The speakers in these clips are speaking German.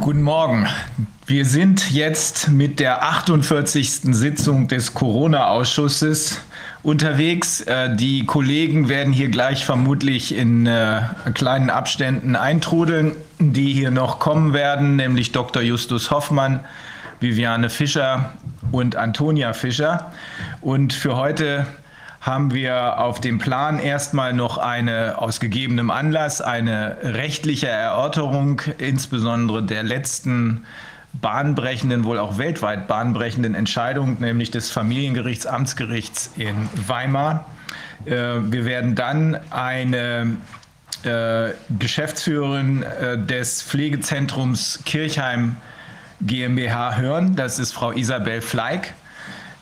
Guten Morgen. Wir sind jetzt mit der 48. Sitzung des Corona-Ausschusses unterwegs. Äh, die Kollegen werden hier gleich vermutlich in äh, kleinen Abständen eintrudeln, die hier noch kommen werden, nämlich Dr. Justus Hoffmann, Viviane Fischer und Antonia Fischer. Und für heute haben wir auf dem Plan erstmal noch eine aus gegebenem Anlass eine rechtliche Erörterung, insbesondere der letzten bahnbrechenden, wohl auch weltweit bahnbrechenden Entscheidung, nämlich des Familiengerichts, Amtsgerichts in Weimar. Äh, wir werden dann eine äh, Geschäftsführerin äh, des Pflegezentrums Kirchheim GmbH hören. Das ist Frau Isabel Fleig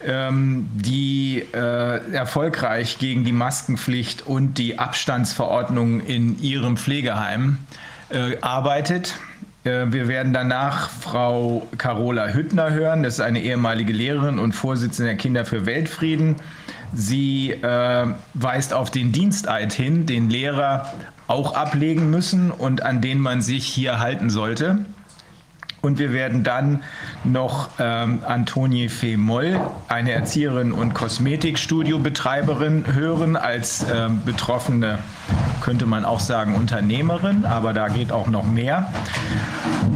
ähm, die äh, erfolgreich gegen die Maskenpflicht und die Abstandsverordnung in ihrem Pflegeheim äh, arbeitet. Äh, wir werden danach Frau Carola Hüttner hören. Das ist eine ehemalige Lehrerin und Vorsitzende der Kinder für Weltfrieden. Sie äh, weist auf den Diensteid hin, den Lehrer auch ablegen müssen und an den man sich hier halten sollte. Und wir werden dann noch ähm, Antonie Fee-Moll, eine Erzieherin und Kosmetikstudiobetreiberin, hören als ähm, betroffene, könnte man auch sagen, Unternehmerin, aber da geht auch noch mehr.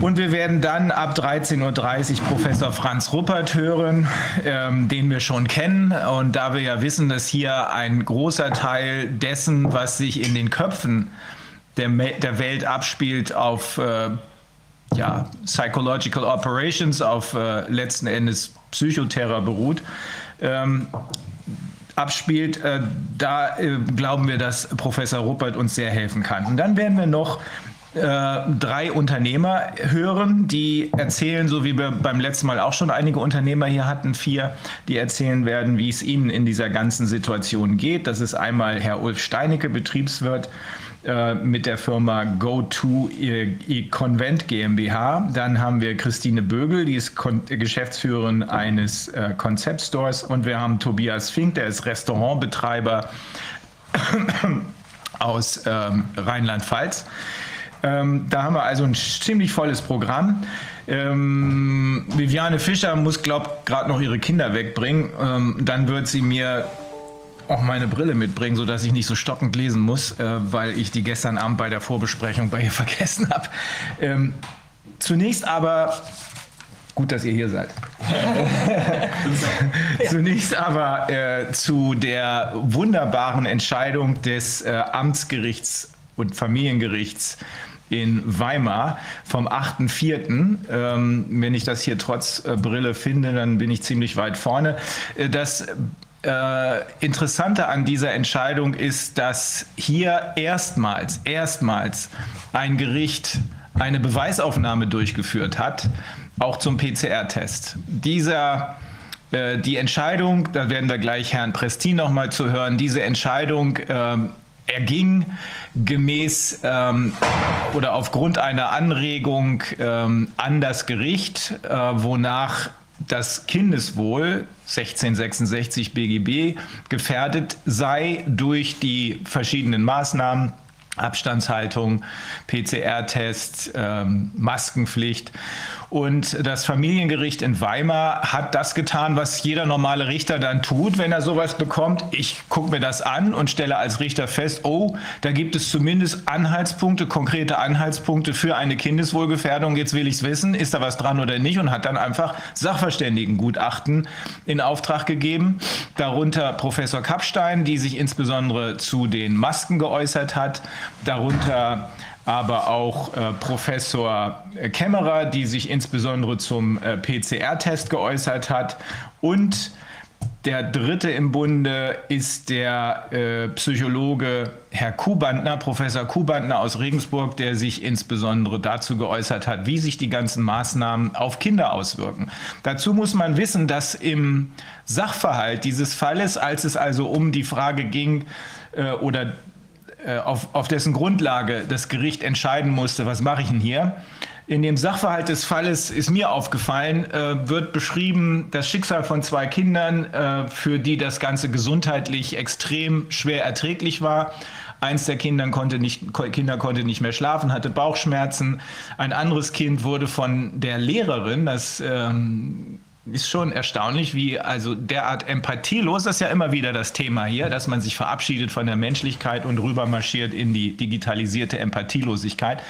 Und wir werden dann ab 13.30 Uhr Professor Franz Ruppert hören, ähm, den wir schon kennen. Und da wir ja wissen, dass hier ein großer Teil dessen, was sich in den Köpfen der, der Welt abspielt, auf äh, ja, Psychological Operations auf äh, letzten Endes Psychoterror beruht, ähm, abspielt, äh, da äh, glauben wir, dass Professor Ruppert uns sehr helfen kann. Und dann werden wir noch äh, drei Unternehmer hören, die erzählen, so wie wir beim letzten Mal auch schon einige Unternehmer hier hatten, vier, die erzählen werden, wie es ihnen in dieser ganzen Situation geht. Das ist einmal Herr Ulf Steinecke, Betriebswirt äh, mit der Firma GoTo Convent GmbH. Dann haben wir Christine Bögel, die ist Kon Geschäftsführerin eines äh, Konzeptstores. Und wir haben Tobias Fink, der ist Restaurantbetreiber aus ähm, Rheinland-Pfalz. Ähm, da haben wir also ein ziemlich volles Programm. Ähm, Viviane Fischer muss, glaube ich, gerade noch ihre Kinder wegbringen. Ähm, dann wird sie mir auch meine Brille mitbringen, sodass ich nicht so stockend lesen muss, äh, weil ich die gestern Abend bei der Vorbesprechung bei ihr vergessen habe. Ähm, zunächst aber Gut, dass ihr hier seid. Zunächst aber äh, zu der wunderbaren Entscheidung des äh, Amtsgerichts und Familiengerichts in Weimar vom 8.4. Ähm, wenn ich das hier trotz äh, Brille finde, dann bin ich ziemlich weit vorne. Äh, das äh, Interessante an dieser Entscheidung ist, dass hier erstmals, erstmals ein Gericht eine Beweisaufnahme durchgeführt hat, auch zum PCR-Test. Dieser äh, die Entscheidung, da werden wir gleich Herrn Prestin noch mal zu hören, diese Entscheidung äh, erging gemäß ähm, oder aufgrund einer Anregung ähm, an das Gericht, äh, wonach das Kindeswohl 1666 BGB gefährdet sei durch die verschiedenen Maßnahmen, Abstandshaltung, PCR-Test, ähm, Maskenpflicht. Und das Familiengericht in Weimar hat das getan, was jeder normale Richter dann tut, wenn er sowas bekommt. Ich gucke mir das an und stelle als Richter fest, oh, da gibt es zumindest Anhaltspunkte, konkrete Anhaltspunkte für eine Kindeswohlgefährdung. Jetzt will ich es wissen, ist da was dran oder nicht und hat dann einfach Sachverständigengutachten in Auftrag gegeben. Darunter Professor Kapstein, die sich insbesondere zu den Masken geäußert hat. Darunter aber auch äh, Professor Kämmerer, die sich insbesondere zum äh, PCR-Test geäußert hat. Und der dritte im Bunde ist der äh, Psychologe Herr Kubantner, Professor Kubantner aus Regensburg, der sich insbesondere dazu geäußert hat, wie sich die ganzen Maßnahmen auf Kinder auswirken. Dazu muss man wissen, dass im Sachverhalt dieses Falles, als es also um die Frage ging äh, oder auf, auf dessen Grundlage das Gericht entscheiden musste, was mache ich denn hier. In dem Sachverhalt des Falles ist mir aufgefallen, äh, wird beschrieben das Schicksal von zwei Kindern, äh, für die das Ganze gesundheitlich extrem schwer erträglich war. Eins der Kinder konnte nicht, Kinder konnte nicht mehr schlafen, hatte Bauchschmerzen. Ein anderes Kind wurde von der Lehrerin, das ähm, ist schon erstaunlich, wie also derart empathielos, das ist ja immer wieder das Thema hier, dass man sich verabschiedet von der Menschlichkeit und rübermarschiert in die digitalisierte Empathielosigkeit,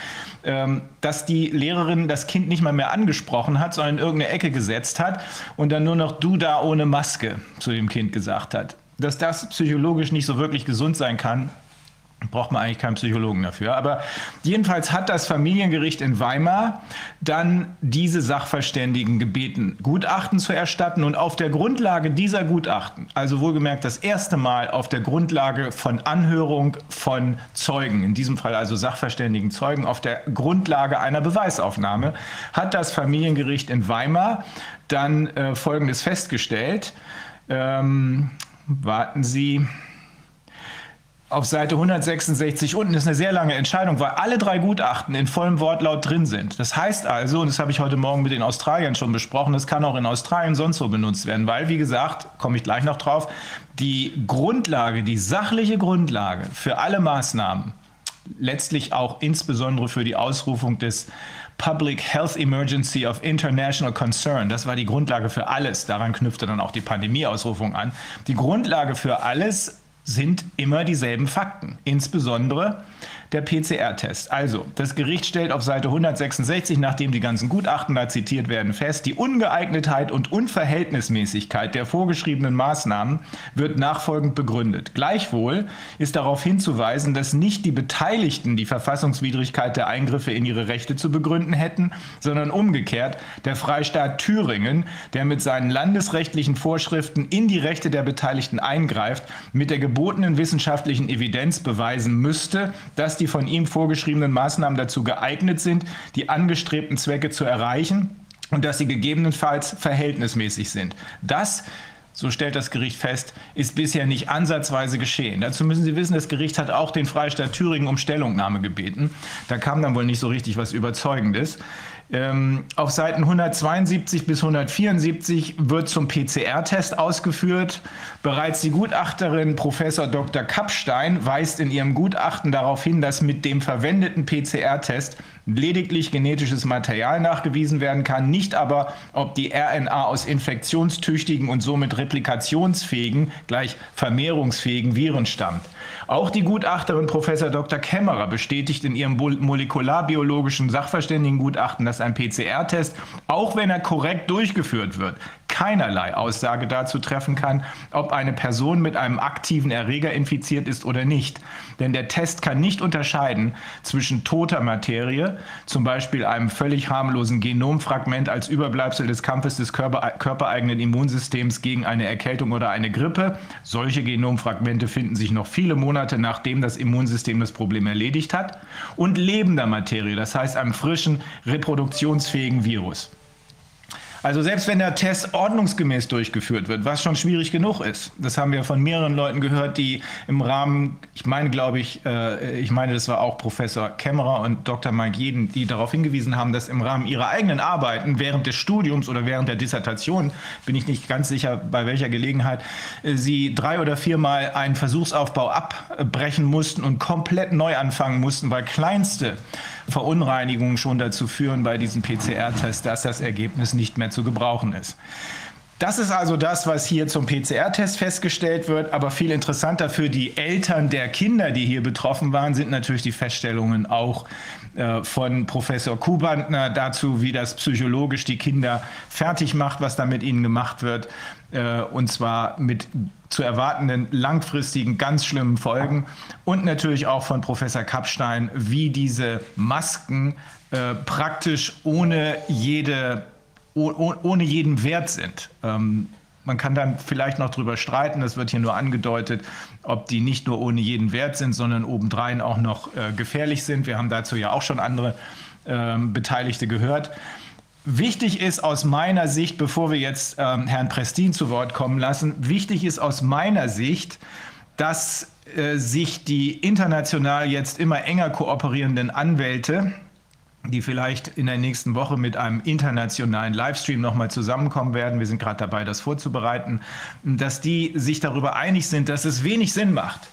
ähm, dass die Lehrerin das Kind nicht mal mehr angesprochen hat, sondern in irgendeine Ecke gesetzt hat und dann nur noch du da ohne Maske zu dem Kind gesagt hat. Dass das psychologisch nicht so wirklich gesund sein kann, braucht man eigentlich keinen Psychologen dafür. Aber jedenfalls hat das Familiengericht in Weimar dann diese Sachverständigen gebeten, Gutachten zu erstatten und auf der Grundlage dieser Gutachten, also wohlgemerkt das erste Mal auf der Grundlage von Anhörung von Zeugen, in diesem Fall also sachverständigen Zeugen, auf der Grundlage einer Beweisaufnahme, hat das Familiengericht in Weimar dann äh, Folgendes festgestellt. Ähm, warten Sie, auf Seite 166 unten ist eine sehr lange Entscheidung, weil alle drei Gutachten in vollem Wortlaut drin sind. Das heißt also, und das habe ich heute Morgen mit den Australiern schon besprochen, das kann auch in Australien sonst so benutzt werden, weil, wie gesagt, komme ich gleich noch drauf, die Grundlage, die sachliche Grundlage für alle Maßnahmen, letztlich auch insbesondere für die Ausrufung des Public Health Emergency of International Concern. Das war die Grundlage für alles. Daran knüpfte dann auch die Pandemieausrufung an. Die Grundlage für alles sind immer dieselben Fakten. Insbesondere der PCR-Test. Also, das Gericht stellt auf Seite 166, nachdem die ganzen Gutachten da zitiert werden, fest, die Ungeeignetheit und Unverhältnismäßigkeit der vorgeschriebenen Maßnahmen wird nachfolgend begründet. Gleichwohl ist darauf hinzuweisen, dass nicht die Beteiligten die Verfassungswidrigkeit der Eingriffe in ihre Rechte zu begründen hätten, sondern umgekehrt der Freistaat Thüringen, der mit seinen landesrechtlichen Vorschriften in die Rechte der Beteiligten eingreift, mit der gebotenen wissenschaftlichen Evidenz beweisen müsste, dass die von ihm vorgeschriebenen Maßnahmen dazu geeignet sind, die angestrebten Zwecke zu erreichen und dass sie gegebenenfalls verhältnismäßig sind. Das so stellt das Gericht fest, ist bisher nicht ansatzweise geschehen. Dazu müssen Sie wissen, das Gericht hat auch den Freistaat Thüringen um Stellungnahme gebeten. Da kam dann wohl nicht so richtig was Überzeugendes. Ähm, auf Seiten 172 bis 174 wird zum PCR-Test ausgeführt. Bereits die Gutachterin Professor Dr. Kappstein weist in ihrem Gutachten darauf hin, dass mit dem verwendeten PCR-Test lediglich genetisches Material nachgewiesen werden kann, nicht aber, ob die RNA aus infektionstüchtigen und somit replikationsfähigen, gleich vermehrungsfähigen Viren stammt. Auch die Gutachterin Professor Dr. Kämmerer bestätigt in ihrem molekularbiologischen Sachverständigengutachten, dass ein PCR-Test, auch wenn er korrekt durchgeführt wird, keinerlei Aussage dazu treffen kann, ob eine Person mit einem aktiven Erreger infiziert ist oder nicht. Denn der Test kann nicht unterscheiden zwischen toter Materie, zum Beispiel einem völlig harmlosen Genomfragment als Überbleibsel des Kampfes des Körper, körpereigenen Immunsystems gegen eine Erkältung oder eine Grippe. Solche Genomfragmente finden sich noch viele Monate nachdem das Immunsystem das Problem erledigt hat. Und lebender Materie, das heißt einem frischen, reproduktionsfähigen Virus. Also selbst wenn der Test ordnungsgemäß durchgeführt wird, was schon schwierig genug ist, das haben wir von mehreren Leuten gehört, die im Rahmen, ich meine, glaube ich, äh, ich meine, das war auch Professor Kämmerer und Dr. Mike die darauf hingewiesen haben, dass im Rahmen ihrer eigenen Arbeiten während des Studiums oder während der Dissertation, bin ich nicht ganz sicher, bei welcher Gelegenheit, äh, sie drei oder viermal einen Versuchsaufbau abbrechen mussten und komplett neu anfangen mussten, weil kleinste Verunreinigungen schon dazu führen bei diesem PCR-Test, dass das Ergebnis nicht mehr zu gebrauchen ist. Das ist also das, was hier zum PCR-Test festgestellt wird. Aber viel interessanter für die Eltern der Kinder, die hier betroffen waren, sind natürlich die Feststellungen auch äh, von Professor Kubantner dazu, wie das psychologisch die Kinder fertig macht, was da mit ihnen gemacht wird. Äh, und zwar mit zu erwartenden langfristigen, ganz schlimmen Folgen. Und natürlich auch von Professor Kappstein, wie diese Masken äh, praktisch ohne jede ohne jeden Wert sind. Ähm, man kann dann vielleicht noch drüber streiten, das wird hier nur angedeutet, ob die nicht nur ohne jeden Wert sind, sondern obendrein auch noch äh, gefährlich sind. Wir haben dazu ja auch schon andere äh, Beteiligte gehört. Wichtig ist aus meiner Sicht, bevor wir jetzt ähm, Herrn Prestin zu Wort kommen lassen, wichtig ist aus meiner Sicht, dass äh, sich die international jetzt immer enger kooperierenden Anwälte die vielleicht in der nächsten Woche mit einem internationalen Livestream nochmal zusammenkommen werden. Wir sind gerade dabei, das vorzubereiten, dass die sich darüber einig sind, dass es wenig Sinn macht,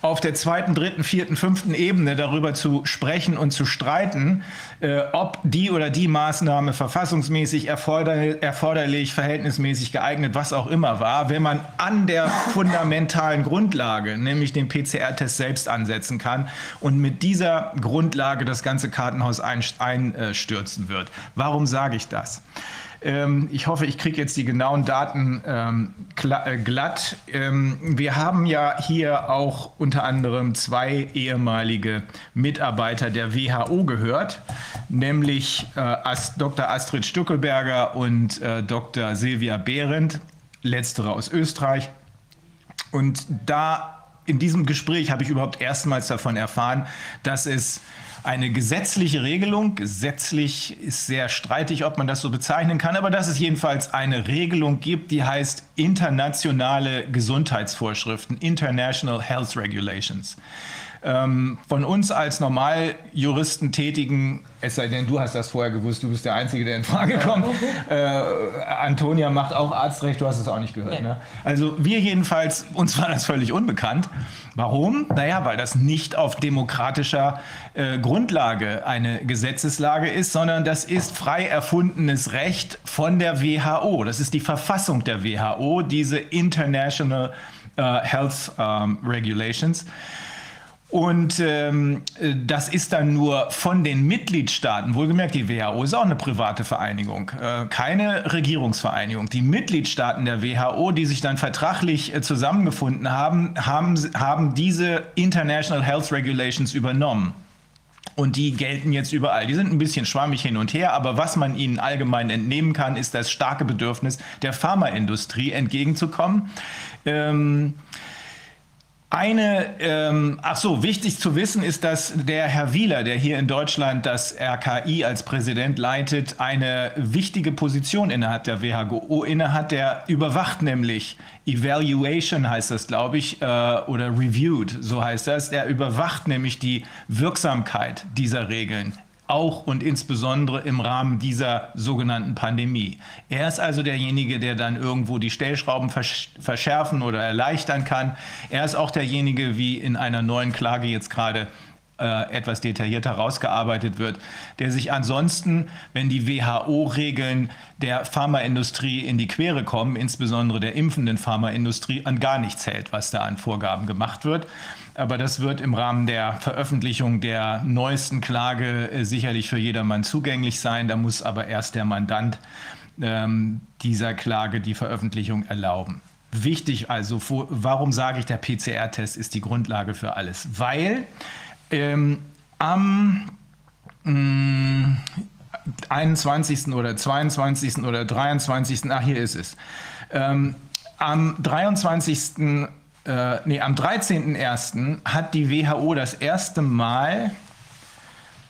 auf der zweiten, dritten, vierten, fünften Ebene darüber zu sprechen und zu streiten, äh, ob die oder die Maßnahme verfassungsmäßig erforder erforderlich, verhältnismäßig geeignet, was auch immer war, wenn man an der fundamentalen Grundlage, nämlich den PCR-Test selbst ansetzen kann und mit dieser Grundlage das ganze Kartenhaus einstürzen wird. Warum sage ich das? Ähm, ich hoffe, ich kriege jetzt die genauen Daten ähm, äh, glatt. Ähm, wir haben ja hier auch unter anderem zwei ehemalige Mitarbeiter der WHO gehört, nämlich äh, Dr. Astrid Stuckelberger und äh, Dr. Silvia Behrendt, letztere aus Österreich. Und da in diesem Gespräch habe ich überhaupt erstmals davon erfahren, dass es eine gesetzliche Regelung. Gesetzlich ist sehr streitig, ob man das so bezeichnen kann, aber dass es jedenfalls eine Regelung gibt, die heißt internationale Gesundheitsvorschriften, International Health Regulations. Ähm, von uns als Normaljuristen tätigen, es sei denn, du hast das vorher gewusst, du bist der Einzige, der in Frage kommt. Äh, Antonia macht auch Arztrecht, du hast es auch nicht gehört. Ne? Also wir jedenfalls, uns war das völlig unbekannt. Warum? Naja, weil das nicht auf demokratischer äh, Grundlage eine Gesetzeslage ist, sondern das ist frei erfundenes Recht von der WHO. Das ist die Verfassung der WHO, diese International uh, Health um, Regulations. Und ähm, das ist dann nur von den Mitgliedstaaten, wohlgemerkt, die WHO ist auch eine private Vereinigung, äh, keine Regierungsvereinigung. Die Mitgliedstaaten der WHO, die sich dann vertraglich äh, zusammengefunden haben, haben, haben diese International Health Regulations übernommen. Und die gelten jetzt überall. Die sind ein bisschen schwammig hin und her, aber was man ihnen allgemein entnehmen kann, ist das starke Bedürfnis der Pharmaindustrie entgegenzukommen. Ähm, eine, ähm, ach so, wichtig zu wissen ist, dass der Herr Wieler, der hier in Deutschland das RKI als Präsident leitet, eine wichtige Position innerhalb der WHO innehat. Der überwacht nämlich Evaluation heißt das, glaube ich, äh, oder Reviewed, so heißt das. Der überwacht nämlich die Wirksamkeit dieser Regeln auch und insbesondere im Rahmen dieser sogenannten Pandemie. Er ist also derjenige, der dann irgendwo die Stellschrauben verschärfen oder erleichtern kann. Er ist auch derjenige, wie in einer neuen Klage jetzt gerade äh, etwas detaillierter rausgearbeitet wird, der sich ansonsten, wenn die WHO-Regeln der Pharmaindustrie in die Quere kommen, insbesondere der impfenden Pharmaindustrie, an gar nichts hält, was da an Vorgaben gemacht wird. Aber das wird im Rahmen der Veröffentlichung der neuesten Klage äh, sicherlich für jedermann zugänglich sein. Da muss aber erst der Mandant ähm, dieser Klage die Veröffentlichung erlauben. Wichtig also, warum sage ich, der PCR-Test ist die Grundlage für alles? Weil ähm, am mh, mm, 21. oder 22. oder 23. Ach, hier ist es. Ähm, am 23 äh, nee, am 13.01. hat die WHO das erste Mal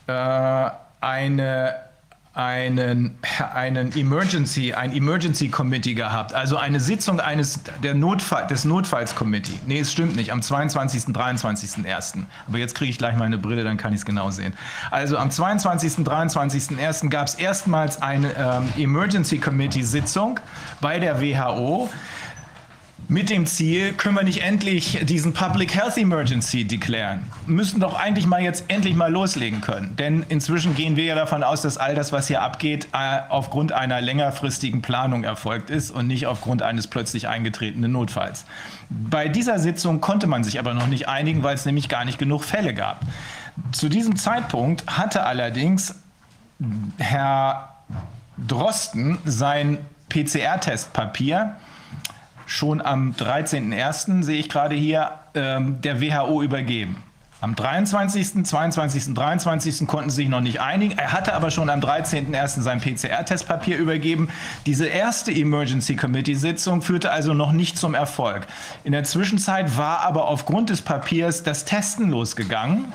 äh, eine einen, einen Emergency, ein Emergency Committee gehabt, also eine Sitzung eines der Notfall, des Notfallscommittee. Nee, es stimmt nicht, am 22., 23.01. Aber jetzt kriege ich gleich meine Brille, dann kann ich es genau sehen. Also am 22., 23.01. gab es erstmals eine ähm, Emergency Committee Sitzung bei der WHO mit dem Ziel, können wir nicht endlich diesen Public Health Emergency deklarieren? Müssen doch eigentlich mal jetzt endlich mal loslegen können. Denn inzwischen gehen wir ja davon aus, dass all das, was hier abgeht, äh, aufgrund einer längerfristigen Planung erfolgt ist und nicht aufgrund eines plötzlich eingetretenen Notfalls. Bei dieser Sitzung konnte man sich aber noch nicht einigen, weil es nämlich gar nicht genug Fälle gab. Zu diesem Zeitpunkt hatte allerdings Herr Drosten sein PCR-Testpapier schon am 13.01. sehe ich gerade hier ähm, der WHO übergeben. Am 23., 22., 23. konnten sie sich noch nicht einigen. Er hatte aber schon am 13.01. sein PCR-Testpapier übergeben. Diese erste Emergency Committee-Sitzung führte also noch nicht zum Erfolg. In der Zwischenzeit war aber aufgrund des Papiers das Testen losgegangen.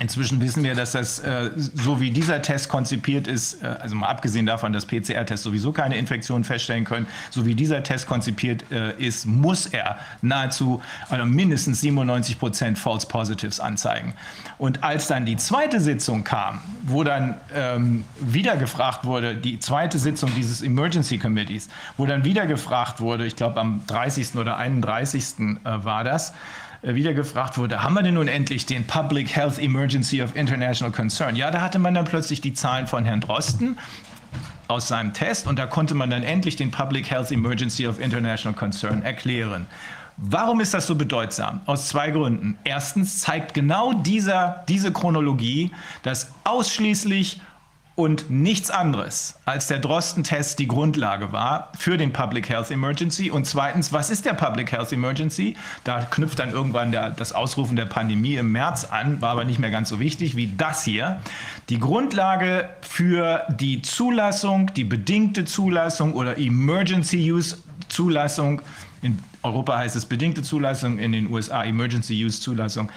Inzwischen wissen wir, dass das, äh, so wie dieser Test konzipiert ist, äh, also mal abgesehen davon, dass PCR-Tests sowieso keine Infektion feststellen können, so wie dieser Test konzipiert äh, ist, muss er nahezu also mindestens 97 Prozent False Positives anzeigen. Und als dann die zweite Sitzung kam, wo dann ähm, wieder gefragt wurde, die zweite Sitzung dieses Emergency Committees, wo dann wieder gefragt wurde, ich glaube am 30. oder 31. Äh, war das, wieder gefragt wurde, haben wir denn nun endlich den Public Health Emergency of International Concern? Ja, da hatte man dann plötzlich die Zahlen von Herrn Drosten aus seinem Test und da konnte man dann endlich den Public Health Emergency of International Concern erklären. Warum ist das so bedeutsam? Aus zwei Gründen. Erstens zeigt genau dieser, diese Chronologie, dass ausschließlich und nichts anderes als der Drosten-Test die Grundlage war für den Public Health Emergency. Und zweitens, was ist der Public Health Emergency? Da knüpft dann irgendwann der, das Ausrufen der Pandemie im März an, war aber nicht mehr ganz so wichtig wie das hier. Die Grundlage für die Zulassung, die bedingte Zulassung oder Emergency Use Zulassung, in Europa heißt es bedingte Zulassung, in den USA Emergency Use Zulassung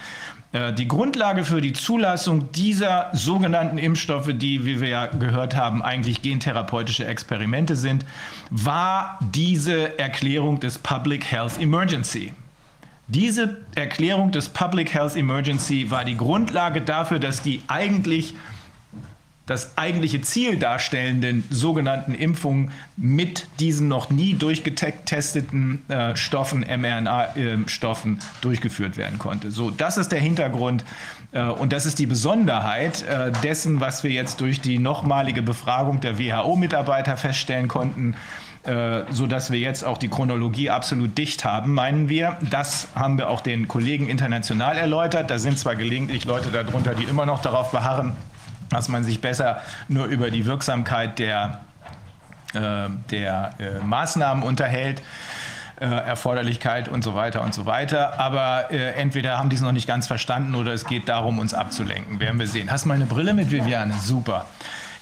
die Grundlage für die Zulassung dieser sogenannten Impfstoffe, die, wie wir ja gehört haben, eigentlich gentherapeutische Experimente sind, war diese Erklärung des Public Health Emergency. Diese Erklärung des Public Health Emergency war die Grundlage dafür, dass die eigentlich das eigentliche Ziel darstellenden sogenannten Impfungen mit diesen noch nie durchgetesteten äh, Stoffen, mRNA-Stoffen, äh, durchgeführt werden konnte. So, das ist der Hintergrund äh, und das ist die Besonderheit äh, dessen, was wir jetzt durch die nochmalige Befragung der WHO-Mitarbeiter feststellen konnten. Äh, so dass wir jetzt auch die Chronologie absolut dicht haben, meinen wir. Das haben wir auch den Kollegen international erläutert. Da sind zwar gelegentlich Leute darunter, die immer noch darauf beharren, dass man sich besser nur über die Wirksamkeit der, äh, der äh, Maßnahmen unterhält. Äh, Erforderlichkeit und so weiter und so weiter. Aber äh, entweder haben die es noch nicht ganz verstanden oder es geht darum, uns abzulenken. Werden wir sehen. Hast du meine Brille mit, Viviane? Super.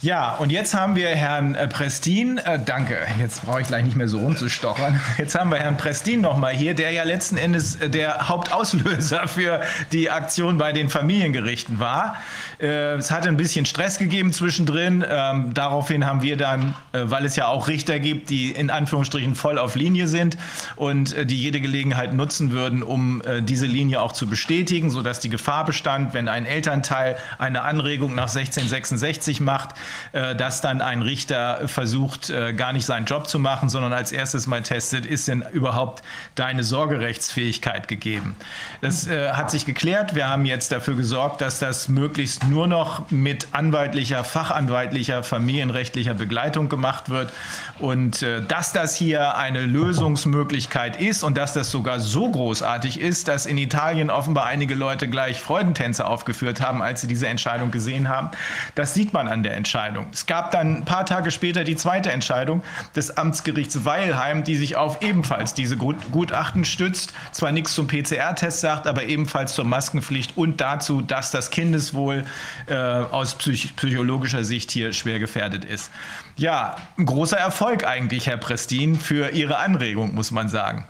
Ja, und jetzt haben wir Herrn äh, Prestin. Äh, danke, jetzt brauche ich gleich nicht mehr so rumzustochern. Jetzt haben wir Herrn Prestin nochmal hier, der ja letzten Endes der Hauptauslöser für die Aktion bei den Familiengerichten war. Äh, es hatte ein bisschen Stress gegeben zwischendrin. Ähm, daraufhin haben wir dann, äh, weil es ja auch Richter gibt, die in Anführungsstrichen voll auf Linie sind und äh, die jede Gelegenheit nutzen würden, um diese Linie auch zu bestätigen, sodass die Gefahr bestand, wenn ein Elternteil eine Anregung nach 1666 macht, äh, dass dann ein Richter versucht, äh, gar nicht seinen Job zu machen, sondern als erstes mal testet, ist denn überhaupt deine Sorgerechtsfähigkeit gegeben. Das äh, hat sich geklärt. Wir haben jetzt dafür gesorgt, dass das möglichst nur noch mit anwaltlicher, fachanwaltlicher, familienrechtlicher Begleitung gemacht wird. Und dass das hier eine Lösungsmöglichkeit ist und dass das sogar so großartig ist, dass in Italien offenbar einige Leute gleich Freudentänze aufgeführt haben, als sie diese Entscheidung gesehen haben, das sieht man an der Entscheidung. Entscheidung. Es gab dann ein paar Tage später die zweite Entscheidung des Amtsgerichts Weilheim, die sich auf ebenfalls diese Gutachten stützt, zwar nichts zum PCR-Test sagt, aber ebenfalls zur Maskenpflicht und dazu, dass das Kindeswohl äh, aus psych psychologischer Sicht hier schwer gefährdet ist. Ja, ein großer Erfolg eigentlich, Herr Prestin, für Ihre Anregung, muss man sagen.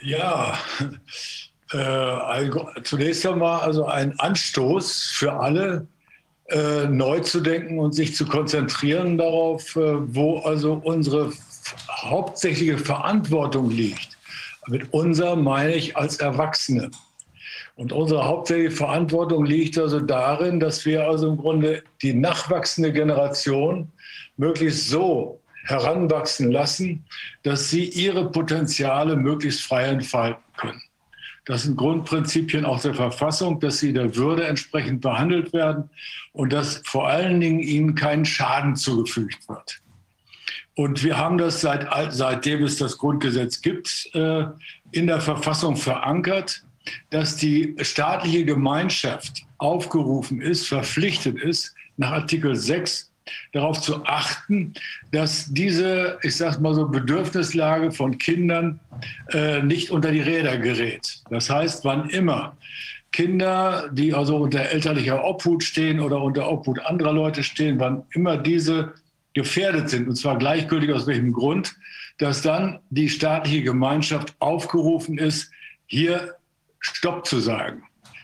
Ja, äh, zunächst einmal also ein Anstoß für alle, äh, neu zu denken und sich zu konzentrieren darauf, äh, wo also unsere hauptsächliche Verantwortung liegt. Mit unser meine ich als Erwachsene. Und unsere hauptsächliche Verantwortung liegt also darin, dass wir also im Grunde die nachwachsende Generation möglichst so heranwachsen lassen, dass sie ihre Potenziale möglichst frei entfalten können. Das sind Grundprinzipien auch der Verfassung, dass sie der Würde entsprechend behandelt werden und dass vor allen Dingen ihnen kein Schaden zugefügt wird. Und wir haben das seit, seitdem es das Grundgesetz gibt, äh, in der Verfassung verankert, dass die staatliche Gemeinschaft aufgerufen ist, verpflichtet ist, nach Artikel 6 darauf zu achten, dass diese, ich sage mal so, Bedürfnislage von Kindern äh, nicht unter die Räder gerät. Das heißt, wann immer Kinder, die also unter elterlicher Obhut stehen oder unter Obhut anderer Leute stehen, wann immer diese gefährdet sind, und zwar gleichgültig aus welchem Grund, dass dann die staatliche Gemeinschaft aufgerufen ist, hier Stopp zu sagen.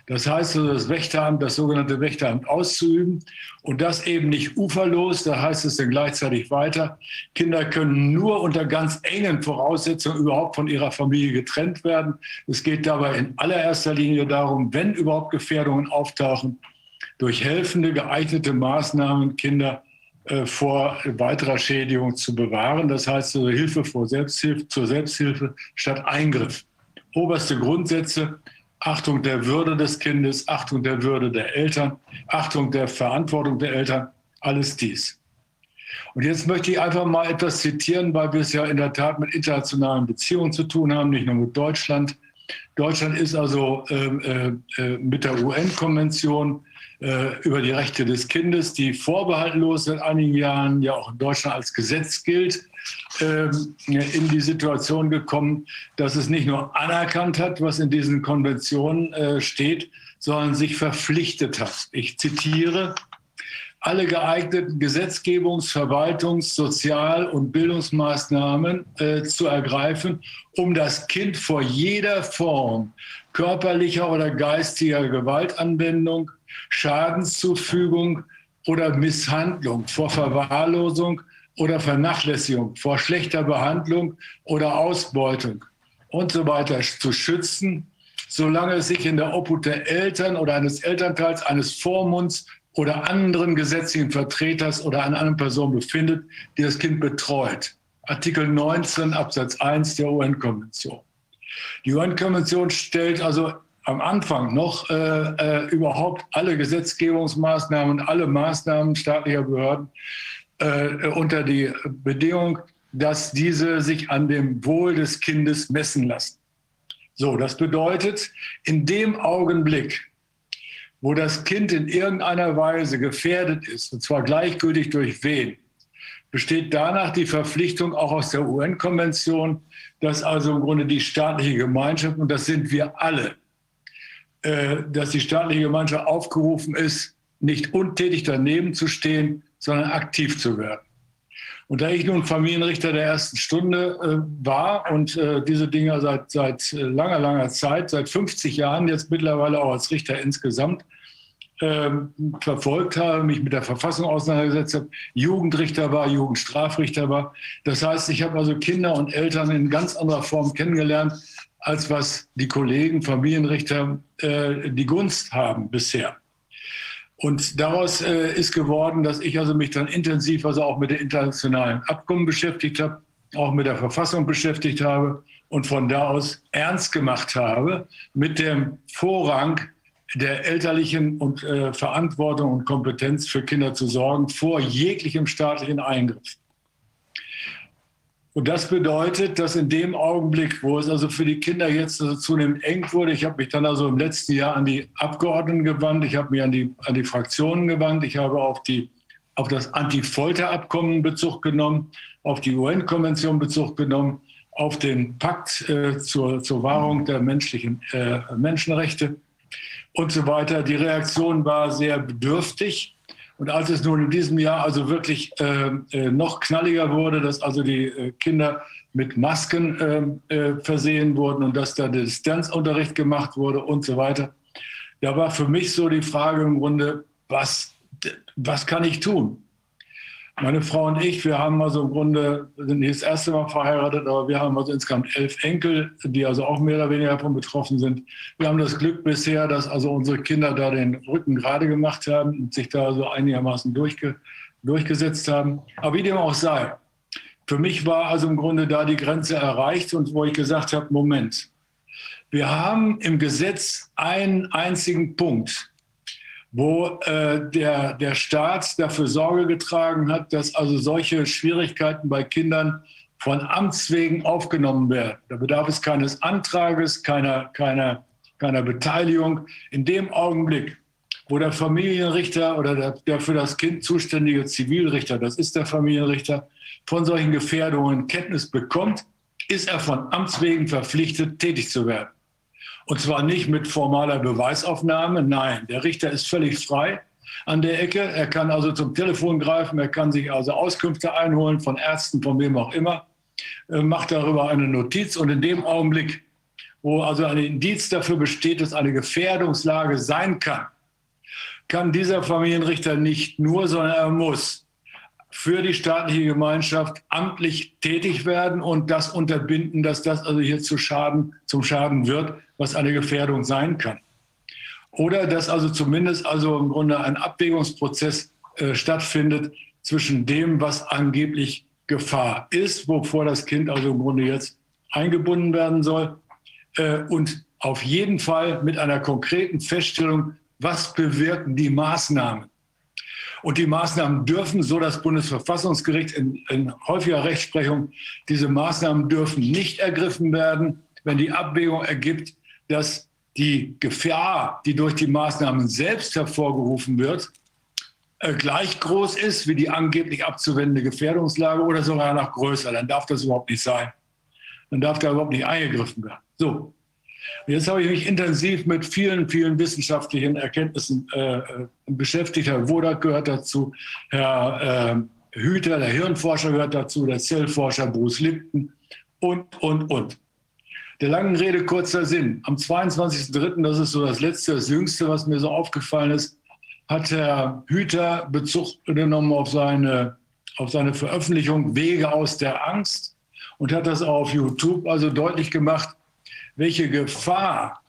Das heißt, also das Wächteramt, das sogenannte Wächteramt auszuüben und das eben nicht uferlos, da heißt es dann gleichzeitig weiter, Kinder können nur unter ganz engen Voraussetzungen überhaupt von ihrer Familie getrennt werden. Es geht dabei in allererster Linie darum, wenn überhaupt Gefährdungen auftauchen, durch helfende, geeignete Maßnahmen Kinder äh, vor weiterer Schädigung zu bewahren. Das heißt also Hilfe vor Selbsthilfe, zur Selbsthilfe statt Eingriff oberste Grundsätze, Achtung der Würde des Kindes, Achtung der Würde der Eltern, Achtung der Verantwortung der Eltern, alles dies. Und jetzt möchte ich einfach mal etwas zitieren, weil wir es ja in der Tat mit internationalen Beziehungen zu tun haben, nicht nur mit Deutschland. Deutschland ist also äh, äh, mit der UN-Konvention äh, über die Rechte des Kindes, die vorbehaltlos seit einigen Jahren ja auch in Deutschland als Gesetz gilt, ähm, in die Situation gekommen, dass es nicht nur anerkannt hat, was in diesen Konventionen äh, steht, sondern sich verpflichtet hat. Ich zitiere, alle geeigneten Gesetzgebungs-, Verwaltungs-, Sozial- und Bildungsmaßnahmen äh, zu ergreifen, um das Kind vor jeder Form körperlicher oder geistiger Gewaltanwendung, Schadenszufügung oder Misshandlung, vor Verwahrlosung oder Vernachlässigung, vor schlechter Behandlung oder Ausbeutung und so weiter zu schützen, solange es sich in der Obhut der Eltern oder eines Elternteils, eines Vormunds oder anderen gesetzlichen Vertreters oder einer anderen Person befindet, die das Kind betreut. Artikel 19 Absatz 1 der UN-Konvention. Die UN-Konvention stellt also am Anfang noch äh, äh, überhaupt alle Gesetzgebungsmaßnahmen, alle Maßnahmen staatlicher Behörden äh, unter die Bedingung, dass diese sich an dem Wohl des Kindes messen lassen. So, das bedeutet, in dem Augenblick, wo das Kind in irgendeiner Weise gefährdet ist, und zwar gleichgültig durch wen, besteht danach die Verpflichtung auch aus der UN-Konvention, dass also im Grunde die staatliche Gemeinschaft, und das sind wir alle, äh, dass die staatliche Gemeinschaft aufgerufen ist, nicht untätig daneben zu stehen, sondern aktiv zu werden. Und da ich nun Familienrichter der ersten Stunde äh, war und äh, diese Dinge seit, seit langer, langer Zeit, seit 50 Jahren jetzt mittlerweile auch als Richter insgesamt äh, verfolgt habe, mich mit der Verfassung auseinandergesetzt habe, Jugendrichter war, Jugendstrafrichter war. Das heißt, ich habe also Kinder und Eltern in ganz anderer Form kennengelernt, als was die Kollegen, Familienrichter, äh, die Gunst haben bisher. Und daraus äh, ist geworden, dass ich also mich dann intensiv also auch mit den internationalen Abkommen beschäftigt habe, auch mit der Verfassung beschäftigt habe und von da aus ernst gemacht habe mit dem Vorrang der elterlichen und äh, Verantwortung und Kompetenz für Kinder zu sorgen vor jeglichem staatlichen Eingriff. Und das bedeutet, dass in dem Augenblick, wo es also für die Kinder jetzt also zunehmend eng wurde, ich habe mich dann also im letzten Jahr an die Abgeordneten gewandt, ich habe mich an die, an die Fraktionen gewandt, ich habe auf, die, auf das Anti-Folter-Abkommen Bezug genommen, auf die UN-Konvention Bezug genommen, auf den Pakt äh, zur, zur Wahrung der menschlichen äh, Menschenrechte und so weiter. Die Reaktion war sehr bedürftig. Und als es nun in diesem Jahr also wirklich äh, äh, noch knalliger wurde, dass also die äh, Kinder mit Masken äh, äh, versehen wurden und dass da Distanzunterricht gemacht wurde und so weiter, da war für mich so die Frage im Grunde, was, was kann ich tun? Meine Frau und ich, wir haben also im Grunde, sind nicht das erste Mal verheiratet, aber wir haben also insgesamt elf Enkel, die also auch mehr oder weniger davon betroffen sind. Wir haben das Glück bisher, dass also unsere Kinder da den Rücken gerade gemacht haben und sich da so einigermaßen durchge durchgesetzt haben. Aber wie dem auch sei, für mich war also im Grunde da die Grenze erreicht und wo ich gesagt habe, Moment, wir haben im Gesetz einen einzigen Punkt, wo äh, der, der Staat dafür Sorge getragen hat, dass also solche Schwierigkeiten bei Kindern von Amts wegen aufgenommen werden. Da bedarf es keines Antrages, keiner, keiner, keiner Beteiligung. In dem Augenblick, wo der Familienrichter oder der, der für das Kind zuständige Zivilrichter, das ist der Familienrichter, von solchen Gefährdungen Kenntnis bekommt, ist er von Amts wegen verpflichtet, tätig zu werden. Und zwar nicht mit formaler Beweisaufnahme, nein, der Richter ist völlig frei an der Ecke. Er kann also zum Telefon greifen, er kann sich also Auskünfte einholen von Ärzten, von wem auch immer, äh, macht darüber eine Notiz. Und in dem Augenblick, wo also ein Indiz dafür besteht, dass eine Gefährdungslage sein kann, kann dieser Familienrichter nicht nur, sondern er muss für die staatliche Gemeinschaft amtlich tätig werden und das unterbinden, dass das also hier zu Schaden, zum Schaden wird, was eine Gefährdung sein kann. Oder dass also zumindest also im Grunde ein Abwägungsprozess äh, stattfindet zwischen dem, was angeblich Gefahr ist, wovor das Kind also im Grunde jetzt eingebunden werden soll, äh, und auf jeden Fall mit einer konkreten Feststellung, was bewirken die Maßnahmen. Und die Maßnahmen dürfen, so das Bundesverfassungsgericht in, in häufiger Rechtsprechung, diese Maßnahmen dürfen nicht ergriffen werden, wenn die Abwägung ergibt, dass die Gefahr, die durch die Maßnahmen selbst hervorgerufen wird, äh, gleich groß ist wie die angeblich abzuwendende Gefährdungslage oder sogar noch größer. Dann darf das überhaupt nicht sein. Dann darf da überhaupt nicht eingegriffen werden. So. Jetzt habe ich mich intensiv mit vielen, vielen wissenschaftlichen Erkenntnissen äh, äh beschäftigt. Herr Wodak gehört dazu, Herr äh, Hüter, der Hirnforscher, gehört dazu, der Zellforscher Bruce Lipton und, und, und. Der langen Rede kurzer Sinn. Am 22.03., das ist so das letzte, das jüngste, was mir so aufgefallen ist, hat Herr Hüter Bezug genommen auf seine, auf seine Veröffentlichung Wege aus der Angst und hat das auf YouTube also deutlich gemacht, welche Gefahr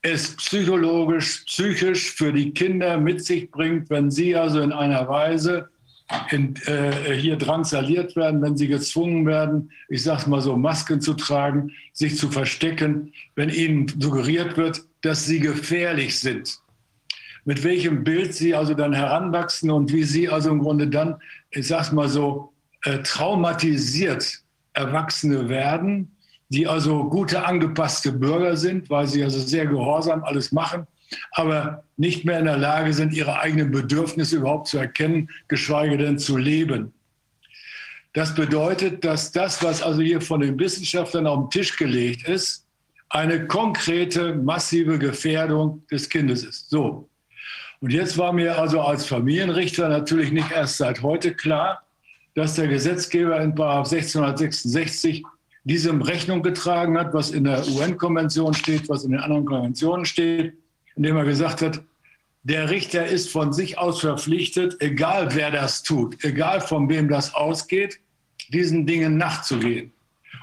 es psychologisch, psychisch für die Kinder mit sich bringt, wenn sie also in einer Weise in, äh, hier drangsaliert werden, wenn sie gezwungen werden, ich sage mal so, Masken zu tragen, sich zu verstecken, wenn ihnen suggeriert wird, dass sie gefährlich sind. Mit welchem Bild sie also dann heranwachsen und wie sie also im Grunde dann, ich sage mal so, äh, traumatisiert Erwachsene werden, die also gute angepasste Bürger sind, weil sie also sehr gehorsam alles machen aber nicht mehr in der Lage sind, ihre eigenen Bedürfnisse überhaupt zu erkennen, geschweige denn zu leben. Das bedeutet, dass das, was also hier von den Wissenschaftlern auf den Tisch gelegt ist, eine konkrete, massive Gefährdung des Kindes ist. So. Und jetzt war mir also als Familienrichter natürlich nicht erst seit heute klar, dass der Gesetzgeber in 1666 diesem Rechnung getragen hat, was in der UN-Konvention steht, was in den anderen Konventionen steht, indem er gesagt hat, der Richter ist von sich aus verpflichtet, egal wer das tut, egal von wem das ausgeht, diesen Dingen nachzugehen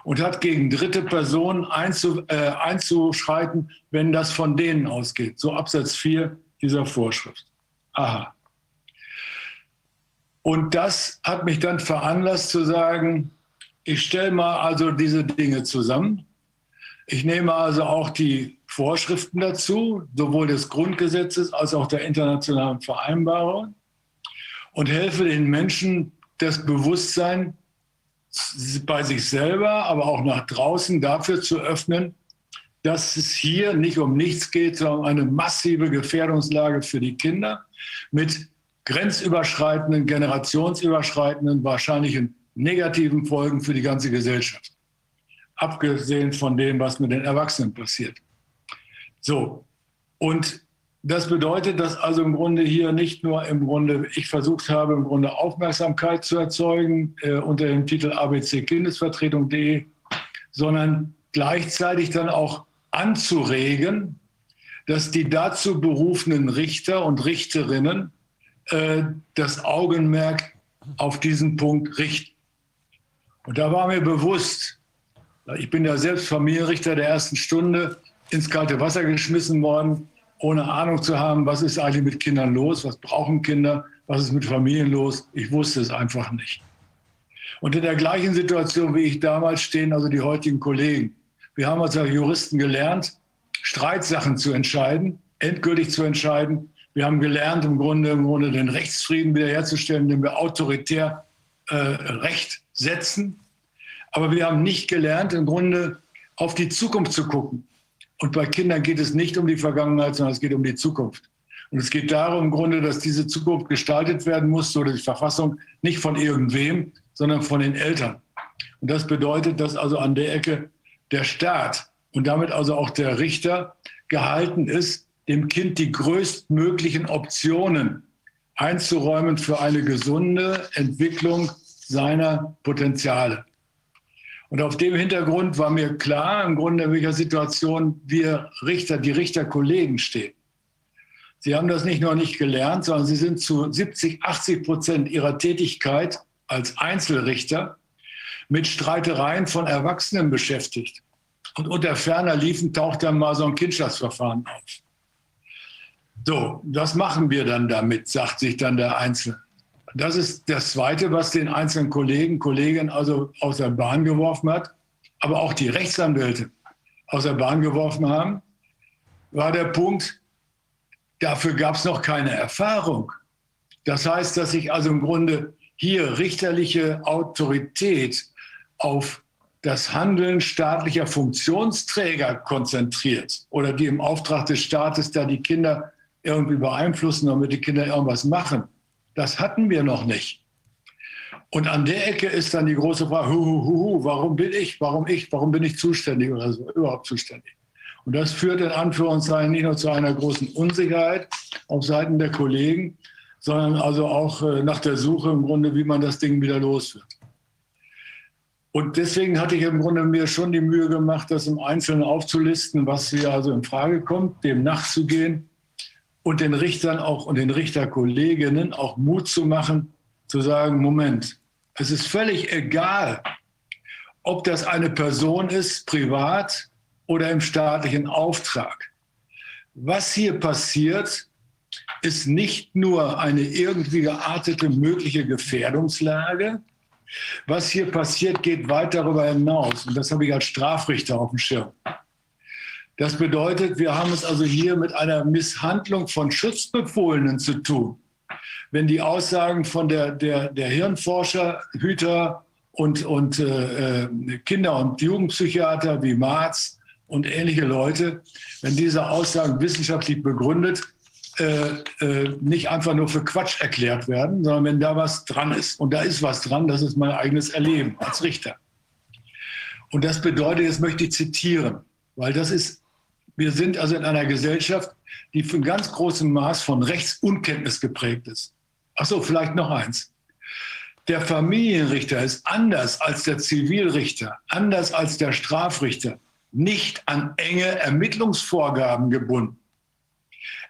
und hat gegen dritte Personen einzu, äh, einzuschreiten, wenn das von denen ausgeht. So Absatz 4 dieser Vorschrift. Aha. Und das hat mich dann veranlasst zu sagen, ich stelle mal also diese Dinge zusammen. Ich nehme also auch die Vorschriften dazu, sowohl des Grundgesetzes als auch der internationalen Vereinbarung und helfe den Menschen, das Bewusstsein bei sich selber, aber auch nach draußen dafür zu öffnen, dass es hier nicht um nichts geht, sondern um eine massive Gefährdungslage für die Kinder mit grenzüberschreitenden, generationsüberschreitenden, wahrscheinlichen negativen Folgen für die ganze Gesellschaft. Abgesehen von dem, was mit den Erwachsenen passiert. So, und das bedeutet, dass also im Grunde hier nicht nur im Grunde ich versucht habe, im Grunde Aufmerksamkeit zu erzeugen äh, unter dem Titel abckindesvertretung.de, sondern gleichzeitig dann auch anzuregen, dass die dazu berufenen Richter und Richterinnen äh, das Augenmerk auf diesen Punkt richten. Und da war mir bewusst, ich bin ja selbst Familienrichter der ersten Stunde, ins kalte Wasser geschmissen worden, ohne Ahnung zu haben, was ist eigentlich mit Kindern los, was brauchen Kinder, was ist mit Familien los. Ich wusste es einfach nicht. Und in der gleichen Situation wie ich damals stehen also die heutigen Kollegen. Wir haben als Juristen gelernt, Streitsachen zu entscheiden, endgültig zu entscheiden. Wir haben gelernt, im Grunde, im Grunde den Rechtsfrieden wiederherzustellen, indem wir autoritär äh, Recht setzen. Aber wir haben nicht gelernt, im Grunde auf die Zukunft zu gucken. Und bei Kindern geht es nicht um die Vergangenheit, sondern es geht um die Zukunft. Und es geht darum im Grunde, dass diese Zukunft gestaltet werden muss, so die Verfassung nicht von irgendwem, sondern von den Eltern. Und das bedeutet, dass also an der Ecke der Staat und damit also auch der Richter gehalten ist, dem Kind die größtmöglichen Optionen einzuräumen für eine gesunde Entwicklung seiner Potenziale. Und auf dem Hintergrund war mir klar, im Grunde, in welcher Situation wir Richter, die Richterkollegen stehen. Sie haben das nicht nur nicht gelernt, sondern sie sind zu 70, 80 Prozent ihrer Tätigkeit als Einzelrichter mit Streitereien von Erwachsenen beschäftigt. Und unter ferner Liefen taucht dann mal so ein Kindschaftsverfahren auf. So, was machen wir dann damit, sagt sich dann der Einzelne. Das ist das Zweite, was den einzelnen Kollegen, Kolleginnen also aus der Bahn geworfen hat. Aber auch die Rechtsanwälte aus der Bahn geworfen haben, war der Punkt, dafür gab es noch keine Erfahrung. Das heißt, dass sich also im Grunde hier richterliche Autorität auf das Handeln staatlicher Funktionsträger konzentriert oder die im Auftrag des Staates da die Kinder irgendwie beeinflussen, damit die Kinder irgendwas machen. Das hatten wir noch nicht. Und an der Ecke ist dann die große Frage, hu, hu, hu, warum bin ich, warum ich, warum bin ich zuständig oder so, überhaupt zuständig? Und das führt in Anführungszeichen nicht nur zu einer großen Unsicherheit auf Seiten der Kollegen, sondern also auch äh, nach der Suche im Grunde, wie man das Ding wieder los wird. Und deswegen hatte ich im Grunde mir schon die Mühe gemacht, das im Einzelnen aufzulisten, was hier also in Frage kommt, dem nachzugehen und den Richtern auch und den Richterkolleginnen auch Mut zu machen, zu sagen, Moment, es ist völlig egal, ob das eine Person ist, privat oder im staatlichen Auftrag. Was hier passiert, ist nicht nur eine irgendwie geartete mögliche Gefährdungslage. Was hier passiert, geht weit darüber hinaus. Und das habe ich als Strafrichter auf dem Schirm. Das bedeutet, wir haben es also hier mit einer Misshandlung von Schutzbefohlenen zu tun. Wenn die Aussagen von der, der, der Hirnforscher, Hüter und, und äh, äh Kinder- und Jugendpsychiater wie Marz und ähnliche Leute, wenn diese Aussagen wissenschaftlich begründet äh, äh, nicht einfach nur für Quatsch erklärt werden, sondern wenn da was dran ist. Und da ist was dran, das ist mein eigenes Erleben als Richter. Und das bedeutet, jetzt möchte ich zitieren, weil das ist, wir sind also in einer Gesellschaft, die ein ganz großes Maß von Rechtsunkenntnis geprägt ist. Ach so, vielleicht noch eins. Der Familienrichter ist anders als der Zivilrichter, anders als der Strafrichter, nicht an enge Ermittlungsvorgaben gebunden.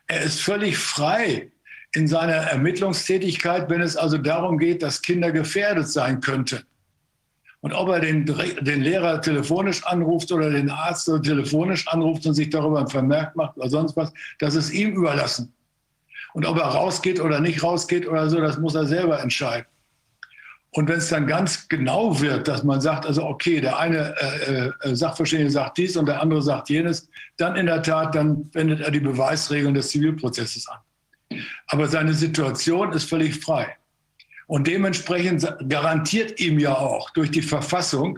Er ist völlig frei in seiner Ermittlungstätigkeit, wenn es also darum geht, dass Kinder gefährdet sein könnten. Und ob er den, den Lehrer telefonisch anruft oder den Arzt telefonisch anruft und sich darüber ein Vermerk macht oder sonst was, das ist ihm überlassen. Und ob er rausgeht oder nicht rausgeht oder so, das muss er selber entscheiden. Und wenn es dann ganz genau wird, dass man sagt, also okay, der eine äh, äh, Sachverständige sagt dies und der andere sagt jenes, dann in der Tat, dann wendet er die Beweisregeln des Zivilprozesses an. Aber seine Situation ist völlig frei. Und dementsprechend garantiert ihm ja auch durch die Verfassung,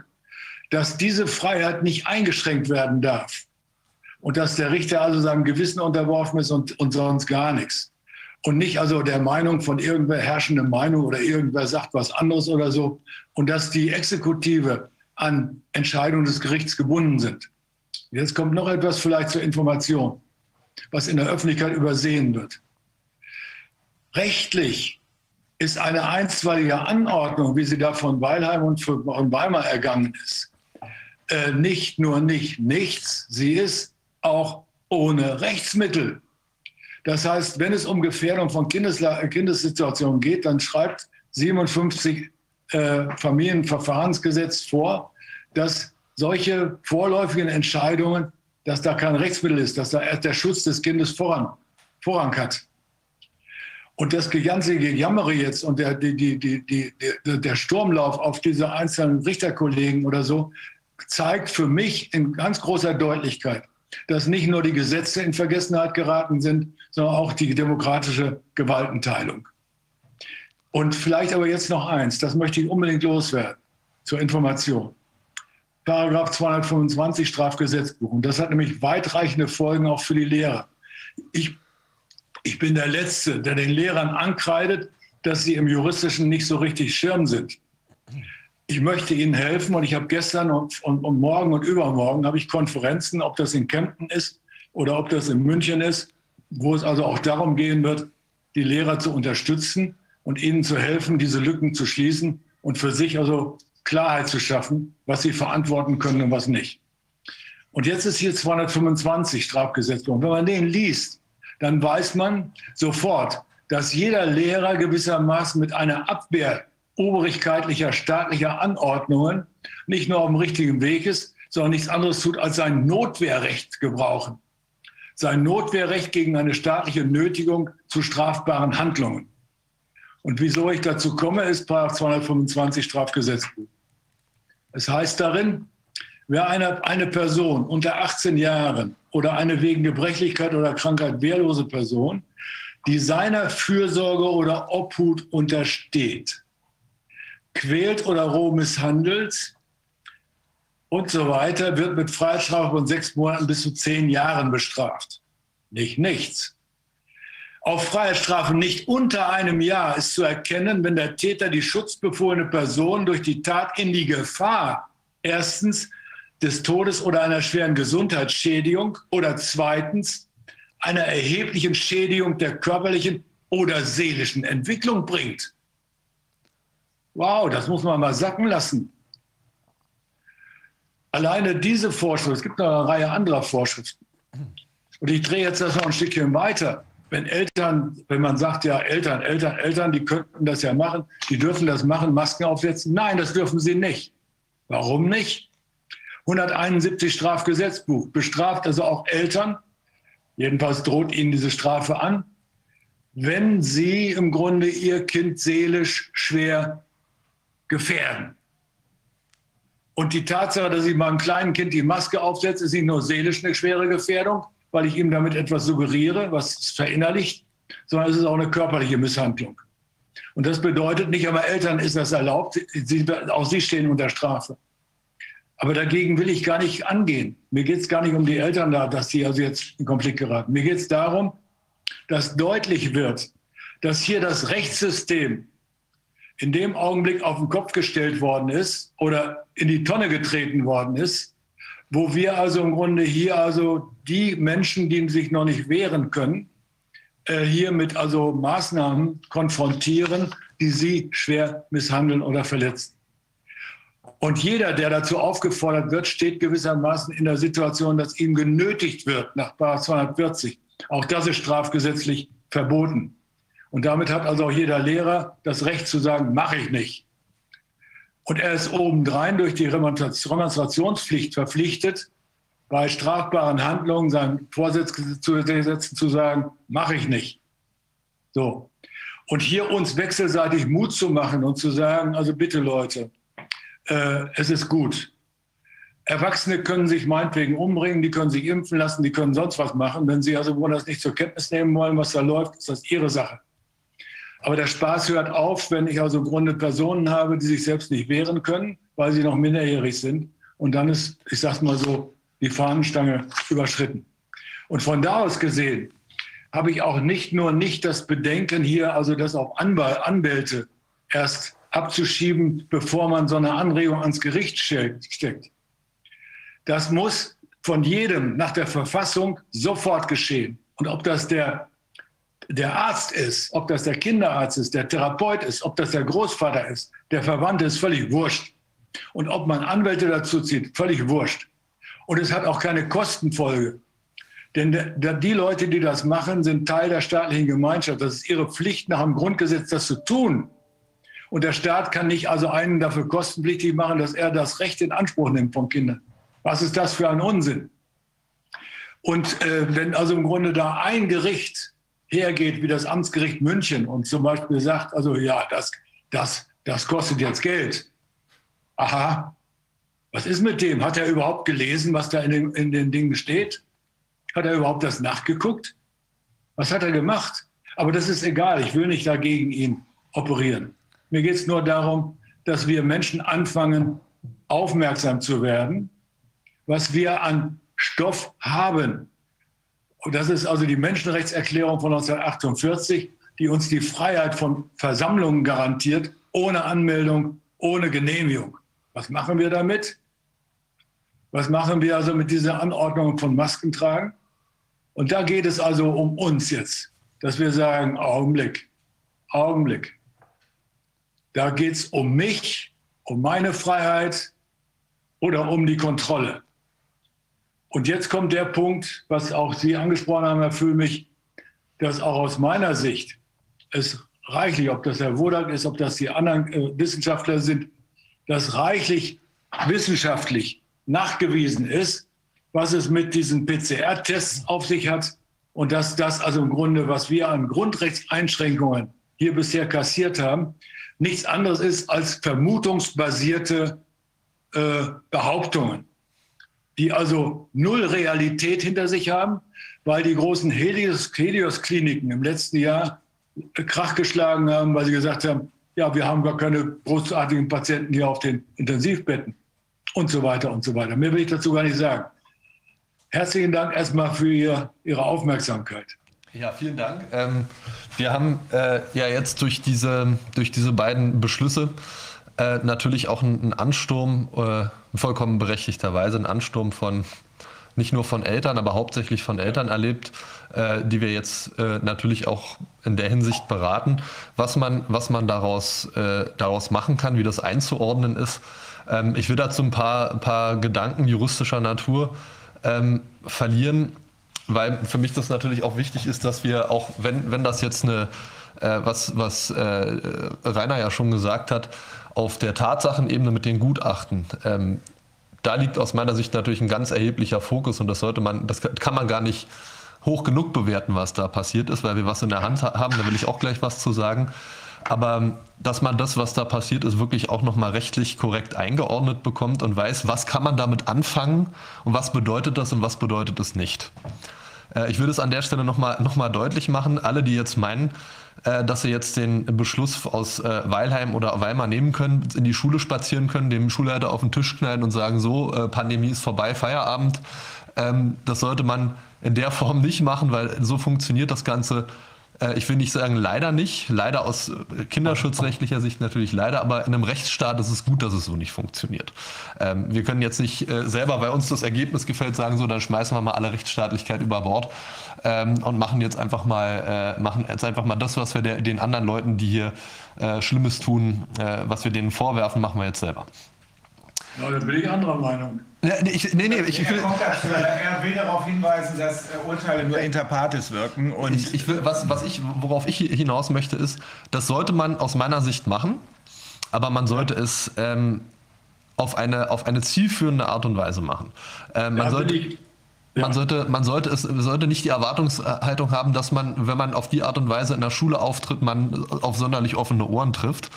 dass diese Freiheit nicht eingeschränkt werden darf. Und dass der Richter also seinem Gewissen unterworfen ist und, und sonst gar nichts und nicht also der Meinung von irgendwer herrschende Meinung oder irgendwer sagt was anderes oder so und dass die Exekutive an Entscheidungen des Gerichts gebunden sind. Jetzt kommt noch etwas vielleicht zur Information, was in der Öffentlichkeit übersehen wird. Rechtlich ist eine einstweilige Anordnung, wie sie da von Weilheim und von Weimar ergangen ist, äh, nicht nur nicht nichts, sie ist auch ohne Rechtsmittel. Das heißt, wenn es um Gefährdung von Kindesla Kindessituationen geht, dann schreibt 57 äh, Familienverfahrensgesetz vor, dass solche vorläufigen Entscheidungen, dass da kein Rechtsmittel ist, dass da erst der Schutz des Kindes voran, Vorrang hat. Und das ganze Gejammere jetzt und der, die, die, die, der Sturmlauf auf diese einzelnen Richterkollegen oder so zeigt für mich in ganz großer Deutlichkeit, dass nicht nur die Gesetze in Vergessenheit geraten sind, sondern auch die demokratische Gewaltenteilung. Und vielleicht aber jetzt noch eins, das möchte ich unbedingt loswerden, zur Information. Paragraph 225 Strafgesetzbuch. Und das hat nämlich weitreichende Folgen auch für die Lehrer. Ich, ich bin der Letzte, der den Lehrern ankreidet, dass sie im Juristischen nicht so richtig schirm sind ich möchte Ihnen helfen und ich habe gestern und, und, und, morgen und übermorgen habe ich Konferenzen, ob das in Kempten ist oder ob das in München ist, wo es also auch darum gehen wird, die Lehrer zu unterstützen und ihnen zu helfen, diese Lücken zu schließen und für sich also Klarheit zu schaffen, was sie verantworten können und was nicht. Und jetzt ist hier 225 Strafgesetzbuch. Und wenn man den liest, dann weiß man sofort, dass jeder Lehrer gewissermaßen mit einer Abwehr obrigkeitlicher staatlicher Anordnungen nicht nur auf dem richtigen Weg ist, sondern nichts anderes tut, als sein Notwehrrecht gebrauchen. Sein Notwehrrecht gegen eine staatliche Nötigung zu strafbaren Handlungen. Und wieso ich dazu komme, ist 225 Strafgesetzbuch. Es heißt darin, Wer eine, eine Person unter 18 Jahren oder eine wegen Gebrechlichkeit oder Krankheit wehrlose Person, die seiner Fürsorge oder Obhut untersteht, quält oder roh misshandelt und so weiter, wird mit Freiheitsstrafe von sechs Monaten bis zu zehn Jahren bestraft. Nicht nichts. Auf Freiheitsstrafe nicht unter einem Jahr ist zu erkennen, wenn der Täter die schutzbefohlene Person durch die Tat in die Gefahr erstens des Todes oder einer schweren Gesundheitsschädigung oder zweitens einer erheblichen Schädigung der körperlichen oder seelischen Entwicklung bringt. Wow, das muss man mal sacken lassen. Alleine diese Vorschrift, es gibt noch eine Reihe anderer Vorschriften. Und ich drehe jetzt das noch ein Stückchen weiter. Wenn Eltern, wenn man sagt, ja, Eltern, Eltern, Eltern, die könnten das ja machen, die dürfen das machen, Masken aufsetzen. Nein, das dürfen sie nicht. Warum nicht? 171 Strafgesetzbuch bestraft also auch Eltern, jedenfalls droht ihnen diese Strafe an, wenn sie im Grunde ihr Kind seelisch schwer gefährden. Und die Tatsache, dass ich meinem kleinen Kind die Maske aufsetze, ist nicht nur seelisch eine schwere Gefährdung, weil ich ihm damit etwas suggeriere, was es verinnerlicht, sondern es ist auch eine körperliche Misshandlung. Und das bedeutet, nicht einmal Eltern ist das erlaubt, sie, auch sie stehen unter Strafe. Aber dagegen will ich gar nicht angehen. Mir geht es gar nicht um die Eltern da, dass sie also jetzt in Konflikt geraten. Mir geht es darum, dass deutlich wird, dass hier das Rechtssystem in dem Augenblick auf den Kopf gestellt worden ist oder in die Tonne getreten worden ist, wo wir also im Grunde hier also die Menschen, die sich noch nicht wehren können, äh, hier mit also Maßnahmen konfrontieren, die sie schwer misshandeln oder verletzen. Und jeder, der dazu aufgefordert wird, steht gewissermaßen in der Situation, dass ihm genötigt wird nach 240. Auch das ist strafgesetzlich verboten. Und damit hat also auch jeder Lehrer das Recht zu sagen, mache ich nicht. Und er ist obendrein durch die Remonstrationspflicht verpflichtet, bei strafbaren Handlungen seinen Vorsitz zu setzen, zu sagen, mache ich nicht. So. Und hier uns wechselseitig Mut zu machen und zu sagen, also bitte Leute, äh, es ist gut. Erwachsene können sich meinetwegen umbringen, die können sich impfen lassen, die können sonst was machen. Wenn sie also wohl das nicht zur Kenntnis nehmen wollen, was da läuft, ist das ihre Sache. Aber der Spaß hört auf, wenn ich also im Grunde Personen habe, die sich selbst nicht wehren können, weil sie noch minderjährig sind. Und dann ist, ich sag's mal so, die Fahnenstange überschritten. Und von da aus gesehen habe ich auch nicht nur nicht das Bedenken hier, also dass auch Anwälte erst abzuschieben, bevor man so eine Anregung ans Gericht steckt. Das muss von jedem nach der Verfassung sofort geschehen. Und ob das der, der Arzt ist, ob das der Kinderarzt ist, der Therapeut ist, ob das der Großvater ist, der Verwandte ist völlig wurscht. Und ob man Anwälte dazu zieht, völlig wurscht. Und es hat auch keine Kostenfolge. Denn die Leute, die das machen, sind Teil der staatlichen Gemeinschaft. Das ist ihre Pflicht nach dem Grundgesetz, das zu tun. Und der Staat kann nicht also einen dafür kostenpflichtig machen, dass er das Recht in Anspruch nimmt von Kindern. Was ist das für ein Unsinn? Und äh, wenn also im Grunde da ein Gericht hergeht, wie das Amtsgericht München, und zum Beispiel sagt, also ja, das, das, das kostet jetzt Geld. Aha, was ist mit dem? Hat er überhaupt gelesen, was da in den, in den Dingen steht? Hat er überhaupt das nachgeguckt? Was hat er gemacht? Aber das ist egal, ich will nicht dagegen ihn operieren. Mir geht es nur darum, dass wir Menschen anfangen, aufmerksam zu werden, was wir an Stoff haben. Und das ist also die Menschenrechtserklärung von 1948, die uns die Freiheit von Versammlungen garantiert, ohne Anmeldung, ohne Genehmigung. Was machen wir damit? Was machen wir also mit dieser Anordnung von Masken tragen? Und da geht es also um uns jetzt, dass wir sagen, Augenblick, Augenblick. Da geht es um mich, um meine Freiheit oder um die Kontrolle. Und jetzt kommt der Punkt, was auch Sie angesprochen haben, Herr Fühlmich, dass auch aus meiner Sicht es reichlich, ob das Herr Wodak ist, ob das die anderen äh, Wissenschaftler sind, dass reichlich wissenschaftlich nachgewiesen ist, was es mit diesen PCR-Tests auf sich hat und dass das also im Grunde, was wir an Grundrechtseinschränkungen hier bisher kassiert haben, nichts anderes ist als vermutungsbasierte äh, Behauptungen. die also null Realität hinter sich haben, weil die großen Helios-Kliniken im letzten Jahr Krach geschlagen haben, weil sie gesagt haben, ja, wir haben gar keine großartigen Patienten hier auf den Intensivbetten und so weiter und so weiter. Mehr will ich dazu gar nicht sagen. Herzlichen Dank erstmal für ihr, Ihre Aufmerksamkeit. Ja, vielen Dank. Ähm, wir haben äh, ja jetzt durch diese, durch diese beiden Beschlüsse äh, natürlich auch einen Ansturm, äh, vollkommen berechtigterweise, einen Ansturm von nicht nur von Eltern, aber hauptsächlich von Eltern erlebt, äh, die wir jetzt äh, natürlich auch in der Hinsicht beraten, was man, was man daraus, äh, daraus machen kann, wie das einzuordnen ist. Ähm, ich will dazu ein paar, paar Gedanken juristischer Natur ähm, verlieren, weil für mich das natürlich auch wichtig ist, dass wir auch, wenn, wenn das jetzt eine, äh, was, was äh, Rainer ja schon gesagt hat, auf der Tatsachenebene mit den Gutachten, ähm, da liegt aus meiner Sicht natürlich ein ganz erheblicher Fokus und das sollte man, das kann man gar nicht hoch genug bewerten, was da passiert ist, weil wir was in der Hand haben, da will ich auch gleich was zu sagen. Aber dass man das, was da passiert ist, wirklich auch nochmal rechtlich korrekt eingeordnet bekommt und weiß, was kann man damit anfangen und was bedeutet das und was bedeutet es nicht. Äh, ich würde es an der Stelle nochmal noch mal deutlich machen, alle, die jetzt meinen, äh, dass sie jetzt den Beschluss aus äh, Weilheim oder Weimar nehmen können, in die Schule spazieren können, dem Schulleiter auf den Tisch knallen und sagen, so, Pandemie ist vorbei, Feierabend. Ähm, das sollte man in der Form nicht machen, weil so funktioniert das Ganze ich will nicht sagen, leider nicht. Leider aus äh, kinderschutzrechtlicher Sicht natürlich leider, aber in einem Rechtsstaat ist es gut, dass es so nicht funktioniert. Ähm, wir können jetzt nicht äh, selber, weil uns das Ergebnis gefällt, sagen, so, dann schmeißen wir mal alle Rechtsstaatlichkeit über Bord ähm, und machen jetzt einfach mal, machen jetzt einfach mal das, was wir den anderen Leuten, die hier Schlimmes tun, was wir denen vorwerfen, machen wir jetzt selber. Ja, da bin ich anderer Meinung. Nee, ich, nee, nee, ich, ich will, er will darauf hinweisen, dass Urteile nur inter partes wirken. Und ich, ich will, was, was ich, worauf ich hinaus möchte, ist, das sollte man aus meiner Sicht machen, aber man sollte es ähm, auf, eine, auf eine zielführende Art und Weise machen. Ähm, man, ja, sollte, ja. man, sollte, man sollte es sollte nicht die Erwartungshaltung haben, dass man, wenn man auf die Art und Weise in der Schule auftritt, man auf sonderlich offene Ohren trifft.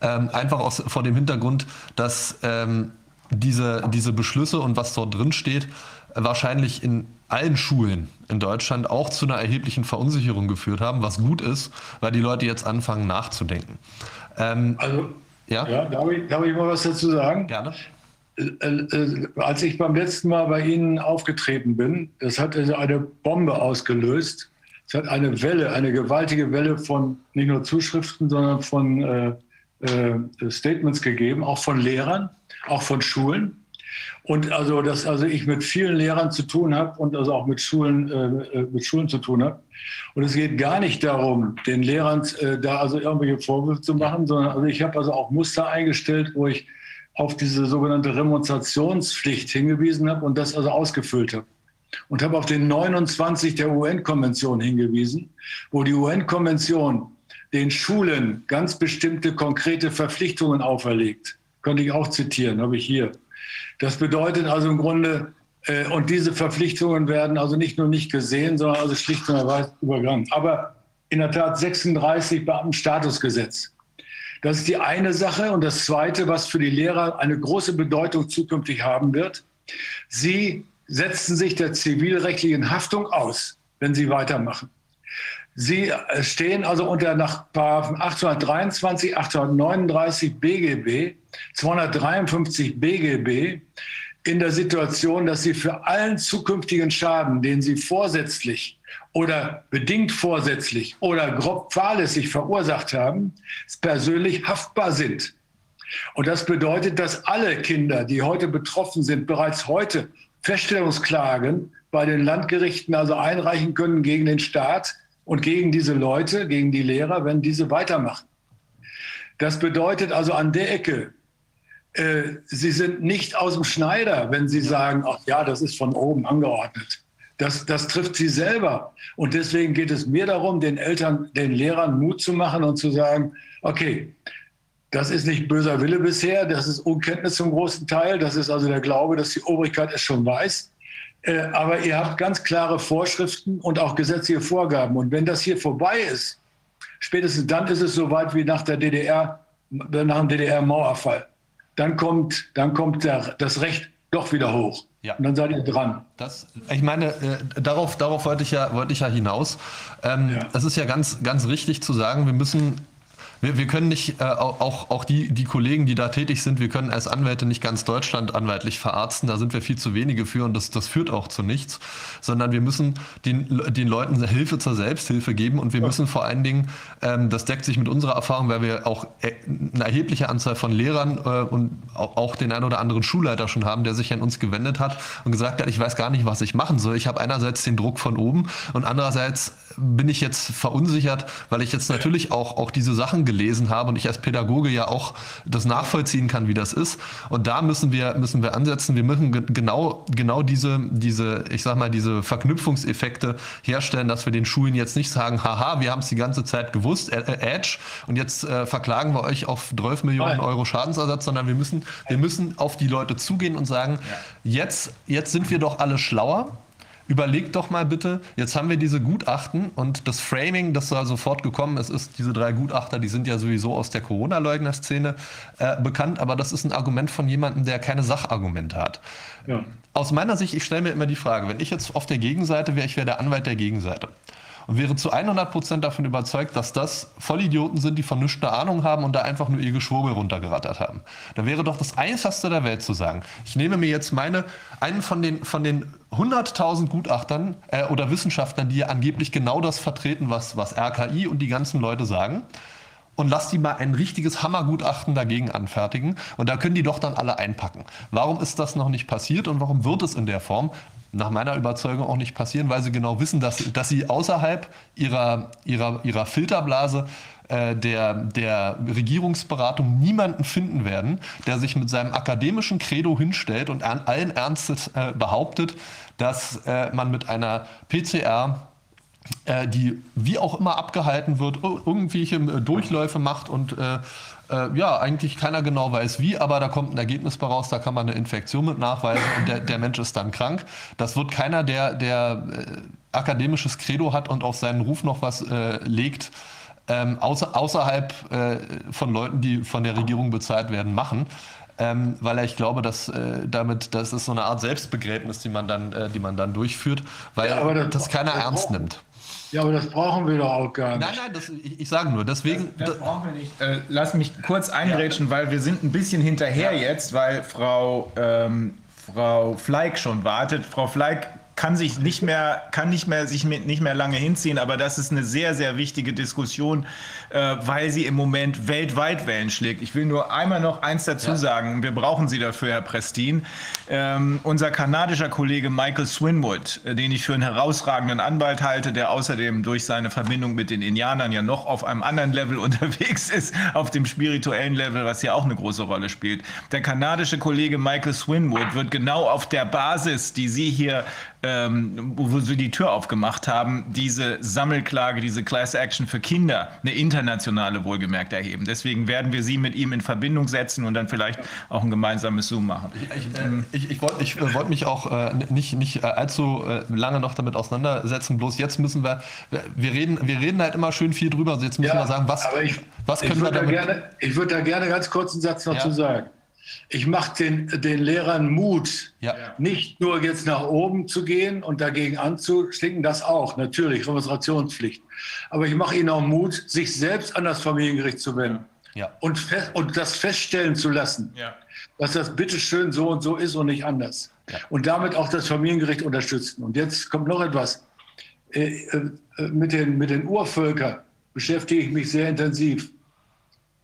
Ähm, einfach aus, vor dem Hintergrund, dass ähm, diese, diese Beschlüsse und was dort drin steht, wahrscheinlich in allen Schulen in Deutschland auch zu einer erheblichen Verunsicherung geführt haben, was gut ist, weil die Leute jetzt anfangen nachzudenken. Ähm, also, ja, ja darf, ich, darf ich mal was dazu sagen? Gerne. Äh, äh, als ich beim letzten Mal bei Ihnen aufgetreten bin, das hat also eine Bombe ausgelöst. Es hat eine Welle, eine gewaltige Welle von nicht nur Zuschriften, sondern von äh, Statements gegeben, auch von Lehrern, auch von Schulen. Und also, dass also ich mit vielen Lehrern zu tun habe und also auch mit Schulen, äh, äh, mit Schulen zu tun habe. Und es geht gar nicht darum, den Lehrern äh, da also irgendwelche Vorwürfe zu machen, sondern also ich habe also auch Muster eingestellt, wo ich auf diese sogenannte Remonstrationspflicht hingewiesen habe und das also ausgefüllt habe. Und habe auf den 29 der UN-Konvention hingewiesen, wo die UN-Konvention den Schulen ganz bestimmte konkrete Verpflichtungen auferlegt. Könnte ich auch zitieren, habe ich hier. Das bedeutet also im Grunde, äh, und diese Verpflichtungen werden also nicht nur nicht gesehen, sondern also schlicht und erweise übergangen. Aber in der Tat 36 Beamtenstatusgesetz. Das ist die eine Sache. Und das Zweite, was für die Lehrer eine große Bedeutung zukünftig haben wird, sie setzen sich der zivilrechtlichen Haftung aus, wenn sie weitermachen. Sie äh, stehen also unter nach 823, 839 BGB, 253 BGB in der Situation, dass Sie für allen zukünftigen Schaden, den Sie vorsätzlich oder bedingt vorsätzlich oder grob fahrlässig verursacht haben, persönlich haftbar sind. Und das bedeutet, dass alle Kinder, die heute betroffen sind, bereits heute Feststellungsklagen bei den Landgerichten also einreichen können gegen den Staat, und gegen diese Leute, gegen die Lehrer, wenn diese weitermachen. Das bedeutet also an der Ecke, äh, sie sind nicht aus dem Schneider, wenn sie sagen, ach ja, das ist von oben angeordnet. Das, das trifft sie selber. Und deswegen geht es mir darum, den Eltern, den Lehrern Mut zu machen und zu sagen, okay, das ist nicht böser Wille bisher, das ist Unkenntnis zum großen Teil, das ist also der Glaube, dass die Obrigkeit es schon weiß. Äh, aber ihr habt ganz klare Vorschriften und auch gesetzliche Vorgaben. Und wenn das hier vorbei ist, spätestens dann ist es so weit wie nach der DDR, nach dem DDR-Mauerfall. Dann kommt, dann kommt der, das Recht doch wieder hoch. Ja. Und dann seid ihr dran. Das, ich meine, äh, darauf, darauf wollte ich ja, wollte ich ja hinaus. Ähm, ja. Es ist ja ganz, ganz richtig zu sagen, wir müssen wir, wir können nicht, äh, auch, auch die, die Kollegen, die da tätig sind, wir können als Anwälte nicht ganz Deutschland anwaltlich verarzten. Da sind wir viel zu wenige für und das, das führt auch zu nichts. Sondern wir müssen den, den Leuten Hilfe zur Selbsthilfe geben und wir ja. müssen vor allen Dingen, ähm, das deckt sich mit unserer Erfahrung, weil wir auch äh, eine erhebliche Anzahl von Lehrern äh, und auch, auch den einen oder anderen Schulleiter schon haben, der sich an uns gewendet hat und gesagt hat, ich weiß gar nicht, was ich machen soll. Ich habe einerseits den Druck von oben und andererseits bin ich jetzt verunsichert, weil ich jetzt natürlich auch, auch diese Sachen gelesen habe und ich als Pädagoge ja auch das nachvollziehen kann, wie das ist. Und da müssen wir, müssen wir ansetzen. Wir müssen genau, genau diese, diese, ich sag mal, diese Verknüpfungseffekte herstellen, dass wir den Schulen jetzt nicht sagen, haha, wir haben es die ganze Zeit gewusst, äh, Edge, und jetzt äh, verklagen wir euch auf 12 Millionen Euro Schadensersatz, sondern wir müssen, wir müssen auf die Leute zugehen und sagen, jetzt, jetzt sind wir doch alle schlauer überlegt doch mal bitte, jetzt haben wir diese Gutachten und das Framing, das da sofort gekommen ist, ist diese drei Gutachter, die sind ja sowieso aus der Corona-Leugner-Szene äh, bekannt, aber das ist ein Argument von jemandem, der keine Sachargumente hat. Ja. Aus meiner Sicht, ich stelle mir immer die Frage, wenn ich jetzt auf der Gegenseite wäre, ich wäre der Anwalt der Gegenseite und wäre zu 100 Prozent davon überzeugt, dass das Vollidioten sind, die von nichts Ahnung haben und da einfach nur ihr Geschwurbel runtergerattert haben. Da wäre doch das Einfachste der Welt zu sagen, ich nehme mir jetzt meine, einen von den, von den 100.000 Gutachtern äh, oder Wissenschaftlern, die ja angeblich genau das vertreten, was, was RKI und die ganzen Leute sagen, und lass die mal ein richtiges Hammergutachten dagegen anfertigen. Und da können die doch dann alle einpacken. Warum ist das noch nicht passiert und warum wird es in der Form? Nach meiner Überzeugung auch nicht passieren, weil sie genau wissen, dass, dass sie außerhalb ihrer, ihrer, ihrer Filterblase äh, der, der Regierungsberatung niemanden finden werden, der sich mit seinem akademischen Credo hinstellt und an allen Ernstes äh, behauptet, dass äh, man mit einer PCR äh, die wie auch immer abgehalten wird, irgendwelche äh, Durchläufe macht und äh, ja, eigentlich keiner genau weiß wie, aber da kommt ein Ergebnis bei raus, da kann man eine Infektion mit nachweisen und der, der Mensch ist dann krank. Das wird keiner, der, der äh, akademisches Credo hat und auf seinen Ruf noch was äh, legt, ähm, außer, außerhalb äh, von Leuten, die von der Regierung bezahlt werden, machen. Ähm, weil ich glaube, dass äh, damit, das ist so eine Art Selbstbegräbnis, die man dann, äh, die man dann durchführt, weil ja, das, das, keiner ernst nimmt. Ja, aber das brauchen wir doch auch gar nicht. Nein, nein, das, ich, ich sage nur, deswegen. Das, das brauchen wir nicht. Äh, lass mich kurz einrätschen, ja. weil wir sind ein bisschen hinterher ja. jetzt, weil Frau, ähm, Frau Fleig schon wartet. Frau Fleig kann sich nicht mehr, kann nicht mehr, sich nicht mehr lange hinziehen, aber das ist eine sehr, sehr wichtige Diskussion, äh, weil sie im Moment weltweit Wellen schlägt. Ich will nur einmal noch eins dazu ja. sagen. Wir brauchen Sie dafür, Herr Prestin. Ähm, unser kanadischer Kollege Michael Swinwood, äh, den ich für einen herausragenden Anwalt halte, der außerdem durch seine Verbindung mit den Indianern ja noch auf einem anderen Level unterwegs ist, auf dem spirituellen Level, was ja auch eine große Rolle spielt. Der kanadische Kollege Michael Swinwood wird genau auf der Basis, die Sie hier ähm, wo sie die Tür aufgemacht haben, diese Sammelklage, diese Class Action für Kinder, eine internationale wohlgemerkt erheben. Deswegen werden wir sie mit ihm in Verbindung setzen und dann vielleicht auch ein gemeinsames Zoom machen. Ich, ich, äh, ich, ich wollte äh, wollt mich auch äh, nicht, nicht äh, allzu äh, lange noch damit auseinandersetzen. Bloß jetzt müssen wir, wir reden, wir reden halt immer schön viel drüber. Also jetzt müssen ja, wir sagen, was, was können wir damit... Gerne, ich würde da gerne ganz kurz einen Satz dazu ja. sagen. Ich mache den, den Lehrern Mut, ja. nicht nur jetzt nach oben zu gehen und dagegen anzustinken, das auch, natürlich, Remonstrationspflicht. Aber ich mache ihnen auch Mut, sich selbst an das Familiengericht zu wenden ja. und, und das feststellen zu lassen, ja. dass das bitteschön so und so ist und nicht anders. Und damit auch das Familiengericht unterstützen. Und jetzt kommt noch etwas. Äh, äh, mit, den, mit den Urvölkern beschäftige ich mich sehr intensiv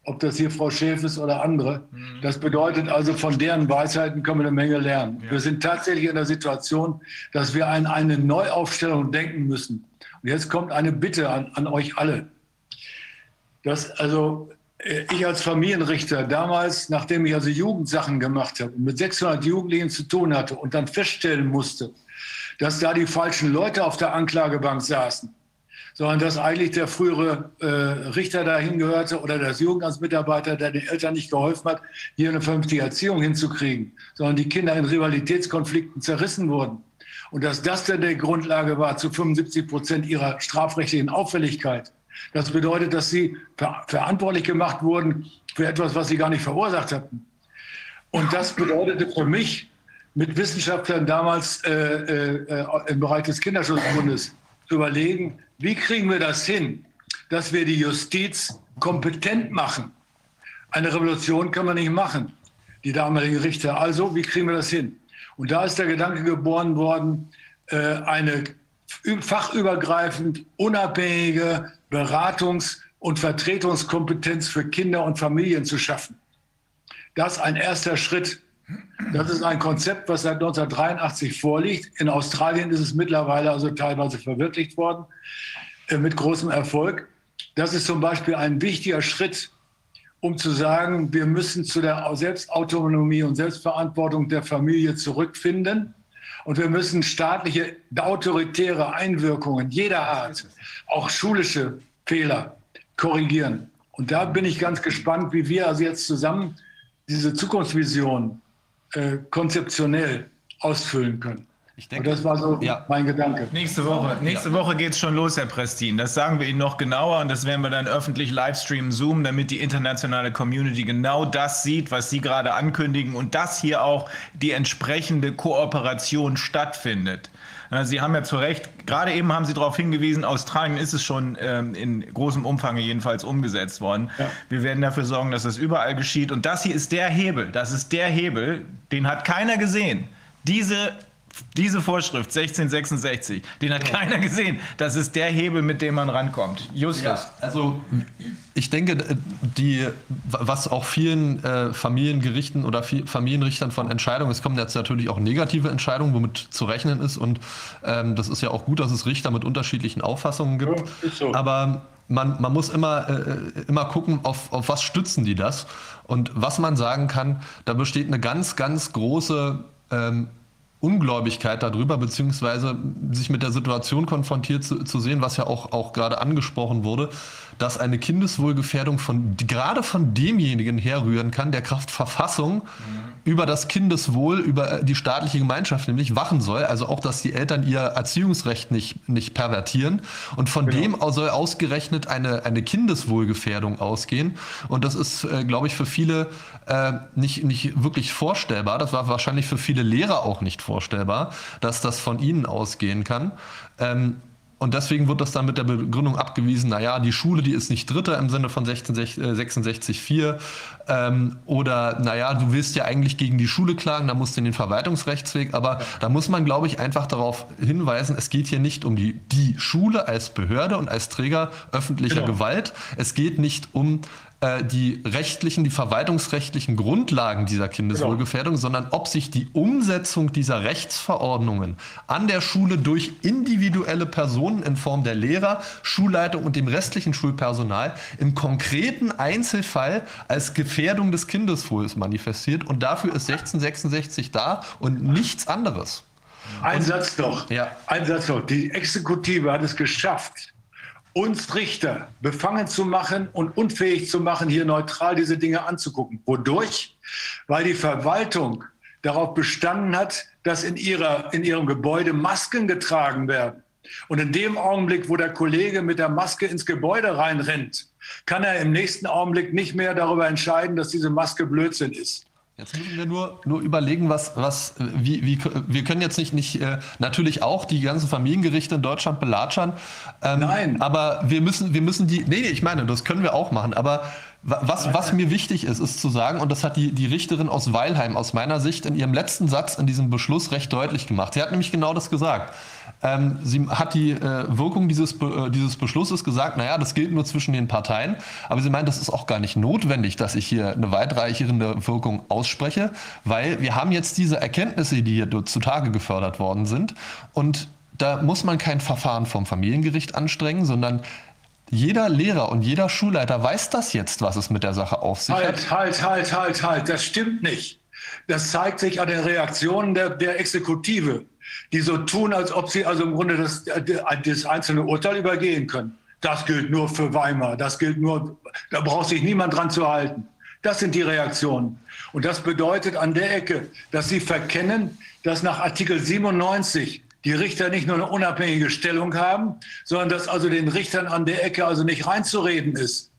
ob das hier Frau Schäf ist oder andere. Mhm. Das bedeutet also, von deren Weisheiten können wir eine Menge lernen. Ja. Wir sind tatsächlich in der Situation, dass wir an eine Neuaufstellung denken müssen. Und jetzt kommt eine Bitte an, an euch alle. Dass also äh, ich als Familienrichter damals, nachdem ich also Jugendsachen gemacht habe und mit 600 Jugendlichen zu tun hatte und dann feststellen musste, dass da die falschen Leute auf der Anklagebank saßen, sondern dass eigentlich der frühere äh, Richter dahin gehörte oder das Jugendamtsmitarbeiter, der den Eltern nicht geholfen hat, hier eine vernünftige Erziehung hinzukriegen, sondern die Kinder in Rivalitätskonflikten zerrissen wurden. Und dass das dann die Grundlage war zu 75 Prozent ihrer strafrechtlichen Auffälligkeit. Das bedeutet, dass sie ver verantwortlich gemacht wurden für etwas, was sie gar nicht verursacht hatten. Und das bedeutete für mich, mit Wissenschaftlern damals äh, äh, im Bereich des Kinderschutzbundes zu überlegen, wie kriegen wir das hin, dass wir die Justiz kompetent machen. Eine Revolution kann man nicht machen, die damaligen Richter. Also, wie kriegen wir das hin? Und da ist der Gedanke geboren worden, äh, eine fachübergreifend unabhängige Beratungs- und Vertretungskompetenz für Kinder und Familien zu schaffen. Das ist ein erster Schritt. Das ist ein Konzept, was seit 1983 vorliegt. In Australien ist es mittlerweile also teilweise verwirklicht worden, mit großem Erfolg. Das ist zum Beispiel ein wichtiger Schritt, um zu sagen, wir müssen zu der Selbstautonomie und Selbstverantwortung der Familie zurückfinden. Und wir müssen staatliche, autoritäre Einwirkungen jeder Art, auch schulische Fehler, korrigieren. Und da bin ich ganz gespannt, wie wir also jetzt zusammen diese Zukunftsvision äh, konzeptionell ausfüllen können. Ich denke, Und das war so ja. mein Gedanke. Nächste Woche, nächste ja. Woche geht es schon los, Herr Prestin. Das sagen wir Ihnen noch genauer und das werden wir dann öffentlich livestreamen, Zoom, damit die internationale Community genau das sieht, was Sie gerade ankündigen und dass hier auch die entsprechende Kooperation stattfindet. Sie haben ja zu Recht, gerade eben haben Sie darauf hingewiesen, Australien ist es schon ähm, in großem Umfang jedenfalls umgesetzt worden. Ja. Wir werden dafür sorgen, dass das überall geschieht. Und das hier ist der Hebel, das ist der Hebel, den hat keiner gesehen. Diese diese Vorschrift 1666, den hat ja. keiner gesehen. Das ist der Hebel, mit dem man rankommt. Justus. Ja, also ich denke, die, was auch vielen äh, Familiengerichten oder Familienrichtern von Entscheidungen, es kommen jetzt natürlich auch negative Entscheidungen, womit zu rechnen ist. Und ähm, das ist ja auch gut, dass es Richter mit unterschiedlichen Auffassungen gibt. Ja, so. Aber man, man muss immer, äh, äh, immer gucken, auf, auf was stützen die das. Und was man sagen kann, da besteht eine ganz, ganz große ähm, Ungläubigkeit darüber, beziehungsweise sich mit der Situation konfrontiert zu, zu sehen, was ja auch, auch gerade angesprochen wurde, dass eine Kindeswohlgefährdung von, gerade von demjenigen herrühren kann, der Kraft Verfassung mhm. über das Kindeswohl, über äh, die staatliche Gemeinschaft nämlich wachen soll. Also auch, dass die Eltern ihr Erziehungsrecht nicht, nicht pervertieren. Und von genau. dem soll ausgerechnet eine, eine Kindeswohlgefährdung ausgehen. Und das ist, äh, glaube ich, für viele äh, nicht, nicht wirklich vorstellbar. Das war wahrscheinlich für viele Lehrer auch nicht vorstellbar, dass das von ihnen ausgehen kann. Ähm, und deswegen wird das dann mit der Begründung abgewiesen, naja, die Schule, die ist nicht Dritter im Sinne von 66.4 ähm, oder naja, du willst ja eigentlich gegen die Schule klagen, da musst du in den Verwaltungsrechtsweg. Aber da muss man, glaube ich, einfach darauf hinweisen, es geht hier nicht um die, die Schule als Behörde und als Träger öffentlicher genau. Gewalt. Es geht nicht um äh, die rechtlichen, die verwaltungsrechtlichen Grundlagen dieser Kindeswohlgefährdung, genau. sondern ob sich die Umsetzung dieser Rechtsverordnungen an der Schule durch individuelle Personen in Form der Lehrer, Schulleitung und dem restlichen Schulpersonal im konkreten Einzelfall als Gefährdung des Kindeswohls manifestiert. Und dafür ist 1666 da und nichts anderes. Ein und, Satz noch. Ja. Ein Satz noch. Die Exekutive hat es geschafft, uns Richter befangen zu machen und unfähig zu machen, hier neutral diese Dinge anzugucken. Wodurch? Weil die Verwaltung darauf bestanden hat, dass in, ihrer, in ihrem Gebäude Masken getragen werden. Und in dem Augenblick, wo der Kollege mit der Maske ins Gebäude reinrennt, kann er im nächsten Augenblick nicht mehr darüber entscheiden, dass diese Maske Blödsinn ist. Jetzt müssen wir nur, nur überlegen, was, was, wie, wie, wir können jetzt nicht, nicht äh, natürlich auch die ganzen Familiengerichte in Deutschland belatschern. Ähm, Nein. Aber wir müssen, wir müssen die, nee, nee, ich meine, das können wir auch machen, aber was, was mir wichtig ist, ist zu sagen, und das hat die, die Richterin aus Weilheim aus meiner Sicht in ihrem letzten Satz in diesem Beschluss recht deutlich gemacht. Sie hat nämlich genau das gesagt. Ähm, sie hat die äh, Wirkung dieses, äh, dieses Beschlusses gesagt, naja, das gilt nur zwischen den Parteien. Aber sie meint, das ist auch gar nicht notwendig, dass ich hier eine weitreichende Wirkung ausspreche, weil wir haben jetzt diese Erkenntnisse, die hier zutage gefördert worden sind. Und da muss man kein Verfahren vom Familiengericht anstrengen, sondern jeder Lehrer und jeder Schulleiter weiß das jetzt, was es mit der Sache auf sich halt, hat. Halt, halt, halt, halt, das stimmt nicht. Das zeigt sich an den Reaktionen der, der Exekutive, die so tun, als ob sie also im Grunde das, das einzelne Urteil übergehen können. Das gilt nur für Weimar, das gilt nur, da braucht sich niemand dran zu halten. Das sind die Reaktionen. Und das bedeutet an der Ecke, dass sie verkennen, dass nach Artikel 97 die Richter nicht nur eine unabhängige Stellung haben, sondern dass also den Richtern an der Ecke also nicht reinzureden ist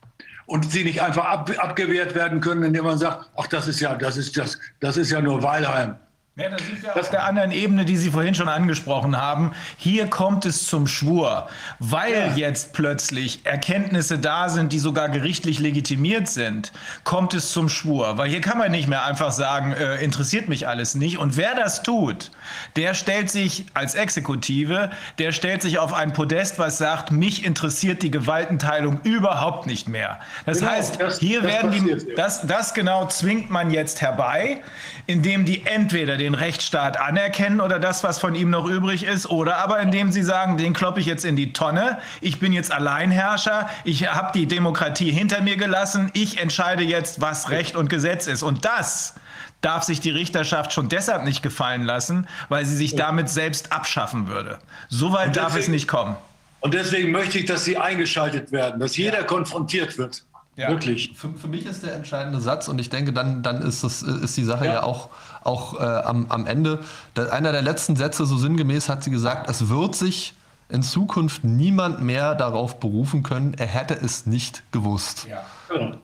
und sie nicht einfach ab, abgewehrt werden können, indem man sagt, ach das ist ja, das ist das, das ist ja nur Weilheim. Ja, da sind wir auf der anderen Ebene, die Sie vorhin schon angesprochen haben. Hier kommt es zum Schwur, weil ja. jetzt plötzlich Erkenntnisse da sind, die sogar gerichtlich legitimiert sind, kommt es zum Schwur. Weil hier kann man nicht mehr einfach sagen, äh, interessiert mich alles nicht. Und wer das tut, der stellt sich als Exekutive, der stellt sich auf ein Podest, was sagt, mich interessiert die Gewaltenteilung überhaupt nicht mehr. Das genau, heißt, das, hier das werden die, das, das genau zwingt man jetzt herbei, indem die entweder den Rechtsstaat anerkennen oder das, was von ihm noch übrig ist, oder aber indem sie sagen, den kloppe ich jetzt in die Tonne, ich bin jetzt Alleinherrscher, ich habe die Demokratie hinter mir gelassen, ich entscheide jetzt, was Recht und Gesetz ist. Und das darf sich die Richterschaft schon deshalb nicht gefallen lassen, weil sie sich damit selbst abschaffen würde. Soweit darf es nicht kommen. Und deswegen möchte ich, dass sie eingeschaltet werden, dass jeder konfrontiert wird. Ja. Wirklich. Für, für, mich ist der entscheidende Satz und ich denke, dann, dann ist, das, ist die Sache ja, ja auch, auch äh, am, am Ende. Da, einer der letzten Sätze, so sinngemäß, hat sie gesagt, es wird sich in Zukunft niemand mehr darauf berufen können, er hätte es nicht gewusst. Ja.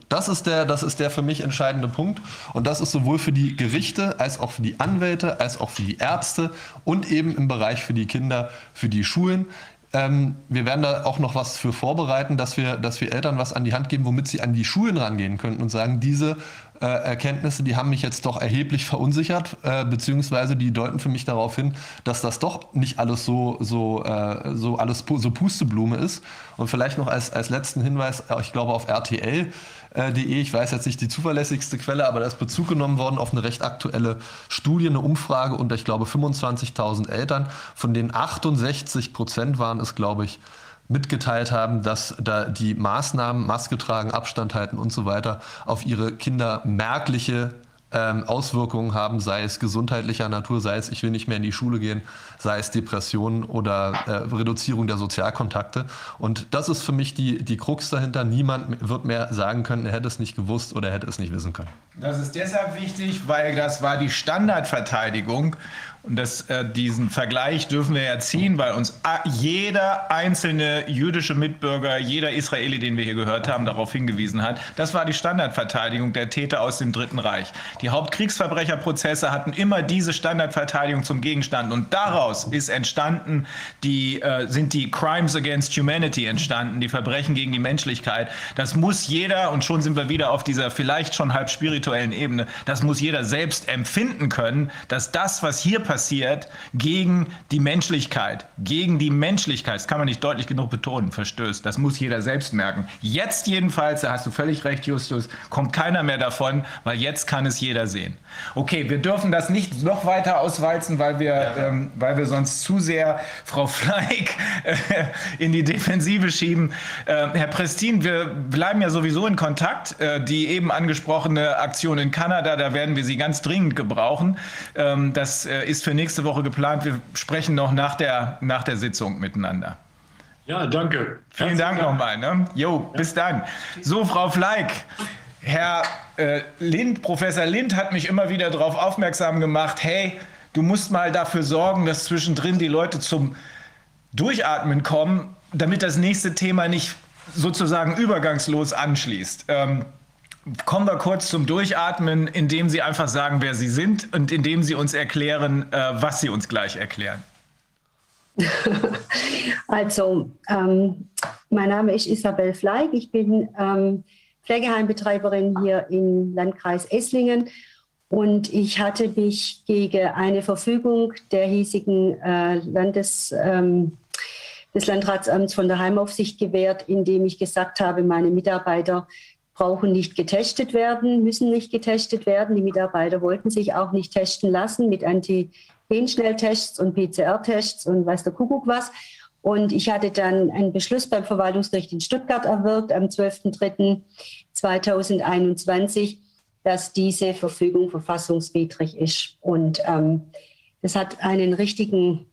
Das, ist der, das ist der für mich entscheidende Punkt. Und das ist sowohl für die Gerichte als auch für die Anwälte, als auch für die Ärzte und eben im Bereich für die Kinder, für die Schulen. Ähm, wir werden da auch noch was für vorbereiten, dass wir, dass wir Eltern was an die Hand geben, womit sie an die Schulen rangehen könnten und sagen, diese äh, Erkenntnisse, die haben mich jetzt doch erheblich verunsichert, äh, beziehungsweise die deuten für mich darauf hin, dass das doch nicht alles so, so, äh, so alles so Pusteblume ist. Und vielleicht noch als, als letzten Hinweis, äh, ich glaube auf RTL ich weiß jetzt nicht die zuverlässigste Quelle, aber da ist Bezug genommen worden auf eine recht aktuelle Studie, eine Umfrage unter, ich glaube, 25.000 Eltern, von denen 68 Prozent waren es, glaube ich, mitgeteilt haben, dass da die Maßnahmen, Maske tragen, Abstand halten und so weiter auf ihre Kinder merkliche ähm, Auswirkungen haben, sei es gesundheitlicher Natur, sei es ich will nicht mehr in die Schule gehen, sei es Depressionen oder äh, Reduzierung der Sozialkontakte. Und das ist für mich die, die Krux dahinter. Niemand wird mehr sagen können, er hätte es nicht gewusst oder er hätte es nicht wissen können. Das ist deshalb wichtig, weil das war die Standardverteidigung und das, äh, diesen Vergleich dürfen wir ja ziehen, weil uns jeder einzelne jüdische Mitbürger, jeder Israeli, den wir hier gehört haben, darauf hingewiesen hat. Das war die Standardverteidigung der Täter aus dem Dritten Reich. Die Hauptkriegsverbrecherprozesse hatten immer diese Standardverteidigung zum Gegenstand. Und daraus ist entstanden, die, äh, sind die Crimes against Humanity entstanden, die Verbrechen gegen die Menschlichkeit. Das muss jeder, und schon sind wir wieder auf dieser vielleicht schon halb spirituellen Ebene, das muss jeder selbst empfinden können, dass das, was hier passiert, passiert gegen die Menschlichkeit, gegen die Menschlichkeit, das kann man nicht deutlich genug betonen, verstößt. Das muss jeder selbst merken. Jetzt jedenfalls, da hast du völlig recht, Justus, kommt keiner mehr davon, weil jetzt kann es jeder sehen. Okay, wir dürfen das nicht noch weiter auswalzen, weil wir, ja. ähm, weil wir sonst zu sehr Frau Fleig äh, in die Defensive schieben. Äh, Herr Prestin, wir bleiben ja sowieso in Kontakt. Äh, die eben angesprochene Aktion in Kanada, da werden wir Sie ganz dringend gebrauchen. Ähm, das äh, ist ist für nächste Woche geplant. Wir sprechen noch nach der, nach der Sitzung miteinander. Ja, danke. Vielen Dank nochmal. Ne? Jo, ja. bis dann. So, Frau Fleig, Herr äh, Lind, Professor Lind hat mich immer wieder darauf aufmerksam gemacht, hey, du musst mal dafür sorgen, dass zwischendrin die Leute zum Durchatmen kommen, damit das nächste Thema nicht sozusagen übergangslos anschließt. Ähm, Kommen wir kurz zum Durchatmen, indem Sie einfach sagen, wer Sie sind und indem Sie uns erklären, äh, was Sie uns gleich erklären. Also, ähm, mein Name ist Isabel Fleig. Ich bin ähm, Pflegeheimbetreiberin hier im Landkreis Esslingen und ich hatte mich gegen eine Verfügung der hiesigen äh, Landes, ähm, des Landratsamts von der Heimaufsicht gewehrt, indem ich gesagt habe, meine Mitarbeiter brauchen nicht getestet werden, müssen nicht getestet werden. Die Mitarbeiter wollten sich auch nicht testen lassen mit Antigen-Schnelltests und PCR-Tests und weiß der Kuckuck was. Und ich hatte dann einen Beschluss beim Verwaltungsgericht in Stuttgart erwirkt am 12.03.2021, dass diese Verfügung verfassungswidrig ist. Und ähm, das hat einen richtigen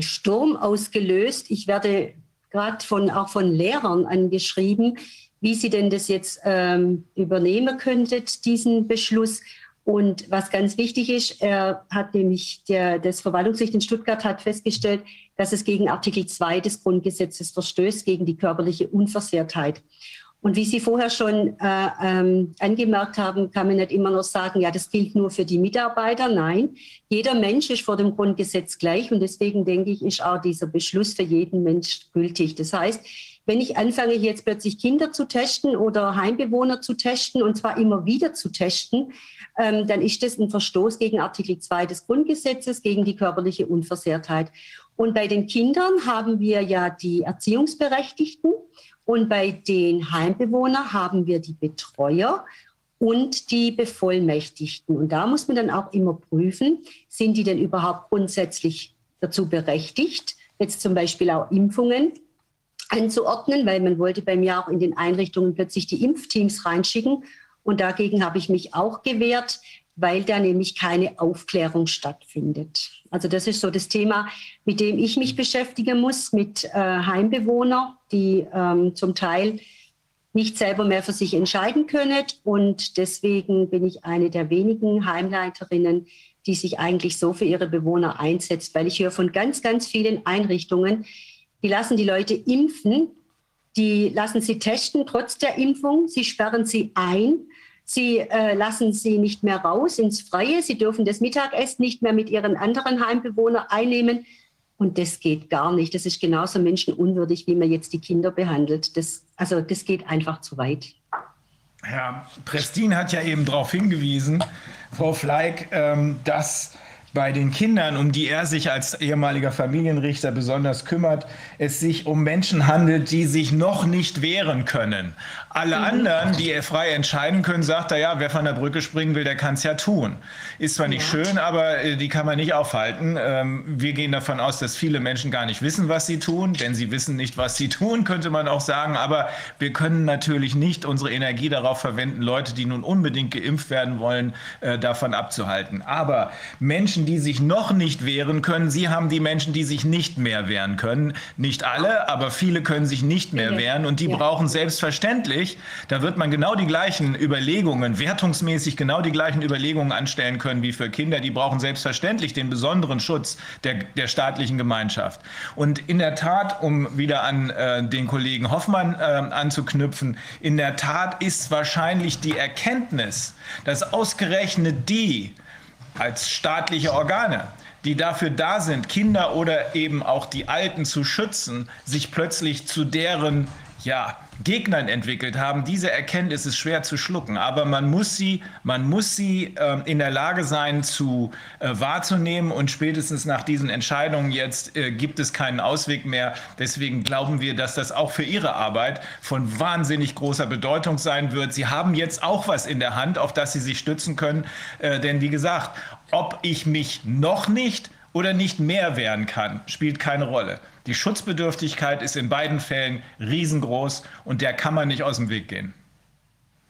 Sturm ausgelöst. Ich werde gerade von, auch von Lehrern angeschrieben, wie Sie denn das jetzt ähm, übernehmen könntet, diesen Beschluss. Und was ganz wichtig ist, er hat nämlich der, das Verwaltungsgericht in Stuttgart hat festgestellt, dass es gegen Artikel 2 des Grundgesetzes verstößt, gegen die körperliche Unversehrtheit. Und wie Sie vorher schon äh, ähm, angemerkt haben, kann man nicht immer nur sagen, ja, das gilt nur für die Mitarbeiter. Nein, jeder Mensch ist vor dem Grundgesetz gleich und deswegen denke ich, ist auch dieser Beschluss für jeden Mensch gültig. Das heißt, wenn ich anfange, jetzt plötzlich Kinder zu testen oder Heimbewohner zu testen und zwar immer wieder zu testen, ähm, dann ist das ein Verstoß gegen Artikel 2 des Grundgesetzes, gegen die körperliche Unversehrtheit. Und bei den Kindern haben wir ja die Erziehungsberechtigten und bei den Heimbewohnern haben wir die Betreuer und die Bevollmächtigten. Und da muss man dann auch immer prüfen, sind die denn überhaupt grundsätzlich dazu berechtigt, jetzt zum Beispiel auch Impfungen anzuordnen, weil man wollte bei mir auch in den Einrichtungen plötzlich die Impfteams reinschicken. Und dagegen habe ich mich auch gewehrt, weil da nämlich keine Aufklärung stattfindet. Also das ist so das Thema, mit dem ich mich beschäftigen muss, mit äh, Heimbewohnern, die ähm, zum Teil nicht selber mehr für sich entscheiden können. Und deswegen bin ich eine der wenigen Heimleiterinnen, die sich eigentlich so für ihre Bewohner einsetzt, weil ich höre von ganz, ganz vielen Einrichtungen, die lassen die Leute impfen, die lassen sie testen trotz der Impfung, sie sperren sie ein Sie äh, lassen sie nicht mehr raus ins Freie. Sie dürfen das Mittagessen nicht mehr mit ihren anderen Heimbewohnern einnehmen. Und das geht gar nicht. Das ist genauso menschenunwürdig, wie man jetzt die Kinder behandelt. Das, also das geht einfach zu weit. Herr Prestin hat ja eben darauf hingewiesen, Frau Fleig, ähm, dass bei den Kindern, um die er sich als ehemaliger Familienrichter besonders kümmert, es sich um Menschen handelt, die sich noch nicht wehren können. Alle mhm. anderen, die er frei entscheiden können, sagt er ja, wer von der Brücke springen will, der kann es ja tun. Ist zwar nicht ja. schön, aber äh, die kann man nicht aufhalten. Ähm, wir gehen davon aus, dass viele Menschen gar nicht wissen, was sie tun, denn sie wissen nicht, was sie tun, könnte man auch sagen. Aber wir können natürlich nicht unsere Energie darauf verwenden, Leute, die nun unbedingt geimpft werden wollen, äh, davon abzuhalten. Aber Menschen, Menschen, die sich noch nicht wehren können. Sie haben die Menschen, die sich nicht mehr wehren können. Nicht alle, aber viele können sich nicht mehr wehren und die ja. brauchen selbstverständlich, da wird man genau die gleichen Überlegungen, wertungsmäßig genau die gleichen Überlegungen anstellen können wie für Kinder. Die brauchen selbstverständlich den besonderen Schutz der, der staatlichen Gemeinschaft. Und in der Tat, um wieder an äh, den Kollegen Hoffmann äh, anzuknüpfen, in der Tat ist wahrscheinlich die Erkenntnis, dass ausgerechnet die, als staatliche Organe, die dafür da sind, Kinder oder eben auch die Alten zu schützen, sich plötzlich zu deren ja, Gegnern entwickelt haben. Diese Erkenntnis ist schwer zu schlucken, aber man muss sie, man muss sie äh, in der Lage sein zu äh, wahrzunehmen und spätestens nach diesen Entscheidungen jetzt äh, gibt es keinen Ausweg mehr. Deswegen glauben wir, dass das auch für Ihre Arbeit von wahnsinnig großer Bedeutung sein wird. Sie haben jetzt auch was in der Hand, auf das Sie sich stützen können, äh, denn wie gesagt, ob ich mich noch nicht oder nicht mehr wehren kann, spielt keine Rolle. Die Schutzbedürftigkeit ist in beiden Fällen riesengroß und der kann man nicht aus dem Weg gehen.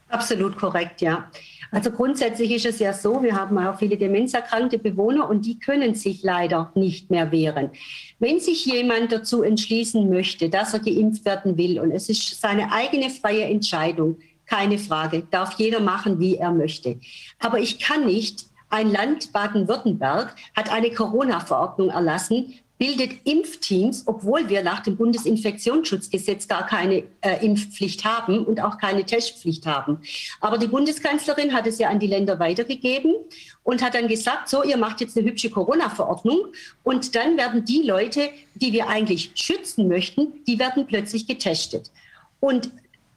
Absolut korrekt, ja. Also grundsätzlich ist es ja so, wir haben auch viele demenzerkrankte Bewohner und die können sich leider nicht mehr wehren. Wenn sich jemand dazu entschließen möchte, dass er geimpft werden will und es ist seine eigene freie Entscheidung, keine Frage, darf jeder machen, wie er möchte. Aber ich kann nicht ein Land Baden-Württemberg hat eine Corona-Verordnung erlassen, bildet Impfteams, obwohl wir nach dem Bundesinfektionsschutzgesetz gar keine äh, Impfpflicht haben und auch keine Testpflicht haben. Aber die Bundeskanzlerin hat es ja an die Länder weitergegeben und hat dann gesagt, so, ihr macht jetzt eine hübsche Corona-Verordnung und dann werden die Leute, die wir eigentlich schützen möchten, die werden plötzlich getestet. Und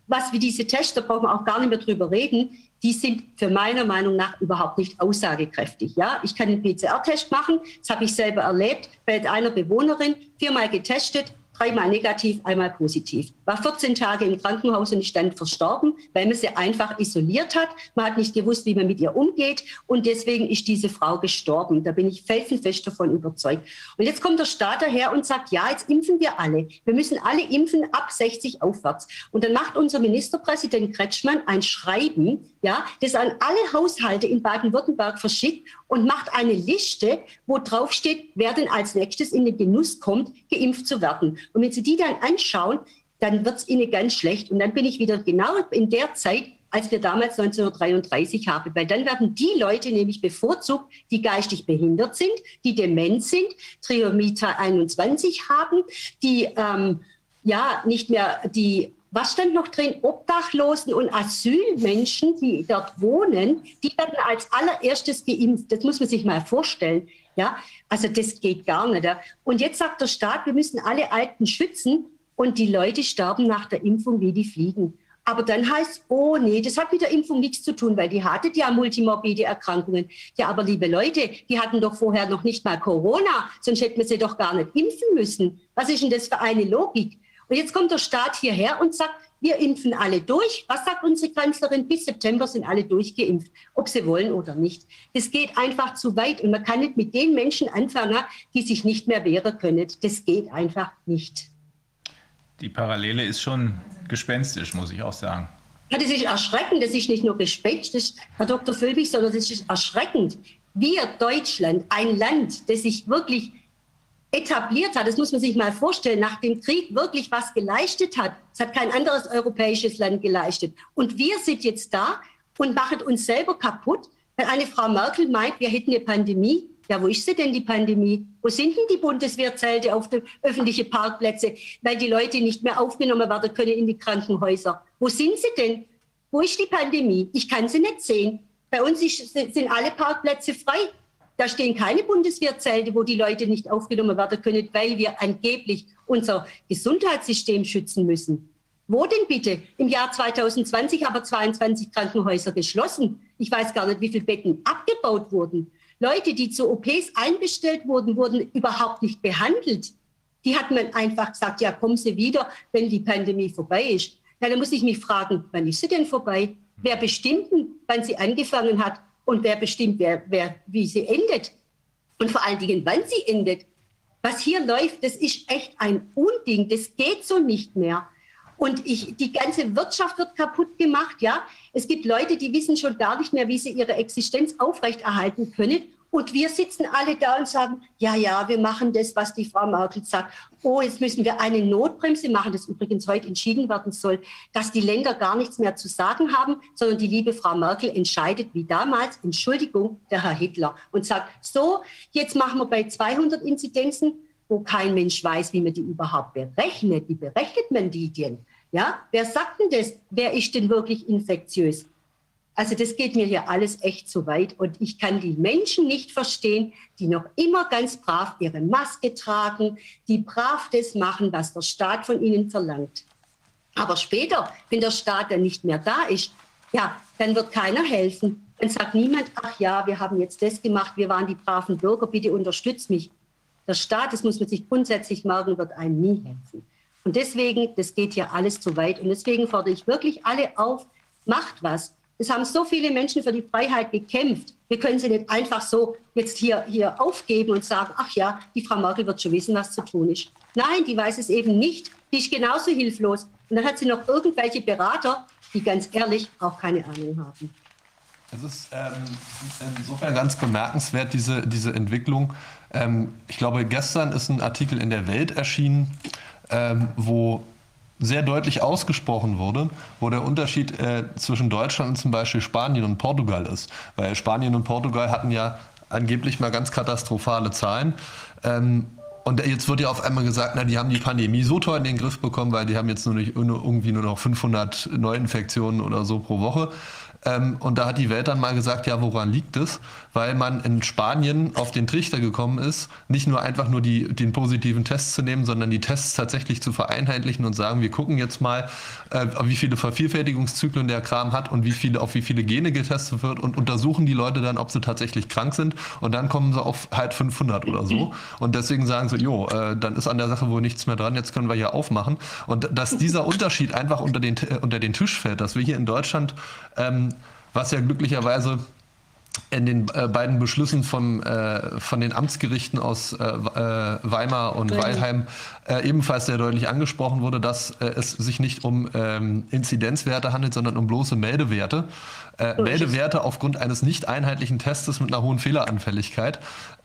was wie diese Tests, da brauchen wir auch gar nicht mehr drüber reden, die sind für meiner Meinung nach überhaupt nicht aussagekräftig. Ja, ich kann einen PCR-Test machen, das habe ich selber erlebt bei einer Bewohnerin, viermal getestet, dreimal negativ, einmal positiv. War 14 Tage im Krankenhaus und ist dann verstorben, weil man sie einfach isoliert hat. Man hat nicht gewusst, wie man mit ihr umgeht und deswegen ist diese Frau gestorben. Da bin ich felsenfest davon überzeugt. Und jetzt kommt der Staat daher und sagt, ja, jetzt impfen wir alle. Wir müssen alle impfen ab 60 aufwärts. Und dann macht unser Ministerpräsident Kretschmann ein Schreiben, ja, das an alle Haushalte in Baden-Württemberg verschickt und macht eine Liste, wo drauf steht, wer denn als nächstes in den Genuss kommt, geimpft zu werden. Und wenn Sie die dann anschauen, dann wird es Ihnen ganz schlecht. Und dann bin ich wieder genau in der Zeit, als wir damals 1933 haben. Weil dann werden die Leute nämlich bevorzugt, die geistig behindert sind, die dement sind, Triomita 21 haben, die ähm, ja nicht mehr die was stand noch drin? Obdachlosen und Asylmenschen, die dort wohnen, die werden als allererstes geimpft. Das muss man sich mal vorstellen. Ja, also das geht gar nicht. Ja? Und jetzt sagt der Staat, wir müssen alle Alten schützen und die Leute sterben nach der Impfung wie die Fliegen. Aber dann heißt, oh nee, das hat mit der Impfung nichts zu tun, weil die hattet ja multimorbide Erkrankungen. Ja, aber liebe Leute, die hatten doch vorher noch nicht mal Corona, sonst hätten wir sie doch gar nicht impfen müssen. Was ist denn das für eine Logik? Und jetzt kommt der Staat hierher und sagt, wir impfen alle durch. Was sagt unsere Kanzlerin? Bis September sind alle durchgeimpft, ob sie wollen oder nicht. Das geht einfach zu weit und man kann nicht mit den Menschen anfangen, die sich nicht mehr wehren können. Das geht einfach nicht. Die Parallele ist schon gespenstisch, muss ich auch sagen. Ja, das ist erschreckend. Das ist nicht nur gespenstisch, Herr Dr. Völbig, sondern das ist erschreckend. Wir, Deutschland, ein Land, das sich wirklich etabliert hat, das muss man sich mal vorstellen, nach dem Krieg wirklich was geleistet hat. Das hat kein anderes europäisches Land geleistet. Und wir sind jetzt da und machen uns selber kaputt, weil eine Frau Merkel meint, wir hätten eine Pandemie. Ja, wo ist sie denn, die Pandemie? Wo sind denn die Bundeswehrzelte auf den öffentlichen Parkplätzen, weil die Leute nicht mehr aufgenommen werden können in die Krankenhäuser? Wo sind sie denn? Wo ist die Pandemie? Ich kann sie nicht sehen. Bei uns ist, sind alle Parkplätze frei. Da stehen keine Bundeswehrzelte, wo die Leute nicht aufgenommen werden können, weil wir angeblich unser Gesundheitssystem schützen müssen. Wo denn bitte? Im Jahr 2020 aber 22 Krankenhäuser geschlossen. Ich weiß gar nicht, wie viele Betten abgebaut wurden. Leute, die zu OPs einbestellt wurden, wurden überhaupt nicht behandelt. Die hat man einfach gesagt, ja, kommen Sie wieder, wenn die Pandemie vorbei ist. Na, dann muss ich mich fragen, wann ist sie denn vorbei? Wer bestimmt, wann sie angefangen hat? Und wer bestimmt, wer, wer, wie sie endet und vor allen Dingen, wann sie endet. Was hier läuft, das ist echt ein Unding. Das geht so nicht mehr. Und ich, die ganze Wirtschaft wird kaputt gemacht. Ja, es gibt Leute, die wissen schon gar nicht mehr, wie sie ihre Existenz aufrechterhalten können. Und wir sitzen alle da und sagen, ja, ja, wir machen das, was die Frau Merkel sagt. Oh, jetzt müssen wir eine Notbremse machen, das übrigens heute entschieden werden soll, dass die Länder gar nichts mehr zu sagen haben, sondern die liebe Frau Merkel entscheidet, wie damals, Entschuldigung, der Herr Hitler, und sagt, so, jetzt machen wir bei 200 Inzidenzen, wo kein Mensch weiß, wie man die überhaupt berechnet. Wie berechnet man die denn? Ja, wer sagt denn das? Wer ist denn wirklich infektiös? Also das geht mir hier alles echt zu weit und ich kann die Menschen nicht verstehen, die noch immer ganz brav ihre Maske tragen, die brav das machen, was der Staat von ihnen verlangt. Aber später, wenn der Staat dann nicht mehr da ist, ja, dann wird keiner helfen. Dann sagt niemand, ach ja, wir haben jetzt das gemacht, wir waren die braven Bürger, bitte unterstützt mich. Der Staat, das muss man sich grundsätzlich merken, wird einem nie helfen. Und deswegen, das geht hier alles zu weit. Und deswegen fordere ich wirklich alle auf, macht was. Es haben so viele Menschen für die Freiheit gekämpft. Wir können sie nicht einfach so jetzt hier, hier aufgeben und sagen, ach ja, die Frau Merkel wird schon wissen, was zu tun ist. Nein, die weiß es eben nicht. Die ist genauso hilflos. Und dann hat sie noch irgendwelche Berater, die ganz ehrlich auch keine Ahnung haben. Es ist ähm, insofern ganz bemerkenswert, diese, diese Entwicklung. Ähm, ich glaube, gestern ist ein Artikel in der Welt erschienen, ähm, wo sehr deutlich ausgesprochen wurde, wo der Unterschied äh, zwischen Deutschland und zum Beispiel Spanien und Portugal ist. Weil Spanien und Portugal hatten ja angeblich mal ganz katastrophale Zahlen. Ähm, und jetzt wird ja auf einmal gesagt, na, die haben die Pandemie so toll in den Griff bekommen, weil die haben jetzt nur nicht, irgendwie nur noch 500 Neuinfektionen oder so pro Woche. Ähm, und da hat die Welt dann mal gesagt, ja, woran liegt es? Weil man in Spanien auf den Trichter gekommen ist, nicht nur einfach nur die, den positiven Test zu nehmen, sondern die Tests tatsächlich zu vereinheitlichen und sagen, wir gucken jetzt mal, äh, wie viele Vervielfältigungszyklen der Kram hat und wie viele, auf wie viele Gene getestet wird und untersuchen die Leute dann, ob sie tatsächlich krank sind. Und dann kommen sie auf halt 500 oder so. Und deswegen sagen sie, jo, äh, dann ist an der Sache wohl nichts mehr dran, jetzt können wir hier aufmachen. Und dass dieser Unterschied einfach unter den, äh, unter den Tisch fällt, dass wir hier in Deutschland ähm, was ja glücklicherweise in den äh, beiden Beschlüssen von, äh, von den Amtsgerichten aus äh, äh Weimar und Weilheim äh, ebenfalls sehr deutlich angesprochen wurde, dass äh, es sich nicht um ähm, Inzidenzwerte handelt, sondern um bloße Meldewerte. Meldewerte aufgrund eines nicht einheitlichen Testes mit einer hohen Fehleranfälligkeit.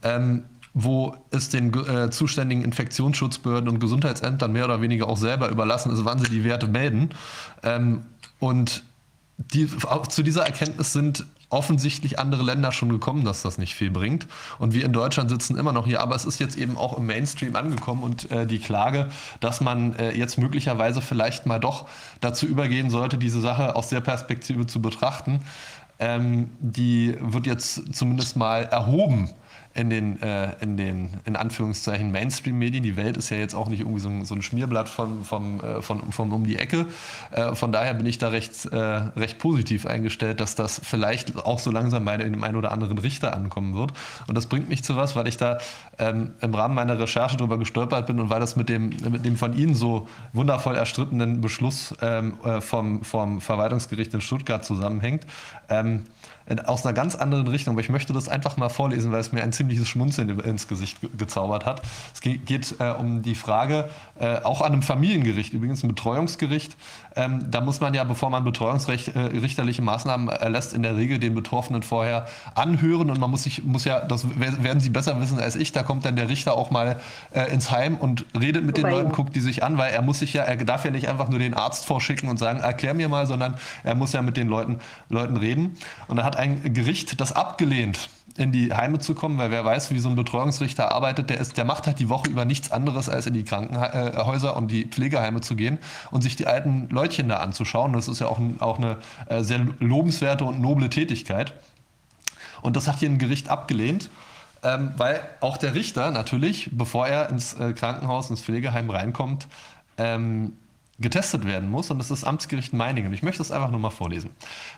Ähm, wo es den äh, zuständigen Infektionsschutzbehörden und Gesundheitsämtern mehr oder weniger auch selber überlassen ist, wann sie die Werte melden. Ähm, und die, zu dieser Erkenntnis sind offensichtlich andere Länder schon gekommen, dass das nicht viel bringt. Und wir in Deutschland sitzen immer noch hier, aber es ist jetzt eben auch im Mainstream angekommen und äh, die Klage, dass man äh, jetzt möglicherweise vielleicht mal doch dazu übergehen sollte, diese Sache aus der Perspektive zu betrachten, ähm, die wird jetzt zumindest mal erhoben in den, äh, in den in Anführungszeichen Mainstream-Medien. Die Welt ist ja jetzt auch nicht irgendwie so ein, so ein Schmierblatt von, vom, äh, von, von um die Ecke. Äh, von daher bin ich da recht, äh, recht positiv eingestellt, dass das vielleicht auch so langsam bei dem einen oder anderen Richter ankommen wird. Und das bringt mich zu was, weil ich da ähm, im Rahmen meiner Recherche darüber gestolpert bin und weil das mit dem, mit dem von Ihnen so wundervoll erstrittenen Beschluss ähm, äh, vom, vom Verwaltungsgericht in Stuttgart zusammenhängt. Ähm, aus einer ganz anderen Richtung. Aber ich möchte das einfach mal vorlesen, weil es mir ein ziemliches Schmunzeln ins Gesicht gezaubert hat. Es geht äh, um die Frage, äh, auch an einem Familiengericht, übrigens ein Betreuungsgericht. Ähm, da muss man ja, bevor man betreuungsrichterliche äh, Maßnahmen erlässt, in der Regel den Betroffenen vorher anhören. Und man muss sich, muss ja, das werden Sie besser wissen als ich, da kommt dann der Richter auch mal äh, ins Heim und redet mit den Leuten, guckt die sich an, weil er muss sich ja, er darf ja nicht einfach nur den Arzt vorschicken und sagen, erklär mir mal, sondern er muss ja mit den Leuten, Leuten reden. Und da hat ein Gericht das abgelehnt, in die Heime zu kommen, weil wer weiß, wie so ein Betreuungsrichter arbeitet, der, ist, der macht halt die Woche über nichts anderes, als in die Krankenhäuser und die Pflegeheime zu gehen und sich die alten Leutchen da anzuschauen. Das ist ja auch, ein, auch eine äh, sehr lobenswerte und noble Tätigkeit. Und das hat hier ein Gericht abgelehnt. Ähm, weil auch der Richter natürlich, bevor er ins äh, Krankenhaus, ins Pflegeheim reinkommt, ähm, getestet werden muss. Und das ist Amtsgericht Meiningen. Ich möchte es einfach nur mal vorlesen.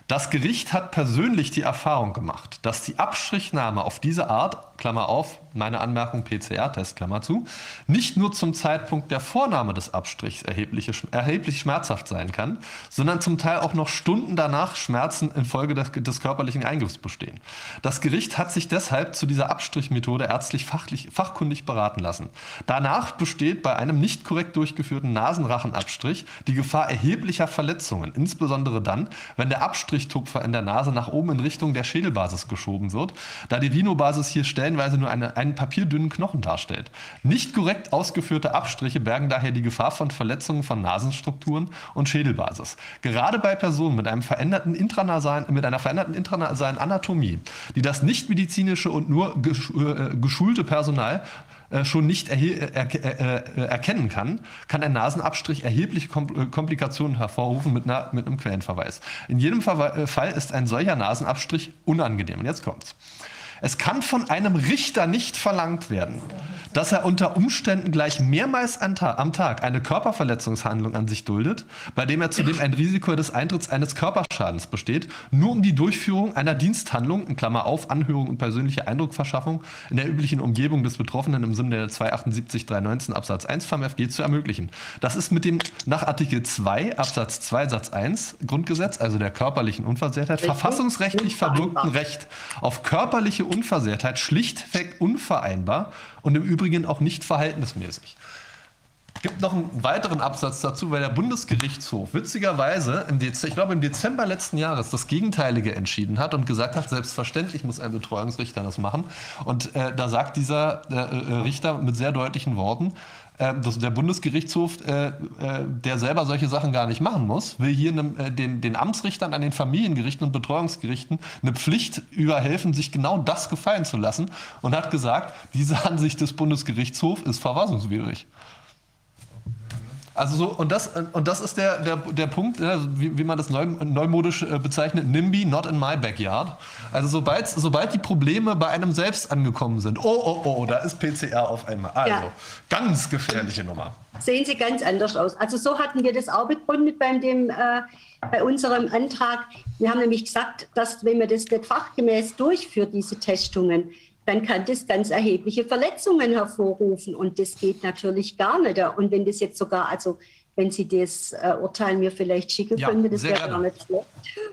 Das Gericht hat persönlich die Erfahrung gemacht, dass die Abstrichnahme auf diese Art, Klammer auf, meine Anmerkung PCR-Test, Klammer zu, nicht nur zum Zeitpunkt der Vornahme des Abstrichs erheblich, erheblich schmerzhaft sein kann, sondern zum Teil auch noch Stunden danach Schmerzen infolge des, des körperlichen Eingriffs bestehen. Das Gericht hat sich deshalb zu dieser Abstrichmethode ärztlich fachlich, fachkundig beraten lassen. Danach besteht bei einem nicht korrekt durchgeführten Nasenrachenabstrich die Gefahr erheblicher Verletzungen, insbesondere dann, wenn der Abstrichtupfer in der Nase nach oben in Richtung der Schädelbasis geschoben wird, da die Rhinobasis hier stellenweise nur eine einen papierdünnen Knochen darstellt. Nicht korrekt ausgeführte Abstriche bergen daher die Gefahr von Verletzungen von Nasenstrukturen und Schädelbasis. Gerade bei Personen mit, einem veränderten intranasalen, mit einer veränderten intranasalen Anatomie, die das nichtmedizinische und nur äh, geschulte Personal äh, schon nicht er er erkennen kann, kann ein Nasenabstrich erhebliche äh, Komplikationen hervorrufen mit, mit einem Quellenverweis. In jedem Fall ist ein solcher Nasenabstrich unangenehm. Und jetzt kommt's. Es kann von einem Richter nicht verlangt werden, dass er unter Umständen gleich mehrmals am Tag eine Körperverletzungshandlung an sich duldet, bei dem er zudem ein Risiko des Eintritts eines Körperschadens besteht, nur um die Durchführung einer Diensthandlung, in Klammer auf, Anhörung und persönliche Eindruckverschaffung in der üblichen Umgebung des Betroffenen im Sinne der 278 319 Absatz 1 FamFG zu ermöglichen. Das ist mit dem nach Artikel 2 Absatz 2 Satz 1 Grundgesetz, also der körperlichen Unversehrtheit, verfassungsrechtlich verbürgten Recht auf körperliche Unversehrtheit schlichtweg unvereinbar und im Übrigen auch nicht verhältnismäßig. Es gibt noch einen weiteren Absatz dazu, weil der Bundesgerichtshof witzigerweise, im Dez ich glaube im Dezember letzten Jahres, das Gegenteilige entschieden hat und gesagt hat, selbstverständlich muss ein Betreuungsrichter das machen. Und äh, da sagt dieser äh, äh Richter mit sehr deutlichen Worten, äh, das, der Bundesgerichtshof, äh, äh, der selber solche Sachen gar nicht machen muss, will hier den, den Amtsrichtern an den Familiengerichten und Betreuungsgerichten eine Pflicht überhelfen, sich genau das gefallen zu lassen und hat gesagt, diese Ansicht des Bundesgerichtshofs ist verfassungswidrig. Also so, und das, und das ist der, der, der Punkt, wie, wie man das neu, neumodisch äh, bezeichnet, NIMBY, not in my backyard. Also sobald, sobald die Probleme bei einem selbst angekommen sind, oh, oh, oh, da ist PCR auf einmal. Also, ja. ganz gefährliche Nummer. Sehen Sie ganz anders aus. Also so hatten wir das auch begründet beim dem, äh, bei unserem Antrag. Wir haben nämlich gesagt, dass wenn man das nicht fachgemäß durchführt, diese Testungen, dann kann das ganz erhebliche Verletzungen hervorrufen. Und das geht natürlich gar nicht. Und wenn das jetzt sogar, also wenn Sie das äh, Urteil mir vielleicht schicken ja, können, das wäre gar nicht schlecht,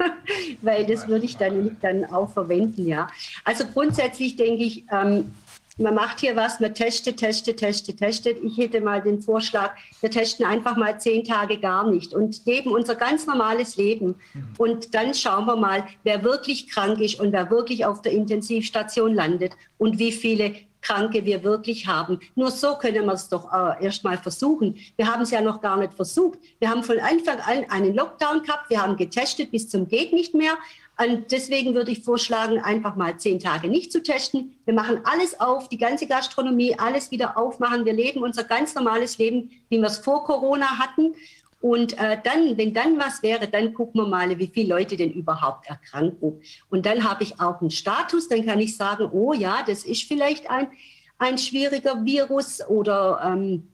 weil das würde ich dann, dann auch verwenden. Ja. Also grundsätzlich denke ich, ähm, man macht hier was, man testet, testet, testet, testet. Ich hätte mal den Vorschlag, wir testen einfach mal zehn Tage gar nicht und leben unser ganz normales Leben. Und dann schauen wir mal, wer wirklich krank ist und wer wirklich auf der Intensivstation landet und wie viele Kranke wir wirklich haben. Nur so können wir es doch äh, erst mal versuchen. Wir haben es ja noch gar nicht versucht. Wir haben von Anfang an einen Lockdown gehabt. Wir haben getestet bis zum geht nicht mehr. Und deswegen würde ich vorschlagen, einfach mal zehn Tage nicht zu testen. Wir machen alles auf, die ganze Gastronomie, alles wieder aufmachen. Wir leben unser ganz normales Leben, wie wir es vor Corona hatten. Und äh, dann, wenn dann was wäre, dann gucken wir mal, wie viele Leute denn überhaupt erkranken. Und dann habe ich auch einen Status, dann kann ich sagen, oh ja, das ist vielleicht ein, ein schwieriger Virus oder ähm,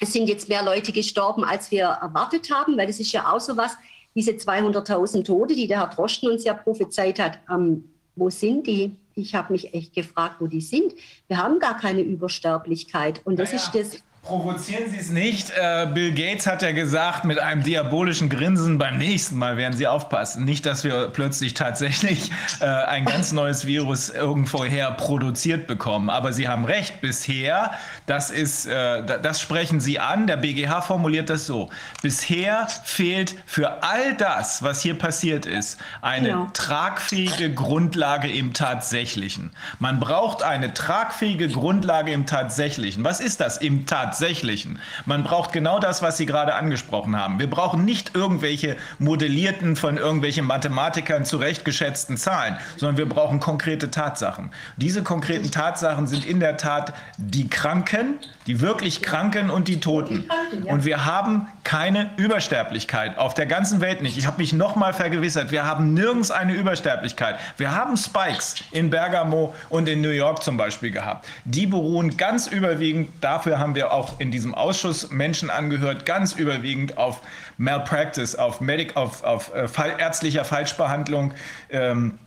es sind jetzt mehr Leute gestorben, als wir erwartet haben, weil das ist ja auch so was, diese 200.000 Tote, die der Herr Drosten uns ja prophezeit hat, ähm, wo sind die? Ich habe mich echt gefragt, wo die sind. Wir haben gar keine Übersterblichkeit. Und das naja. ist das, Provozieren Sie es nicht. Äh, Bill Gates hat ja gesagt, mit einem diabolischen Grinsen, beim nächsten Mal werden Sie aufpassen. Nicht, dass wir plötzlich tatsächlich äh, ein ganz neues Virus irgendwoher produziert bekommen. Aber Sie haben recht, bisher, das ist, äh, das sprechen Sie an, der BGH formuliert das so. Bisher fehlt für all das, was hier passiert ist, eine ja. tragfähige Grundlage im Tatsächlichen. Man braucht eine tragfähige Grundlage im Tatsächlichen. Was ist das im Tatsächlichen? Tatsächlichen. Man braucht genau das, was Sie gerade angesprochen haben. Wir brauchen nicht irgendwelche modellierten, von irgendwelchen Mathematikern zurechtgeschätzten Zahlen, sondern wir brauchen konkrete Tatsachen. Diese konkreten Tatsachen sind in der Tat die Kranken, die wirklich Kranken und die Toten. Und wir haben keine Übersterblichkeit auf der ganzen Welt nicht. Ich habe mich nochmal vergewissert, wir haben nirgends eine Übersterblichkeit. Wir haben Spikes in Bergamo und in New York zum Beispiel gehabt. Die beruhen ganz überwiegend, dafür haben wir auch in diesem Ausschuss Menschen angehört, ganz überwiegend auf Malpractice, auf, Medic, auf, auf äh, ärztlicher Falschbehandlung. Ähm,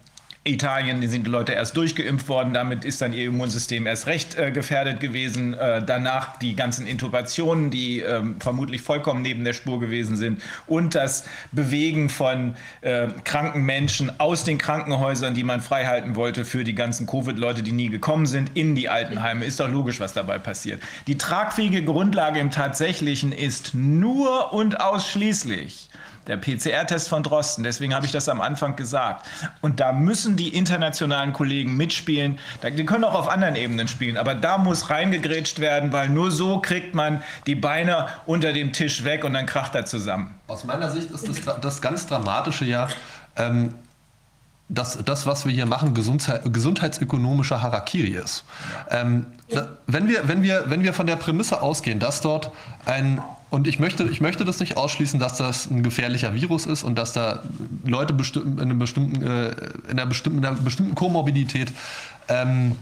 Italien sind die Leute erst durchgeimpft worden, damit ist dann ihr Immunsystem erst recht äh, gefährdet gewesen. Äh, danach die ganzen Intubationen, die äh, vermutlich vollkommen neben der Spur gewesen sind und das Bewegen von äh, kranken Menschen aus den Krankenhäusern, die man freihalten wollte für die ganzen Covid-Leute, die nie gekommen sind, in die Altenheime. Ist doch logisch, was dabei passiert. Die tragfähige Grundlage im Tatsächlichen ist nur und ausschließlich der PCR-Test von Drosten. Deswegen habe ich das am Anfang gesagt. Und da müssen die internationalen Kollegen mitspielen. Die können auch auf anderen Ebenen spielen, aber da muss reingegrätscht werden, weil nur so kriegt man die Beine unter dem Tisch weg und dann kracht er zusammen. Aus meiner Sicht ist das, das ganz Dramatische ja, ähm, dass das, was wir hier machen, Gesundheit, gesundheitsökonomischer Harakiri ist. Ähm, wenn, wir, wenn, wir, wenn wir von der Prämisse ausgehen, dass dort ein und ich möchte, ich möchte das nicht ausschließen, dass das ein gefährlicher Virus ist und dass da Leute in, einem bestimmten, äh, in, einer, bestimmten, in einer bestimmten Komorbidität ähm,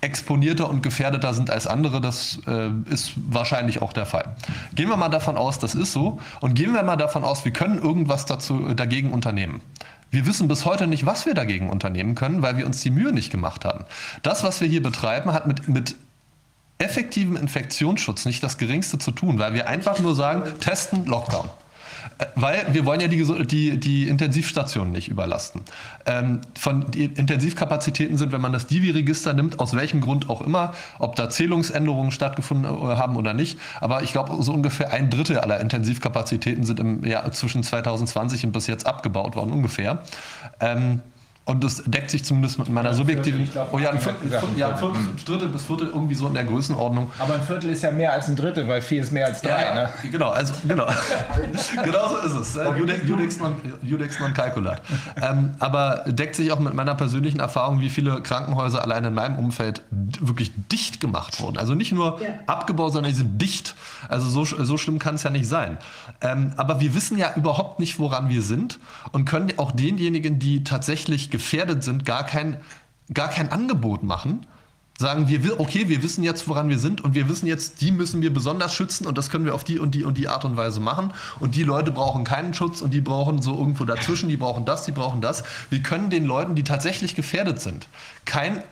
exponierter und gefährdeter sind als andere. Das äh, ist wahrscheinlich auch der Fall. Gehen wir mal davon aus, das ist so. Und gehen wir mal davon aus, wir können irgendwas dazu, dagegen unternehmen. Wir wissen bis heute nicht, was wir dagegen unternehmen können, weil wir uns die Mühe nicht gemacht haben. Das, was wir hier betreiben, hat mit, mit effektivem Infektionsschutz nicht das Geringste zu tun, weil wir einfach nur sagen, testen, Lockdown. Äh, weil wir wollen ja die, die, die Intensivstationen nicht überlasten. Ähm, von die Intensivkapazitäten sind, wenn man das Divi-Register nimmt, aus welchem Grund auch immer, ob da Zählungsänderungen stattgefunden äh, haben oder nicht. Aber ich glaube, so ungefähr ein Drittel aller Intensivkapazitäten sind im Jahr zwischen 2020 und bis jetzt abgebaut worden, ungefähr. Ähm, und das deckt sich zumindest mit meiner subjektiven. Glaub, oh ja, ein Viertel, ja, ein Viertel, Drittel bis Viertel irgendwie so in der Größenordnung. Aber ein Viertel ist ja mehr als ein Drittel, weil vier ist mehr als drei. Ja, ne? Genau, also genau. genau so ist es. Judex non, Judex non calculat. ähm, aber deckt sich auch mit meiner persönlichen Erfahrung, wie viele Krankenhäuser allein in meinem Umfeld wirklich dicht gemacht wurden. Also nicht nur ja. abgebaut, sondern die sind dicht. Also so, so schlimm kann es ja nicht sein. Ähm, aber wir wissen ja überhaupt nicht, woran wir sind und können auch denjenigen, die tatsächlich gefährdet sind, gar kein, gar kein Angebot machen. Sagen wir, okay, wir wissen jetzt, woran wir sind und wir wissen jetzt, die müssen wir besonders schützen und das können wir auf die und die und die Art und Weise machen. Und die Leute brauchen keinen Schutz und die brauchen so irgendwo dazwischen, die brauchen das, die brauchen das. Wir können den Leuten, die tatsächlich gefährdet sind, kein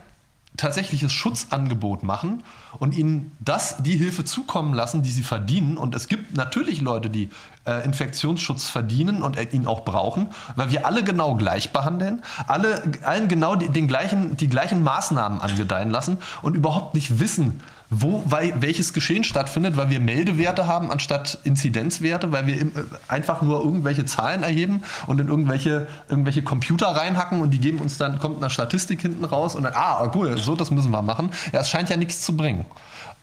tatsächliches Schutzangebot machen und ihnen das, die Hilfe zukommen lassen, die sie verdienen. Und es gibt natürlich Leute, die äh, Infektionsschutz verdienen und ihn auch brauchen, weil wir alle genau gleich behandeln, alle, allen genau die, den gleichen, die gleichen Maßnahmen angedeihen lassen und überhaupt nicht wissen, wo weil, welches Geschehen stattfindet, weil wir Meldewerte haben anstatt Inzidenzwerte, weil wir im, äh, einfach nur irgendwelche Zahlen erheben und in irgendwelche, irgendwelche Computer reinhacken und die geben uns dann, kommt eine Statistik hinten raus und dann, ah, cool, so das müssen wir machen. Ja, es scheint ja nichts zu bringen.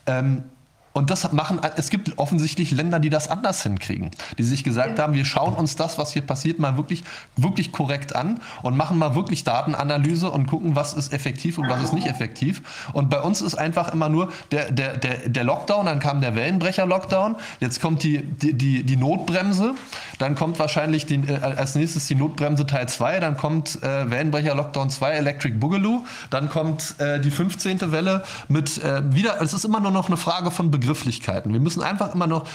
Ähm, Und das machen, es gibt offensichtlich Länder, die das anders hinkriegen, die sich gesagt haben, wir schauen uns das, was hier passiert, mal wirklich, wirklich korrekt an und machen mal wirklich Datenanalyse und gucken, was ist effektiv und was ist nicht effektiv. Und bei uns ist einfach immer nur der, der, der, der Lockdown, dann kam der Wellenbrecher-Lockdown, jetzt kommt die, die, die, die Notbremse, dann kommt wahrscheinlich die, äh, als nächstes die Notbremse Teil 2, dann kommt äh, Wellenbrecher-Lockdown 2, Electric Boogaloo, dann kommt äh, die 15. Welle mit äh, wieder, es ist immer nur noch eine Frage von Begrifflichkeiten. Wir müssen einfach immer noch,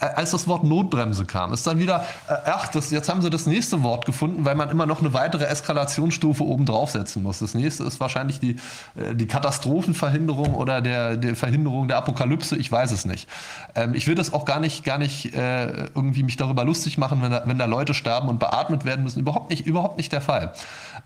äh, als das Wort Notbremse kam, ist dann wieder, äh, ach, das, jetzt haben sie das nächste Wort gefunden, weil man immer noch eine weitere Eskalationsstufe oben draufsetzen muss. Das nächste ist wahrscheinlich die, äh, die Katastrophenverhinderung oder der, der Verhinderung der Apokalypse, ich weiß es nicht. Ähm, ich will das auch gar nicht, gar nicht äh, irgendwie mich darüber lustig machen, wenn da, wenn da Leute sterben und beatmet werden müssen. Überhaupt nicht, überhaupt nicht der Fall.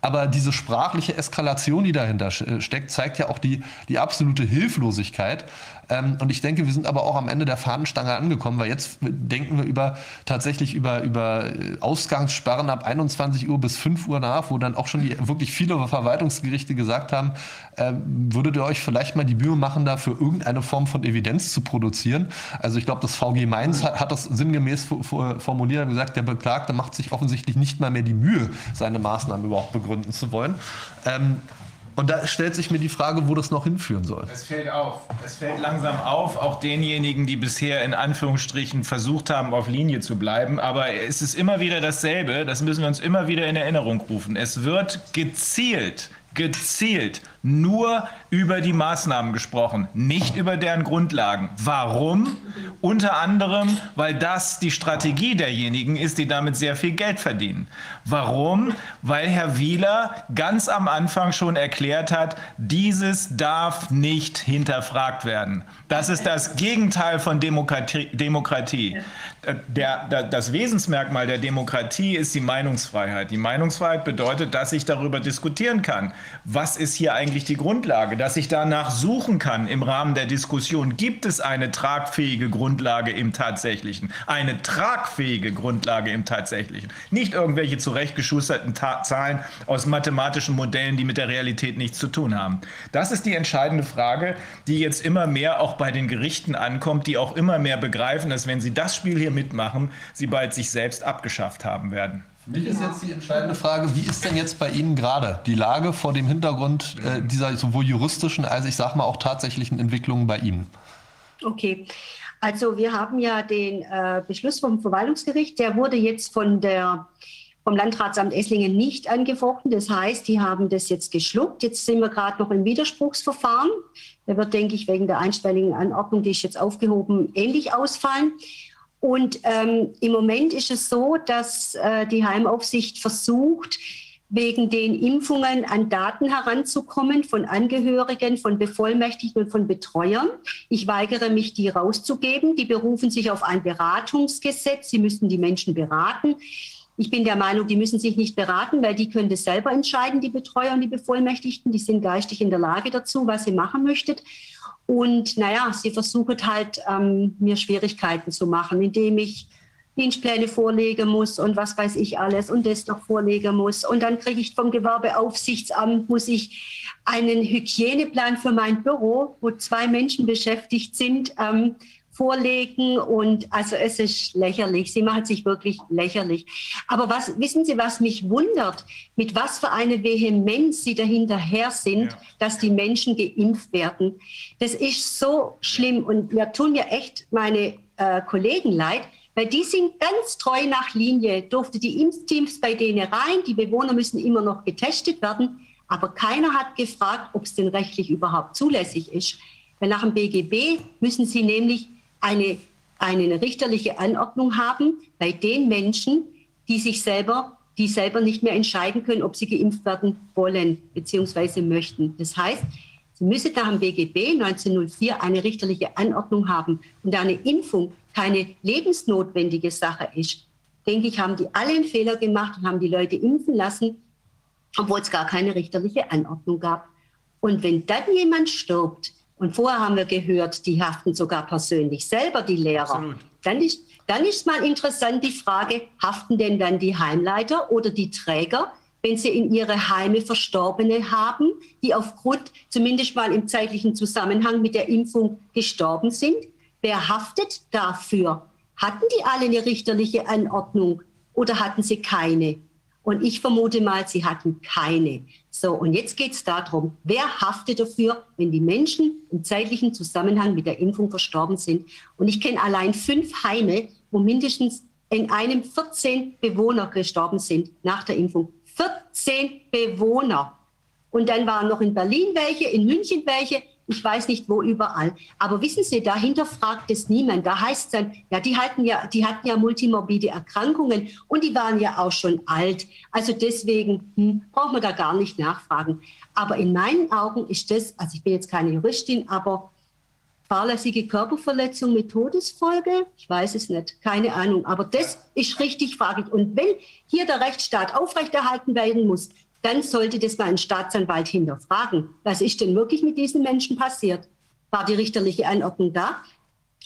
Aber diese sprachliche Eskalation, die dahinter äh, steckt, zeigt ja auch die, die absolute Hilflosigkeit. Ähm, und ich denke, wir sind aber auch am Ende der Fahnenstange angekommen, weil jetzt denken wir über tatsächlich über, über äh, Ausgangssperren ab 21 Uhr bis 5 Uhr nach, wo dann auch schon die, wirklich viele Verwaltungsgerichte gesagt haben, äh, würdet ihr euch vielleicht mal die Mühe machen, dafür irgendeine Form von Evidenz zu produzieren? Also ich glaube, das VG Mainz hat, hat das sinngemäß formuliert und gesagt, der Beklagte macht sich offensichtlich nicht mal mehr die Mühe, seine Maßnahmen überhaupt begründen zu wollen. Ähm, und da stellt sich mir die Frage, wo das noch hinführen soll. Es fällt auf. Es fällt langsam auf, auch denjenigen, die bisher in Anführungsstrichen versucht haben, auf Linie zu bleiben. Aber es ist immer wieder dasselbe. Das müssen wir uns immer wieder in Erinnerung rufen. Es wird gezielt, gezielt nur über die Maßnahmen gesprochen, nicht über deren Grundlagen. Warum? Unter anderem, weil das die Strategie derjenigen ist, die damit sehr viel Geld verdienen. Warum? Weil Herr Wieler ganz am Anfang schon erklärt hat, dieses darf nicht hinterfragt werden. Das ist das Gegenteil von Demokratie. Demokratie. Der, der, das Wesensmerkmal der Demokratie ist die Meinungsfreiheit. Die Meinungsfreiheit bedeutet, dass ich darüber diskutieren kann. Was ist hier eigentlich die Grundlage, dass ich danach suchen kann im Rahmen der Diskussion, gibt es eine tragfähige Grundlage im Tatsächlichen, eine tragfähige Grundlage im Tatsächlichen, nicht irgendwelche zurechtgeschusterten Ta Zahlen aus mathematischen Modellen, die mit der Realität nichts zu tun haben. Das ist die entscheidende Frage, die jetzt immer mehr auch bei den Gerichten ankommt, die auch immer mehr begreifen, dass wenn sie das Spiel hier mitmachen, sie bald sich selbst abgeschafft haben werden. Für mich ist jetzt die entscheidende Frage, wie ist denn jetzt bei Ihnen gerade die Lage vor dem Hintergrund äh, dieser sowohl juristischen als ich sage mal auch tatsächlichen Entwicklungen bei Ihnen? Okay, also wir haben ja den äh, Beschluss vom Verwaltungsgericht, der wurde jetzt von der, vom Landratsamt Esslingen nicht angefochten. Das heißt, die haben das jetzt geschluckt. Jetzt sind wir gerade noch im Widerspruchsverfahren. Der wird, denke ich, wegen der einstweiligen Anordnung, die ist jetzt aufgehoben, ähnlich ausfallen. Und ähm, im Moment ist es so, dass äh, die Heimaufsicht versucht, wegen den Impfungen an Daten heranzukommen von Angehörigen, von Bevollmächtigten und von Betreuern. Ich weigere mich, die rauszugeben. Die berufen sich auf ein Beratungsgesetz. Sie müssten die Menschen beraten. Ich bin der Meinung, die müssen sich nicht beraten, weil die können das selber entscheiden, die Betreuer und die Bevollmächtigten. Die sind geistig in der Lage dazu, was sie machen möchten. Und naja, sie versucht halt, ähm, mir Schwierigkeiten zu machen, indem ich Dienstpläne vorlegen muss und was weiß ich alles und das noch vorlegen muss. Und dann kriege ich vom Gewerbeaufsichtsamt, muss ich einen Hygieneplan für mein Büro, wo zwei Menschen beschäftigt sind, ähm, vorlegen und also es ist lächerlich. Sie macht sich wirklich lächerlich. Aber was wissen Sie, was mich wundert, mit was für eine Vehemenz Sie dahinterher sind, ja. dass die Menschen geimpft werden. Das ist so schlimm und mir tun ja echt meine äh, Kollegen leid, weil die sind ganz treu nach Linie. Durfte die Impfteams bei denen rein, die Bewohner müssen immer noch getestet werden, aber keiner hat gefragt, ob es denn rechtlich überhaupt zulässig ist. Weil nach dem BGB müssen sie nämlich eine, eine richterliche Anordnung haben bei den Menschen, die sich selber, die selber nicht mehr entscheiden können, ob sie geimpft werden wollen bzw. möchten. Das heißt, Sie müssen nach dem BGB 1904 eine richterliche Anordnung haben. Und eine Impfung keine lebensnotwendige Sache ist, denke ich, haben die alle einen Fehler gemacht und haben die Leute impfen lassen, obwohl es gar keine richterliche Anordnung gab. Und wenn dann jemand stirbt, und vorher haben wir gehört, die haften sogar persönlich selber, die Lehrer. Dann ist, dann ist mal interessant die Frage, haften denn dann die Heimleiter oder die Träger, wenn sie in ihre Heime Verstorbene haben, die aufgrund, zumindest mal im zeitlichen Zusammenhang mit der Impfung gestorben sind? wer haftet dafür? Hatten die alle eine richterliche Anordnung oder hatten sie keine? Und ich vermute mal, sie hatten keine. So, und jetzt geht es darum, wer haftet dafür, wenn die Menschen im zeitlichen Zusammenhang mit der Impfung verstorben sind. Und ich kenne allein fünf Heime, wo mindestens in einem 14 Bewohner gestorben sind nach der Impfung. 14 Bewohner. Und dann waren noch in Berlin welche, in München welche, ich weiß nicht wo überall. Aber wissen Sie, dahinter fragt es niemand. Da heißt es dann, ja, die hatten ja, die hatten ja multimorbide Erkrankungen und die waren ja auch schon alt. Also deswegen hm, braucht man da gar nicht nachfragen. Aber in meinen Augen ist das, also ich bin jetzt keine Juristin, aber fahrlässige Körperverletzung mit Todesfolge? Ich weiß es nicht, keine Ahnung. Aber das ist richtig fraglich. Und wenn hier der Rechtsstaat aufrechterhalten werden muss, dann sollte das mal ein Staatsanwalt hinterfragen. Was ist denn wirklich mit diesen Menschen passiert? War die richterliche Anordnung da?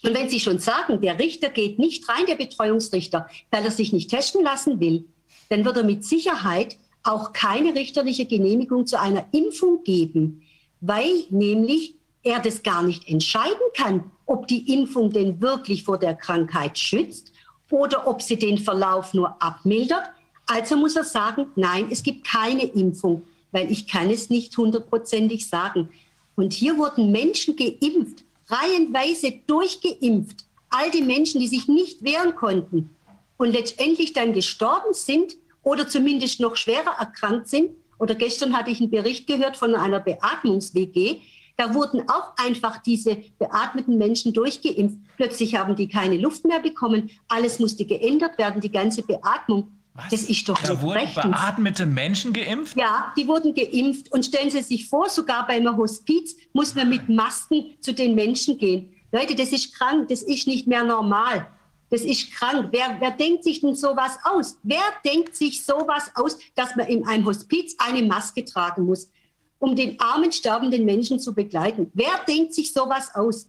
Und wenn Sie schon sagen, der Richter geht nicht rein, der Betreuungsrichter, weil er sich nicht testen lassen will, dann wird er mit Sicherheit auch keine richterliche Genehmigung zu einer Impfung geben, weil nämlich er das gar nicht entscheiden kann, ob die Impfung denn wirklich vor der Krankheit schützt oder ob sie den Verlauf nur abmildert. Also muss er sagen, nein, es gibt keine Impfung, weil ich kann es nicht hundertprozentig sagen. Und hier wurden Menschen geimpft, reihenweise durchgeimpft, all die Menschen, die sich nicht wehren konnten und letztendlich dann gestorben sind oder zumindest noch schwerer erkrankt sind. Oder gestern hatte ich einen Bericht gehört von einer Beatmungs-WG, da wurden auch einfach diese beatmeten Menschen durchgeimpft. Plötzlich haben die keine Luft mehr bekommen. Alles musste geändert werden, die ganze Beatmung. Was? Das ist doch da wurden rechtens. beatmete Menschen geimpft? Ja, die wurden geimpft. Und stellen Sie sich vor, sogar bei einem Hospiz muss man mit Masken zu den Menschen gehen. Leute, das ist krank, das ist nicht mehr normal. Das ist krank. Wer, wer denkt sich denn sowas aus? Wer denkt sich sowas aus, dass man in einem Hospiz eine Maske tragen muss? um den armen, sterbenden Menschen zu begleiten. Wer denkt sich sowas aus?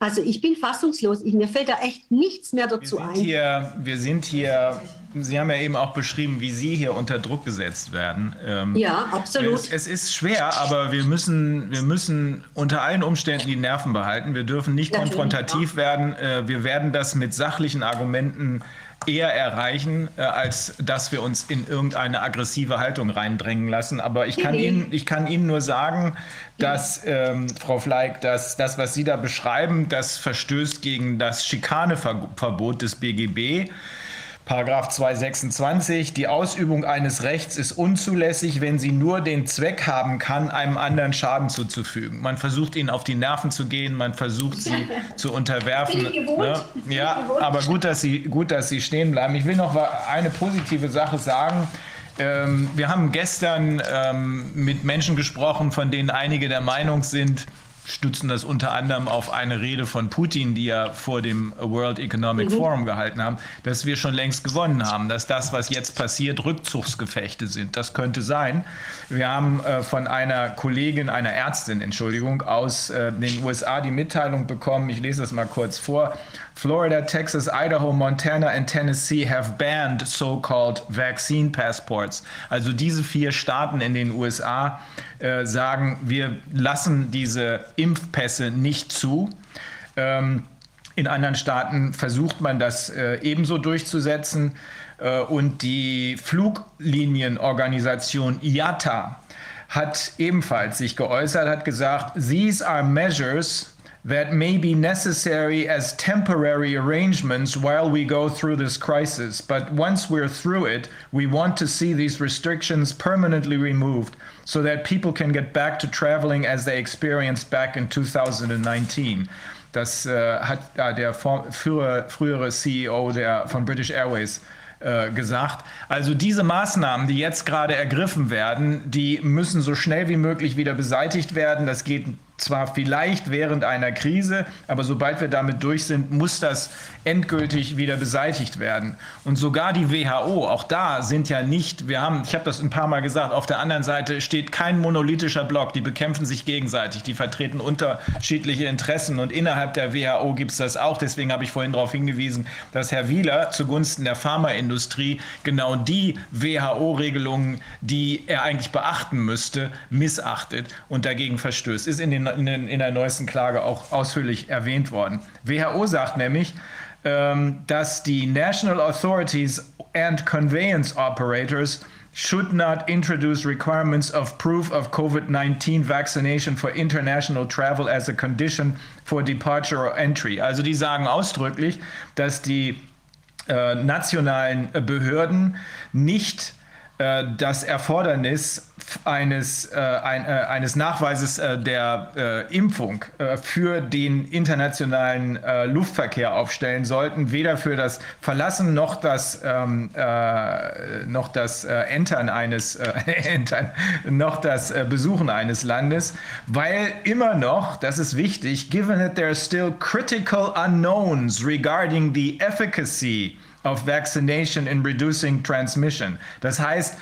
Also ich bin fassungslos. Ich, mir fällt da echt nichts mehr dazu wir ein. Hier, wir sind hier, Sie haben ja eben auch beschrieben, wie Sie hier unter Druck gesetzt werden. Ähm, ja, absolut. Es, es, ist schwer, aber wir müssen, wir müssen unter allen Umständen die Nerven behalten. Wir dürfen nicht Natürlich, konfrontativ ja. werden. Äh, wir werden das mit sachlichen Argumenten eher erreichen, äh, als dass wir uns in irgendeine aggressive Haltung reindrängen lassen. Aber ich kann. Ihnen, ich kann Ihnen nur sagen, dass, ähm, Frau Fleig, dass das, was Sie da beschreiben, das verstößt gegen das Schikaneverbot des BGB. Paragraph 226, die Ausübung eines Rechts ist unzulässig, wenn sie nur den Zweck haben kann, einem anderen Schaden zuzufügen. Man versucht ihnen auf die Nerven zu gehen, man versucht sie zu unterwerfen. Ne? Ja, aber gut dass, sie, gut, dass sie stehen bleiben. Ich will noch eine positive Sache sagen. Ähm, wir haben gestern ähm, mit Menschen gesprochen, von denen einige der Meinung sind, stützen das unter anderem auf eine Rede von Putin, die ja vor dem World Economic mhm. Forum gehalten haben, dass wir schon längst gewonnen haben, dass das, was jetzt passiert, Rückzugsgefechte sind. Das könnte sein. Wir haben äh, von einer Kollegin, einer Ärztin, Entschuldigung, aus äh, den USA die Mitteilung bekommen, ich lese das mal kurz vor, Florida, Texas, Idaho, Montana and Tennessee have banned so-called vaccine passports. Also diese vier Staaten in den USA äh, sagen, wir lassen diese Impfpässe nicht zu. Ähm, in anderen Staaten versucht man das äh, ebenso durchzusetzen. Äh, und die Fluglinienorganisation IATA hat ebenfalls sich geäußert, hat gesagt, these are measures that may be necessary as temporary arrangements while we go through this crisis. But once we're through it, we want to see these restrictions permanently removed so that people can get back to traveling as they experienced back in 2019. Das äh, hat äh, der frühere, frühere CEO der, von British Airways äh, gesagt. Also diese Maßnahmen, die jetzt gerade ergriffen werden, die müssen so schnell wie möglich wieder beseitigt werden. Das geht zwar vielleicht während einer Krise, aber sobald wir damit durch sind, muss das endgültig wieder beseitigt werden. Und sogar die WHO, auch da sind ja nicht, wir haben, ich habe das ein paar Mal gesagt, auf der anderen Seite steht kein monolithischer Block, die bekämpfen sich gegenseitig, die vertreten unterschiedliche Interessen und innerhalb der WHO gibt es das auch. Deswegen habe ich vorhin darauf hingewiesen, dass Herr Wieler zugunsten der Pharmaindustrie genau die WHO-Regelungen, die er eigentlich beachten müsste, missachtet und dagegen verstößt. Ist in den in, in der neuesten Klage auch ausführlich erwähnt worden. WHO sagt nämlich, ähm, dass die National Authorities and Conveyance Operators should not introduce requirements of proof of COVID 19 vaccination for international travel as a condition for departure or entry. Also die sagen ausdrücklich, dass die äh, nationalen Behörden nicht das Erfordernis eines, äh, ein, äh, eines Nachweises äh, der äh, Impfung äh, für den internationalen Luftverkehr aufstellen sollten, weder für das Verlassen noch das, ähm, noch das Entern eines Entern, noch das Besuchen eines Landes, weil immer noch, das ist wichtig, given that there are still critical unknowns regarding the efficacy of vaccination in reducing transmission. Das heißt,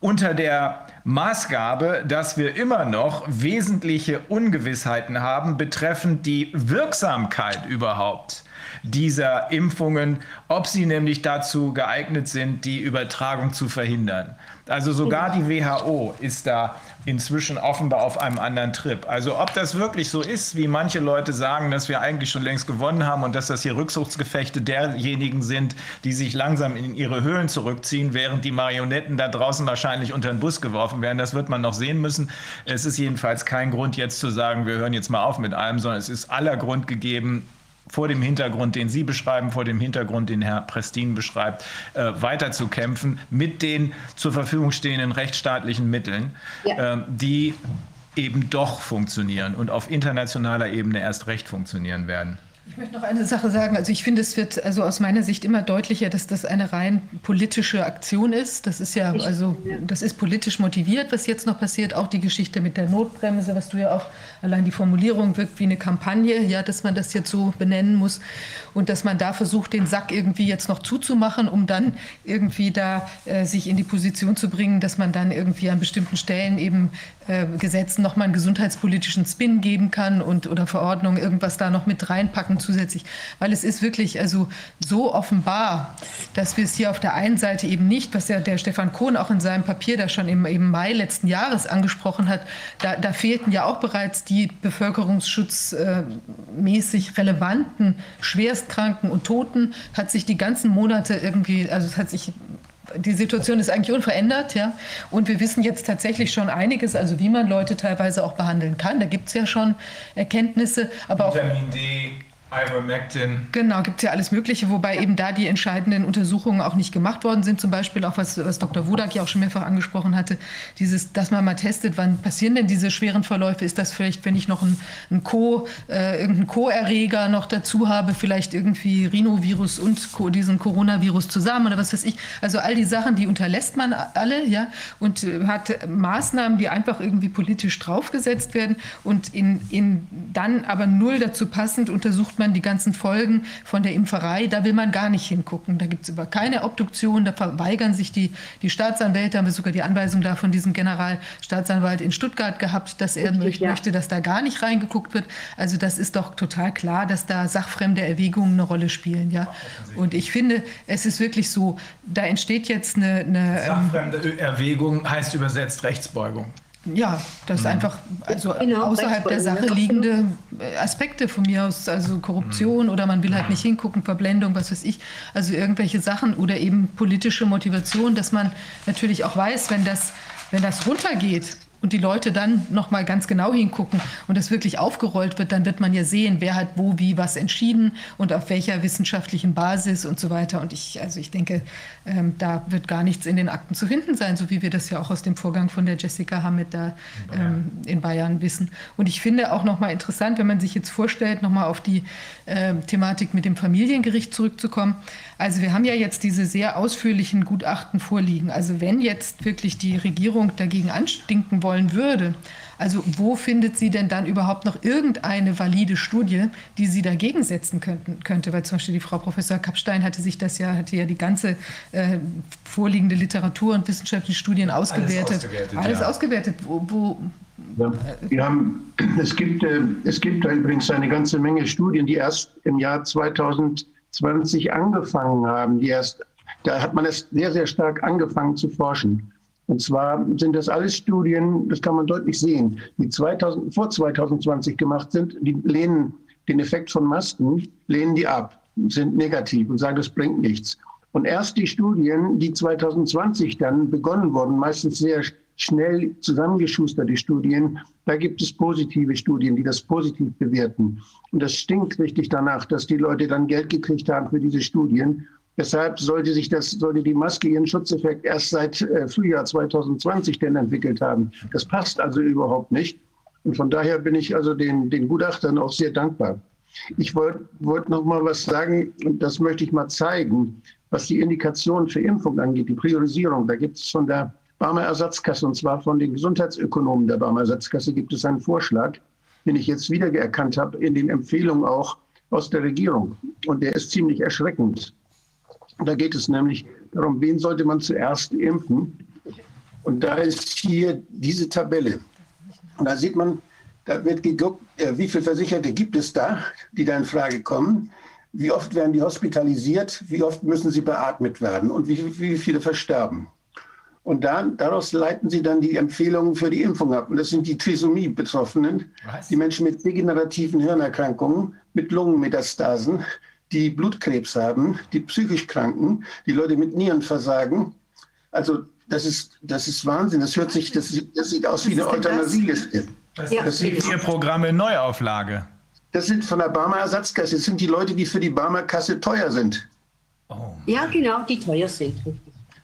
unter der Maßgabe, dass wir immer noch wesentliche Ungewissheiten haben betreffend die Wirksamkeit überhaupt dieser Impfungen, ob sie nämlich dazu geeignet sind, die Übertragung zu verhindern. Also sogar die WHO ist da inzwischen offenbar auf einem anderen Trip. Also ob das wirklich so ist, wie manche Leute sagen, dass wir eigentlich schon längst gewonnen haben und dass das hier Rückzugsgefechte derjenigen sind, die sich langsam in ihre Höhlen zurückziehen, während die Marionetten da draußen wahrscheinlich unter den Bus geworfen werden, das wird man noch sehen müssen. Es ist jedenfalls kein Grund jetzt zu sagen, wir hören jetzt mal auf mit allem, sondern es ist aller Grund gegeben, vor dem Hintergrund, den Sie beschreiben, vor dem Hintergrund, den Herr Prestin beschreibt, äh, weiterzukämpfen mit den zur Verfügung stehenden rechtsstaatlichen Mitteln, ja. äh, die eben doch funktionieren und auf internationaler Ebene erst recht funktionieren werden. Ich möchte noch eine Sache sagen. Also ich finde, es wird also aus meiner Sicht immer deutlicher, dass das eine rein politische Aktion ist. Das ist ja, also das ist politisch motiviert, was jetzt noch passiert. Auch die Geschichte mit der Notbremse, was du ja auch, allein die Formulierung wirkt wie eine Kampagne, ja, dass man das jetzt so benennen muss. Und dass man da versucht, den Sack irgendwie jetzt noch zuzumachen, um dann irgendwie da äh, sich in die Position zu bringen, dass man dann irgendwie an bestimmten Stellen eben äh, Gesetzen nochmal einen gesundheitspolitischen Spin geben kann und oder Verordnungen irgendwas da noch mit reinpacken zusätzlich. Weil es ist wirklich also so offenbar, dass wir es hier auf der einen Seite eben nicht, was ja der Stefan Kohn auch in seinem Papier da schon im, im Mai letzten Jahres angesprochen hat, da, da fehlten ja auch bereits die bevölkerungsschutzmäßig relevanten, schwerstkranken und Toten, hat sich die ganzen Monate irgendwie, also es hat sich die Situation ist eigentlich unverändert, ja. Und wir wissen jetzt tatsächlich schon einiges, also wie man Leute teilweise auch behandeln kann. Da gibt es ja schon Erkenntnisse, aber Vitamin D, Ivermectin. Genau, gibt es ja alles Mögliche, wobei eben da die entscheidenden Untersuchungen auch nicht gemacht worden sind. Zum Beispiel auch, was, was Dr. Wodak ja auch schon mehrfach angesprochen hatte, dieses, dass man mal testet, wann passieren denn diese schweren Verläufe? Ist das vielleicht, wenn ich noch einen, einen Co, äh, irgendeinen Co-Erreger noch dazu habe, vielleicht irgendwie Rhinovirus und Co, diesen Coronavirus zusammen oder was weiß ich? Also all die Sachen, die unterlässt man alle, ja, und hat Maßnahmen, die einfach irgendwie politisch draufgesetzt werden und in, in dann aber null dazu passend untersucht man die ganzen Folgen von der Impferei, da will man gar nicht hingucken. Da gibt es über keine Obduktion, da verweigern sich die, die Staatsanwälte, haben wir sogar die Anweisung da von diesem Generalstaatsanwalt in Stuttgart gehabt, dass er Richtig, ja. möchte, dass da gar nicht reingeguckt wird. Also das ist doch total klar, dass da sachfremde Erwägungen eine Rolle spielen. Ja? Und ich finde, es ist wirklich so, da entsteht jetzt eine... eine ähm, Sachfremde Erwägung heißt übersetzt Rechtsbeugung ja, das mhm. einfach also genau, außerhalb der Sache liegende äh, Aspekte von mir aus, also Korruption mhm. oder man will halt nicht hingucken, Verblendung, was weiß ich, also irgendwelche Sachen oder eben politische Motivation, dass man natürlich auch weiß, wenn das, wenn das runtergeht, und die Leute dann noch mal ganz genau hingucken und das wirklich aufgerollt wird, dann wird man ja sehen, wer hat wo wie was entschieden und auf welcher wissenschaftlichen Basis und so weiter. Und ich, also ich denke, ähm, da wird gar nichts in den Akten zu finden sein, so wie wir das ja auch aus dem Vorgang von der Jessica Hammett da ähm, in Bayern wissen. Und ich finde auch noch mal interessant, wenn man sich jetzt vorstellt, noch mal auf die äh, Thematik mit dem Familiengericht zurückzukommen. Also wir haben ja jetzt diese sehr ausführlichen Gutachten vorliegen. Also wenn jetzt wirklich die Regierung dagegen anstinken wollen würde, also wo findet sie denn dann überhaupt noch irgendeine valide Studie, die sie dagegen setzen könnten, könnte? Weil zum Beispiel die Frau Professor Kapstein hatte sich das ja, hatte ja die ganze äh, vorliegende Literatur und wissenschaftliche Studien ausgewertet. Alles ausgewertet. Alles ja. ausgewertet. Wo, wo, ja, wir haben, es, gibt, äh, es gibt da übrigens eine ganze Menge Studien, die erst im Jahr 2020 angefangen haben. Die erst, da hat man es sehr, sehr stark angefangen zu forschen. Und zwar sind das alles Studien, das kann man deutlich sehen, die 2000, vor 2020 gemacht sind, die lehnen den Effekt von Masken, lehnen die ab, sind negativ und sagen, das bringt nichts. Und erst die Studien, die 2020 dann begonnen wurden, meistens sehr schnell zusammengeschusterte Studien, da gibt es positive Studien, die das positiv bewerten. Und das stinkt richtig danach, dass die Leute dann Geld gekriegt haben für diese Studien. Deshalb sollte sich das, sollte die Maske ihren Schutzeffekt erst seit äh, Frühjahr 2020 denn entwickelt haben. Das passt also überhaupt nicht. Und von daher bin ich also den, den Gutachtern auch sehr dankbar. Ich wollte wollt noch mal was sagen, und das möchte ich mal zeigen, was die Indikation für Impfung angeht, die Priorisierung. Da gibt es von der Barmer Ersatzkasse, und zwar von den Gesundheitsökonomen der Barmer Ersatzkasse, gibt es einen Vorschlag, den ich jetzt wiedererkannt habe in den Empfehlungen auch aus der Regierung. Und der ist ziemlich erschreckend. Da geht es nämlich darum, wen sollte man zuerst impfen. Und da ist hier diese Tabelle. Und da sieht man, da wird geguckt, äh, wie viele Versicherte gibt es da, die da in Frage kommen. Wie oft werden die hospitalisiert? Wie oft müssen sie beatmet werden? Und wie, wie viele versterben? Und dann, daraus leiten sie dann die Empfehlungen für die Impfung ab. Und das sind die Trisomie-Betroffenen, die Menschen mit degenerativen Hirnerkrankungen, mit Lungenmetastasen, die Blutkrebs haben, die psychisch Kranken, die Leute mit Nierenversagen. Also das ist, das ist Wahnsinn. Das hört sich, das, das sieht aus wie eine Euthanasieliste. Das, ja. das sind vier Programme Neuauflage. Das sind von der Barmer Ersatzkasse. Das sind die Leute, die für die Barmer Kasse teuer sind. Oh. Ja, genau, die teuer sind.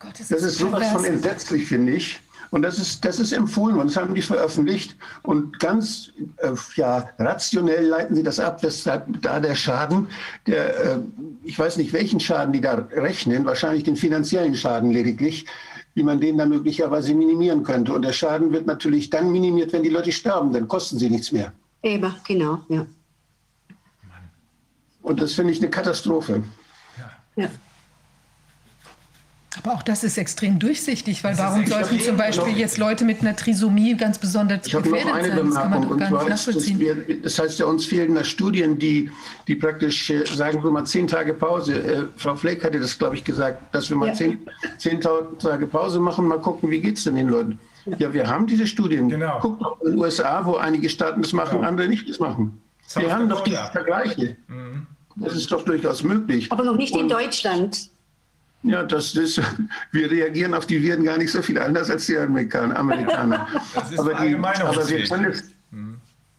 Gott, das, das, ist sowas von entsetzlich, finde ich. Und das ist, das ist empfohlen worden, das haben die veröffentlicht. Und ganz äh, ja, rationell leiten sie das ab, dass da, da der Schaden, der, äh, ich weiß nicht, welchen Schaden die da rechnen, wahrscheinlich den finanziellen Schaden lediglich, wie man den dann möglicherweise minimieren könnte. Und der Schaden wird natürlich dann minimiert, wenn die Leute sterben, dann kosten sie nichts mehr. Eben, genau, ja. Und das finde ich eine Katastrophe. Ja. ja. Aber auch das ist extrem durchsichtig, weil das warum sollten zum Beispiel noch, jetzt Leute mit einer Trisomie ganz besonders ich gefährdet noch eine sein? Das kann man doch gar nicht nachvollziehen. Das, das, heißt ja, uns fehlen da Studien, die, die praktisch äh, sagen wir mal zehn Tage Pause. Äh, Frau Fleck hatte das, glaube ich, gesagt, dass wir mal ja. zehn, zehn Tage Pause machen, mal gucken, wie geht es denn den Leuten. Ja. ja, wir haben diese Studien. Genau. Guckt doch in den USA, wo einige Staaten das machen, genau. andere nicht das machen. wir haben doch die Vergleiche. Mhm. Das ist doch durchaus möglich. Aber noch nicht Und, in Deutschland. Ja, das ist, wir reagieren auf die Viren gar nicht so viel anders als die Amerikaner. Das ist aber, die, aber wir können es, hm.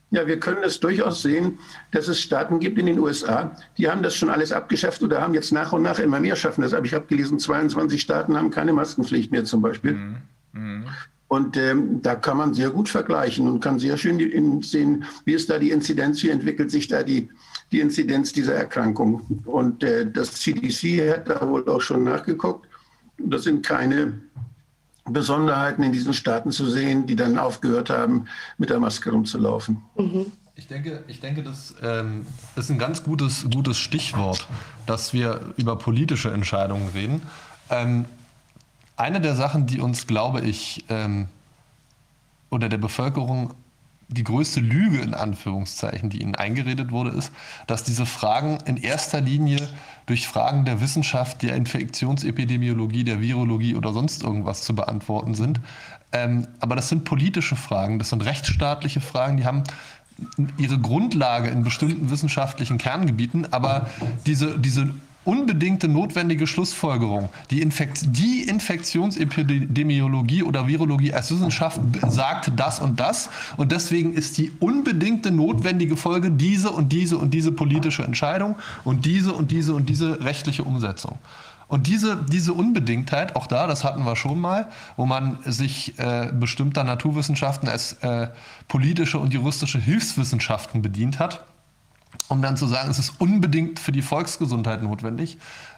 ja, wir können es durchaus sehen, dass es Staaten gibt in den USA, die haben das schon alles abgeschafft oder haben jetzt nach und nach immer mehr schaffen das. Aber ich habe gelesen, 22 Staaten haben keine Maskenpflicht mehr zum Beispiel. Mhm. Mhm. Und ähm, da kann man sehr gut vergleichen und kann sehr schön sehen, wie ist da die Inzidenz, wie entwickelt sich da die, die Inzidenz dieser Erkrankung. Und äh, das CDC hat da wohl auch schon nachgeguckt. Das sind keine Besonderheiten in diesen Staaten zu sehen, die dann aufgehört haben, mit der Maske rumzulaufen. Mhm. Ich denke, ich denke, das ähm, ist ein ganz gutes, gutes Stichwort, dass wir über politische Entscheidungen reden. Ähm, eine der Sachen, die uns, glaube ich, ähm, oder der Bevölkerung die größte Lüge in Anführungszeichen, die ihnen eingeredet wurde, ist, dass diese Fragen in erster Linie durch Fragen der Wissenschaft, der Infektionsepidemiologie, der Virologie oder sonst irgendwas zu beantworten sind. Ähm, aber das sind politische Fragen, das sind rechtsstaatliche Fragen, die haben ihre Grundlage in bestimmten wissenschaftlichen Kerngebieten, aber diese, diese unbedingte notwendige Schlussfolgerung. Die, Infekt die Infektionsepidemiologie oder Virologie als Wissenschaft sagt das und das. Und deswegen ist die unbedingte notwendige Folge diese und diese und diese politische Entscheidung und diese und diese und diese rechtliche Umsetzung. Und diese, diese Unbedingtheit, auch da, das hatten wir schon mal, wo man sich äh, bestimmter Naturwissenschaften als äh, politische und juristische Hilfswissenschaften bedient hat, um dann zu sagen, es ist unbedingt für die Volksgesundheit notwendig.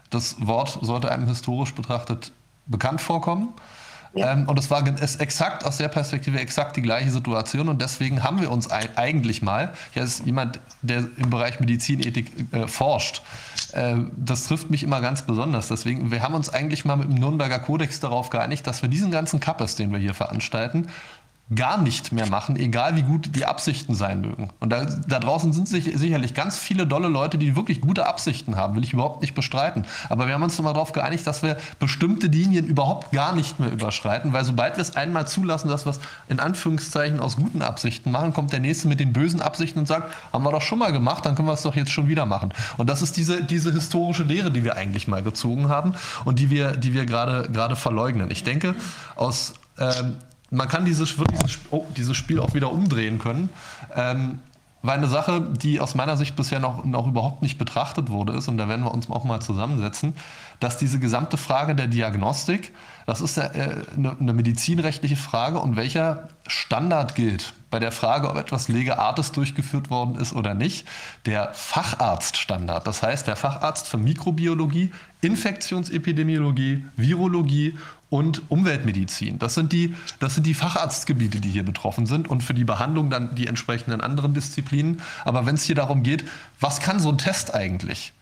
Das Wort sollte einem historisch betrachtet bekannt vorkommen. Ja. Ähm, und es war es exakt aus der Perspektive exakt die gleiche Situation und deswegen haben wir uns eigentlich mal, hier ist jemand, der im Bereich Medizinethik äh, forscht, äh, das trifft mich immer ganz besonders. Deswegen, wir haben uns eigentlich mal mit dem Nürnberger Kodex darauf geeinigt, dass wir diesen ganzen Kappes, den wir hier veranstalten, gar nicht mehr machen, egal wie gut die Absichten sein mögen. Und da, da draußen sind sich, sicherlich ganz viele dolle Leute, die wirklich gute Absichten haben, will ich überhaupt nicht bestreiten. Aber wir haben uns nochmal darauf geeinigt, dass wir bestimmte Linien überhaupt gar nicht mehr überschreiten, weil sobald wir es einmal zulassen, dass wir es in Anführungszeichen aus guten Absichten machen, kommt der Nächste mit den bösen Absichten und sagt, haben wir doch schon mal gemacht, dann können wir es doch jetzt schon wieder machen. Und das ist diese, diese historische Lehre, die wir eigentlich mal gezogen haben und die wir, die wir gerade, gerade verleugnen. Ich denke, aus ähm, man kann dieses, dieses, oh, dieses Spiel auch wieder umdrehen können. Ähm, weil eine Sache, die aus meiner Sicht bisher noch, noch überhaupt nicht betrachtet wurde, ist, und da werden wir uns auch mal zusammensetzen, dass diese gesamte Frage der Diagnostik, das ist eine, äh, eine medizinrechtliche Frage und welcher Standard gilt bei der Frage, ob etwas Lege Artis durchgeführt worden ist oder nicht, der Facharztstandard. Das heißt, der Facharzt für Mikrobiologie, Infektionsepidemiologie, Virologie und Umweltmedizin. Das sind, die, das sind die Facharztgebiete, die hier betroffen sind und für die Behandlung dann die entsprechenden anderen Disziplinen. Aber wenn es hier darum geht, was kann so ein Test eigentlich?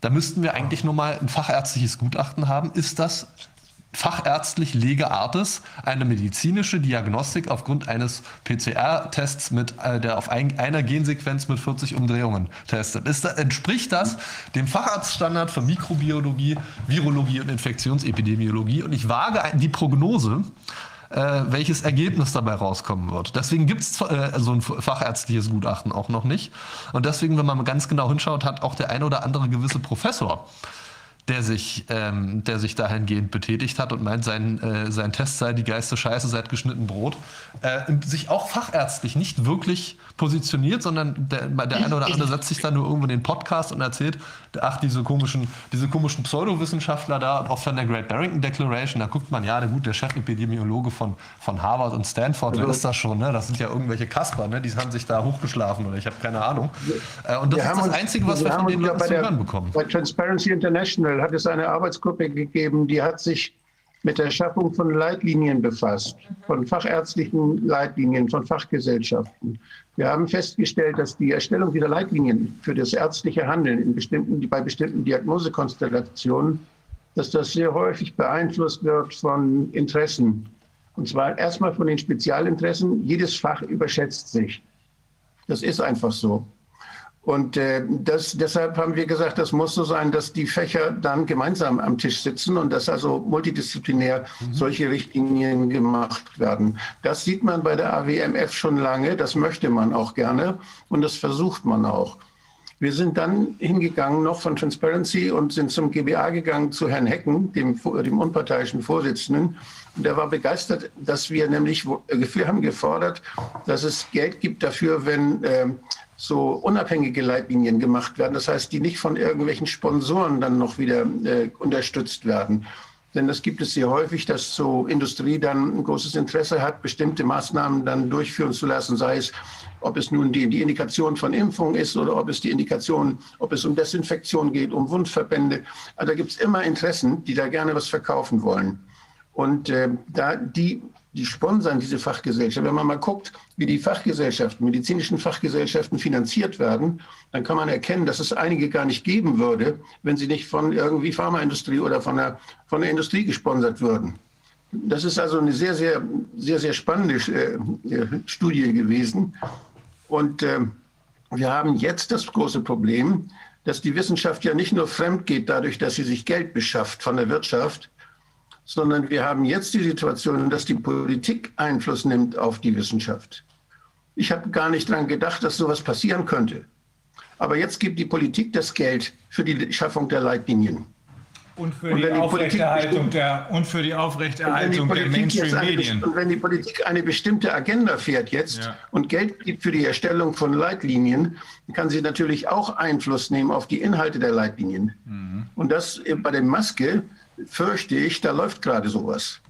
Da müssten wir eigentlich nur mal ein fachärztliches Gutachten haben. Ist das fachärztlich lege artis eine medizinische Diagnostik aufgrund eines PCR-Tests mit äh, der auf ein, einer Gensequenz mit 40 Umdrehungen testet. Ist da, entspricht das dem Facharztstandard für Mikrobiologie, Virologie und Infektionsepidemiologie? Und ich wage die Prognose, äh, welches Ergebnis dabei rauskommen wird. Deswegen gibt es äh, so ein fachärztliches Gutachten auch noch nicht. Und deswegen, wenn man ganz genau hinschaut, hat auch der ein oder andere gewisse Professor der sich, ähm, der sich dahingehend betätigt hat und meint, sein, äh, sein Test sei die geiste Scheiße seit geschnitten Brot, äh, sich auch fachärztlich nicht wirklich positioniert, sondern der, der eine oder andere setzt sich dann nur irgendwo in den Podcast und erzählt, ach, diese komischen, diese komischen Pseudowissenschaftler da, auch von der Great Barrington Declaration, da guckt man, ja, der, gut, der Chefepidemiologe von, von Harvard und Stanford, wer ist das schon, ne? Das sind ja irgendwelche Kasper, ne? Die haben sich da hochgeschlafen oder ich habe keine Ahnung. Äh, und das wir ist das Einzige, was wir, wir von den Leuten zu hören bekommen. Bei Transparency International hat es eine Arbeitsgruppe gegeben, die hat sich mit der Schaffung von Leitlinien befasst, von fachärztlichen Leitlinien, von Fachgesellschaften. Wir haben festgestellt, dass die Erstellung dieser Leitlinien für das ärztliche Handeln in bestimmten, bei bestimmten Diagnosekonstellationen, dass das sehr häufig beeinflusst wird von Interessen. Und zwar erstmal von den Spezialinteressen. Jedes Fach überschätzt sich. Das ist einfach so. Und äh, das, deshalb haben wir gesagt, das muss so sein, dass die Fächer dann gemeinsam am Tisch sitzen und dass also multidisziplinär mhm. solche Richtlinien gemacht werden. Das sieht man bei der AWMF schon lange, das möchte man auch gerne und das versucht man auch. Wir sind dann hingegangen noch von Transparency und sind zum GBA gegangen zu Herrn Hecken, dem, dem unparteiischen Vorsitzenden. Und der war begeistert, dass wir nämlich, wir haben gefordert, dass es Geld gibt dafür, wenn äh, so unabhängige Leitlinien gemacht werden. Das heißt, die nicht von irgendwelchen Sponsoren dann noch wieder äh, unterstützt werden. Denn das gibt es sehr häufig, dass so Industrie dann ein großes Interesse hat, bestimmte Maßnahmen dann durchführen zu lassen, sei es, ob es nun die, die Indikation von Impfung ist oder ob es die Indikation, ob es um Desinfektion geht, um Wundverbände. Also da gibt es immer Interessen, die da gerne was verkaufen wollen. Und äh, da die die sponsern diese Fachgesellschaft. Wenn man mal guckt, wie die Fachgesellschaften, medizinischen Fachgesellschaften finanziert werden, dann kann man erkennen, dass es einige gar nicht geben würde, wenn sie nicht von irgendwie Pharmaindustrie oder von der, von der Industrie gesponsert würden. Das ist also eine sehr, sehr, sehr, sehr spannende äh, Studie gewesen. Und äh, wir haben jetzt das große Problem, dass die Wissenschaft ja nicht nur fremd geht dadurch, dass sie sich Geld beschafft von der Wirtschaft, sondern wir haben jetzt die Situation, dass die Politik Einfluss nimmt auf die Wissenschaft. Ich habe gar nicht daran gedacht, dass sowas passieren könnte. Aber jetzt gibt die Politik das Geld für die Schaffung der Leitlinien. Und für, und die, die Aufrechterhaltung der, und für die Aufrechterhaltung der Mainstream-Medien. Und wenn die Politik eine bestimmte Agenda fährt jetzt ja. und Geld gibt für die Erstellung von Leitlinien, kann sie natürlich auch Einfluss nehmen auf die Inhalte der Leitlinien. Mhm. Und das bei der Maske fürchte ich, da läuft gerade sowas.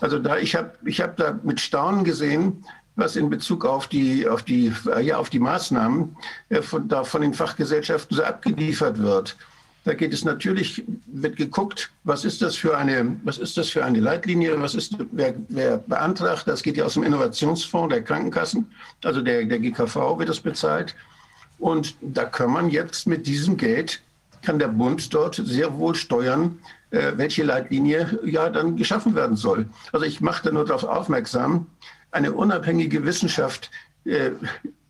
Also da, ich habe ich hab da mit Staunen gesehen, was in Bezug auf die, auf die, ja, auf die Maßnahmen äh, von, da von den Fachgesellschaften so abgeliefert wird. Da geht es natürlich, wird geguckt, was ist das für eine, was ist das für eine Leitlinie, was ist, wer, wer beantragt, das geht ja aus dem Innovationsfonds der Krankenkassen, also der, der GKV wird das bezahlt. Und da kann man jetzt mit diesem Geld, kann der Bund dort sehr wohl steuern, äh, welche Leitlinie ja dann geschaffen werden soll. Also ich mache da nur darauf aufmerksam, Eine unabhängige Wissenschaft äh,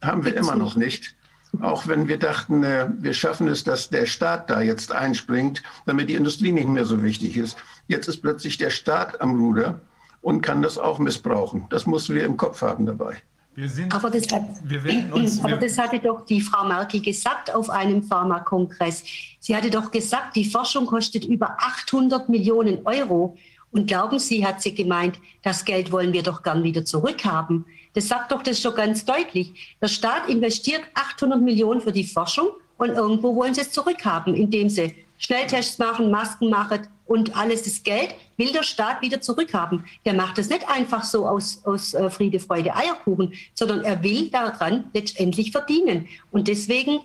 haben wir immer noch nicht. Auch wenn wir dachten, äh, wir schaffen es, dass der Staat da jetzt einspringt, damit die Industrie nicht mehr so wichtig ist. Jetzt ist plötzlich der Staat am Ruder und kann das auch missbrauchen. Das mussten wir im Kopf haben dabei. aber, das hat, uns, aber das hatte doch die Frau Merkel gesagt auf einem Pharmakongress. Sie hatte doch gesagt, die Forschung kostet über 800 Millionen Euro. Und glauben Sie, hat sie gemeint, das Geld wollen wir doch gern wieder zurückhaben. Das sagt doch das schon ganz deutlich. Der Staat investiert 800 Millionen für die Forschung und irgendwo wollen sie es zurückhaben, indem sie Schnelltests machen, Masken machen und alles das Geld will der Staat wieder zurückhaben. Der macht das nicht einfach so aus, aus äh, Friede, Freude, Eierkuchen, sondern er will daran letztendlich verdienen. Und deswegen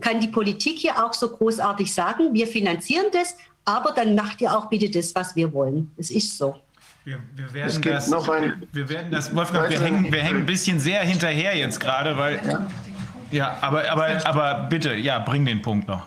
kann die Politik hier auch so großartig sagen, wir finanzieren das, aber dann macht ihr auch bitte das, was wir wollen. Es ist so. Wir, wir, werden das, noch ein, wir werden das, Wolfgang, wir hängen, wir hängen ein bisschen sehr hinterher jetzt gerade, weil. Ja, ja aber, aber, aber bitte, ja, bring den Punkt noch.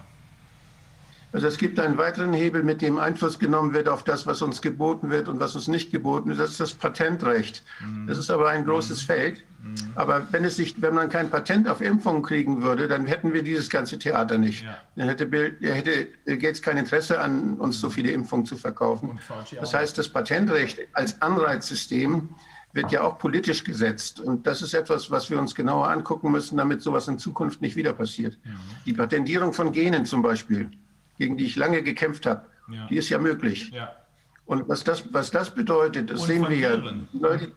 Also es gibt einen weiteren Hebel, mit dem Einfluss genommen wird auf das, was uns geboten wird und was uns nicht geboten wird. Das ist das Patentrecht. Mhm. Das ist aber ein großes mhm. Feld. Mhm. Aber wenn, es sich, wenn man kein Patent auf Impfungen kriegen würde, dann hätten wir dieses ganze Theater nicht. Ja. Dann hätte, Bill, hätte Gates kein Interesse an, uns so viele Impfungen zu verkaufen. Das heißt, das Patentrecht als Anreizsystem wird ja auch politisch gesetzt. Und das ist etwas, was wir uns genauer angucken müssen, damit sowas in Zukunft nicht wieder passiert. Ja. Die Patentierung von Genen zum Beispiel gegen die ich lange gekämpft habe, ja. die ist ja möglich. Und was das, was das bedeutet, das und sehen wir ja. Leute,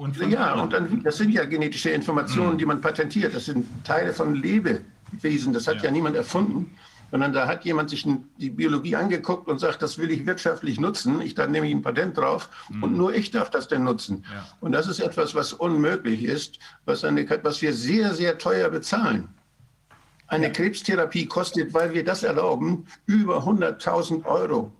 und ja, und dann, das sind ja genetische Informationen, mhm. die man patentiert. Das sind Teile von Lebewesen. Das hat ja, ja niemand erfunden, sondern da hat jemand sich die Biologie angeguckt und sagt, das will ich wirtschaftlich nutzen. Ich dann nehme ich ein Patent drauf mhm. und nur ich darf das denn nutzen. Ja. Und das ist etwas, was unmöglich ist, was, eine, was wir sehr, sehr teuer bezahlen. Eine ja. Krebstherapie kostet, weil wir das erlauben, über 100.000 Euro.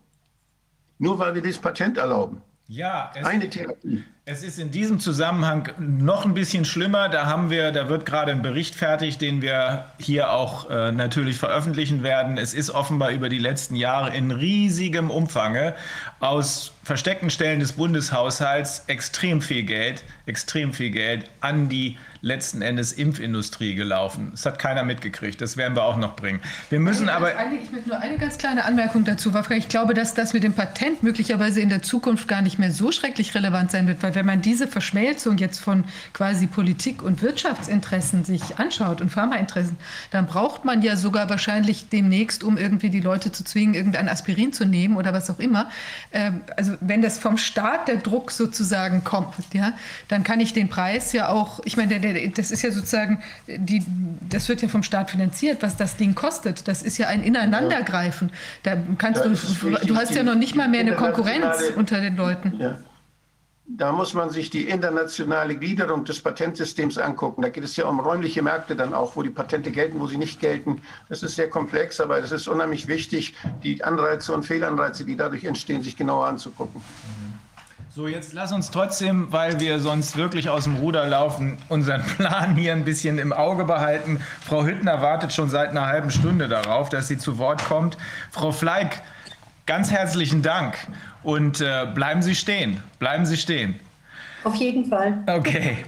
Nur weil wir das Patent erlauben. Ja, es, eine Therapie. Es ist in diesem Zusammenhang noch ein bisschen schlimmer. Da haben wir, da wird gerade ein Bericht fertig, den wir hier auch äh, natürlich veröffentlichen werden. Es ist offenbar über die letzten Jahre in riesigem Umfange aus versteckten Stellen des Bundeshaushalts extrem viel Geld, extrem viel Geld an die letzten Endes Impfindustrie gelaufen. Das hat keiner mitgekriegt. Das werden wir auch noch bringen. Wir müssen eine, aber. Ich möchte nur eine ganz kleine Anmerkung dazu, Wolfgang. Ich glaube, dass das mit dem Patent möglicherweise in der Zukunft gar nicht mehr so schrecklich relevant sein wird, weil wenn man diese Verschmelzung jetzt von quasi Politik und Wirtschaftsinteressen sich anschaut und Pharmainteressen, dann braucht man ja sogar wahrscheinlich demnächst, um irgendwie die Leute zu zwingen, irgendein Aspirin zu nehmen oder was auch immer. Ähm, also wenn das vom Staat der Druck sozusagen kommt, ja, dann kann ich den Preis ja auch, ich meine, der, der das ist ja sozusagen, die, das wird ja vom Staat finanziert, was das Ding kostet. Das ist ja ein Ineinandergreifen. Da kannst du, du hast ja noch nicht mal mehr eine Konkurrenz unter den Leuten. Ja. Da muss man sich die internationale Gliederung des Patentsystems angucken. Da geht es ja um räumliche Märkte dann auch, wo die Patente gelten, wo sie nicht gelten. Das ist sehr komplex, aber es ist unheimlich wichtig, die Anreize und Fehlanreize, die dadurch entstehen, sich genauer anzugucken. So, jetzt lass uns trotzdem, weil wir sonst wirklich aus dem Ruder laufen, unseren Plan hier ein bisschen im Auge behalten. Frau Hüttner wartet schon seit einer halben Stunde darauf, dass sie zu Wort kommt. Frau Fleig, ganz herzlichen Dank und äh, bleiben Sie stehen. Bleiben Sie stehen. Auf jeden Fall. Okay.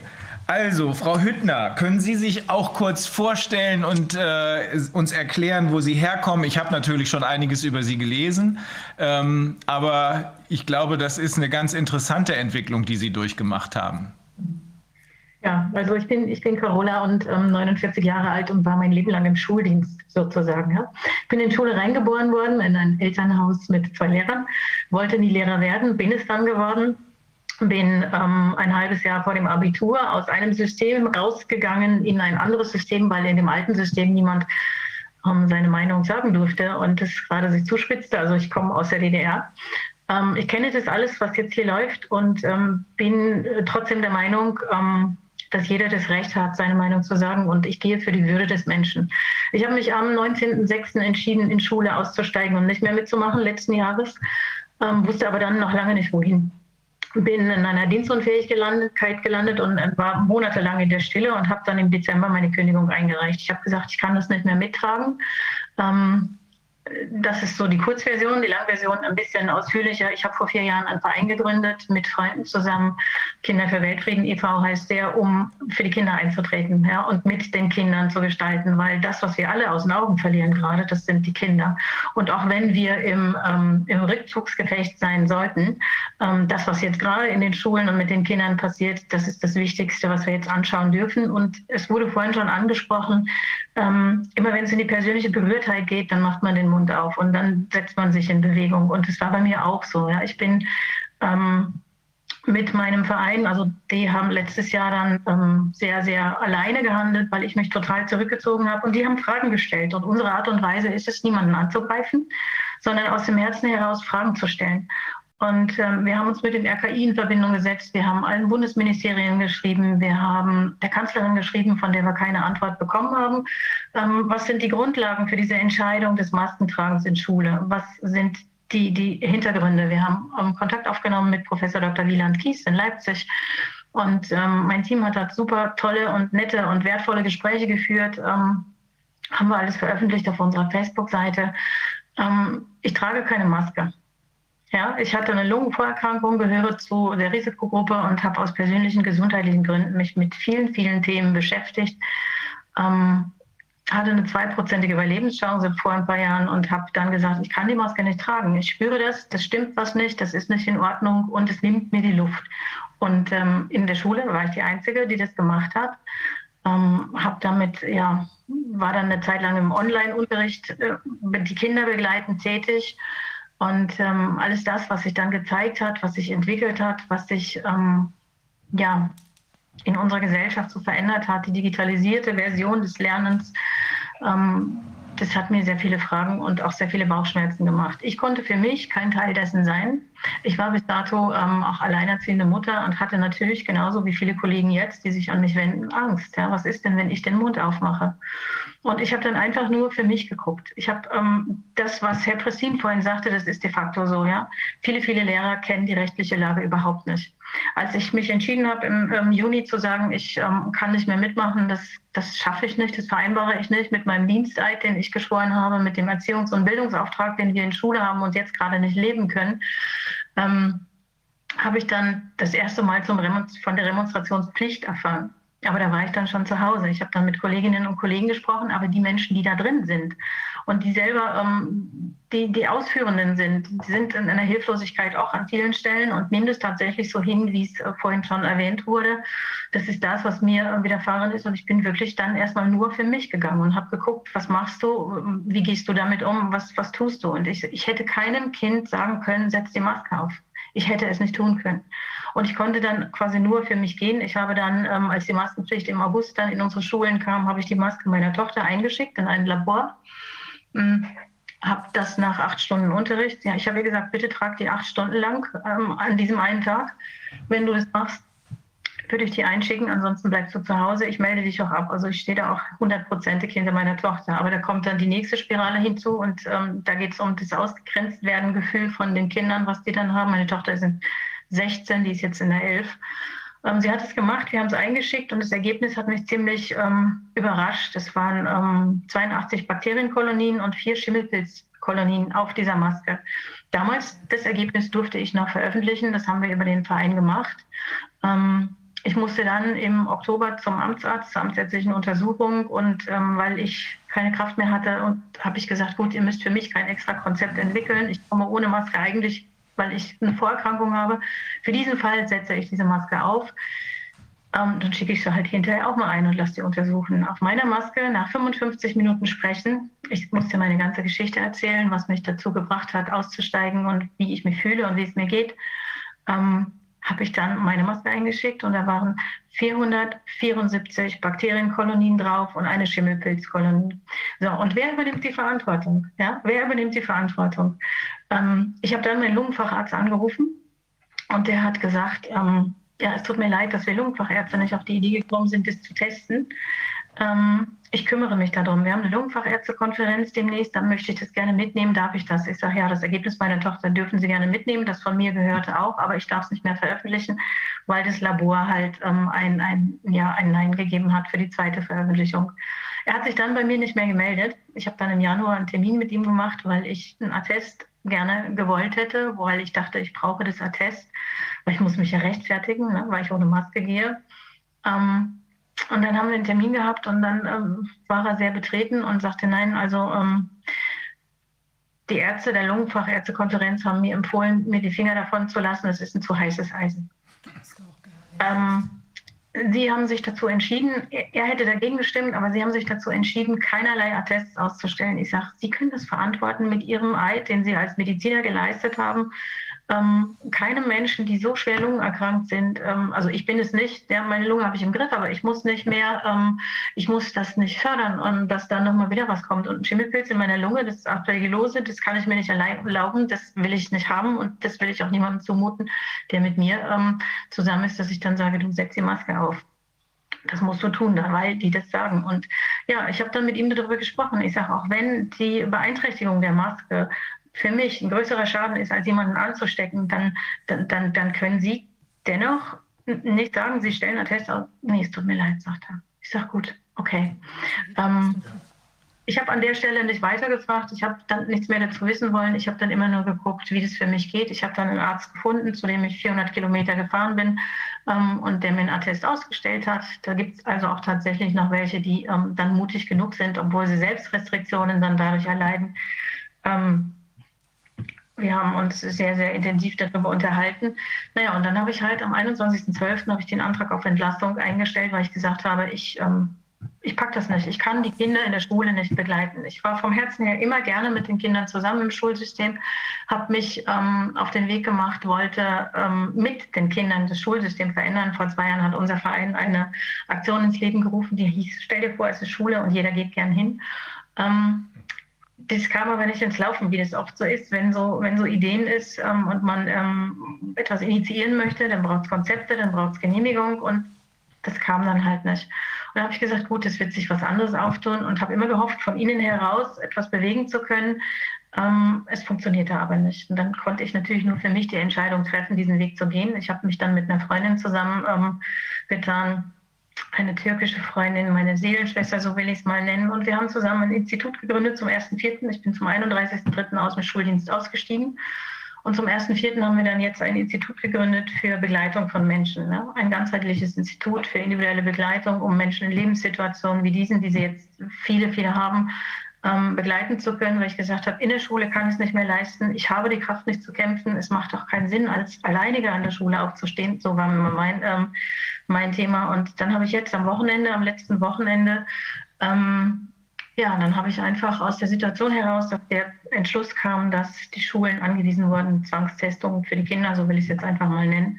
Also, Frau Hüttner, können Sie sich auch kurz vorstellen und äh, uns erklären, wo Sie herkommen? Ich habe natürlich schon einiges über Sie gelesen, ähm, aber ich glaube, das ist eine ganz interessante Entwicklung, die Sie durchgemacht haben. Ja, also ich bin, ich bin Carola und ähm, 49 Jahre alt und war mein Leben lang im Schuldienst sozusagen. Ja. Bin in Schule reingeboren worden, in ein Elternhaus mit zwei Lehrern, wollte nie Lehrer werden, bin es dann geworden bin ähm, ein halbes Jahr vor dem Abitur aus einem System rausgegangen in ein anderes System, weil in dem alten System niemand ähm, seine Meinung sagen durfte und das gerade sich zuspitzte. Also ich komme aus der DDR. Ähm, ich kenne das alles, was jetzt hier läuft und ähm, bin äh, trotzdem der Meinung, ähm, dass jeder das Recht hat, seine Meinung zu sagen und ich gehe für die Würde des Menschen. Ich habe mich am 19.06. entschieden, in Schule auszusteigen und nicht mehr mitzumachen letzten Jahres, ähm, wusste aber dann noch lange nicht, wohin bin in einer Dienstunfähigkeit gelandet und war monatelang in der Stille und habe dann im Dezember meine Kündigung eingereicht. Ich habe gesagt, ich kann das nicht mehr mittragen. Ähm, das ist so die Kurzversion, die Langversion ein bisschen ausführlicher. Ich habe vor vier Jahren einen Verein gegründet mit Freunden zusammen. Kinder für Weltfrieden e.V. heißt der, um für die Kinder einzutreten ja, und mit den Kindern zu gestalten, weil das, was wir alle aus den Augen verlieren gerade, das sind die Kinder. Und auch wenn wir im, ähm, im Rückzugsgefecht sein sollten, ähm, das, was jetzt gerade in den Schulen und mit den Kindern passiert, das ist das Wichtigste, was wir jetzt anschauen dürfen. Und es wurde vorhin schon angesprochen, ähm, immer wenn es in die persönliche Berührtheit geht, dann macht man den Mund auf und dann setzt man sich in Bewegung. Und das war bei mir auch so. Ja. Ich bin ähm, mit meinem Verein, also die haben letztes Jahr dann ähm, sehr, sehr alleine gehandelt, weil ich mich total zurückgezogen habe und die haben Fragen gestellt. Und unsere Art und Weise ist es, niemanden anzugreifen, sondern aus dem Herzen heraus Fragen zu stellen. Und ähm, wir haben uns mit dem RKI in Verbindung gesetzt. Wir haben allen Bundesministerien geschrieben. Wir haben der Kanzlerin geschrieben, von der wir keine Antwort bekommen haben. Ähm, was sind die Grundlagen für diese Entscheidung des Maskentragens in Schule? Was sind die, die Hintergründe? Wir haben ähm, Kontakt aufgenommen mit Professor Dr. Wieland Kies in Leipzig. Und ähm, mein Team hat da super tolle und nette und wertvolle Gespräche geführt. Ähm, haben wir alles veröffentlicht auf unserer Facebook-Seite. Ähm, ich trage keine Maske. Ja, ich hatte eine Lungenvorerkrankung, gehöre zu der Risikogruppe und habe aus persönlichen gesundheitlichen Gründen mich mit vielen, vielen Themen beschäftigt. Ähm, hatte eine zweiprozentige Überlebenschance vor ein paar Jahren und habe dann gesagt, ich kann die Maske nicht tragen. Ich spüre das, das stimmt was nicht, das ist nicht in Ordnung und es nimmt mir die Luft. Und ähm, in der Schule war ich die Einzige, die das gemacht hat. Ähm, habe damit, ja, war dann eine Zeit lang im Online-Unterricht äh, die Kinder begleitend tätig und ähm, alles das, was sich dann gezeigt hat, was sich entwickelt hat, was sich ähm, ja, in unserer Gesellschaft so verändert hat, die digitalisierte Version des Lernens, ähm, das hat mir sehr viele Fragen und auch sehr viele Bauchschmerzen gemacht. Ich konnte für mich kein Teil dessen sein. Ich war bis dato ähm, auch alleinerziehende Mutter und hatte natürlich genauso wie viele Kollegen jetzt, die sich an mich wenden, Angst. Ja, was ist denn, wenn ich den Mund aufmache? Und ich habe dann einfach nur für mich geguckt. Ich habe ähm, das, was Herr Pressin vorhin sagte, das ist de facto so. Ja, viele, viele Lehrer kennen die rechtliche Lage überhaupt nicht. Als ich mich entschieden habe, im, im Juni zu sagen, ich ähm, kann nicht mehr mitmachen, das, das schaffe ich nicht, das vereinbare ich nicht mit meinem Diensteid, den ich geschworen habe, mit dem Erziehungs- und Bildungsauftrag, den wir in Schule haben und jetzt gerade nicht leben können, ähm, habe ich dann das erste Mal von der Demonstrationspflicht erfahren. Aber da war ich dann schon zu Hause. Ich habe dann mit Kolleginnen und Kollegen gesprochen, aber die Menschen, die da drin sind und die selber ähm, die, die Ausführenden sind, sind in einer Hilflosigkeit auch an vielen Stellen und nehmen das tatsächlich so hin, wie es äh, vorhin schon erwähnt wurde. Das ist das, was mir widerfahren ist. Und ich bin wirklich dann erstmal nur für mich gegangen und habe geguckt, was machst du, wie gehst du damit um, was, was tust du? Und ich, ich hätte keinem Kind sagen können, setz die Maske auf. Ich hätte es nicht tun können. Und ich konnte dann quasi nur für mich gehen. Ich habe dann, ähm, als die Maskenpflicht im August dann in unsere Schulen kam, habe ich die Maske meiner Tochter eingeschickt in ein Labor. Ähm, habe das nach acht Stunden Unterricht. Ja, ich habe ihr gesagt, bitte trag die acht Stunden lang ähm, an diesem einen Tag. Wenn du das machst, würde ich die einschicken, ansonsten bleibst du zu Hause. Ich melde dich auch ab. Also ich stehe da auch hundertprozentig hinter meiner Tochter. Aber da kommt dann die nächste Spirale hinzu und ähm, da geht es um das ausgegrenzt werden Gefühl von den Kindern, was die dann haben. Meine Tochter ist in 16, die ist jetzt in der 11. Ähm, sie hat es gemacht, wir haben es eingeschickt und das Ergebnis hat mich ziemlich ähm, überrascht. Es waren ähm, 82 Bakterienkolonien und vier Schimmelpilzkolonien auf dieser Maske. Damals, das Ergebnis durfte ich noch veröffentlichen, das haben wir über den Verein gemacht. Ähm, ich musste dann im Oktober zum Amtsarzt, zur amtsärztlichen Untersuchung und ähm, weil ich keine Kraft mehr hatte, und habe ich gesagt, gut, ihr müsst für mich kein extra Konzept entwickeln. Ich komme ohne Maske eigentlich weil ich eine Vorerkrankung habe. Für diesen Fall setze ich diese Maske auf. Ähm, dann schicke ich sie halt hinterher auch mal ein und lasse die untersuchen. Auf meiner Maske nach 55 Minuten sprechen. Ich musste meine ganze Geschichte erzählen, was mich dazu gebracht hat, auszusteigen und wie ich mich fühle und wie es mir geht. Ähm, habe ich dann meine Maske eingeschickt und da waren 474 Bakterienkolonien drauf und eine Schimmelpilzkolonie. So, und wer übernimmt die Verantwortung? Ja, wer übernimmt die Verantwortung? Ähm, ich habe dann meinen Lungenfacharzt angerufen und der hat gesagt, ähm, ja, es tut mir leid, dass wir Lungenfachärzte nicht auf die Idee gekommen sind, das zu testen. Ähm, ich kümmere mich darum. Wir haben eine Lungenfachärztekonferenz demnächst, dann möchte ich das gerne mitnehmen. Darf ich das? Ich sage, ja, das Ergebnis meiner Tochter dürfen Sie gerne mitnehmen. Das von mir gehörte auch, aber ich darf es nicht mehr veröffentlichen, weil das Labor halt ähm, ein, ein, ja, ein Nein gegeben hat für die zweite Veröffentlichung. Er hat sich dann bei mir nicht mehr gemeldet. Ich habe dann im Januar einen Termin mit ihm gemacht, weil ich einen Attest gerne gewollt hätte, weil ich dachte, ich brauche das Attest, weil ich muss mich ja rechtfertigen, ne, weil ich ohne Maske gehe. Ähm, und dann haben wir einen Termin gehabt und dann ähm, war er sehr betreten und sagte, nein, also ähm, die Ärzte der Lungenfachärztekonferenz haben mir empfohlen, mir die Finger davon zu lassen, es ist ein zu heißes Eisen. Ähm, sie haben sich dazu entschieden, er hätte dagegen gestimmt, aber Sie haben sich dazu entschieden, keinerlei Attests auszustellen. Ich sage, Sie können das verantworten mit Ihrem Eid, den Sie als Mediziner geleistet haben ähm, keine Menschen, die so schwer lungenerkrankt sind, ähm, also ich bin es nicht, ja, meine Lunge habe ich im Griff, aber ich muss nicht mehr, ähm, ich muss das nicht fördern und dass dann nochmal wieder was kommt. Und ein Schimmelpilz in meiner Lunge, das ist Aspergillose, das kann ich mir nicht erlauben, das will ich nicht haben und das will ich auch niemandem zumuten, der mit mir ähm, zusammen ist, dass ich dann sage, du setz die Maske auf das musst du tun, weil die das sagen. Und ja, ich habe dann mit ihm darüber gesprochen. Ich sage, auch wenn die Beeinträchtigung der Maske für mich ein größerer Schaden ist, als jemanden anzustecken, dann, dann, dann, dann können Sie dennoch nicht sagen, Sie stellen einen Test aus. Nee, es tut mir leid, sagt er. Ich sage, gut, okay. Ähm, ich habe an der Stelle nicht weitergefragt. Ich habe dann nichts mehr dazu wissen wollen. Ich habe dann immer nur geguckt, wie das für mich geht. Ich habe dann einen Arzt gefunden, zu dem ich 400 Kilometer gefahren bin ähm, und der mir einen Attest ausgestellt hat. Da gibt es also auch tatsächlich noch welche, die ähm, dann mutig genug sind, obwohl sie selbst Restriktionen dann dadurch erleiden. Ähm, wir haben uns sehr, sehr intensiv darüber unterhalten. Naja, und dann habe ich halt am 21.12. habe ich den Antrag auf Entlassung eingestellt, weil ich gesagt habe, ich, ähm, ich packe das nicht. Ich kann die Kinder in der Schule nicht begleiten. Ich war vom Herzen her immer gerne mit den Kindern zusammen im Schulsystem, habe mich ähm, auf den Weg gemacht, wollte ähm, mit den Kindern das Schulsystem verändern. Vor zwei Jahren hat unser Verein eine Aktion ins Leben gerufen, die hieß, stell dir vor, es ist Schule und jeder geht gern hin. Ähm, das kam aber nicht ins Laufen, wie das oft so ist. Wenn so, wenn so Ideen ist ähm, und man ähm, etwas initiieren möchte, dann braucht es Konzepte, dann braucht es Genehmigung und das kam dann halt nicht. Und da habe ich gesagt, gut, es wird sich was anderes auftun und habe immer gehofft, von Ihnen heraus etwas bewegen zu können. Ähm, es funktionierte aber nicht. Und dann konnte ich natürlich nur für mich die Entscheidung treffen, diesen Weg zu gehen. Ich habe mich dann mit einer Freundin zusammen ähm, getan, eine türkische Freundin, meine Seelenschwester, so will ich es mal nennen. Und wir haben zusammen ein Institut gegründet zum 1.4. Ich bin zum 31.3. aus dem Schuldienst ausgestiegen. Und zum 1.4. haben wir dann jetzt ein Institut gegründet für Begleitung von Menschen. Ne? Ein ganzheitliches Institut für individuelle Begleitung, um Menschen in Lebenssituationen wie diesen, die sie jetzt viele, viele haben, ähm, begleiten zu können, weil ich gesagt habe, in der Schule kann ich es nicht mehr leisten. Ich habe die Kraft nicht zu kämpfen. Es macht auch keinen Sinn, als Alleiniger an der Schule aufzustehen. So war mein, ähm, mein Thema. Und dann habe ich jetzt am Wochenende, am letzten Wochenende, ähm, ja, dann habe ich einfach aus der Situation heraus, dass der Entschluss kam, dass die Schulen angewiesen wurden, Zwangstestungen für die Kinder, so will ich es jetzt einfach mal nennen,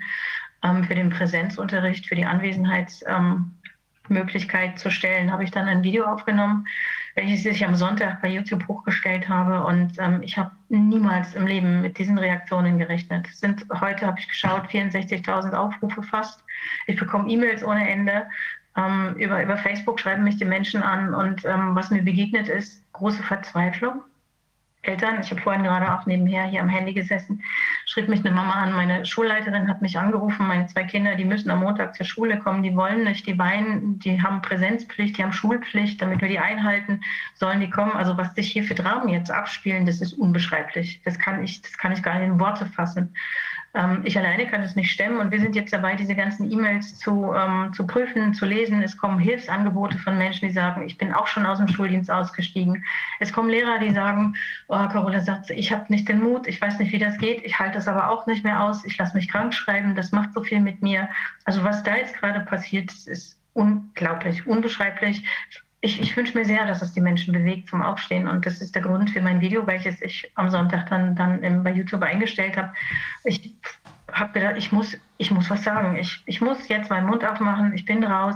ähm, für den Präsenzunterricht, für die Anwesenheitsmöglichkeit ähm, zu stellen, habe ich dann ein Video aufgenommen, welches ich am Sonntag bei YouTube hochgestellt habe. Und ähm, ich habe niemals im Leben mit diesen Reaktionen gerechnet. Es sind heute, habe ich geschaut, 64.000 Aufrufe fast. Ich bekomme E-Mails ohne Ende. Ähm, über, über Facebook schreiben mich die Menschen an. Und ähm, was mir begegnet ist, große Verzweiflung. Eltern, ich habe vorhin gerade auch nebenher hier am Handy gesessen, schrieb mich eine Mama an, meine Schulleiterin hat mich angerufen, meine zwei Kinder, die müssen am Montag zur Schule kommen, die wollen nicht, die beiden, die haben Präsenzpflicht, die haben Schulpflicht, damit wir die einhalten, sollen die kommen. Also was sich hier für Dramen jetzt abspielen, das ist unbeschreiblich. Das kann ich, das kann ich gar nicht in Worte fassen. Ähm, ich alleine kann es nicht stemmen und wir sind jetzt dabei, diese ganzen E-Mails zu, ähm, zu prüfen, zu lesen. Es kommen Hilfsangebote von Menschen, die sagen, ich bin auch schon aus dem Schuldienst ausgestiegen. Es kommen Lehrer, die sagen, oh, Carola sagt, ich habe nicht den Mut, ich weiß nicht, wie das geht, ich halte es aber auch nicht mehr aus, ich lasse mich krank schreiben, das macht so viel mit mir. Also was da jetzt gerade passiert, ist unglaublich, unbeschreiblich ich, ich wünsche mir sehr, dass es die Menschen bewegt zum Aufstehen. Und das ist der Grund für mein Video, welches ich am Sonntag dann, dann bei YouTube eingestellt habe. Ich habe gedacht, ich muss, ich muss was sagen. Ich, ich muss jetzt meinen Mund aufmachen. Ich bin raus.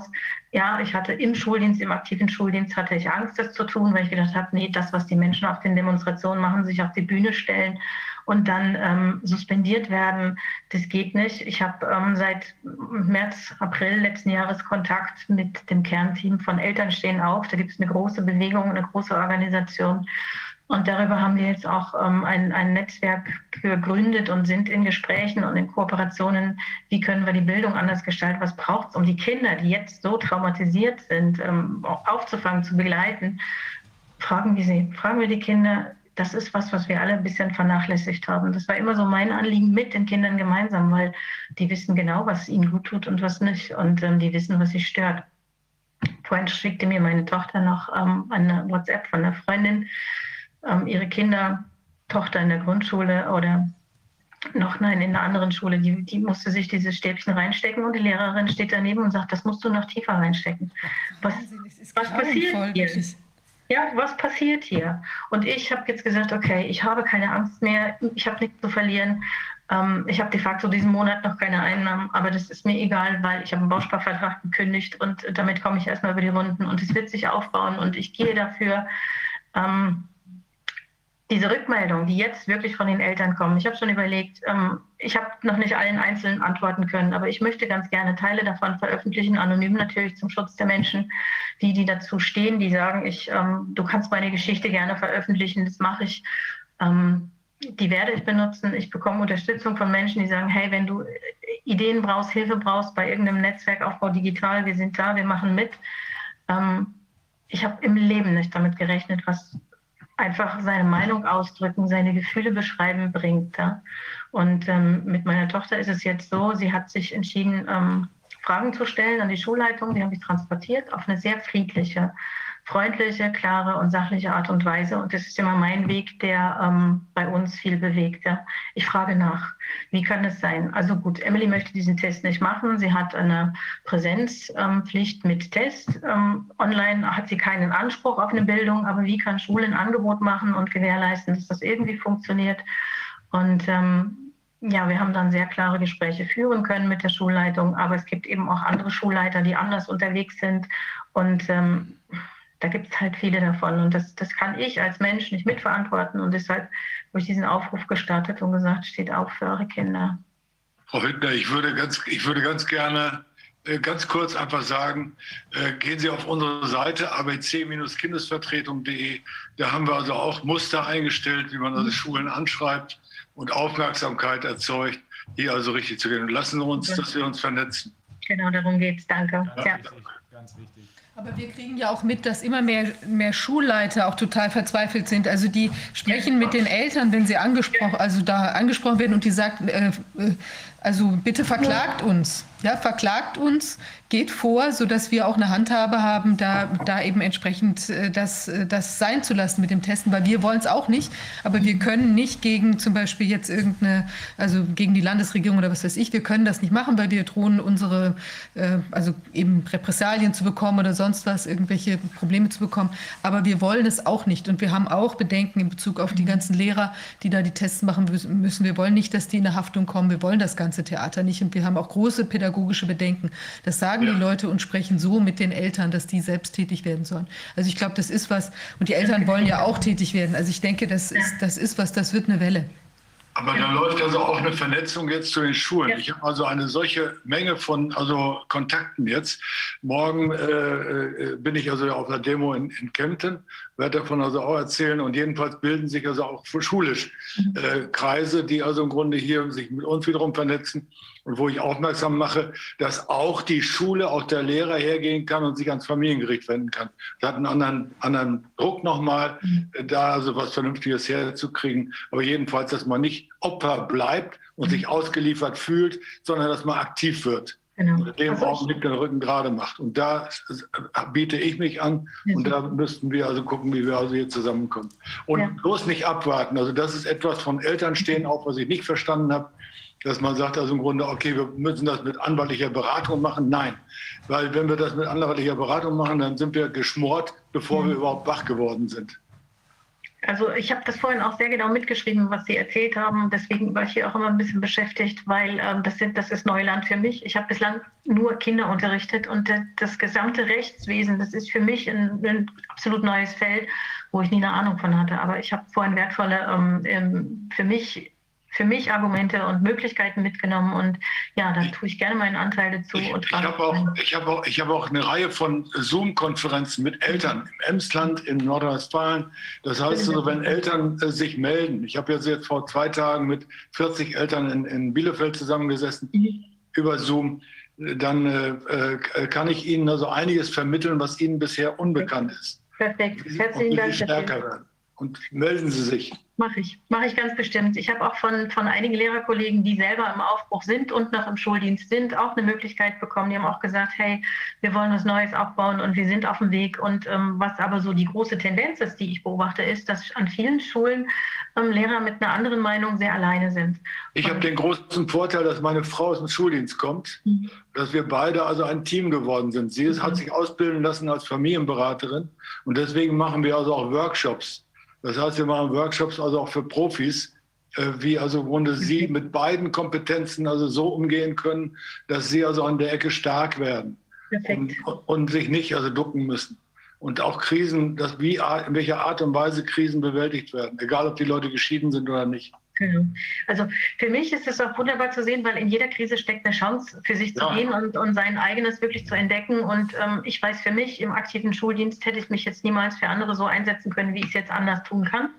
Ja, ich hatte im Schuldienst, im aktiven Schuldienst, hatte ich Angst, das zu tun, weil ich gedacht habe, nee, das, was die Menschen auf den Demonstrationen machen, sich auf die Bühne stellen und dann ähm, suspendiert werden, das geht nicht. Ich habe ähm, seit März, April letzten Jahres Kontakt mit dem Kernteam von Eltern stehen auf. Da gibt es eine große Bewegung, eine große Organisation. Und darüber haben wir jetzt auch ähm, ein, ein Netzwerk gegründet und sind in Gesprächen und in Kooperationen, wie können wir die Bildung anders gestalten, was braucht es, um die Kinder, die jetzt so traumatisiert sind, ähm, aufzufangen, zu begleiten. Fragen wir sie, fragen wir die Kinder, das ist was, was wir alle ein bisschen vernachlässigt haben. Das war immer so mein Anliegen mit den Kindern gemeinsam, weil die wissen genau, was ihnen gut tut und was nicht. Und ähm, die wissen, was sie stört. Vorhin schickte mir meine Tochter noch ähm, eine WhatsApp von einer Freundin, ähm, ihre Kinder, Tochter in der Grundschule oder noch nein, in einer anderen Schule, die, die musste sich dieses Stäbchen reinstecken und die Lehrerin steht daneben und sagt, das musst du noch tiefer reinstecken. Was, was passiert hier? Ja, was passiert hier? Und ich habe jetzt gesagt, okay, ich habe keine Angst mehr, ich habe nichts zu verlieren. Ähm, ich habe de facto diesen Monat noch keine Einnahmen, aber das ist mir egal, weil ich habe einen Bausparvertrag gekündigt und damit komme ich erstmal über die Runden und es wird sich aufbauen und ich gehe dafür. Ähm, diese Rückmeldung, die jetzt wirklich von den Eltern kommen, ich habe schon überlegt, ähm, ich habe noch nicht allen einzelnen antworten können, aber ich möchte ganz gerne Teile davon veröffentlichen, anonym natürlich zum Schutz der Menschen, die, die dazu stehen, die sagen, ich, ähm, du kannst meine Geschichte gerne veröffentlichen, das mache ich. Ähm, die werde ich benutzen. Ich bekomme Unterstützung von Menschen, die sagen, hey, wenn du Ideen brauchst, Hilfe brauchst bei irgendeinem Netzwerkaufbau digital, wir sind da, wir machen mit. Ähm, ich habe im Leben nicht damit gerechnet, was einfach seine Meinung ausdrücken, seine Gefühle beschreiben bringt. Ja? Und ähm, mit meiner Tochter ist es jetzt so, sie hat sich entschieden, ähm, Fragen zu stellen an die Schulleitung. Die habe ich transportiert auf eine sehr friedliche freundliche, klare und sachliche Art und Weise. Und das ist immer mein Weg, der ähm, bei uns viel bewegt. Ja. Ich frage nach, wie kann es sein? Also gut, Emily möchte diesen Test nicht machen. Sie hat eine Präsenzpflicht ähm, mit Test. Ähm, online hat sie keinen Anspruch auf eine Bildung, aber wie kann Schule ein Angebot machen und gewährleisten, dass das irgendwie funktioniert? Und ähm, ja, wir haben dann sehr klare Gespräche führen können mit der Schulleitung, aber es gibt eben auch andere Schulleiter, die anders unterwegs sind. Und ähm, da gibt es halt viele davon. Und das, das kann ich als Mensch nicht mitverantworten. Und deshalb habe ich diesen Aufruf gestartet und gesagt, steht auf für eure Kinder. Frau Hüttner, ich würde ganz, ich würde ganz gerne äh, ganz kurz einfach sagen, äh, gehen Sie auf unsere Seite abc-kindesvertretung.de. Da haben wir also auch Muster eingestellt, wie man also Schulen anschreibt und Aufmerksamkeit erzeugt, hier also richtig zu gehen. lassen Sie uns, dass wir uns vernetzen. Genau, darum geht es. Danke. Ja, ja. Ganz wichtig. Aber wir kriegen ja auch mit, dass immer mehr, mehr Schulleiter auch total verzweifelt sind. Also die sprechen mit den Eltern, wenn sie angesprochen, also da angesprochen werden und die sagen, äh, äh, also bitte verklagt uns. Ja, verklagt uns, geht vor, sodass wir auch eine Handhabe haben, da, da eben entsprechend äh, das, äh, das sein zu lassen mit dem Testen, weil wir wollen es auch nicht, aber wir können nicht gegen zum Beispiel jetzt irgendeine, also gegen die Landesregierung oder was weiß ich, wir können das nicht machen, weil wir drohen, unsere, äh, also eben Repressalien zu bekommen oder sonst was, irgendwelche Probleme zu bekommen. Aber wir wollen es auch nicht und wir haben auch Bedenken in Bezug auf die ganzen Lehrer, die da die Tests machen müssen. Wir wollen nicht, dass die in eine Haftung kommen. Wir wollen das ganze Theater nicht und wir haben auch große pädagogische Bedenken. Das sagen ja. die Leute und sprechen so mit den Eltern, dass die selbst tätig werden sollen. Also ich glaube, das ist was, und die Eltern wollen ja auch tätig werden. Also ich denke, das ist, das ist was, das wird eine Welle. Aber da läuft also auch eine Vernetzung jetzt zu den Schulen. Ja. Ich habe also eine solche Menge von also Kontakten jetzt. Morgen äh, äh, bin ich also auf einer Demo in, in Kempten, werde davon also auch erzählen. Und jedenfalls bilden sich also auch schulisch mhm. äh, Kreise, die also im Grunde hier sich mit uns wiederum vernetzen und wo ich aufmerksam mache, dass auch die Schule, auch der Lehrer hergehen kann und sich ans Familiengericht wenden kann. Das hat einen anderen, anderen Druck nochmal, mhm. da also was Vernünftiges herzukriegen. Aber jedenfalls, dass man nicht Opfer bleibt und mhm. sich ausgeliefert fühlt, sondern dass man aktiv wird. Genau. Und in dem also Augenblick den Rücken gerade macht. Und da biete ich mich an ja. und da müssten wir also gucken, wie wir also hier zusammenkommen. Und ja. bloß nicht abwarten. Also das ist etwas von Eltern stehen, auch was ich nicht verstanden habe dass man sagt also im Grunde, okay, wir müssen das mit anwaltlicher Beratung machen. Nein, weil wenn wir das mit anwaltlicher Beratung machen, dann sind wir geschmort, bevor mhm. wir überhaupt wach geworden sind. Also ich habe das vorhin auch sehr genau mitgeschrieben, was Sie erzählt haben. Deswegen war ich hier auch immer ein bisschen beschäftigt, weil ähm, das, sind, das ist Neuland für mich. Ich habe bislang nur Kinder unterrichtet und das gesamte Rechtswesen, das ist für mich ein, ein, absolut neues Feld, wo ich nie eine Ahnung von hatte. Aber ich habe vorhin wertvolle, ähm, ähm für mich für mich Argumente und Möglichkeiten mitgenommen und ja, da tue ich gerne meinen Anteil dazu. Ich, ich habe auch, ich hab auch, hab auch eine Reihe von Zoom-Konferenzen mit Eltern im Emsland, in Nordrhein-Westfalen. Das heißt also, wenn Eltern äh, sich melden, ich habe jetzt vor zwei Tagen mit 40 Eltern in, in Bielefeld zusammengesessen mhm. über Zoom, dann äh, äh, kann ich Ihnen also einiges vermitteln, was Ihnen bisher unbekannt ist. Perfekt. Herzlichen Dank. Stärker werden. Und melden Sie sich. Mache ich, mache ich ganz bestimmt. Ich habe auch von, von einigen Lehrerkollegen, die selber im Aufbruch sind und noch im Schuldienst sind, auch eine Möglichkeit bekommen. Die haben auch gesagt, hey, wir wollen was Neues aufbauen und wir sind auf dem Weg. Und ähm, was aber so die große Tendenz ist, die ich beobachte, ist, dass an vielen Schulen ähm, Lehrer mit einer anderen Meinung sehr alleine sind. Ich habe den großen Vorteil, dass meine Frau aus dem Schuldienst kommt, mhm. dass wir beide also ein Team geworden sind. Sie ist, mhm. hat sich ausbilden lassen als Familienberaterin und deswegen machen wir also auch Workshops das heißt, wir machen Workshops also auch für Profis, äh, wie also im Grunde sie mit beiden Kompetenzen also so umgehen können, dass sie also an der Ecke stark werden und, und, sich nicht also ducken müssen. Und auch Krisen, dass wie, in welcher Art und Weise Krisen bewältigt werden, egal ob die Leute geschieden sind oder nicht. Genau. Also für mich ist es auch wunderbar zu sehen, weil in jeder Krise steckt eine Chance, für sich zu ja. gehen und, und sein eigenes wirklich zu entdecken. Und ähm, ich weiß für mich, im aktiven Schuldienst hätte ich mich jetzt niemals für andere so einsetzen können, wie ich es jetzt anders tun kann.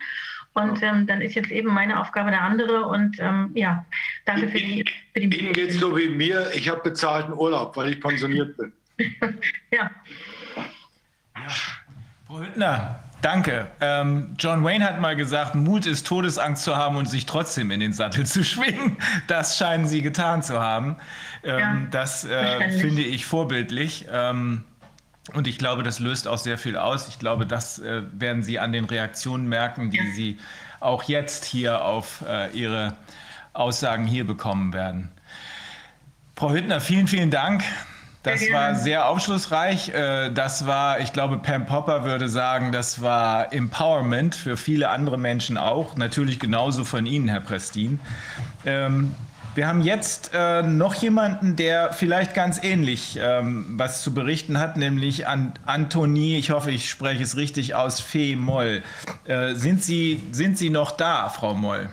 Und ähm, dann ist jetzt eben meine Aufgabe eine andere. Und ähm, ja, danke für die. Für die Ihnen geht es so wie mir. Ich habe bezahlten Urlaub, weil ich pensioniert bin. ja. ja. Frau Hüttner, Danke. Ähm, John Wayne hat mal gesagt, Mut ist Todesangst zu haben und sich trotzdem in den Sattel zu schwingen. Das scheinen Sie getan zu haben. Ähm, ja, das äh, finde ich vorbildlich. Ähm, und ich glaube, das löst auch sehr viel aus. Ich glaube, das äh, werden Sie an den Reaktionen merken, die ja. Sie auch jetzt hier auf äh, Ihre Aussagen hier bekommen werden. Frau Hüttner, vielen, vielen Dank. Das war sehr aufschlussreich. Äh, das war, ich glaube, Pam Popper würde sagen, das war Empowerment für viele andere Menschen auch. Natürlich genauso von Ihnen, Herr Prestin. Ähm, wir haben jetzt äh, noch jemanden, der vielleicht ganz ähnlich ähm, was zu berichten hat, nämlich an Antonie, ich hoffe, ich spreche es richtig aus, Fee Moll. Äh, sind, Sie, sind Sie noch da, Frau Moll?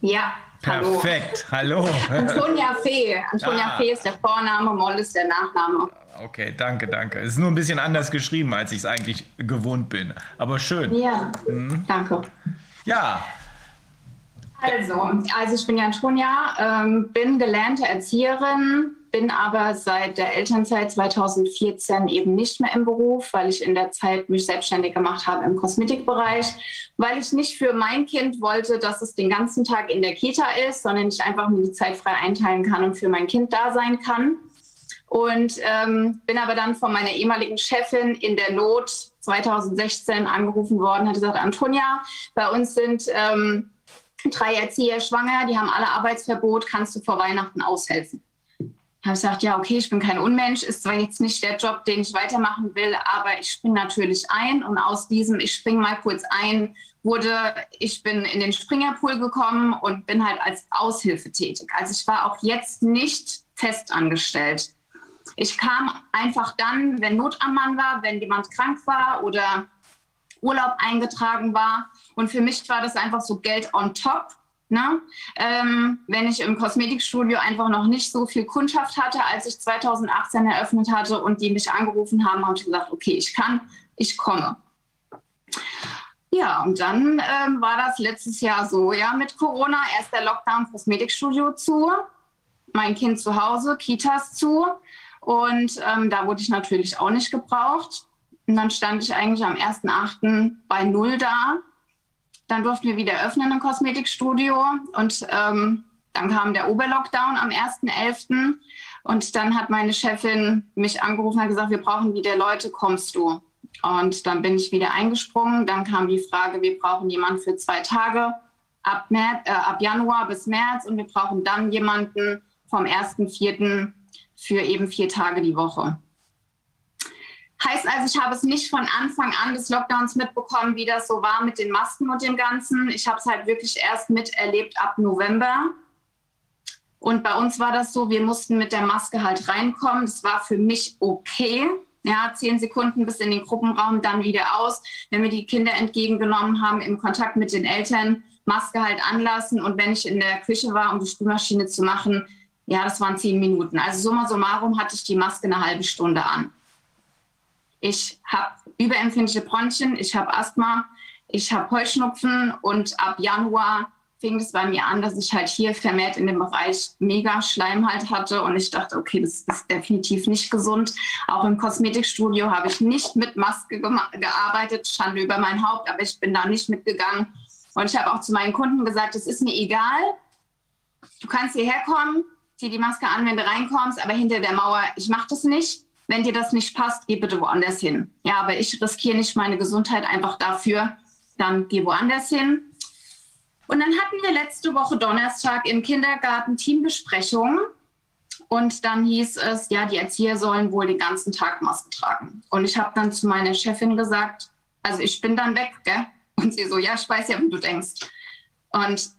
Ja, Perfekt, hallo. Antonia Fee. Antonia ah. Fee ist der Vorname, Moll ist der Nachname. Okay, danke, danke. Es ist nur ein bisschen anders geschrieben, als ich es eigentlich gewohnt bin. Aber schön. Ja, mhm. danke. Ja. Also, also ich bin ja Antonia, ähm, bin gelernte Erzieherin, bin aber seit der Elternzeit 2014 eben nicht mehr im Beruf, weil ich in der Zeit mich selbstständig gemacht habe im Kosmetikbereich, weil ich nicht für mein Kind wollte, dass es den ganzen Tag in der Kita ist, sondern ich einfach nur die Zeit frei einteilen kann und für mein Kind da sein kann. Und ähm, bin aber dann von meiner ehemaligen Chefin in der Not 2016 angerufen worden, hat gesagt, Antonia, bei uns sind ähm, drei Erzieher schwanger, die haben alle Arbeitsverbot, kannst du vor Weihnachten aushelfen? habe ich gesagt, ja, okay, ich bin kein Unmensch, ist zwar jetzt nicht der Job, den ich weitermachen will, aber ich springe natürlich ein und aus diesem, ich springe mal kurz ein, wurde, ich bin in den Springerpool gekommen und bin halt als Aushilfe tätig. Also ich war auch jetzt nicht festangestellt. Ich kam einfach dann, wenn Not am Mann war, wenn jemand krank war oder Urlaub eingetragen war. Und für mich war das einfach so Geld on top Ne? Ähm, wenn ich im Kosmetikstudio einfach noch nicht so viel Kundschaft hatte, als ich 2018 eröffnet hatte und die mich angerufen haben, habe ich gesagt, okay, ich kann, ich komme. Ja, und dann ähm, war das letztes Jahr so, ja, mit Corona, erst der Lockdown Kosmetikstudio zu, mein Kind zu Hause, Kitas zu und ähm, da wurde ich natürlich auch nicht gebraucht. Und dann stand ich eigentlich am 1.8. bei Null da dann durften wir wieder öffnen im Kosmetikstudio und ähm, dann kam der Oberlockdown am 1.11. Und dann hat meine Chefin mich angerufen und gesagt, wir brauchen wieder Leute, kommst du? Und dann bin ich wieder eingesprungen. Dann kam die Frage, wir brauchen jemanden für zwei Tage ab, März, äh, ab Januar bis März und wir brauchen dann jemanden vom 1.4. für eben vier Tage die Woche. Heißt also, ich habe es nicht von Anfang an des Lockdowns mitbekommen, wie das so war mit den Masken und dem Ganzen. Ich habe es halt wirklich erst miterlebt ab November. Und bei uns war das so, wir mussten mit der Maske halt reinkommen. Das war für mich okay. Ja, zehn Sekunden bis in den Gruppenraum, dann wieder aus. Wenn wir die Kinder entgegengenommen haben, im Kontakt mit den Eltern, Maske halt anlassen. Und wenn ich in der Küche war, um die Spülmaschine zu machen, ja, das waren zehn Minuten. Also summa summarum hatte ich die Maske eine halbe Stunde an. Ich habe überempfindliche Bronchien, ich habe Asthma, ich habe Heuschnupfen und ab Januar fing es bei mir an, dass ich halt hier vermehrt in dem Bereich mega Schleimhalt hatte und ich dachte, okay, das ist definitiv nicht gesund. Auch im Kosmetikstudio habe ich nicht mit Maske gearbeitet, Schande über mein Haupt, aber ich bin da nicht mitgegangen. Und ich habe auch zu meinen Kunden gesagt, es ist mir egal, du kannst hierher kommen, zieh die Maske an, wenn du reinkommst, aber hinter der Mauer, ich mache das nicht. Wenn dir das nicht passt, geh bitte woanders hin. Ja, aber ich riskiere nicht meine Gesundheit einfach dafür, dann geh woanders hin. Und dann hatten wir letzte Woche Donnerstag im Kindergarten Teambesprechung. Und dann hieß es, ja, die Erzieher sollen wohl den ganzen Tag Maske tragen. Und ich habe dann zu meiner Chefin gesagt, also ich bin dann weg, gell? Und sie so, ja, ich weiß ja, wie du denkst. Und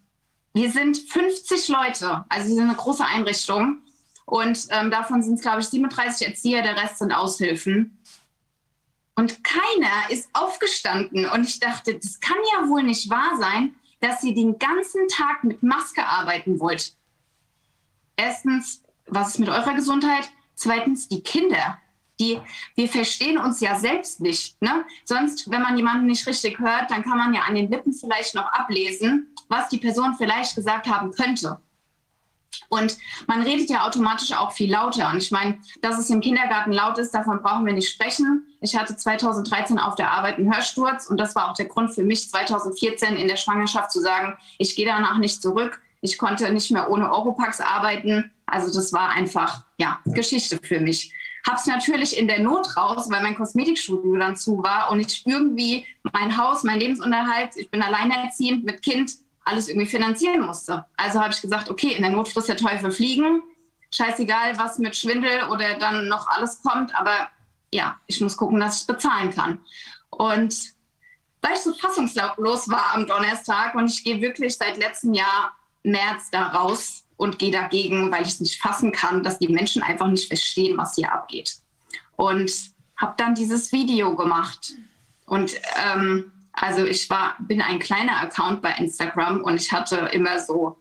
wir sind 50 Leute, also wir sind eine große Einrichtung. Und ähm, davon sind es, glaube ich, 37 Erzieher, der Rest sind Aushilfen. Und keiner ist aufgestanden. Und ich dachte, das kann ja wohl nicht wahr sein, dass ihr den ganzen Tag mit Maske arbeiten wollt. Erstens, was ist mit eurer Gesundheit? Zweitens, die Kinder. Die, wir verstehen uns ja selbst nicht. Ne? Sonst, wenn man jemanden nicht richtig hört, dann kann man ja an den Lippen vielleicht noch ablesen, was die Person vielleicht gesagt haben könnte. Und man redet ja automatisch auch viel lauter. Und ich meine, dass es im Kindergarten laut ist, davon brauchen wir nicht sprechen. Ich hatte 2013 auf der Arbeit einen Hörsturz und das war auch der Grund für mich, 2014 in der Schwangerschaft zu sagen, ich gehe danach nicht zurück. Ich konnte nicht mehr ohne Oropax arbeiten. Also das war einfach, ja, Geschichte für mich. Hab's natürlich in der Not raus, weil mein Kosmetikstudio dann zu war und ich irgendwie mein Haus, mein Lebensunterhalt, ich bin alleinerziehend mit Kind, alles irgendwie finanzieren musste. Also habe ich gesagt, okay, in der Not frisst der Teufel fliegen. Scheißegal, was mit Schwindel oder dann noch alles kommt, aber ja, ich muss gucken, dass ich bezahlen kann. Und weil ich so fassungslos war am Donnerstag und ich gehe wirklich seit letztem Jahr März da raus und gehe dagegen, weil ich es nicht fassen kann, dass die Menschen einfach nicht verstehen, was hier abgeht. Und habe dann dieses Video gemacht. Und ähm, also ich war, bin ein kleiner Account bei Instagram und ich hatte immer so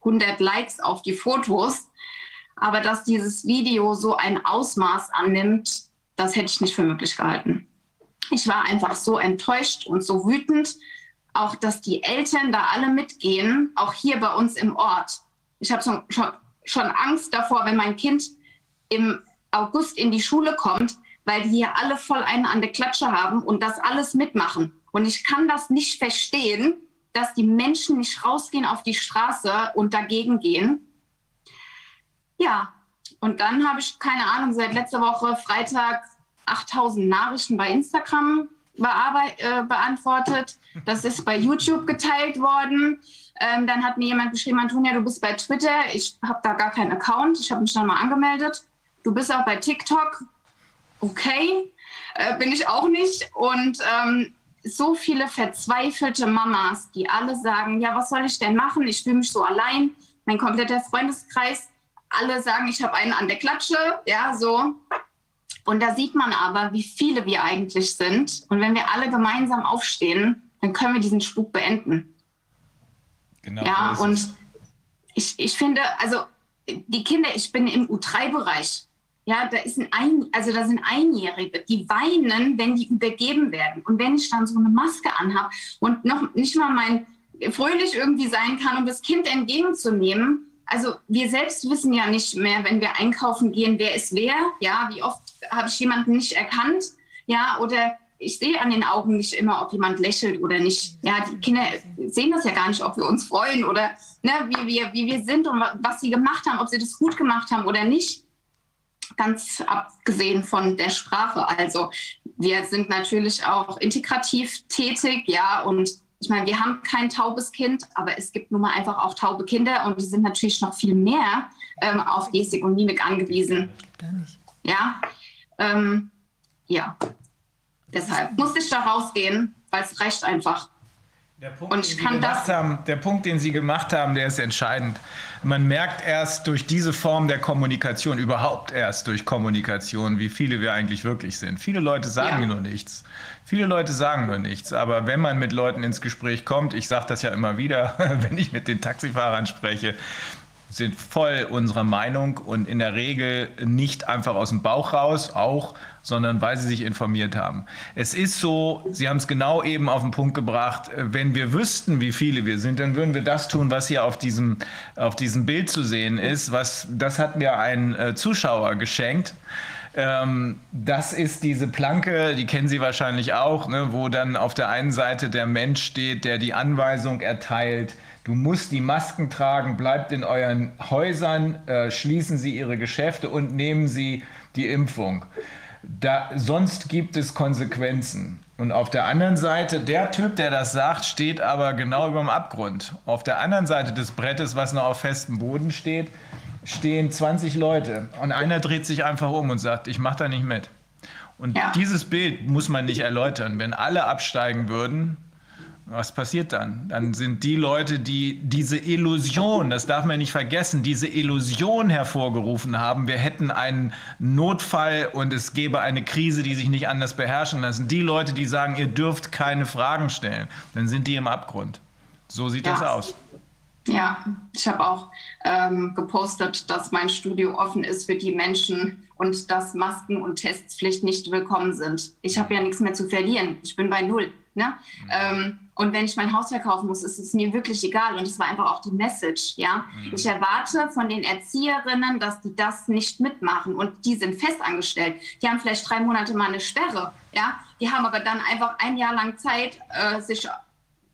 100 Likes auf die Fotos. Aber dass dieses Video so ein Ausmaß annimmt, das hätte ich nicht für möglich gehalten. Ich war einfach so enttäuscht und so wütend, auch dass die Eltern da alle mitgehen, auch hier bei uns im Ort. Ich habe schon, schon, schon Angst davor, wenn mein Kind im August in die Schule kommt, weil die hier alle voll einen an der Klatsche haben und das alles mitmachen. Und ich kann das nicht verstehen, dass die Menschen nicht rausgehen auf die Straße und dagegen gehen. Ja, und dann habe ich, keine Ahnung, seit letzter Woche Freitag 8000 Nachrichten bei Instagram äh, beantwortet. Das ist bei YouTube geteilt worden. Ähm, dann hat mir jemand geschrieben, Antonia, du bist bei Twitter. Ich habe da gar keinen Account. Ich habe mich dann mal angemeldet. Du bist auch bei TikTok. Okay, äh, bin ich auch nicht. Und ähm, so viele verzweifelte Mamas, die alle sagen, ja, was soll ich denn machen? Ich fühle mich so allein. Mein kompletter Freundeskreis, alle sagen, ich habe einen an der Klatsche, ja, so. Und da sieht man aber, wie viele wir eigentlich sind. Und wenn wir alle gemeinsam aufstehen, dann können wir diesen Spuk beenden. Genau. Ja, und ich, ich finde, also die Kinder, ich bin im U3-Bereich. Ja, da ist ein, also da sind Einjährige, die weinen, wenn die übergeben werden. Und wenn ich dann so eine Maske anhabe und noch nicht mal mein fröhlich irgendwie sein kann, um das Kind entgegenzunehmen. Also wir selbst wissen ja nicht mehr, wenn wir einkaufen gehen, wer ist wer. Ja, wie oft habe ich jemanden nicht erkannt? Ja, oder ich sehe an den Augen nicht immer, ob jemand lächelt oder nicht. Ja, die Kinder sehen das ja gar nicht, ob wir uns freuen oder ne, wie, wir, wie wir sind und was sie gemacht haben, ob sie das gut gemacht haben oder nicht ganz abgesehen von der Sprache. Also wir sind natürlich auch integrativ tätig, ja, und ich meine, wir haben kein taubes Kind, aber es gibt nun mal einfach auch taube Kinder und die sind natürlich noch viel mehr ähm, auf Gestik und Mimik angewiesen. Ja, ähm, ja, deshalb musste ich da rausgehen, weil es reicht einfach. Der Punkt, und ich kann das haben, der Punkt, den Sie gemacht haben, der ist entscheidend. Man merkt erst durch diese Form der Kommunikation, überhaupt erst durch Kommunikation, wie viele wir eigentlich wirklich sind. Viele Leute sagen ja. nur nichts. Viele Leute sagen nur nichts. Aber wenn man mit Leuten ins Gespräch kommt, ich sage das ja immer wieder, wenn ich mit den Taxifahrern spreche, sind voll unserer Meinung und in der Regel nicht einfach aus dem Bauch raus, auch, sondern weil sie sich informiert haben. Es ist so, Sie haben es genau eben auf den Punkt gebracht, wenn wir wüssten, wie viele wir sind, dann würden wir das tun, was hier auf diesem, auf diesem Bild zu sehen ist. Was, das hat mir ein äh, Zuschauer geschenkt. Ähm, das ist diese Planke, die kennen Sie wahrscheinlich auch, ne, wo dann auf der einen Seite der Mensch steht, der die Anweisung erteilt, Du musst die Masken tragen, bleibt in euren Häusern, äh, schließen Sie Ihre Geschäfte und nehmen Sie die Impfung. Da, sonst gibt es Konsequenzen. Und auf der anderen Seite, der Typ, der das sagt, steht aber genau über dem Abgrund. Auf der anderen Seite des Brettes, was noch auf festem Boden steht, stehen 20 Leute. Und einer dreht sich einfach um und sagt, ich mache da nicht mit. Und ja. dieses Bild muss man nicht erläutern. Wenn alle absteigen würden, was passiert dann? Dann sind die Leute, die diese Illusion, das darf man nicht vergessen, diese Illusion hervorgerufen haben, wir hätten einen Notfall und es gäbe eine Krise, die sich nicht anders beherrschen lassen. Die Leute, die sagen, ihr dürft keine Fragen stellen, dann sind die im Abgrund. So sieht ja. das aus. Ja, ich habe auch ähm, gepostet, dass mein Studio offen ist für die Menschen und dass Masken und Testpflicht nicht willkommen sind. Ich habe ja nichts mehr zu verlieren. Ich bin bei Null. Ne? Mhm. Ähm, und wenn ich mein Haus verkaufen muss, ist es mir wirklich egal. Und es war einfach auch die Message. Ja? Mhm. Ich erwarte von den Erzieherinnen, dass die das nicht mitmachen. Und die sind festangestellt. Die haben vielleicht drei Monate mal eine Sperre. Ja? Die haben aber dann einfach ein Jahr lang Zeit, äh, sich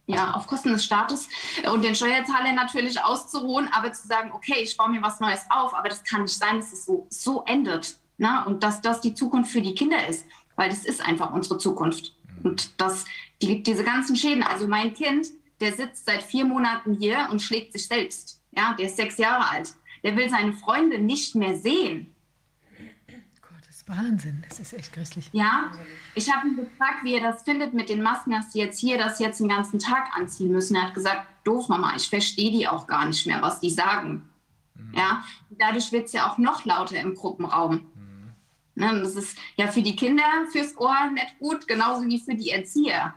ja, auf Kosten des Staates und den Steuerzahlern natürlich auszuruhen, aber zu sagen, okay, ich baue mir was Neues auf, aber das kann nicht sein, dass es so, so endet. Na? Und dass das die Zukunft für die Kinder ist, weil das ist einfach unsere Zukunft. Und das die, diese ganzen Schäden. Also mein Kind, der sitzt seit vier Monaten hier und schlägt sich selbst. Ja, der ist sechs Jahre alt. Der will seine Freunde nicht mehr sehen. Gott, das ist Wahnsinn. Das ist echt grässlich. Ja, ich habe ihn gefragt, wie er das findet mit den Masken, dass sie jetzt hier das jetzt den ganzen Tag anziehen müssen. Er hat gesagt, doof Mama, ich verstehe die auch gar nicht mehr, was die sagen. Mhm. Ja, dadurch wird es ja auch noch lauter im Gruppenraum. Ne, das ist ja für die Kinder fürs Ohr nicht gut, genauso wie für die Erzieher.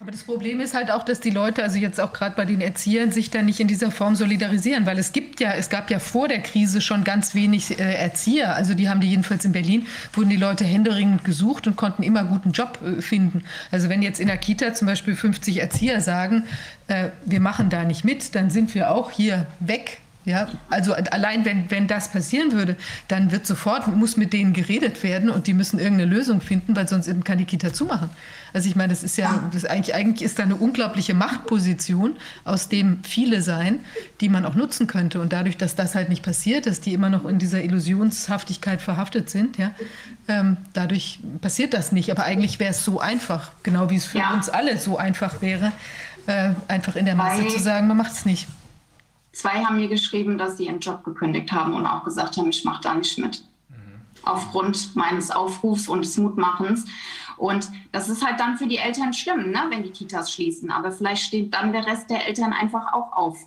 Aber das Problem ist halt auch, dass die Leute, also jetzt auch gerade bei den Erziehern, sich da nicht in dieser Form solidarisieren, weil es gibt ja, es gab ja vor der Krise schon ganz wenig äh, Erzieher. Also die haben die jedenfalls in Berlin, wurden die Leute händeringend gesucht und konnten immer guten Job äh, finden. Also wenn jetzt in der Kita zum Beispiel 50 Erzieher sagen, äh, wir machen da nicht mit, dann sind wir auch hier weg ja, also allein wenn, wenn das passieren würde, dann wird sofort, muss mit denen geredet werden und die müssen irgendeine Lösung finden, weil sonst kann die Kita zumachen. Also ich meine, das ist ja, das eigentlich, eigentlich ist da eine unglaubliche Machtposition, aus dem viele sein, die man auch nutzen könnte. Und dadurch, dass das halt nicht passiert, dass die immer noch in dieser Illusionshaftigkeit verhaftet sind, ja, ähm, dadurch passiert das nicht. Aber eigentlich wäre es so einfach, genau wie es für ja. uns alle so einfach wäre, äh, einfach in der Masse Weil zu sagen, man macht es nicht. Zwei haben mir geschrieben, dass sie ihren Job gekündigt haben und auch gesagt haben, ich mache da nicht mit. Mhm. Aufgrund meines Aufrufs und des Mutmachens. Und das ist halt dann für die Eltern schlimm, ne, wenn die Kitas schließen. Aber vielleicht steht dann der Rest der Eltern einfach auch auf.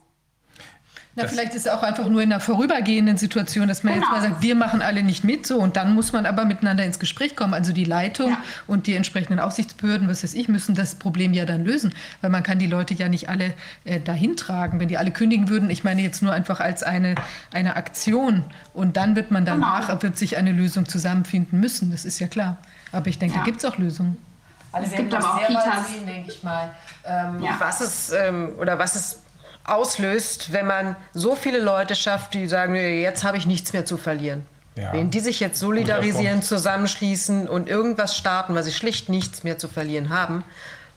Na, vielleicht ist es auch einfach nur in einer vorübergehenden Situation, dass man genau. jetzt mal sagt, wir machen alle nicht mit so und dann muss man aber miteinander ins Gespräch kommen. Also die Leitung ja. und die entsprechenden Aufsichtsbehörden, was weiß ich, müssen das Problem ja dann lösen, weil man kann die Leute ja nicht alle äh, dahin tragen. Wenn die alle kündigen würden, ich meine jetzt nur einfach als eine, eine Aktion und dann wird man danach, genau. wird sich eine Lösung zusammenfinden müssen, das ist ja klar. Aber ich denke, ja. da gibt es auch Lösungen. Also es gibt aber auch Kitas. Sehen, denke ich mal, ähm, ja. was es ähm, oder was es auslöst, wenn man so viele Leute schafft, die sagen, jetzt habe ich nichts mehr zu verlieren. Ja. Wenn die sich jetzt solidarisieren, zusammenschließen und irgendwas starten, weil sie schlicht nichts mehr zu verlieren haben,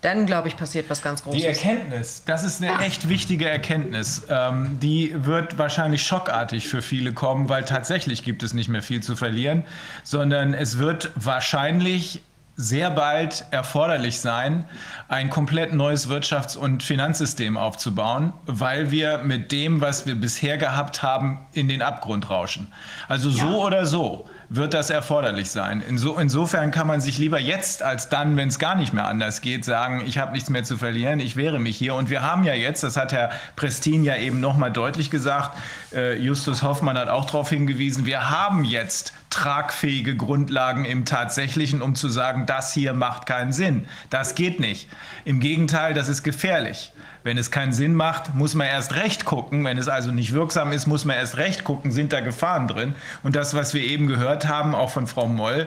dann glaube ich, passiert was ganz Großes. Die Erkenntnis, das ist eine echt wichtige Erkenntnis. Ähm, die wird wahrscheinlich schockartig für viele kommen, weil tatsächlich gibt es nicht mehr viel zu verlieren, sondern es wird wahrscheinlich sehr bald erforderlich sein, ein komplett neues Wirtschafts- und Finanzsystem aufzubauen, weil wir mit dem, was wir bisher gehabt haben, in den Abgrund rauschen. Also so ja. oder so wird das erforderlich sein. Inso, insofern kann man sich lieber jetzt als dann, wenn es gar nicht mehr anders geht, sagen, ich habe nichts mehr zu verlieren, ich wehre mich hier. Und wir haben ja jetzt, das hat Herr Prestin ja eben nochmal deutlich gesagt, äh, Justus Hoffmann hat auch darauf hingewiesen, wir haben jetzt tragfähige Grundlagen im Tatsächlichen, um zu sagen, das hier macht keinen Sinn. Das geht nicht. Im Gegenteil, das ist gefährlich. Wenn es keinen Sinn macht, muss man erst recht gucken. Wenn es also nicht wirksam ist, muss man erst recht gucken, sind da Gefahren drin. Und das, was wir eben gehört haben, auch von Frau Moll,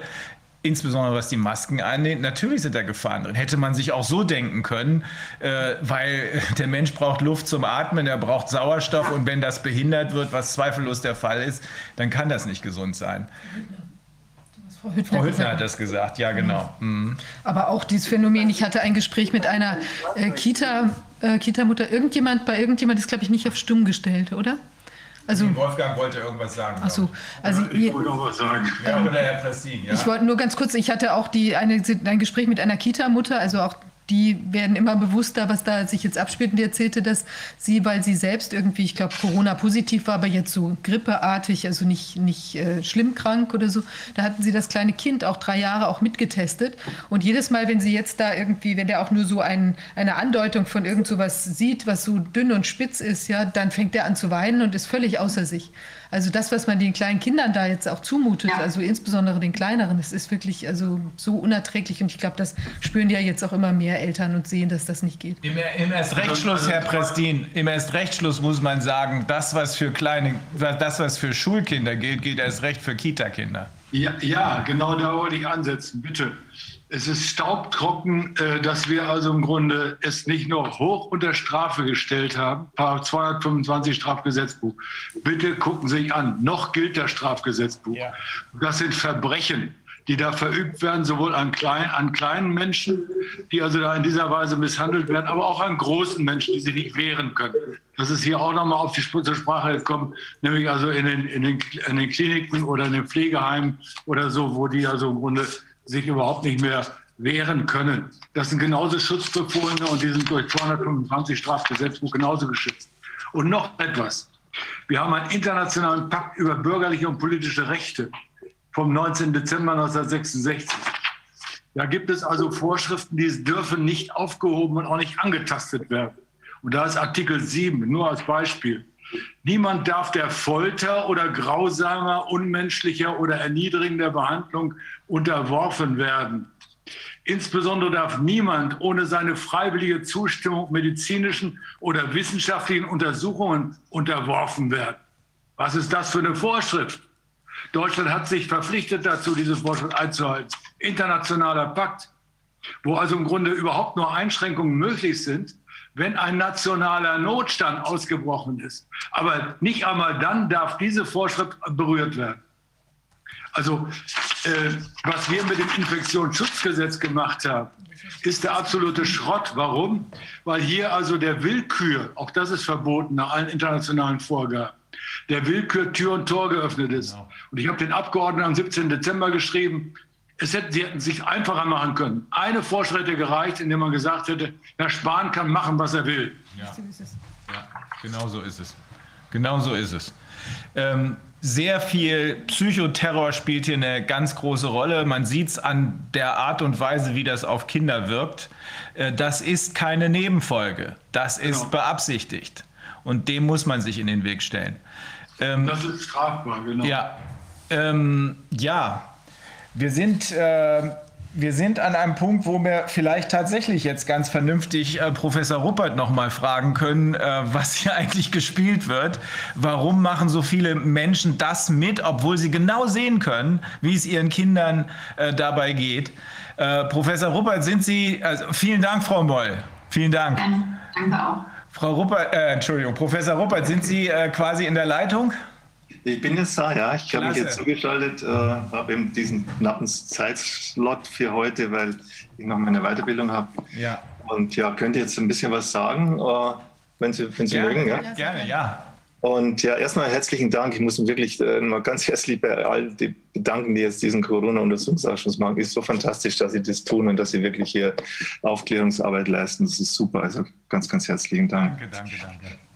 insbesondere was die Masken angeht, natürlich sind da Gefahren drin. Hätte man sich auch so denken können, äh, weil der Mensch braucht Luft zum Atmen, er braucht Sauerstoff und wenn das behindert wird, was zweifellos der Fall ist, dann kann das nicht gesund sein. Frau Hüttner, Frau Hüttner hat das gesagt, ja genau. Mhm. Aber auch dieses Phänomen, ich hatte ein Gespräch mit einer äh, Kita, äh, Kita-Mutter, irgendjemand, bei irgendjemand ist, glaube ich, nicht auf stumm gestellt, oder? Also, Wolfgang wollte irgendwas sagen. Ach so, also ja, ich wollte auch was sagen. Ja, oder Herr Prestin, ja. Ich wollte nur ganz kurz, ich hatte auch die, eine, ein Gespräch mit einer Kita-Mutter, also auch die werden immer bewusster, was da sich jetzt abspielt. Und die erzählte, dass sie, weil sie selbst irgendwie, ich glaube, Corona-positiv war, aber jetzt so grippeartig, also nicht, nicht äh, schlimm krank oder so, da hatten sie das kleine Kind auch drei Jahre auch mitgetestet. Und jedes Mal, wenn sie jetzt da irgendwie, wenn der auch nur so ein, eine Andeutung von irgend so was sieht, was so dünn und spitz ist, ja, dann fängt er an zu weinen und ist völlig außer sich. Also das, was man den kleinen Kindern da jetzt auch zumutet, ja. also insbesondere den kleineren, das ist wirklich also so unerträglich und ich glaube, das spüren ja jetzt auch immer mehr Eltern und sehen, dass das nicht geht. Im, im Erstrechtsschluss, Herr Prestin, im Erstrechtsschluss muss man sagen, das, was für kleine, das, was für Schulkinder gilt, gilt erst recht für Kita-Kinder. Ja, ja, genau da wollte ich ansetzen, bitte. Es ist staubtrocken, äh, dass wir also im Grunde es nicht nur hoch unter Strafe gestellt haben, Paar 225 Strafgesetzbuch. Bitte gucken Sie sich an, noch gilt das Strafgesetzbuch. Ja. Das sind Verbrechen, die da verübt werden, sowohl an, klein, an kleinen Menschen, die also da in dieser Weise misshandelt werden, aber auch an großen Menschen, die sich nicht wehren können. Das ist hier auch nochmal auf die zur Sprache gekommen, nämlich also in den, in, den, in den Kliniken oder in den Pflegeheimen oder so, wo die also im Grunde sich überhaupt nicht mehr wehren können. Das sind genauso Schutzbefohlene und die sind durch 225 Strafgesetzbuch genauso geschützt. Und noch etwas. Wir haben einen internationalen Pakt über bürgerliche und politische Rechte vom 19. Dezember 1966. Da gibt es also Vorschriften, die dürfen nicht aufgehoben und auch nicht angetastet werden. Und da ist Artikel 7, nur als Beispiel. Niemand darf der Folter oder grausamer, unmenschlicher oder erniedrigender Behandlung unterworfen werden. Insbesondere darf niemand ohne seine freiwillige Zustimmung medizinischen oder wissenschaftlichen Untersuchungen unterworfen werden. Was ist das für eine Vorschrift? Deutschland hat sich verpflichtet dazu, diese Vorschrift einzuhalten. Internationaler Pakt, wo also im Grunde überhaupt nur Einschränkungen möglich sind, wenn ein nationaler Notstand ausgebrochen ist. Aber nicht einmal dann darf diese Vorschrift berührt werden. Also äh, was wir mit dem Infektionsschutzgesetz gemacht haben, ist der absolute Schrott. Warum? Weil hier also der Willkür, auch das ist verboten nach allen internationalen Vorgaben, der Willkür Tür und Tor geöffnet ist. Genau. Und ich habe den Abgeordneten am 17. Dezember geschrieben, es hätten, sie hätten sich einfacher machen können. Eine Vorschritt hätte gereicht, indem man gesagt hätte, Herr Spahn kann machen, was er will. Ja, ja genau so ist es. Genau so ist es. Ähm, sehr viel Psychoterror spielt hier eine ganz große Rolle. Man sieht es an der Art und Weise, wie das auf Kinder wirkt. Äh, das ist keine Nebenfolge. Das ist genau. beabsichtigt. Und dem muss man sich in den Weg stellen. Ähm, das ist strafbar, genau. Ja, ähm, ja. wir sind. Äh, wir sind an einem Punkt, wo wir vielleicht tatsächlich jetzt ganz vernünftig äh, Professor Ruppert noch mal fragen können, äh, was hier eigentlich gespielt wird. Warum machen so viele Menschen das mit, obwohl sie genau sehen können, wie es ihren Kindern äh, dabei geht? Äh, Professor Ruppert, sind Sie, also vielen Dank, Frau Moll. Vielen Dank. Danke auch. Frau Ruppert, äh, Entschuldigung, Professor Ruppert, sind Sie äh, quasi in der Leitung? Ich bin jetzt da, ja. Ich habe mich jetzt zugeschaltet, äh, habe eben diesen knappen Zeitslot für heute, weil ich noch meine Weiterbildung habe. Ja. Und ja, könnt ihr jetzt ein bisschen was sagen, äh, wenn Sie, wenn Sie gerne, mögen? Ja? Gerne, ja. Und ja, erstmal herzlichen Dank. Ich muss mich wirklich äh, mal ganz herzlich bei allen bedanken, die jetzt diesen Corona-Untersuchungsausschuss machen. Ist so fantastisch, dass Sie das tun und dass Sie wirklich hier Aufklärungsarbeit leisten. Das ist super. Also ganz, ganz herzlichen Dank. Danke, danke, danke.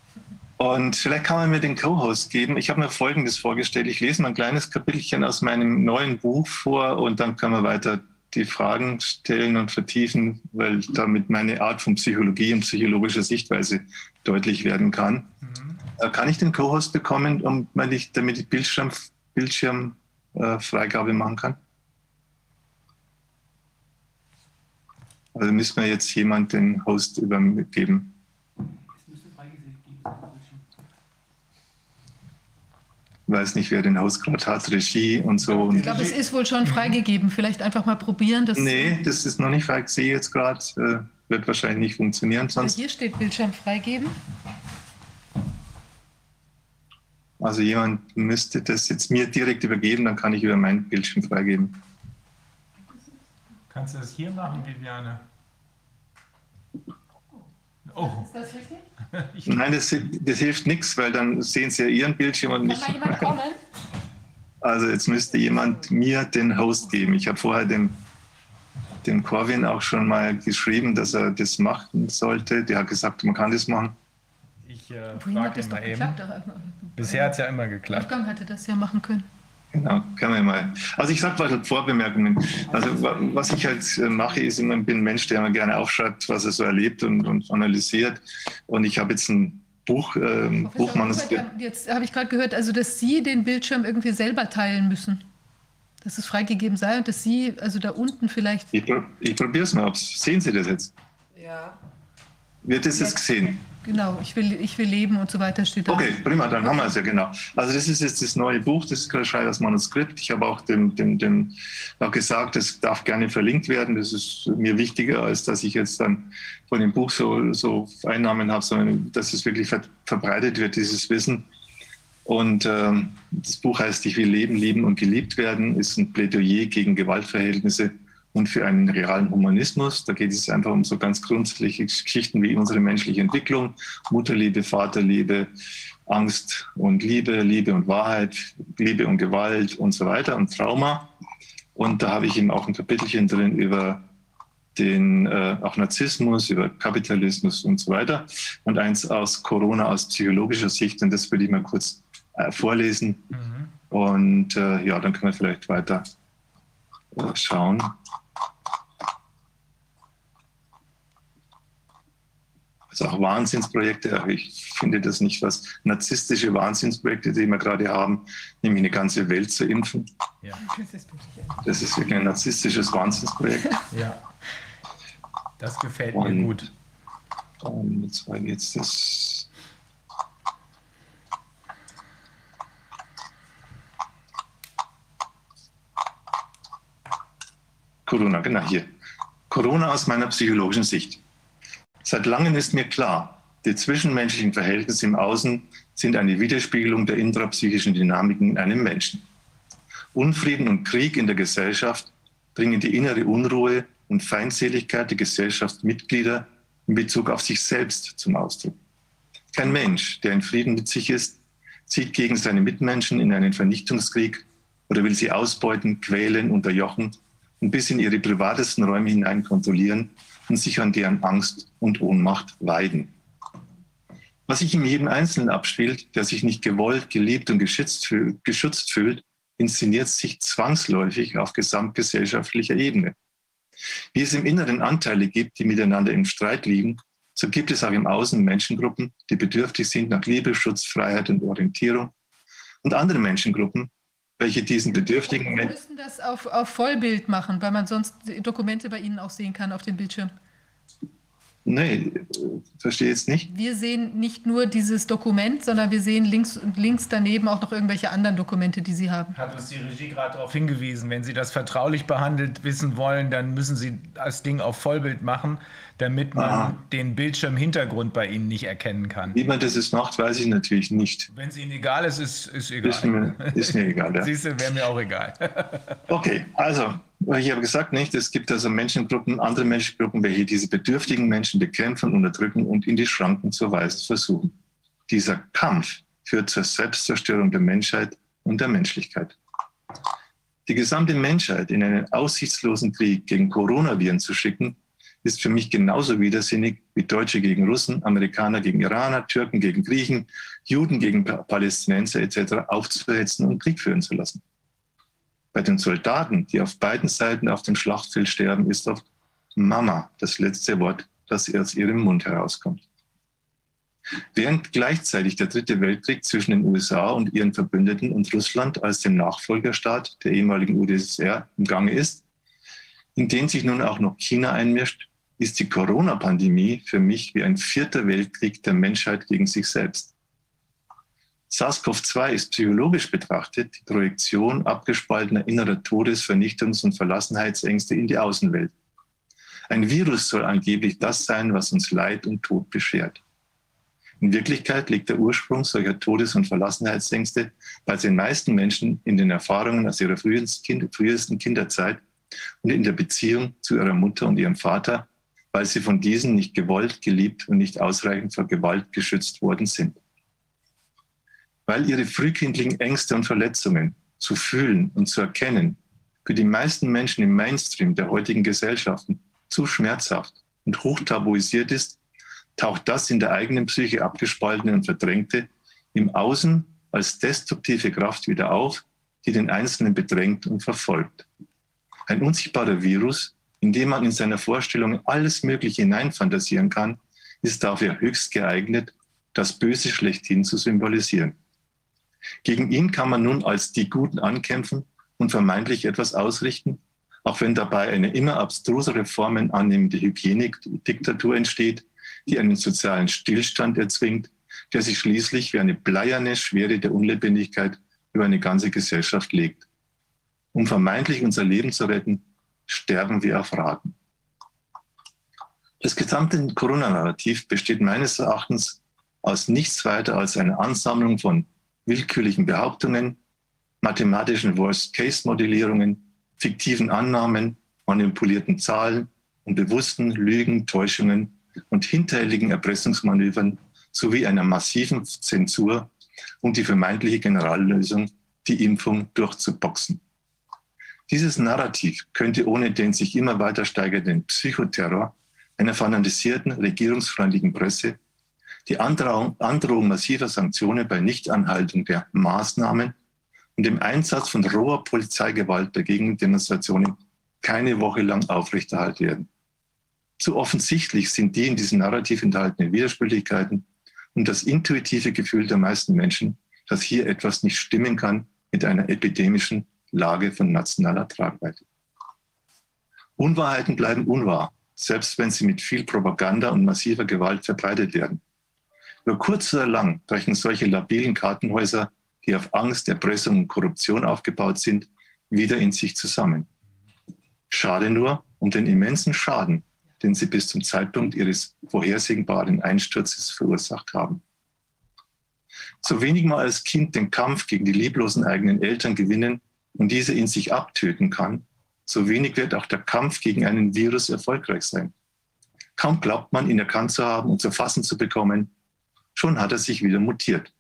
Und vielleicht kann man mir den Co-Host geben. Ich habe mir Folgendes vorgestellt. Ich lese mal ein kleines Kapitelchen aus meinem neuen Buch vor und dann können wir weiter die Fragen stellen und vertiefen, weil damit meine Art von Psychologie und psychologischer Sichtweise deutlich werden kann. Mhm. Äh, kann ich den Co-Host bekommen, um, ich, damit ich Bildschirm, Bildschirmfreigabe äh, machen kann? Also müssen wir jetzt jemand den Host übergeben. Weiß nicht, wer den Host gerade hat, Regie und so. Ich glaube, es ist wohl schon freigegeben. Vielleicht einfach mal probieren. Das nee, das ist noch nicht frei. Ich sehe jetzt gerade, äh, wird wahrscheinlich nicht funktionieren. Sonst. Hier steht Bildschirm freigeben. Also jemand müsste das jetzt mir direkt übergeben, dann kann ich über mein Bildschirm freigeben. Kannst du das hier machen, Viviane? Oh. Ist das richtig? Nein, das, das hilft nichts, weil dann sehen Sie ja Ihren Bildschirm und nicht. Kann mal jemand kommen? Also jetzt müsste jemand mir den Host geben. Ich habe vorher dem, dem Corwin auch schon mal geschrieben, dass er das machen sollte. Der hat gesagt, man kann das machen. Ich äh, frage ihn mal eben. Bisher hat es ja immer geklappt. Wolfgang hatte das ja machen können. Genau, können wir mal. Also ich sage mal halt Vorbemerkungen. Also was ich halt äh, mache, ist immer, ich bin ein Mensch, der immer gerne aufschreibt, was er so erlebt und, und analysiert. Und ich habe jetzt ein Buch, ähm, Buchmanuskript. Jetzt habe ich gerade gehört, also dass Sie den Bildschirm irgendwie selber teilen müssen. Dass es freigegeben sei und dass Sie, also da unten vielleicht. Ich, ich probiere es mal. Sehen Sie das jetzt? Ja. Wird es jetzt gesehen? Genau, ich will, ich will leben und so weiter steht da. Okay, prima, dann haben wir es ja genau. Also das ist jetzt das neue Buch, das ist gerade schreibe das Manuskript. Ich habe auch dem, dem, dem auch gesagt, das darf gerne verlinkt werden. Das ist mir wichtiger, als dass ich jetzt dann von dem Buch so, so Einnahmen habe, sondern dass es wirklich ver verbreitet wird, dieses Wissen. Und ähm, das Buch heißt Ich will leben, lieben und geliebt werden, ist ein Plädoyer gegen Gewaltverhältnisse und für einen realen Humanismus. Da geht es einfach um so ganz grundsätzliche Geschichten wie unsere menschliche Entwicklung, Mutterliebe, Vaterliebe, Angst und Liebe, Liebe und Wahrheit, Liebe und Gewalt und so weiter und Trauma. Und da habe ich eben auch ein Kapitelchen drin über den äh, auch Narzissmus, über Kapitalismus und so weiter. Und eins aus Corona aus psychologischer Sicht. Und das würde ich mal kurz äh, vorlesen. Mhm. Und äh, ja, dann können wir vielleicht weiter äh, schauen. Also auch Wahnsinnsprojekte. Ich finde das nicht was narzisstische Wahnsinnsprojekte, die wir gerade haben, nämlich eine ganze Welt zu impfen. Ja. Das ist wirklich ein narzisstisches Wahnsinnsprojekt. Ja, das gefällt Und, mir gut. Und jetzt war jetzt das. Corona, genau hier. Corona aus meiner psychologischen Sicht. Seit langem ist mir klar, die zwischenmenschlichen Verhältnisse im Außen sind eine Widerspiegelung der intrapsychischen Dynamiken in einem Menschen. Unfrieden und Krieg in der Gesellschaft bringen die innere Unruhe und Feindseligkeit der Gesellschaftsmitglieder in Bezug auf sich selbst zum Ausdruck. Kein Mensch, der in Frieden mit sich ist, zieht gegen seine Mitmenschen in einen Vernichtungskrieg oder will sie ausbeuten, quälen, unterjochen und bis in ihre privatesten Räume hinein kontrollieren und sich an deren Angst und Ohnmacht weiden. Was sich in jedem Einzelnen abspielt, der sich nicht gewollt, geliebt und geschützt geschützt fühlt, inszeniert sich zwangsläufig auf gesamtgesellschaftlicher Ebene. Wie es im Inneren Anteile gibt, die miteinander im Streit liegen, so gibt es auch im Außen Menschengruppen, die bedürftig sind nach Liebe, Schutz, Freiheit und Orientierung und andere Menschengruppen, welche diesen bedürftigen Menschen. Wir müssen das auf, auf Vollbild machen, weil man sonst Dokumente bei Ihnen auch sehen kann auf dem Bildschirm. Nee, verstehe jetzt nicht. Wir sehen nicht nur dieses Dokument, sondern wir sehen links, links daneben auch noch irgendwelche anderen Dokumente, die Sie haben. Hat uns die Regie gerade darauf hingewiesen. Wenn Sie das vertraulich behandelt wissen wollen, dann müssen Sie das Ding auf Vollbild machen, damit man Aha. den Bildschirmhintergrund bei Ihnen nicht erkennen kann. Wie man das jetzt macht, weiß ich natürlich nicht. Wenn es Ihnen egal ist, ist, ist egal. Ist mir, ist mir egal, ja. Siehst du, wäre mir auch egal. okay, also ich habe gesagt, nicht, es gibt also Menschengruppen, andere Menschengruppen, welche diese bedürftigen Menschen bekämpfen, unterdrücken und in die Schranken zu weisen versuchen. Dieser Kampf führt zur Selbstzerstörung der Menschheit und der Menschlichkeit. Die gesamte Menschheit in einen aussichtslosen Krieg gegen Coronaviren zu schicken, ist für mich genauso widersinnig wie Deutsche gegen Russen, Amerikaner gegen Iraner, Türken gegen Griechen, Juden gegen Palästinenser etc. aufzuhetzen und Krieg führen zu lassen. Bei den Soldaten, die auf beiden Seiten auf dem Schlachtfeld sterben, ist oft Mama das letzte Wort, das aus ihrem Mund herauskommt. Während gleichzeitig der Dritte Weltkrieg zwischen den USA und ihren Verbündeten und Russland als dem Nachfolgerstaat der ehemaligen UdSSR im Gange ist, in den sich nun auch noch China einmischt, ist die Corona-Pandemie für mich wie ein vierter Weltkrieg der Menschheit gegen sich selbst. SARS-CoV-2 ist psychologisch betrachtet die Projektion abgespaltener innerer Todes-, Vernichtungs- und Verlassenheitsängste in die Außenwelt. Ein Virus soll angeblich das sein, was uns Leid und Tod beschert. In Wirklichkeit liegt der Ursprung solcher Todes- und Verlassenheitsängste bei den meisten Menschen in den Erfahrungen aus ihrer frühesten Kinderzeit und in der Beziehung zu ihrer Mutter und ihrem Vater, weil sie von diesen nicht gewollt, geliebt und nicht ausreichend vor Gewalt geschützt worden sind. Weil ihre frühkindlichen Ängste und Verletzungen zu fühlen und zu erkennen für die meisten Menschen im Mainstream der heutigen Gesellschaften zu schmerzhaft und hoch tabuisiert ist, taucht das in der eigenen Psyche abgespaltene und verdrängte im Außen als destruktive Kraft wieder auf, die den Einzelnen bedrängt und verfolgt. Ein unsichtbarer Virus, in dem man in seiner Vorstellung alles Mögliche hineinfantasieren kann, ist dafür höchst geeignet, das Böse schlechthin zu symbolisieren. Gegen ihn kann man nun als die Guten ankämpfen und vermeintlich etwas ausrichten, auch wenn dabei eine immer abstrusere Formen annehmende Hygienik-Diktatur entsteht, die einen sozialen Stillstand erzwingt, der sich schließlich wie eine bleierne Schwere der Unlebendigkeit über eine ganze Gesellschaft legt. Um vermeintlich unser Leben zu retten, sterben wir auf Raten. Das gesamte Corona-Narrativ besteht meines Erachtens aus nichts weiter als einer Ansammlung von willkürlichen Behauptungen, mathematischen Worst-Case-Modellierungen, fiktiven Annahmen, manipulierten Zahlen und bewussten Lügen, Täuschungen und hinterhältigen Erpressungsmanövern sowie einer massiven Zensur, um die vermeintliche Generallösung, die Impfung, durchzuboxen. Dieses Narrativ könnte ohne den sich immer weiter steigernden Psychoterror einer fanatisierten regierungsfreundlichen Presse, die Androhung, Androhung massiver Sanktionen bei Nichtanhaltung der Maßnahmen und dem Einsatz von roher Polizeigewalt bei Gegendemonstrationen keine Woche lang aufrechterhalten werden. Zu offensichtlich sind die in diesem Narrativ enthaltenen Widersprüchlichkeiten und das intuitive Gefühl der meisten Menschen, dass hier etwas nicht stimmen kann mit einer epidemischen Lage von nationaler Tragweite. Unwahrheiten bleiben unwahr, selbst wenn sie mit viel Propaganda und massiver Gewalt verbreitet werden. Über kurz oder lang brechen solche labilen Kartenhäuser, die auf Angst, Erpressung und Korruption aufgebaut sind, wieder in sich zusammen. Schade nur um den immensen Schaden, den sie bis zum Zeitpunkt ihres vorhersehbaren Einsturzes verursacht haben. So wenig man als Kind den Kampf gegen die lieblosen eigenen Eltern gewinnen und diese in sich abtöten kann, so wenig wird auch der Kampf gegen einen Virus erfolgreich sein. Kaum glaubt man, ihn erkannt zu haben und zu fassen zu bekommen, schon hat er sich wieder mutiert.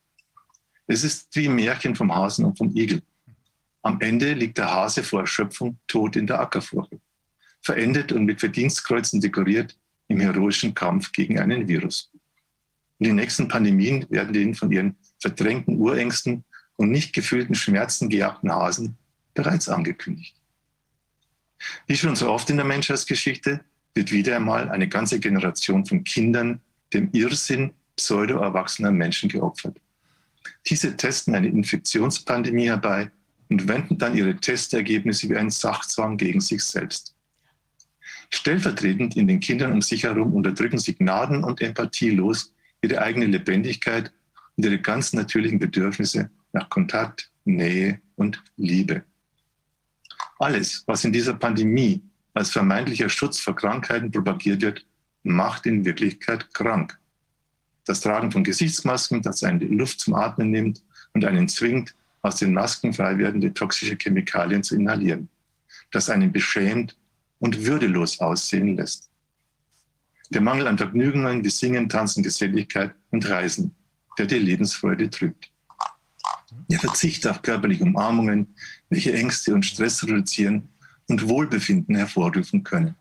Es ist wie ein Märchen vom Hasen und vom Igel. Am Ende liegt der Hase vor Erschöpfung tot in der Ackerfurche verendet und mit Verdienstkreuzen dekoriert im heroischen Kampf gegen einen Virus. Und die nächsten Pandemien werden den von ihren verdrängten Urängsten und nicht gefühlten Schmerzen gejagten Hasen bereits angekündigt. Wie schon so oft in der Menschheitsgeschichte wird wieder einmal eine ganze Generation von Kindern dem Irrsinn pseudo-erwachsener Menschen geopfert. Diese testen eine Infektionspandemie herbei und wenden dann ihre Testergebnisse wie einen Sachzwang gegen sich selbst. Stellvertretend in den Kindern um sich herum unterdrücken sie gnaden- und empathielos ihre eigene Lebendigkeit und ihre ganz natürlichen Bedürfnisse nach Kontakt, Nähe und Liebe. Alles, was in dieser Pandemie als vermeintlicher Schutz vor Krankheiten propagiert wird, macht in Wirklichkeit krank. Das Tragen von Gesichtsmasken, das einen die Luft zum Atmen nimmt und einen zwingt, aus den Masken frei werdende toxische Chemikalien zu inhalieren. Das einen beschämt und würdelos aussehen lässt. Der Mangel an Vergnügungen wie Singen, Tanzen, Geselligkeit und Reisen, der die Lebensfreude trübt. Der Verzicht auf körperliche Umarmungen, welche Ängste und Stress reduzieren und Wohlbefinden hervorrufen können.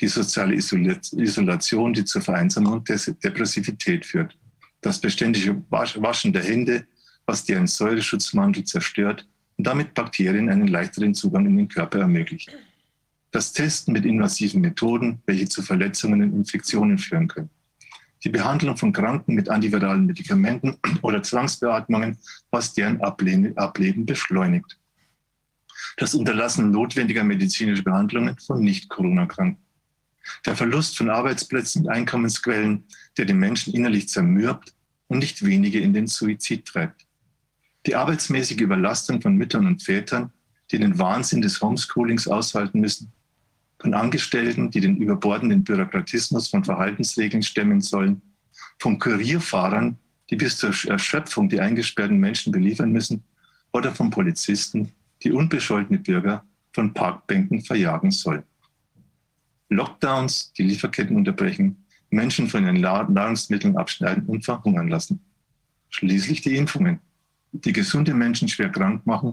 die soziale Isolation, die zur Vereinsamung und Depressivität führt. Das beständige Waschen der Hände, was deren Säureschutzmantel zerstört und damit Bakterien einen leichteren Zugang in den Körper ermöglicht. Das Testen mit invasiven Methoden, welche zu Verletzungen und Infektionen führen können. Die Behandlung von Kranken mit antiviralen Medikamenten oder Zwangsbeatmungen, was deren Ableben beschleunigt. Das Unterlassen notwendiger medizinischer Behandlungen von Nicht-Corona-Kranken. Der Verlust von Arbeitsplätzen und Einkommensquellen, der den Menschen innerlich zermürbt und nicht wenige in den Suizid treibt. Die arbeitsmäßige Überlastung von Müttern und Vätern, die den Wahnsinn des Homeschoolings aushalten müssen, von Angestellten, die den überbordenden Bürokratismus von Verhaltensregeln stemmen sollen, von Kurierfahrern, die bis zur Erschöpfung die eingesperrten Menschen beliefern müssen, oder von Polizisten, die unbescholtene Bürger von Parkbänken verjagen sollen. Lockdowns, die Lieferketten unterbrechen, Menschen von ihren Nahrungsmitteln abschneiden und verhungern lassen. Schließlich die Impfungen, die gesunde Menschen schwer krank machen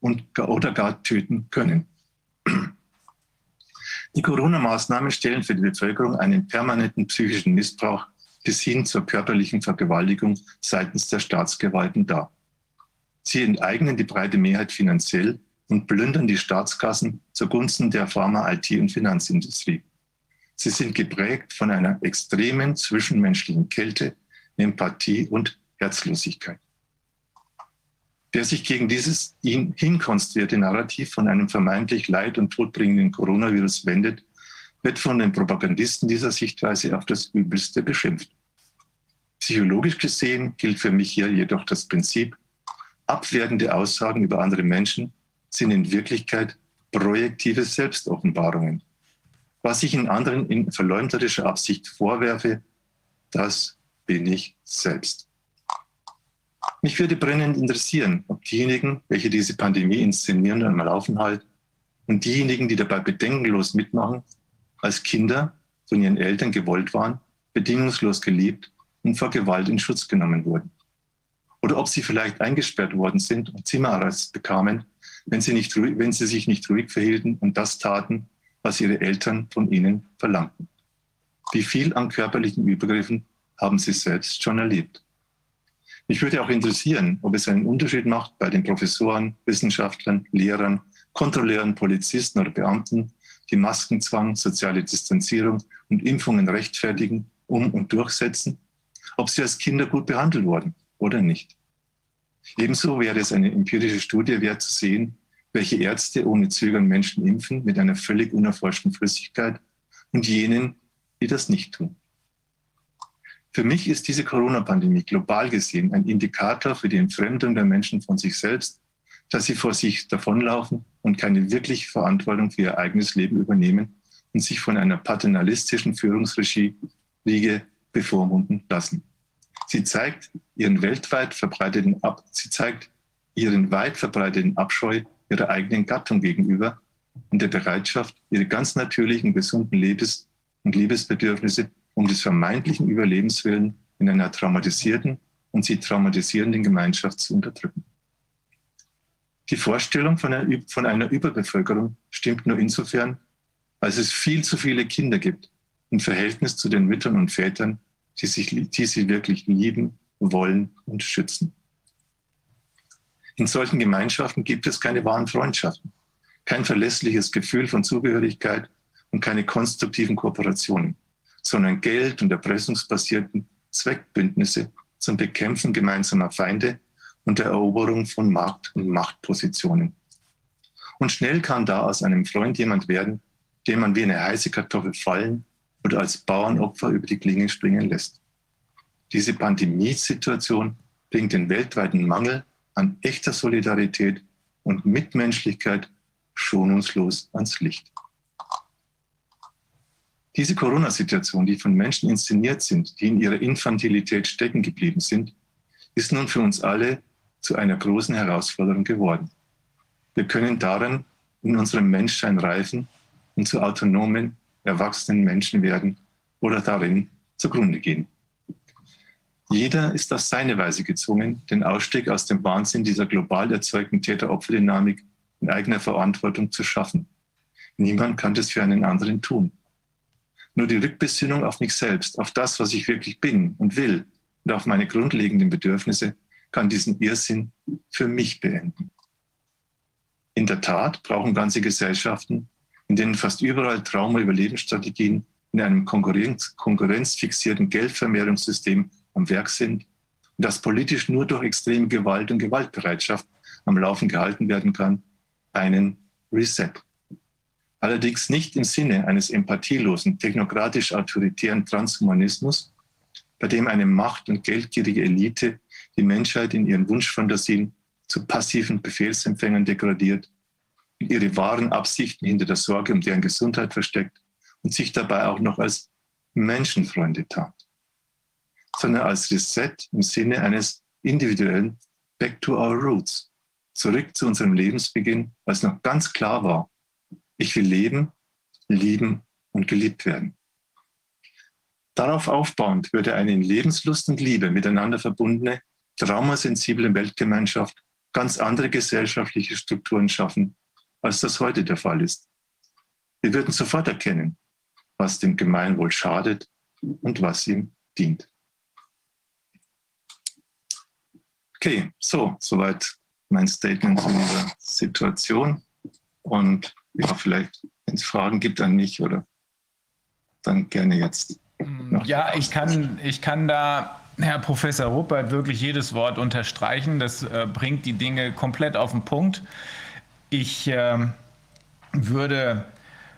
und oder gar töten können. Die Corona-Maßnahmen stellen für die Bevölkerung einen permanenten psychischen Missbrauch bis hin zur körperlichen Vergewaltigung seitens der Staatsgewalten dar. Sie enteignen die breite Mehrheit finanziell und plündern die Staatskassen zugunsten der Pharma-, IT- und Finanzindustrie. Sie sind geprägt von einer extremen zwischenmenschlichen Kälte, Empathie und Herzlosigkeit. Wer sich gegen dieses hinkonstruierte Narrativ von einem vermeintlich leid- und todbringenden Coronavirus wendet, wird von den Propagandisten dieser Sichtweise auf das Übelste beschimpft. Psychologisch gesehen gilt für mich hier jedoch das Prinzip, abwertende Aussagen über andere Menschen sind in Wirklichkeit projektive Selbstoffenbarungen. Was ich in anderen in verleumderischer Absicht vorwerfe, das bin ich selbst. Mich würde brennend interessieren, ob diejenigen, welche diese Pandemie inszenieren und am Laufen halten, und diejenigen, die dabei bedenkenlos mitmachen, als Kinder von ihren Eltern gewollt waren, bedingungslos geliebt und vor Gewalt in Schutz genommen wurden. Oder ob sie vielleicht eingesperrt worden sind und Zimmerarrest bekamen, wenn sie, nicht, wenn sie sich nicht ruhig verhielten und das taten, was ihre Eltern von ihnen verlangten. Wie viel an körperlichen Übergriffen haben sie selbst schon erlebt? Mich würde auch interessieren, ob es einen Unterschied macht bei den Professoren, Wissenschaftlern, Lehrern, Kontrolleuren, Polizisten oder Beamten, die Maskenzwang, soziale Distanzierung und Impfungen rechtfertigen, um und durchsetzen, ob sie als Kinder gut behandelt wurden oder nicht. Ebenso wäre es eine empirische Studie wert zu sehen, welche Ärzte ohne Zögern Menschen impfen mit einer völlig unerforschten Flüssigkeit und jenen, die das nicht tun. Für mich ist diese Corona-Pandemie global gesehen ein Indikator für die Entfremdung der Menschen von sich selbst, dass sie vor sich davonlaufen und keine wirkliche Verantwortung für ihr eigenes Leben übernehmen und sich von einer paternalistischen Führungsregie Riege bevormunden lassen. Sie zeigt ihren weltweit verbreiteten Ab sie zeigt ihren weit verbreiteten Abscheu ihrer eigenen Gattung gegenüber und der Bereitschaft, ihre ganz natürlichen, gesunden Lebens- und Liebesbedürfnisse um des vermeintlichen Überlebens willen in einer traumatisierten und sie traumatisierenden Gemeinschaft zu unterdrücken. Die Vorstellung von einer, von einer Überbevölkerung stimmt nur insofern, als es viel zu viele Kinder gibt im Verhältnis zu den Müttern und Vätern, die, sich, die sie wirklich lieben, wollen und schützen. In solchen Gemeinschaften gibt es keine wahren Freundschaften, kein verlässliches Gefühl von Zugehörigkeit und keine konstruktiven Kooperationen sondern Geld- und erpressungsbasierten Zweckbündnisse zum Bekämpfen gemeinsamer Feinde und der Eroberung von Markt- und Machtpositionen. Und schnell kann da aus einem Freund jemand werden, den man wie eine heiße Kartoffel fallen oder als Bauernopfer über die Klinge springen lässt. Diese Pandemiesituation bringt den weltweiten Mangel an echter Solidarität und Mitmenschlichkeit schonungslos ans Licht. Diese Corona-Situation, die von Menschen inszeniert sind, die in ihrer Infantilität stecken geblieben sind, ist nun für uns alle zu einer großen Herausforderung geworden. Wir können darin in unserem Menschsein reifen und zu autonomen, erwachsenen Menschen werden oder darin zugrunde gehen. Jeder ist auf seine Weise gezwungen, den Ausstieg aus dem Wahnsinn dieser global erzeugten Täter-Opfer-Dynamik in eigener Verantwortung zu schaffen. Niemand kann das für einen anderen tun. Nur die Rückbesinnung auf mich selbst, auf das, was ich wirklich bin und will und auf meine grundlegenden Bedürfnisse kann diesen Irrsinn für mich beenden. In der Tat brauchen ganze Gesellschaften, in denen fast überall Trauma-Überlebensstrategien in einem Konkurrenz, konkurrenzfixierten Geldvermehrungssystem am Werk sind und das politisch nur durch extreme Gewalt und Gewaltbereitschaft am Laufen gehalten werden kann, einen Reset. Allerdings nicht im Sinne eines empathielosen, technokratisch-autoritären Transhumanismus, bei dem eine macht- und geldgierige Elite die Menschheit in ihren Wunschfantasien zu passiven Befehlsempfängern degradiert und ihre wahren Absichten hinter der Sorge um deren Gesundheit versteckt und sich dabei auch noch als Menschenfreunde tat, sondern als Reset im Sinne eines individuellen Back to our Roots, zurück zu unserem Lebensbeginn, als noch ganz klar war, ich will leben, lieben und geliebt werden. Darauf aufbauend würde eine in Lebenslust und Liebe miteinander verbundene, traumasensible Weltgemeinschaft ganz andere gesellschaftliche Strukturen schaffen, als das heute der Fall ist. Wir würden sofort erkennen, was dem Gemeinwohl schadet und was ihm dient. Okay, so, soweit mein Statement zu dieser Situation. Und ja, vielleicht, wenn es Fragen gibt an mich oder dann gerne jetzt. Ja, ich kann, ich kann da Herr Professor Ruppert wirklich jedes Wort unterstreichen. Das äh, bringt die Dinge komplett auf den Punkt. Ich äh, würde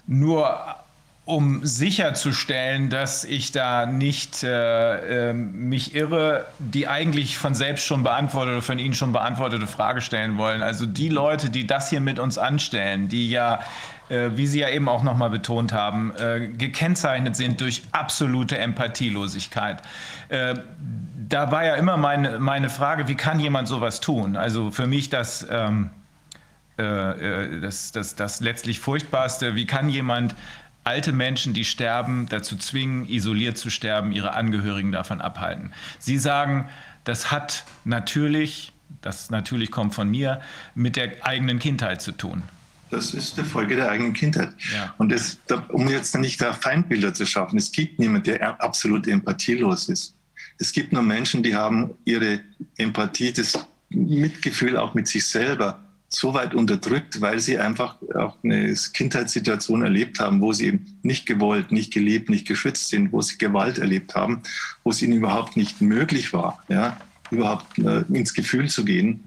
nur um sicherzustellen, dass ich da nicht äh, äh, mich irre, die eigentlich von selbst schon beantwortete, von Ihnen schon beantwortete Frage stellen wollen. Also die Leute, die das hier mit uns anstellen, die ja äh, wie Sie ja eben auch nochmal betont haben, äh, gekennzeichnet sind durch absolute Empathielosigkeit. Äh, da war ja immer meine, meine Frage, wie kann jemand sowas tun? Also für mich das, ähm, äh, das, das, das letztlich Furchtbarste, wie kann jemand alte Menschen, die sterben, dazu zwingen, isoliert zu sterben, ihre Angehörigen davon abhalten. Sie sagen, das hat natürlich, das natürlich kommt von mir, mit der eigenen Kindheit zu tun. Das ist die Folge der eigenen Kindheit. Ja. Und das, um jetzt nicht da Feindbilder zu schaffen, es gibt niemanden, der absolut empathielos ist. Es gibt nur Menschen, die haben ihre Empathie, das Mitgefühl auch mit sich selber so weit unterdrückt, weil sie einfach auch eine Kindheitssituation erlebt haben, wo sie eben nicht gewollt, nicht geliebt, nicht geschützt sind, wo sie Gewalt erlebt haben, wo es ihnen überhaupt nicht möglich war, ja, überhaupt äh, ins Gefühl zu gehen.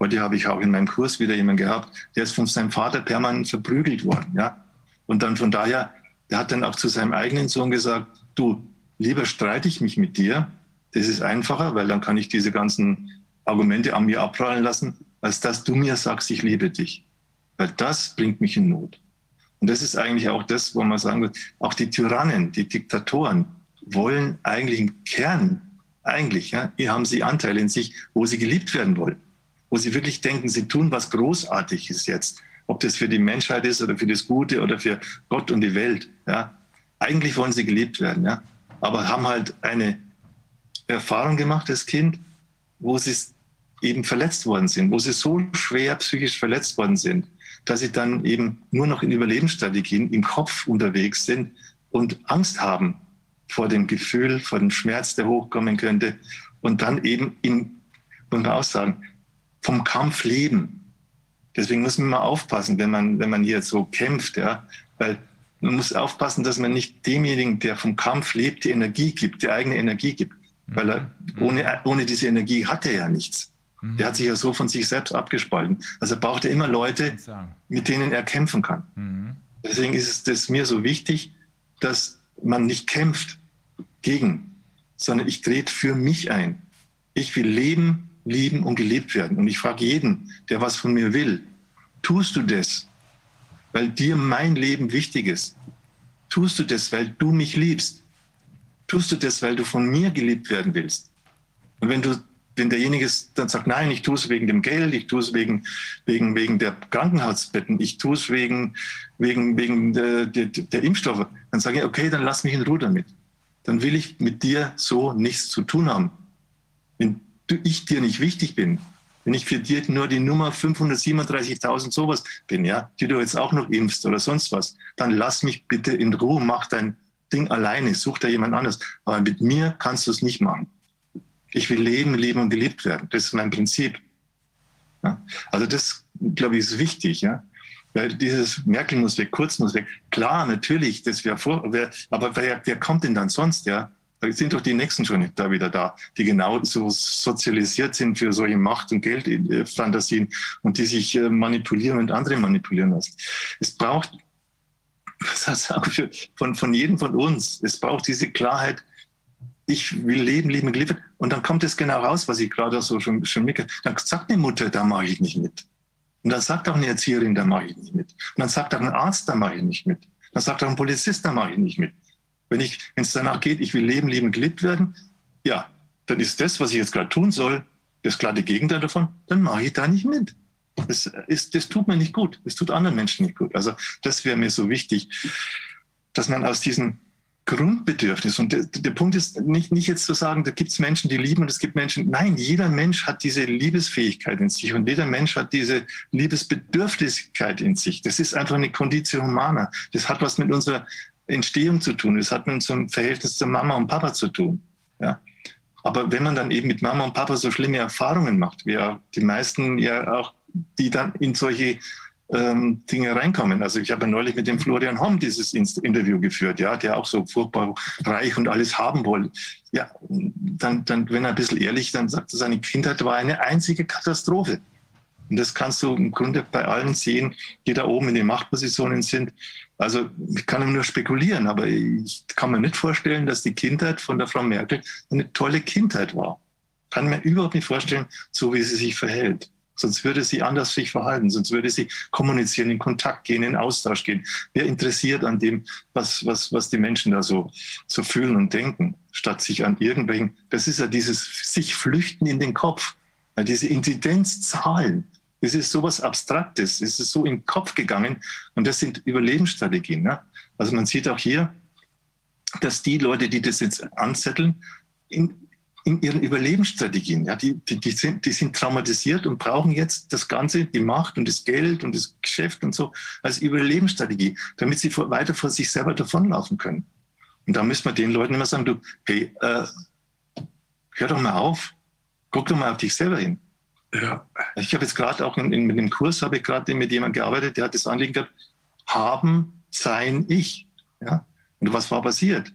Heute habe ich auch in meinem Kurs wieder jemanden gehabt, der ist von seinem Vater permanent verprügelt worden. Ja? Und dann von daher, der hat dann auch zu seinem eigenen Sohn gesagt, du, lieber streite ich mich mit dir, das ist einfacher, weil dann kann ich diese ganzen Argumente an mir abprallen lassen, als dass du mir sagst, ich liebe dich. Weil das bringt mich in Not. Und das ist eigentlich auch das, wo man sagen wird, auch die Tyrannen, die Diktatoren wollen eigentlich im Kern, eigentlich, ja, hier haben sie Anteile in sich, wo sie geliebt werden wollen wo sie wirklich denken, sie tun was Großartiges jetzt. Ob das für die Menschheit ist oder für das Gute oder für Gott und die Welt. Ja. Eigentlich wollen sie geliebt werden, ja. aber haben halt eine Erfahrung gemacht, das Kind, wo sie eben verletzt worden sind, wo sie so schwer psychisch verletzt worden sind, dass sie dann eben nur noch in Überlebensstrategien im Kopf unterwegs sind und Angst haben vor dem Gefühl, vor dem Schmerz, der hochkommen könnte und dann eben in, muss man auch sagen, vom Kampf leben. Deswegen muss man mal aufpassen, wenn man, wenn man hier so kämpft, ja, weil man muss aufpassen, dass man nicht demjenigen, der vom Kampf lebt, die Energie gibt, die eigene Energie gibt. Weil er, mhm. ohne, ohne diese Energie hat er ja nichts. Mhm. Der hat sich ja so von sich selbst abgespalten. Also braucht er immer Leute, mit denen er kämpfen kann. Mhm. Deswegen ist es mir so wichtig, dass man nicht kämpft gegen, sondern ich trete für mich ein. Ich will leben, lieben und gelebt werden. Und ich frage jeden, der was von mir will, tust du das, weil dir mein Leben wichtig ist? Tust du das, weil du mich liebst? Tust du das, weil du von mir geliebt werden willst? Und wenn du wenn derjenige dann sagt, nein, ich tue es wegen dem Geld, ich tue es wegen, wegen, wegen der Krankenhausbetten, ich tue es wegen, wegen, wegen der, der, der Impfstoffe, dann sage ich, okay, dann lass mich in Ruhe damit. Dann will ich mit dir so nichts zu tun haben. Wenn ich dir nicht wichtig bin, wenn ich für dir nur die Nummer 537.000 sowas bin, ja, die du jetzt auch noch impfst oder sonst was, dann lass mich bitte in Ruhe, mach dein Ding alleine, such da jemand anders. Aber mit mir kannst du es nicht machen. Ich will leben, leben und gelebt werden. Das ist mein Prinzip. Ja? Also das, glaube ich, ist wichtig. Ja? Weil dieses Merkel muss weg, Kurz muss weg. Klar, natürlich, das wäre vor, wär, aber wer, wer kommt denn dann sonst? Ja? Da sind doch die Nächsten schon da wieder da, die genau so sozialisiert sind für solche Macht- und Geldfantasien und die sich äh, manipulieren und andere manipulieren lassen. Es braucht, das heißt auch für, von, von jedem von uns, es braucht diese Klarheit, ich will leben, leben, leben. Und dann kommt es genau raus, was ich gerade so schon, schon mitgekriegt Dann sagt eine Mutter, da mache ich nicht mit. Und dann sagt auch eine Erzieherin, da mache ich nicht mit. Und dann sagt auch ein Arzt, da mache ich nicht mit. Dann sagt auch ein Polizist, da mache ich nicht mit. Wenn ich, wenn es danach geht, ich will leben, leben, gelebt werden, ja, dann ist das, was ich jetzt gerade tun soll, das glatte Gegenteil davon, dann mache ich da nicht mit. Das, ist, das tut mir nicht gut. Das tut anderen Menschen nicht gut. Also das wäre mir so wichtig, dass man aus diesen Grundbedürfnis. Und der, der, Punkt ist nicht, nicht jetzt zu sagen, da gibt es Menschen, die lieben und es gibt Menschen. Nein, jeder Mensch hat diese Liebesfähigkeit in sich und jeder Mensch hat diese Liebesbedürftigkeit in sich. Das ist einfach eine Conditio humana. Das hat was mit unserer Entstehung zu tun. Das hat mit unserem Verhältnis zu Mama und Papa zu tun. Ja. Aber wenn man dann eben mit Mama und Papa so schlimme Erfahrungen macht, wie ja die meisten ja auch, die dann in solche ähm, Dinge reinkommen. Also ich habe neulich mit dem Florian Homm dieses Interview geführt, ja, der auch so furchtbar reich und alles haben wollte. Ja, dann, dann, wenn er ein bisschen ehrlich, dann sagt er, seine Kindheit war eine einzige Katastrophe. Und das kannst du im Grunde bei allen sehen, die da oben in den Machtpositionen sind. Also ich kann nur spekulieren, aber ich kann mir nicht vorstellen, dass die Kindheit von der Frau Merkel eine tolle Kindheit war. Kann mir überhaupt nicht vorstellen, so wie sie sich verhält. Sonst würde sie anders sich verhalten, sonst würde sie kommunizieren, in Kontakt gehen, in Austausch gehen. Wer interessiert an dem, was, was, was die Menschen da so, so fühlen und denken, statt sich an irgendwelchen, das ist ja dieses sich flüchten in den Kopf, ja, diese Inzidenzzahlen. Das ist sowas Abstraktes, es ist so in den Kopf gegangen und das sind Überlebensstrategien. Ne? Also man sieht auch hier, dass die Leute, die das jetzt anzetteln, in, in ihren Überlebensstrategien. Ja, die, die, die, sind, die sind traumatisiert und brauchen jetzt das Ganze, die Macht und das Geld und das Geschäft und so als Überlebensstrategie, damit sie vor, weiter vor sich selber davonlaufen können. Und da müssen wir den Leuten immer sagen, du, hey, äh, hör doch mal auf, guck doch mal auf dich selber hin. Ja. Ich habe jetzt gerade auch in, in, mit dem Kurs, habe ich gerade mit jemandem gearbeitet, der hat das Anliegen gehabt, haben, sein, ich. Ja? Und was war passiert?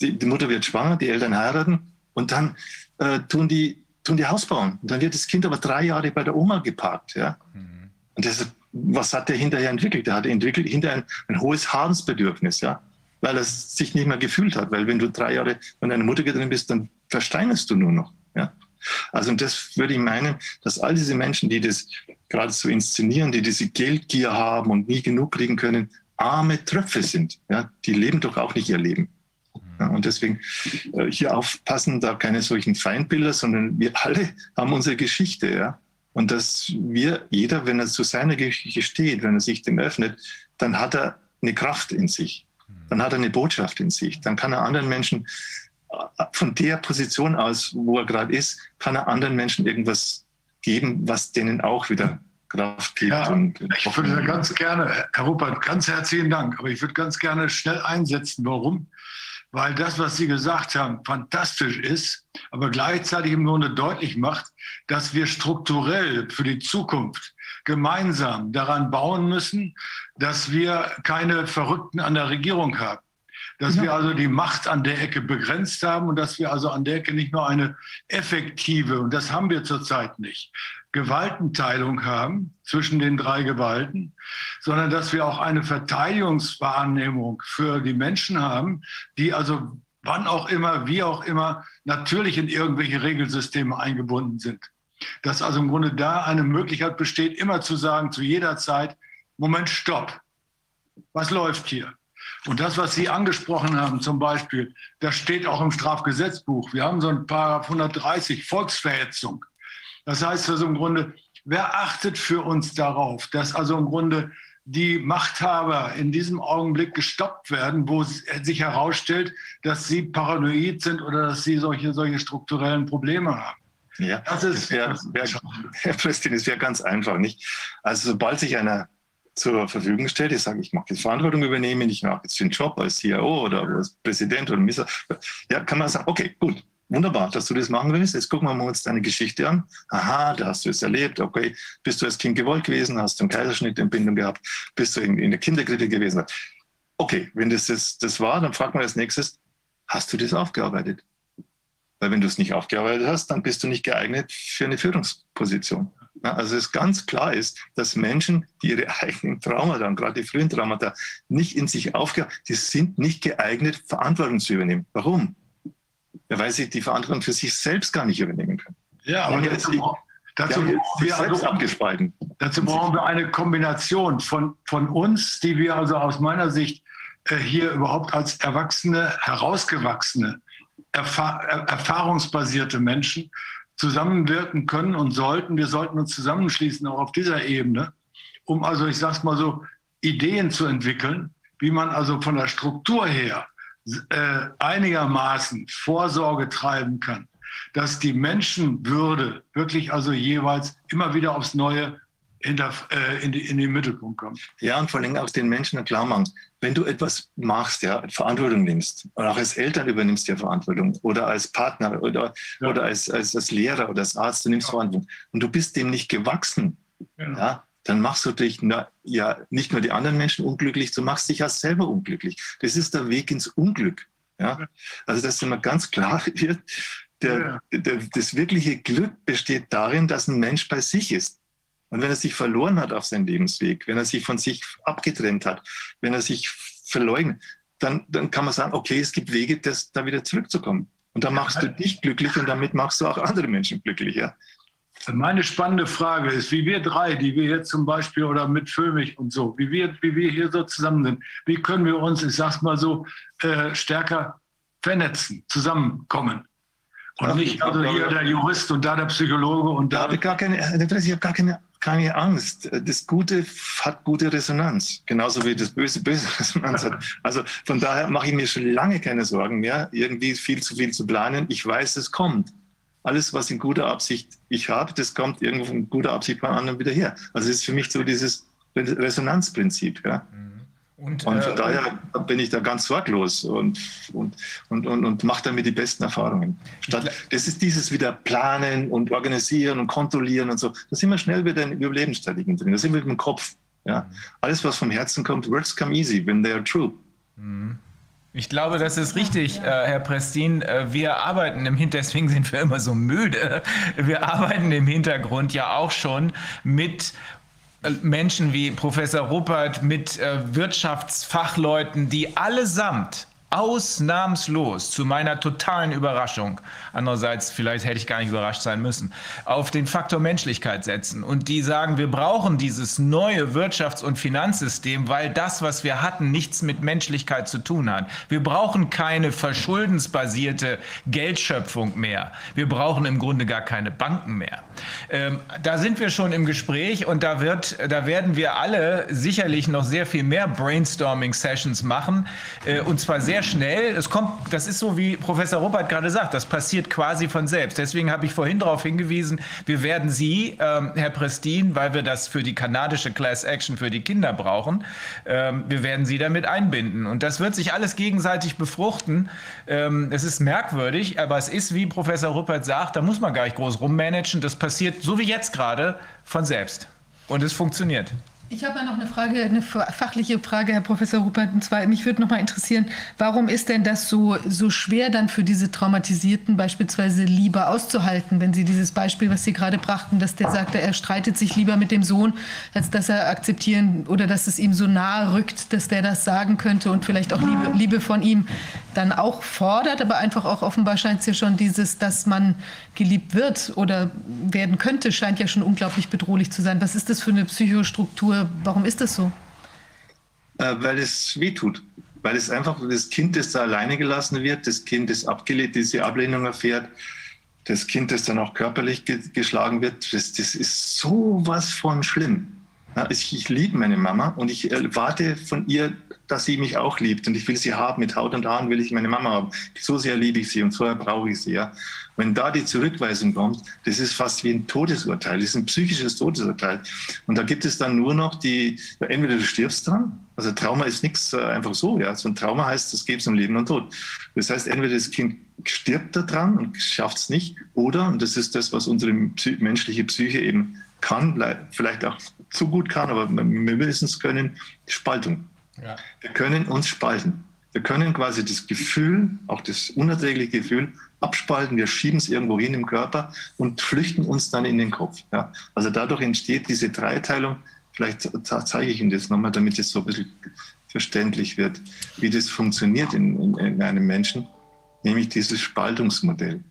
Die, die Mutter wird schwanger, die Eltern heiraten und dann äh, tun, die, tun die Haus bauen. Und dann wird das Kind aber drei Jahre bei der Oma geparkt. Ja? Mhm. Und das, was hat der hinterher entwickelt? Der hat entwickelt hinterher ein, ein hohes Habensbedürfnis, ja? weil er sich nicht mehr gefühlt hat. Weil wenn du drei Jahre von deiner Mutter getrennt bist, dann versteinerst du nur noch. Ja? Also und das würde ich meinen, dass all diese Menschen, die das gerade so inszenieren, die diese Geldgier haben und nie genug kriegen können, arme Tröpfe sind. Ja? Die leben doch auch nicht ihr Leben. Ja, und deswegen äh, hier aufpassen, da keine solchen Feindbilder, sondern wir alle haben unsere Geschichte. Ja? Und dass wir, jeder, wenn er zu seiner Geschichte steht, wenn er sich dem öffnet, dann hat er eine Kraft in sich. Dann hat er eine Botschaft in sich. Dann kann er anderen Menschen äh, von der Position aus, wo er gerade ist, kann er anderen Menschen irgendwas geben, was denen auch wieder Kraft gibt. Ja, ich würde ganz gerne, Herr Ruppert, ganz herzlichen Dank, aber ich würde ganz gerne schnell einsetzen. Warum? Weil das, was Sie gesagt haben, fantastisch ist, aber gleichzeitig im Grunde deutlich macht, dass wir strukturell für die Zukunft gemeinsam daran bauen müssen, dass wir keine Verrückten an der Regierung haben. Dass ja. wir also die Macht an der Ecke begrenzt haben und dass wir also an der Ecke nicht nur eine effektive, und das haben wir zurzeit nicht, Gewaltenteilung haben zwischen den drei Gewalten, sondern dass wir auch eine Verteidigungswahrnehmung für die Menschen haben, die also wann auch immer, wie auch immer, natürlich in irgendwelche Regelsysteme eingebunden sind. Dass also im Grunde da eine Möglichkeit besteht, immer zu sagen, zu jeder Zeit, Moment, stopp. Was läuft hier? Und das, was Sie angesprochen haben, zum Beispiel, das steht auch im Strafgesetzbuch. Wir haben so ein Paragraph 130, Volksverhetzung. Das heißt also im Grunde, wer achtet für uns darauf, dass also im Grunde die Machthaber in diesem Augenblick gestoppt werden, wo sich herausstellt, dass sie paranoid sind oder dass sie solche, solche strukturellen Probleme haben. Ja, das ist, wär, wär, Herr Prestin, es wäre ganz einfach, nicht? Also sobald sich einer zur Verfügung stellt. Ich sage, ich mag jetzt Verantwortung übernehmen, ich mache jetzt den Job als CIO oder als Präsident oder Minister. Ja, kann man sagen, okay, gut, wunderbar, dass du das machen willst. Jetzt gucken wir uns deine Geschichte an. Aha, da hast du es erlebt. Okay, bist du als Kind gewollt gewesen? Hast du einen Kaiserschnittentbindung gehabt? Bist du in, in der Kinderkrippe gewesen? Okay, wenn das, das das war, dann fragt man als nächstes, hast du das aufgearbeitet? Weil wenn du es nicht aufgearbeitet hast, dann bist du nicht geeignet für eine Führungsposition. Also es ganz klar ist, dass Menschen, die ihre eigenen Traumata, und gerade die frühen Traumata, nicht in sich aufgehört, die sind nicht geeignet, Verantwortung zu übernehmen. Warum? Ja, weil sie die Verantwortung für sich selbst gar nicht übernehmen können. Ja, aber jetzt, die, dazu, wir selbst abgespalten. dazu brauchen wir eine Kombination von, von uns, die wir also aus meiner Sicht äh, hier überhaupt als Erwachsene, herausgewachsene, erfahr erfahrungsbasierte Menschen zusammenwirken können und sollten. Wir sollten uns zusammenschließen, auch auf dieser Ebene, um also, ich sage es mal so, Ideen zu entwickeln, wie man also von der Struktur her äh, einigermaßen Vorsorge treiben kann, dass die Menschenwürde wirklich also jeweils immer wieder aufs Neue hinter, äh, in, die, in den Mittelpunkt kommt. Ja, und vor allem auch den Menschen klar machen, wenn du etwas machst, ja, Verantwortung nimmst, und auch als Eltern übernimmst du ja Verantwortung, oder als Partner, oder, ja. oder als, als, als Lehrer oder als Arzt, du nimmst ja. Verantwortung, und du bist dem nicht gewachsen, genau. ja, dann machst du dich na, ja nicht nur die anderen Menschen unglücklich, du machst dich ja selber unglücklich. Das ist der Weg ins Unglück. Ja? Also, dass immer ganz klar wird, der, der, das wirkliche Glück besteht darin, dass ein Mensch bei sich ist. Und wenn er sich verloren hat auf seinem Lebensweg, wenn er sich von sich abgetrennt hat, wenn er sich verleugnet, dann, dann kann man sagen, okay, es gibt Wege, das, da wieder zurückzukommen. Und dann machst du dich glücklich und damit machst du auch andere Menschen glücklich. Ja? Meine spannende Frage ist, wie wir drei, die wir hier zum Beispiel oder mit Föhmich und so, wie wir, wie wir hier so zusammen sind, wie können wir uns, ich sag's mal so, äh, stärker vernetzen, zusammenkommen? Und ja, nicht also hier der Jurist und da der Psychologe und da. Da habe ich gar keine, ich habe gar keine keine Angst. Das Gute hat gute Resonanz, genauso wie das Böse böse Resonanz hat. Also von daher mache ich mir schon lange keine Sorgen mehr, irgendwie viel zu viel zu planen. Ich weiß, es kommt. Alles, was in guter Absicht ich habe, das kommt irgendwo von guter Absicht beim anderen wieder her. Also es ist für mich so dieses Resonanzprinzip. Ja. Mhm. Und, und von äh, daher bin ich da ganz sorglos und, und, und, und, und mache damit die besten Erfahrungen. Statt, das ist dieses wieder planen und organisieren und kontrollieren und so. Da sind wir schnell wieder in Überlebensstrategien drin. Da sind wir mit dem Kopf. Ja. Alles, was vom Herzen kommt, words come easy when they are true. Mhm. Ich glaube, das ist richtig, äh, Herr Prestin. Äh, wir arbeiten im Hintergrund, deswegen sind wir immer so müde. Wir arbeiten im Hintergrund ja auch schon mit Menschen wie Professor Ruppert, mit äh, Wirtschaftsfachleuten, die allesamt ausnahmslos zu meiner totalen Überraschung, andererseits vielleicht hätte ich gar nicht überrascht sein müssen, auf den Faktor Menschlichkeit setzen und die sagen, wir brauchen dieses neue Wirtschafts- und Finanzsystem, weil das, was wir hatten, nichts mit Menschlichkeit zu tun hat. Wir brauchen keine verschuldensbasierte Geldschöpfung mehr. Wir brauchen im Grunde gar keine Banken mehr. Ähm, da sind wir schon im Gespräch und da wird, da werden wir alle sicherlich noch sehr viel mehr Brainstorming-Sessions machen äh, und zwar sehr schnell. Es kommt, das ist so, wie Professor Robert gerade sagt, das passiert quasi von selbst. Deswegen habe ich vorhin darauf hingewiesen, wir werden Sie, ähm, Herr Prestin, weil wir das für die kanadische Class Action für die Kinder brauchen, ähm, wir werden Sie damit einbinden. Und das wird sich alles gegenseitig befruchten. Ähm, es ist merkwürdig, aber es ist, wie Professor Ruppert sagt, da muss man gar nicht groß rummanagen. Das passiert so wie jetzt gerade von selbst. Und es funktioniert. Ich habe noch eine Frage, eine fachliche Frage, Herr Professor Rupert. Und zwar, mich würde noch mal interessieren, warum ist denn das so, so schwer dann für diese Traumatisierten beispielsweise lieber auszuhalten, wenn Sie dieses Beispiel, was Sie gerade brachten, dass der sagte, er streitet sich lieber mit dem Sohn, als dass er akzeptieren oder dass es ihm so nahe rückt, dass der das sagen könnte und vielleicht auch Liebe, Liebe von ihm dann auch fordert, aber einfach auch offenbar scheint es ja schon dieses, dass man geliebt wird oder werden könnte, scheint ja schon unglaublich bedrohlich zu sein. Was ist das für eine Psychostruktur? Warum ist das so? Äh, weil es wehtut. Weil es einfach das Kind, das da alleine gelassen wird, das Kind, das abgelehnt, diese Ablehnung erfährt, das Kind, das dann auch körperlich ge geschlagen wird, das, das ist sowas von schlimm. Ich, ich liebe meine Mama und ich erwarte von ihr dass sie mich auch liebt und ich will sie haben. Mit Haut und Haaren will ich meine Mama haben. So sehr liebe ich sie und so brauche ich sie. Ja. Wenn da die Zurückweisung kommt, das ist fast wie ein Todesurteil. Das ist ein psychisches Todesurteil. Und da gibt es dann nur noch die, entweder du stirbst dran, also Trauma ist nichts äh, einfach so. Ja. So ein Trauma heißt, es geht um Leben und Tod. Das heißt, entweder das Kind stirbt da dran und schafft es nicht, oder, und das ist das, was unsere menschliche Psyche eben kann, vielleicht auch zu gut kann, aber wir müssen es können, Spaltung. Ja. Wir können uns spalten. Wir können quasi das Gefühl, auch das unerträgliche Gefühl, abspalten. Wir schieben es irgendwo hin im Körper und flüchten uns dann in den Kopf. Ja. Also dadurch entsteht diese Dreiteilung. Vielleicht zeige ich Ihnen das nochmal, damit es so ein bisschen verständlich wird, wie das funktioniert in, in, in einem Menschen, nämlich dieses Spaltungsmodell.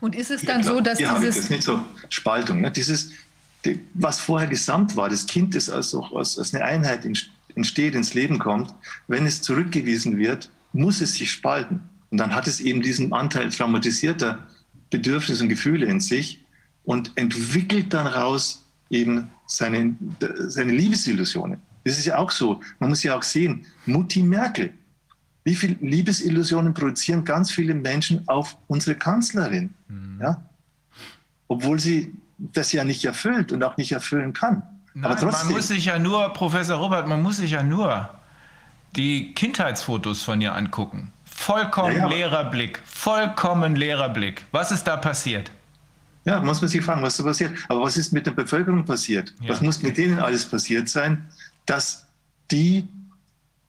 Und ist es dann ja, so, dass hier dieses... Das nicht so Spaltung, ne? dieses, was vorher gesamt war, das Kind, das also als, als eine Einheit entsteht, ins Leben kommt, wenn es zurückgewiesen wird, muss es sich spalten. Und dann hat es eben diesen Anteil traumatisierter Bedürfnisse und Gefühle in sich und entwickelt dann raus eben seine, seine Liebesillusionen. Das ist ja auch so. Man muss ja auch sehen, Mutti Merkel, wie viele Liebesillusionen produzieren ganz viele Menschen auf unsere Kanzlerin? Mhm. Ja? Obwohl sie das ja nicht erfüllt und auch nicht erfüllen kann. Nein. Man muss sich ja nur, Professor Robert, man muss sich ja nur die Kindheitsfotos von ihr angucken. Vollkommen ja, ja. leerer Blick, vollkommen leerer Blick. Was ist da passiert? Ja, muss man sich fragen, was da passiert. Aber was ist mit der Bevölkerung passiert? Ja. Was muss mit denen alles passiert sein, dass die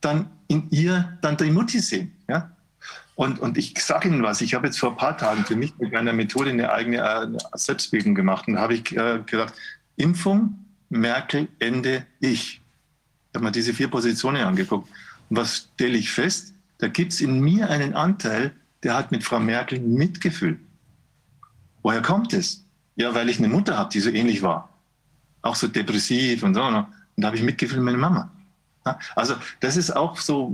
dann in ihr dann die Mutti sehen? Ja? Und, und ich sage Ihnen was, ich habe jetzt vor ein paar Tagen für mich mit meiner Methode eine eigene äh, Selbstbildung gemacht. Und habe ich äh, gedacht, Impfung, Merkel, Ende, ich. Ich habe mir diese vier Positionen angeguckt. Und was stelle ich fest? Da gibt es in mir einen Anteil, der hat mit Frau Merkel Mitgefühl. Woher kommt es? Ja, weil ich eine Mutter habe, die so ähnlich war. Auch so depressiv und so. Und da habe ich Mitgefühl mit meiner Mama. Also das ist auch so,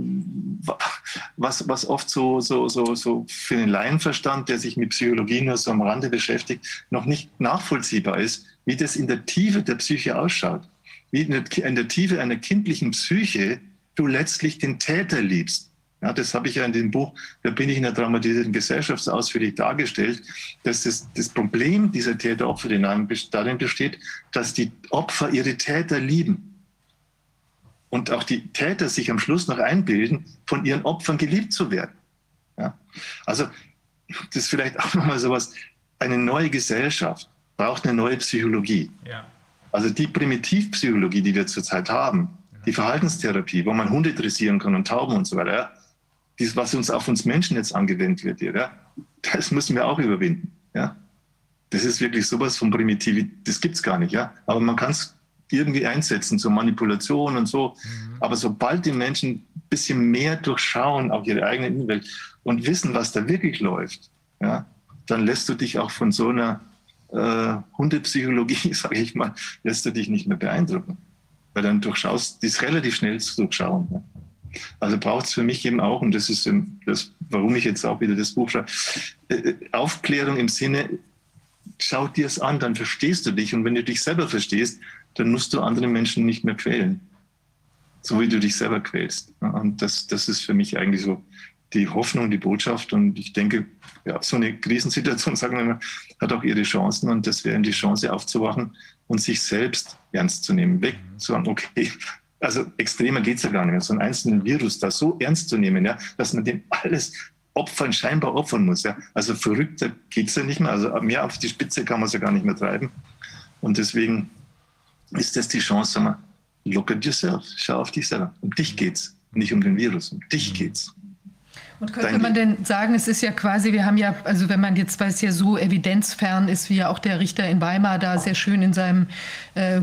was, was oft so, so, so, so für den Laienverstand, der sich mit Psychologie nur so am Rande beschäftigt, noch nicht nachvollziehbar ist, wie das in der Tiefe der Psyche ausschaut. Wie in der, Tiefe einer kindlichen Psyche du letztlich den Täter liebst. Ja, das habe ich ja in dem Buch, da bin ich in der traumatisierten Gesellschaft ausführlich dargestellt, dass das, das Problem dieser Täter-Opfer-Dynamik darin besteht, dass die Opfer ihre Täter lieben und auch die Täter sich am Schluss noch einbilden, von ihren Opfern geliebt zu werden. Ja? Also das ist vielleicht auch nochmal sowas, eine neue Gesellschaft braucht eine neue Psychologie. Ja. Also die Primitivpsychologie, die wir zurzeit haben, die Verhaltenstherapie, wo man Hunde dressieren kann und Tauben und so weiter, ja, dies, was uns auf uns Menschen jetzt angewendet wird, ja, das müssen wir auch überwinden. Ja. Das ist wirklich sowas von primitiv, das gibt es gar nicht. Ja. Aber man kann es irgendwie einsetzen zur Manipulation und so. Mhm. Aber sobald die Menschen ein bisschen mehr durchschauen, auch ihre eigene Innenwelt und wissen, was da wirklich läuft, ja, dann lässt du dich auch von so einer äh, Hundepsychologie, sage ich mal, lässt du dich nicht mehr beeindrucken. Weil dann durchschaust, die ist relativ schnell zu durchschauen. Ja. Also braucht es für mich eben auch, und das ist das, warum ich jetzt auch wieder das Buch schreibe, äh, äh, Aufklärung im Sinne, schau dir es an, dann verstehst du dich. Und wenn du dich selber verstehst, dann musst du andere Menschen nicht mehr quälen. So wie du dich selber quälst. Und das, das ist für mich eigentlich so die Hoffnung, die Botschaft. Und ich denke, ja, so eine Krisensituation, sagen wir mal, hat auch ihre Chancen. Und das wäre die Chance aufzuwachen und sich selbst ernst zu nehmen. Weg zu sagen, okay, also extremer geht es ja gar nicht mehr. So einen einzelnen Virus da so ernst zu nehmen, ja, dass man dem alles opfern, scheinbar opfern muss. Ja. Also verrückter geht es ja nicht mehr. Also mehr auf die Spitze kann man es ja gar nicht mehr treiben. Und deswegen ist das die Chance, sag mal, look at yourself, schau auf dich selber. Um dich geht's, nicht um den Virus, um dich geht's. Und könnte man denn sagen, es ist ja quasi, wir haben ja, also wenn man jetzt, weil es ja so evidenzfern ist, wie ja auch der Richter in Weimar da sehr schön in seinem äh, äh,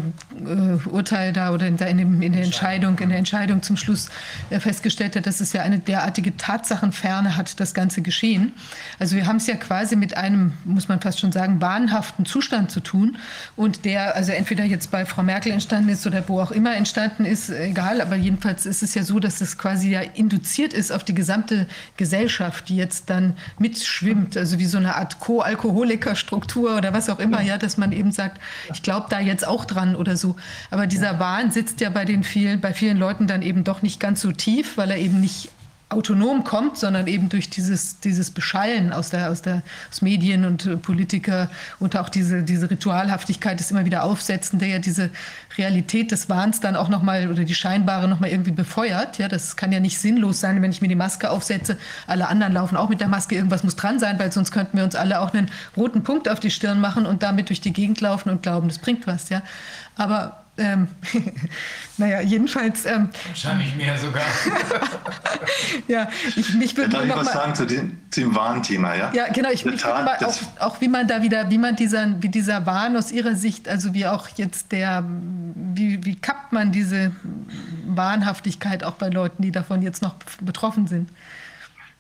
Urteil da oder in, in, dem, in, der Entscheidung, in der Entscheidung zum Schluss äh, festgestellt hat, dass es ja eine derartige Tatsachenferne hat, das ganze Geschehen. Also wir haben es ja quasi mit einem, muss man fast schon sagen, wahnhaften Zustand zu tun und der also entweder jetzt bei Frau Merkel entstanden ist oder wo auch immer entstanden ist, egal, aber jedenfalls ist es ja so, dass es quasi ja induziert ist auf die gesamte Gesellschaft, die jetzt dann mitschwimmt, also wie so eine Art Co-Alkoholikerstruktur oder was auch immer, ja, dass man eben sagt, ich glaube da jetzt auch auch dran oder so. Aber dieser Wahn sitzt ja bei den vielen, bei vielen Leuten dann eben doch nicht ganz so tief, weil er eben nicht autonom kommt, sondern eben durch dieses, dieses Beschallen aus, der, aus, der, aus Medien und äh, Politiker und auch diese, diese Ritualhaftigkeit des immer wieder Aufsetzen, der ja diese Realität des Wahns dann auch nochmal oder die scheinbare nochmal irgendwie befeuert. Ja, das kann ja nicht sinnlos sein, wenn ich mir die Maske aufsetze. Alle anderen laufen auch mit der Maske. Irgendwas muss dran sein, weil sonst könnten wir uns alle auch einen roten Punkt auf die Stirn machen und damit durch die Gegend laufen und glauben, das bringt was. Ja, aber ähm, naja, jedenfalls. Ähm, Wahrscheinlich mehr sogar. ja, ich, mich würde noch was mal, sagen zu dem, zu dem Warnthema, ja? Ja, genau. Ich, mich Tat, mal auch, auch, wie man da wieder, wie man dieser, wie dieser Wahn aus Ihrer Sicht, also wie auch jetzt der, wie, wie kappt man diese Wahnhaftigkeit auch bei Leuten, die davon jetzt noch betroffen sind?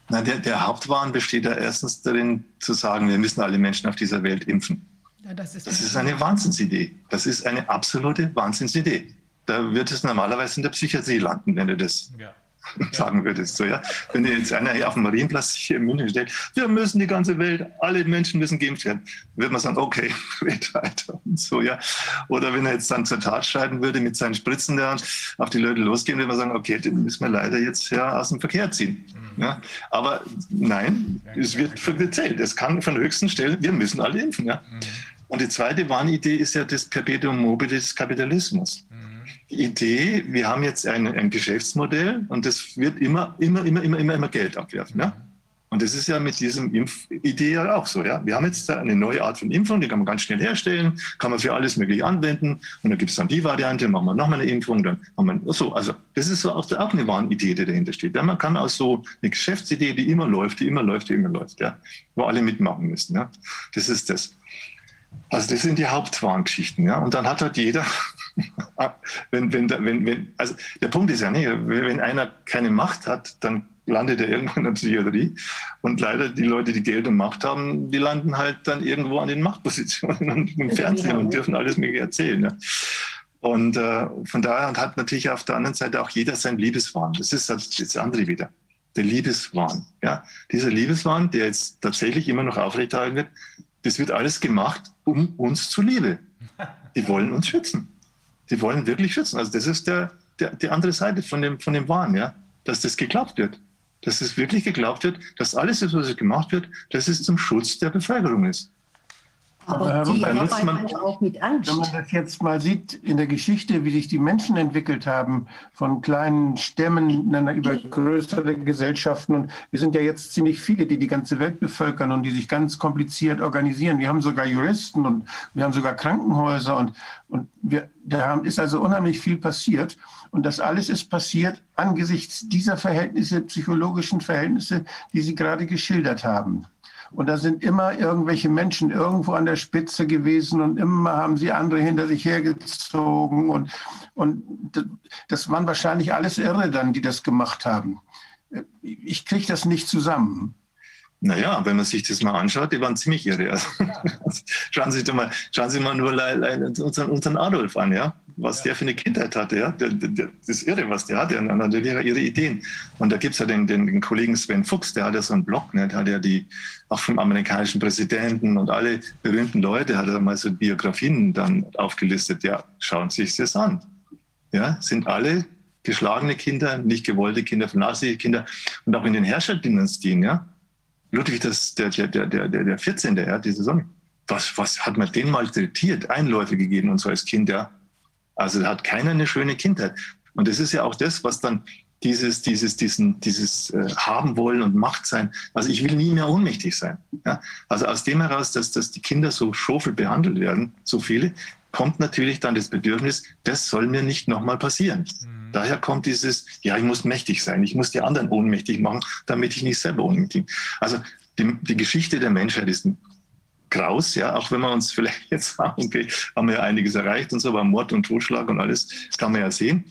Na, der, der Hauptwahn besteht ja erstens darin, zu sagen, wir müssen alle Menschen auf dieser Welt impfen. Ja, das, ist, das ist eine Wahnsinnsidee. Das ist eine absolute Wahnsinnsidee. Da wird es normalerweise in der Psychiatrie landen, wenn du das ja. sagen würdest. So, ja? Wenn jetzt einer hier auf dem Marienplatz hier in München stellt, wir müssen die ganze Welt, alle Menschen müssen geimpft werden, wird man sagen, okay, red weiter und so, ja. Oder wenn er jetzt dann zur Tat schreiten würde mit seinen Spritzen der auf die Leute losgehen, würde man sagen, okay, den müssen wir leider jetzt ja aus dem Verkehr ziehen. Mhm. Ja? Aber nein, es wird erzählt. Es kann von höchsten Stellen, wir müssen alle impfen. Ja? Mhm. Und die zweite Warnidee ist ja das Perpetuum mobile des Kapitalismus. Mhm. Die Idee, wir haben jetzt ein, ein, Geschäftsmodell und das wird immer, immer, immer, immer, immer, immer Geld abwerfen. Ja? Und das ist ja mit diesem Impfidee ja auch so. Ja? Wir haben jetzt eine neue Art von Impfung, die kann man ganz schnell herstellen, kann man für alles Mögliche anwenden. Und dann gibt es dann die Variante, machen wir nochmal eine Impfung, dann haben wir so. Also das ist so auch, auch eine Warnidee, die dahinter steht. Ja? Man kann auch so eine Geschäftsidee, die immer läuft, die immer läuft, die immer läuft, ja? wo alle mitmachen müssen. Ja? Das ist das. Also das sind die Hauptwarngeschichten, ja. Und dann hat halt jeder, wenn, wenn, wenn, wenn, also der Punkt ist ja nicht, wenn einer keine Macht hat, dann landet er irgendwo in der Psychiatrie. Und leider die Leute, die Geld und Macht haben, die landen halt dann irgendwo an den Machtpositionen und im Fernsehen und dürfen alles mir erzählen. Ja. Und äh, von daher hat natürlich auf der anderen Seite auch jeder sein Liebeswahn. Das ist das, das andere wieder. Der Liebeswahn. Ja. Dieser Liebeswahn, der jetzt tatsächlich immer noch aufrechterhalten wird, das wird alles gemacht um uns zuliebe. Die wollen uns schützen. Die wollen wirklich schützen. Also das ist der, der, die andere Seite von dem, von dem Wahn, ja? dass das geglaubt wird. Dass es wirklich geglaubt wird, dass alles, was gemacht wird, dass es zum Schutz der Bevölkerung ist. Aber die man, man auch mit Angst. Wenn man das jetzt mal sieht in der Geschichte, wie sich die Menschen entwickelt haben, von kleinen Stämmen über größere Gesellschaften. Und wir sind ja jetzt ziemlich viele, die die ganze Welt bevölkern und die sich ganz kompliziert organisieren. Wir haben sogar Juristen und wir haben sogar Krankenhäuser und, und wir, da ist also unheimlich viel passiert. Und das alles ist passiert angesichts dieser Verhältnisse, psychologischen Verhältnisse, die Sie gerade geschildert haben. Und da sind immer irgendwelche Menschen irgendwo an der Spitze gewesen und immer haben sie andere hinter sich hergezogen. Und, und das waren wahrscheinlich alles Irre dann, die das gemacht haben. Ich kriege das nicht zusammen. Naja, wenn man sich das mal anschaut, die waren ziemlich irre. Also, schauen, Sie mal, schauen Sie mal nur unseren Adolf an, ja? Was der für eine Kindheit hatte. Ja? Der, der, das ist irre, was der hatte. Und der ihre Ideen. Und da gibt es ja den, den, den, Kollegen Sven Fuchs, der hat ja so einen Blog, ne? der hat ja die, auch vom amerikanischen Präsidenten und alle berühmten Leute, hat er mal so Biografien dann aufgelistet. Ja, schauen Sie sich das an. Ja, sind alle geschlagene Kinder, nicht gewollte Kinder, vernachlässigte Kinder. Und auch in den Herrscherdynastien, ja, Ludwig, das, der, der, der, der, der 14., ja, diese Sonne. Was, was hat man den malträtiert, Einläufe gegeben und so als Kind, ja? Also da hat keiner eine schöne Kindheit. Und das ist ja auch das, was dann dieses, dieses, diesen, dieses äh, haben wollen und Macht sein. Also ich will nie mehr ohnmächtig sein. Ja? Also aus dem heraus, dass, dass die Kinder so schofel behandelt werden, so viele, kommt natürlich dann das Bedürfnis, das soll mir nicht nochmal passieren. Mhm. Daher kommt dieses, ja, ich muss mächtig sein, ich muss die anderen ohnmächtig machen, damit ich nicht selber ohnmächtig bin. Also die, die Geschichte der Menschheit ist ein Graus, ja, auch wenn wir uns vielleicht jetzt sagen, okay, haben wir ja einiges erreicht und so, aber Mord und Totschlag und alles, das kann man ja sehen.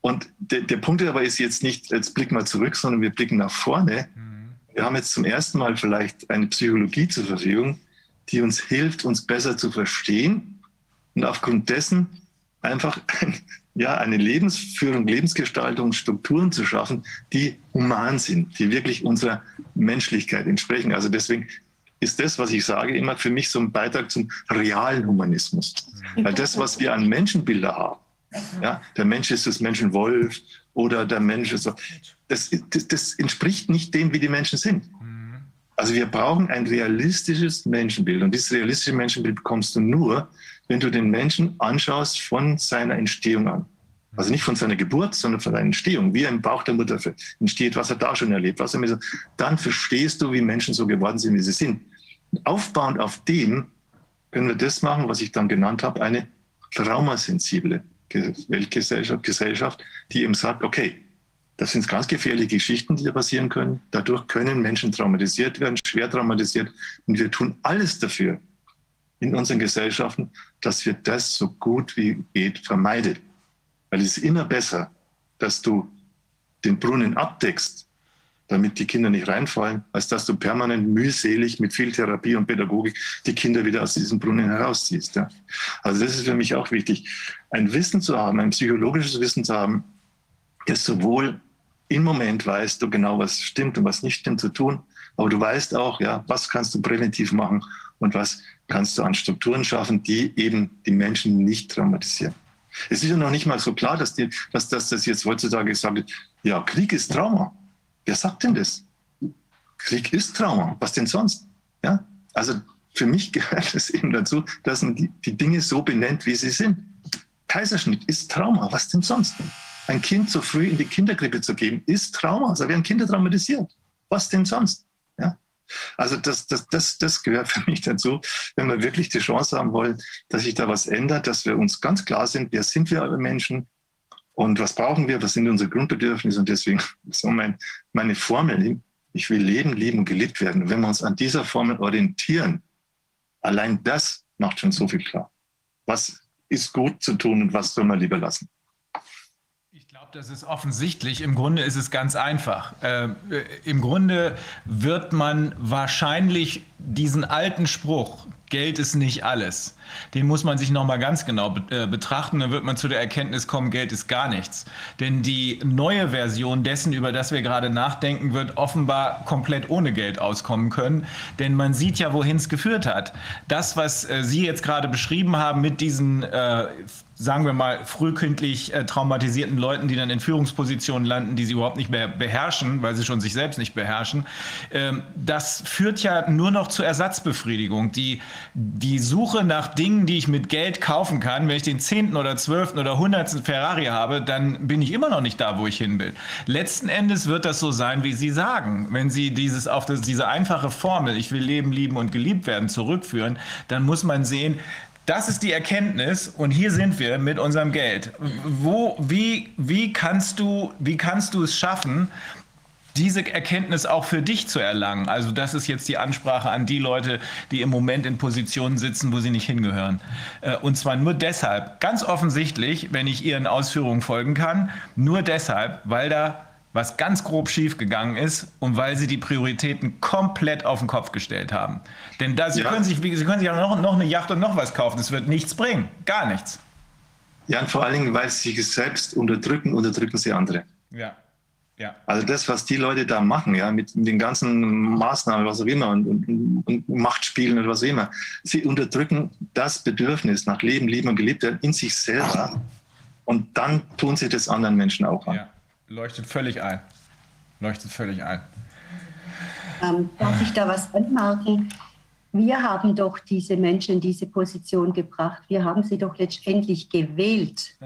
Und der, der Punkt aber ist jetzt nicht, jetzt blicken wir zurück, sondern wir blicken nach vorne. Mhm. Wir haben jetzt zum ersten Mal vielleicht eine Psychologie zur Verfügung, die uns hilft, uns besser zu verstehen und aufgrund dessen einfach ja, eine Lebensführung, Lebensgestaltung, Strukturen zu schaffen, die human sind, die wirklich unserer Menschlichkeit entsprechen. Also deswegen ist das, was ich sage, immer für mich so ein Beitrag zum realen Humanismus. Weil das, was wir an Menschenbilder haben, ja, der Mensch ist das Menschenwolf oder der Mensch ist so, das, das, das entspricht nicht dem, wie die Menschen sind. Also wir brauchen ein realistisches Menschenbild. Und dieses realistische Menschenbild bekommst du nur, wenn du den Menschen anschaust von seiner Entstehung an. Also nicht von seiner Geburt, sondern von seiner Entstehung, wie er im Bauch der Mutter entsteht, was er da schon erlebt, was er mit so, dann verstehst du, wie Menschen so geworden sind, wie sie sind. Aufbauend auf dem können wir das machen, was ich dann genannt habe, eine traumasensible Weltgesellschaft, Gesellschaft, die eben sagt, okay, das sind ganz gefährliche Geschichten, die da passieren können. Dadurch können Menschen traumatisiert werden, schwer traumatisiert. Und wir tun alles dafür in unseren Gesellschaften, dass wir das so gut wie geht vermeiden. Weil es ist immer besser, dass du den Brunnen abdeckst, damit die Kinder nicht reinfallen, als dass du permanent mühselig mit viel Therapie und Pädagogik die Kinder wieder aus diesem Brunnen herausziehst. Ja. Also das ist für mich auch wichtig, ein Wissen zu haben, ein psychologisches Wissen zu haben, das sowohl im Moment weißt du genau, was stimmt und was nicht stimmt zu tun, aber du weißt auch, ja, was kannst du präventiv machen und was kannst du an Strukturen schaffen, die eben die Menschen nicht traumatisieren. Es ist ja noch nicht mal so klar, dass, die, dass, dass das jetzt heutzutage gesagt wird, ja, Krieg ist Trauma. Wer sagt denn das? Krieg ist Trauma. Was denn sonst? Ja? Also für mich gehört es eben dazu, dass man die, die Dinge so benennt, wie sie sind. Kaiserschnitt ist Trauma. Was denn sonst? Ein Kind so früh in die Kinderkrippe zu geben, ist Trauma. Da werden Kinder traumatisiert. Was denn sonst? Ja? Also das, das, das, das gehört für mich dazu, wenn wir wirklich die Chance haben wollen, dass sich da was ändert, dass wir uns ganz klar sind, wer sind wir alle Menschen und was brauchen wir, was sind unsere Grundbedürfnisse und deswegen so mein, meine Formel, ich will leben, lieben und geliebt werden. Und wenn wir uns an dieser Formel orientieren, allein das macht schon so viel klar. Was ist gut zu tun und was soll man lieber lassen? Das ist offensichtlich. Im Grunde ist es ganz einfach. Äh, Im Grunde wird man wahrscheinlich diesen alten Spruch, Geld ist nicht alles, den muss man sich nochmal ganz genau be äh, betrachten. Dann wird man zu der Erkenntnis kommen, Geld ist gar nichts. Denn die neue Version dessen, über das wir gerade nachdenken, wird offenbar komplett ohne Geld auskommen können. Denn man sieht ja, wohin es geführt hat. Das, was äh, Sie jetzt gerade beschrieben haben mit diesen äh, sagen wir mal, frühkindlich äh, traumatisierten Leuten, die dann in Führungspositionen landen, die sie überhaupt nicht mehr beherrschen, weil sie schon sich selbst nicht beherrschen. Ähm, das führt ja nur noch zur Ersatzbefriedigung. Die, die Suche nach Dingen, die ich mit Geld kaufen kann, wenn ich den zehnten oder zwölften oder hundertsten Ferrari habe, dann bin ich immer noch nicht da, wo ich hin will. Letzten Endes wird das so sein, wie Sie sagen. Wenn Sie dieses auf das, diese einfache Formel, ich will leben, lieben und geliebt werden, zurückführen, dann muss man sehen, das ist die Erkenntnis und hier sind wir mit unserem Geld. Wo, wie, wie, kannst du, wie kannst du es schaffen, diese Erkenntnis auch für dich zu erlangen? Also das ist jetzt die Ansprache an die Leute, die im Moment in Positionen sitzen, wo sie nicht hingehören. Äh, und zwar nur deshalb, ganz offensichtlich, wenn ich Ihren Ausführungen folgen kann, nur deshalb, weil da was ganz grob schiefgegangen ist und weil sie die Prioritäten komplett auf den Kopf gestellt haben. Denn da, sie, ja. können sich, sie können sich ja noch, noch eine Yacht und noch was kaufen. Es wird nichts bringen. Gar nichts. Ja, und vor allen Dingen, weil sie sich selbst unterdrücken, unterdrücken sie andere. Ja. Ja. Also das, was die Leute da machen, ja, mit den ganzen Maßnahmen, was auch immer, und, und, und Machtspielen und was auch immer, sie unterdrücken das Bedürfnis nach Leben, Lieben und geliebt werden in sich selber. Und dann tun sie das anderen Menschen auch an. Ja. Leuchtet völlig ein. Leuchtet völlig ein. Ähm, darf ich da was anmerken? Wir haben doch diese Menschen in diese Position gebracht. Wir haben sie doch letztendlich gewählt.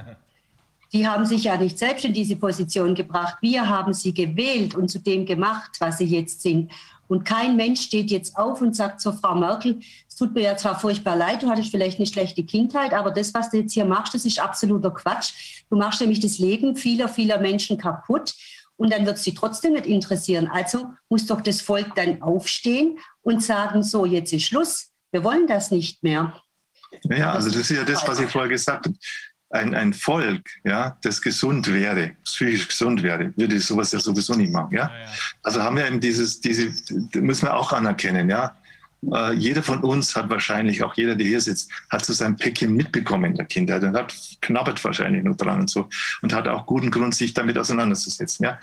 Die haben sich ja nicht selbst in diese Position gebracht. Wir haben sie gewählt und zu dem gemacht, was sie jetzt sind. Und kein Mensch steht jetzt auf und sagt zur Frau Merkel, es tut mir ja zwar furchtbar leid, du hattest vielleicht eine schlechte Kindheit, aber das, was du jetzt hier machst, das ist absoluter Quatsch. Du machst nämlich das Leben vieler, vieler Menschen kaputt und dann wird sie trotzdem nicht interessieren. Also muss doch das Volk dann aufstehen und sagen, so, jetzt ist Schluss, wir wollen das nicht mehr. Ja, also das ist ja das, was ich vorher gesagt habe ein, ein Volk, ja, das gesund wäre, psychisch gesund wäre, würde sowas ja sowieso nicht machen. Ja? ja, ja. Also haben wir eben dieses, diese, müssen wir auch anerkennen, ja. Äh, jeder von uns hat wahrscheinlich, auch jeder, der hier sitzt, hat so sein Päckchen mitbekommen in der Kindheit und hat knabbert wahrscheinlich nur dran und so und hat auch guten Grund, sich damit auseinanderzusetzen. Ja?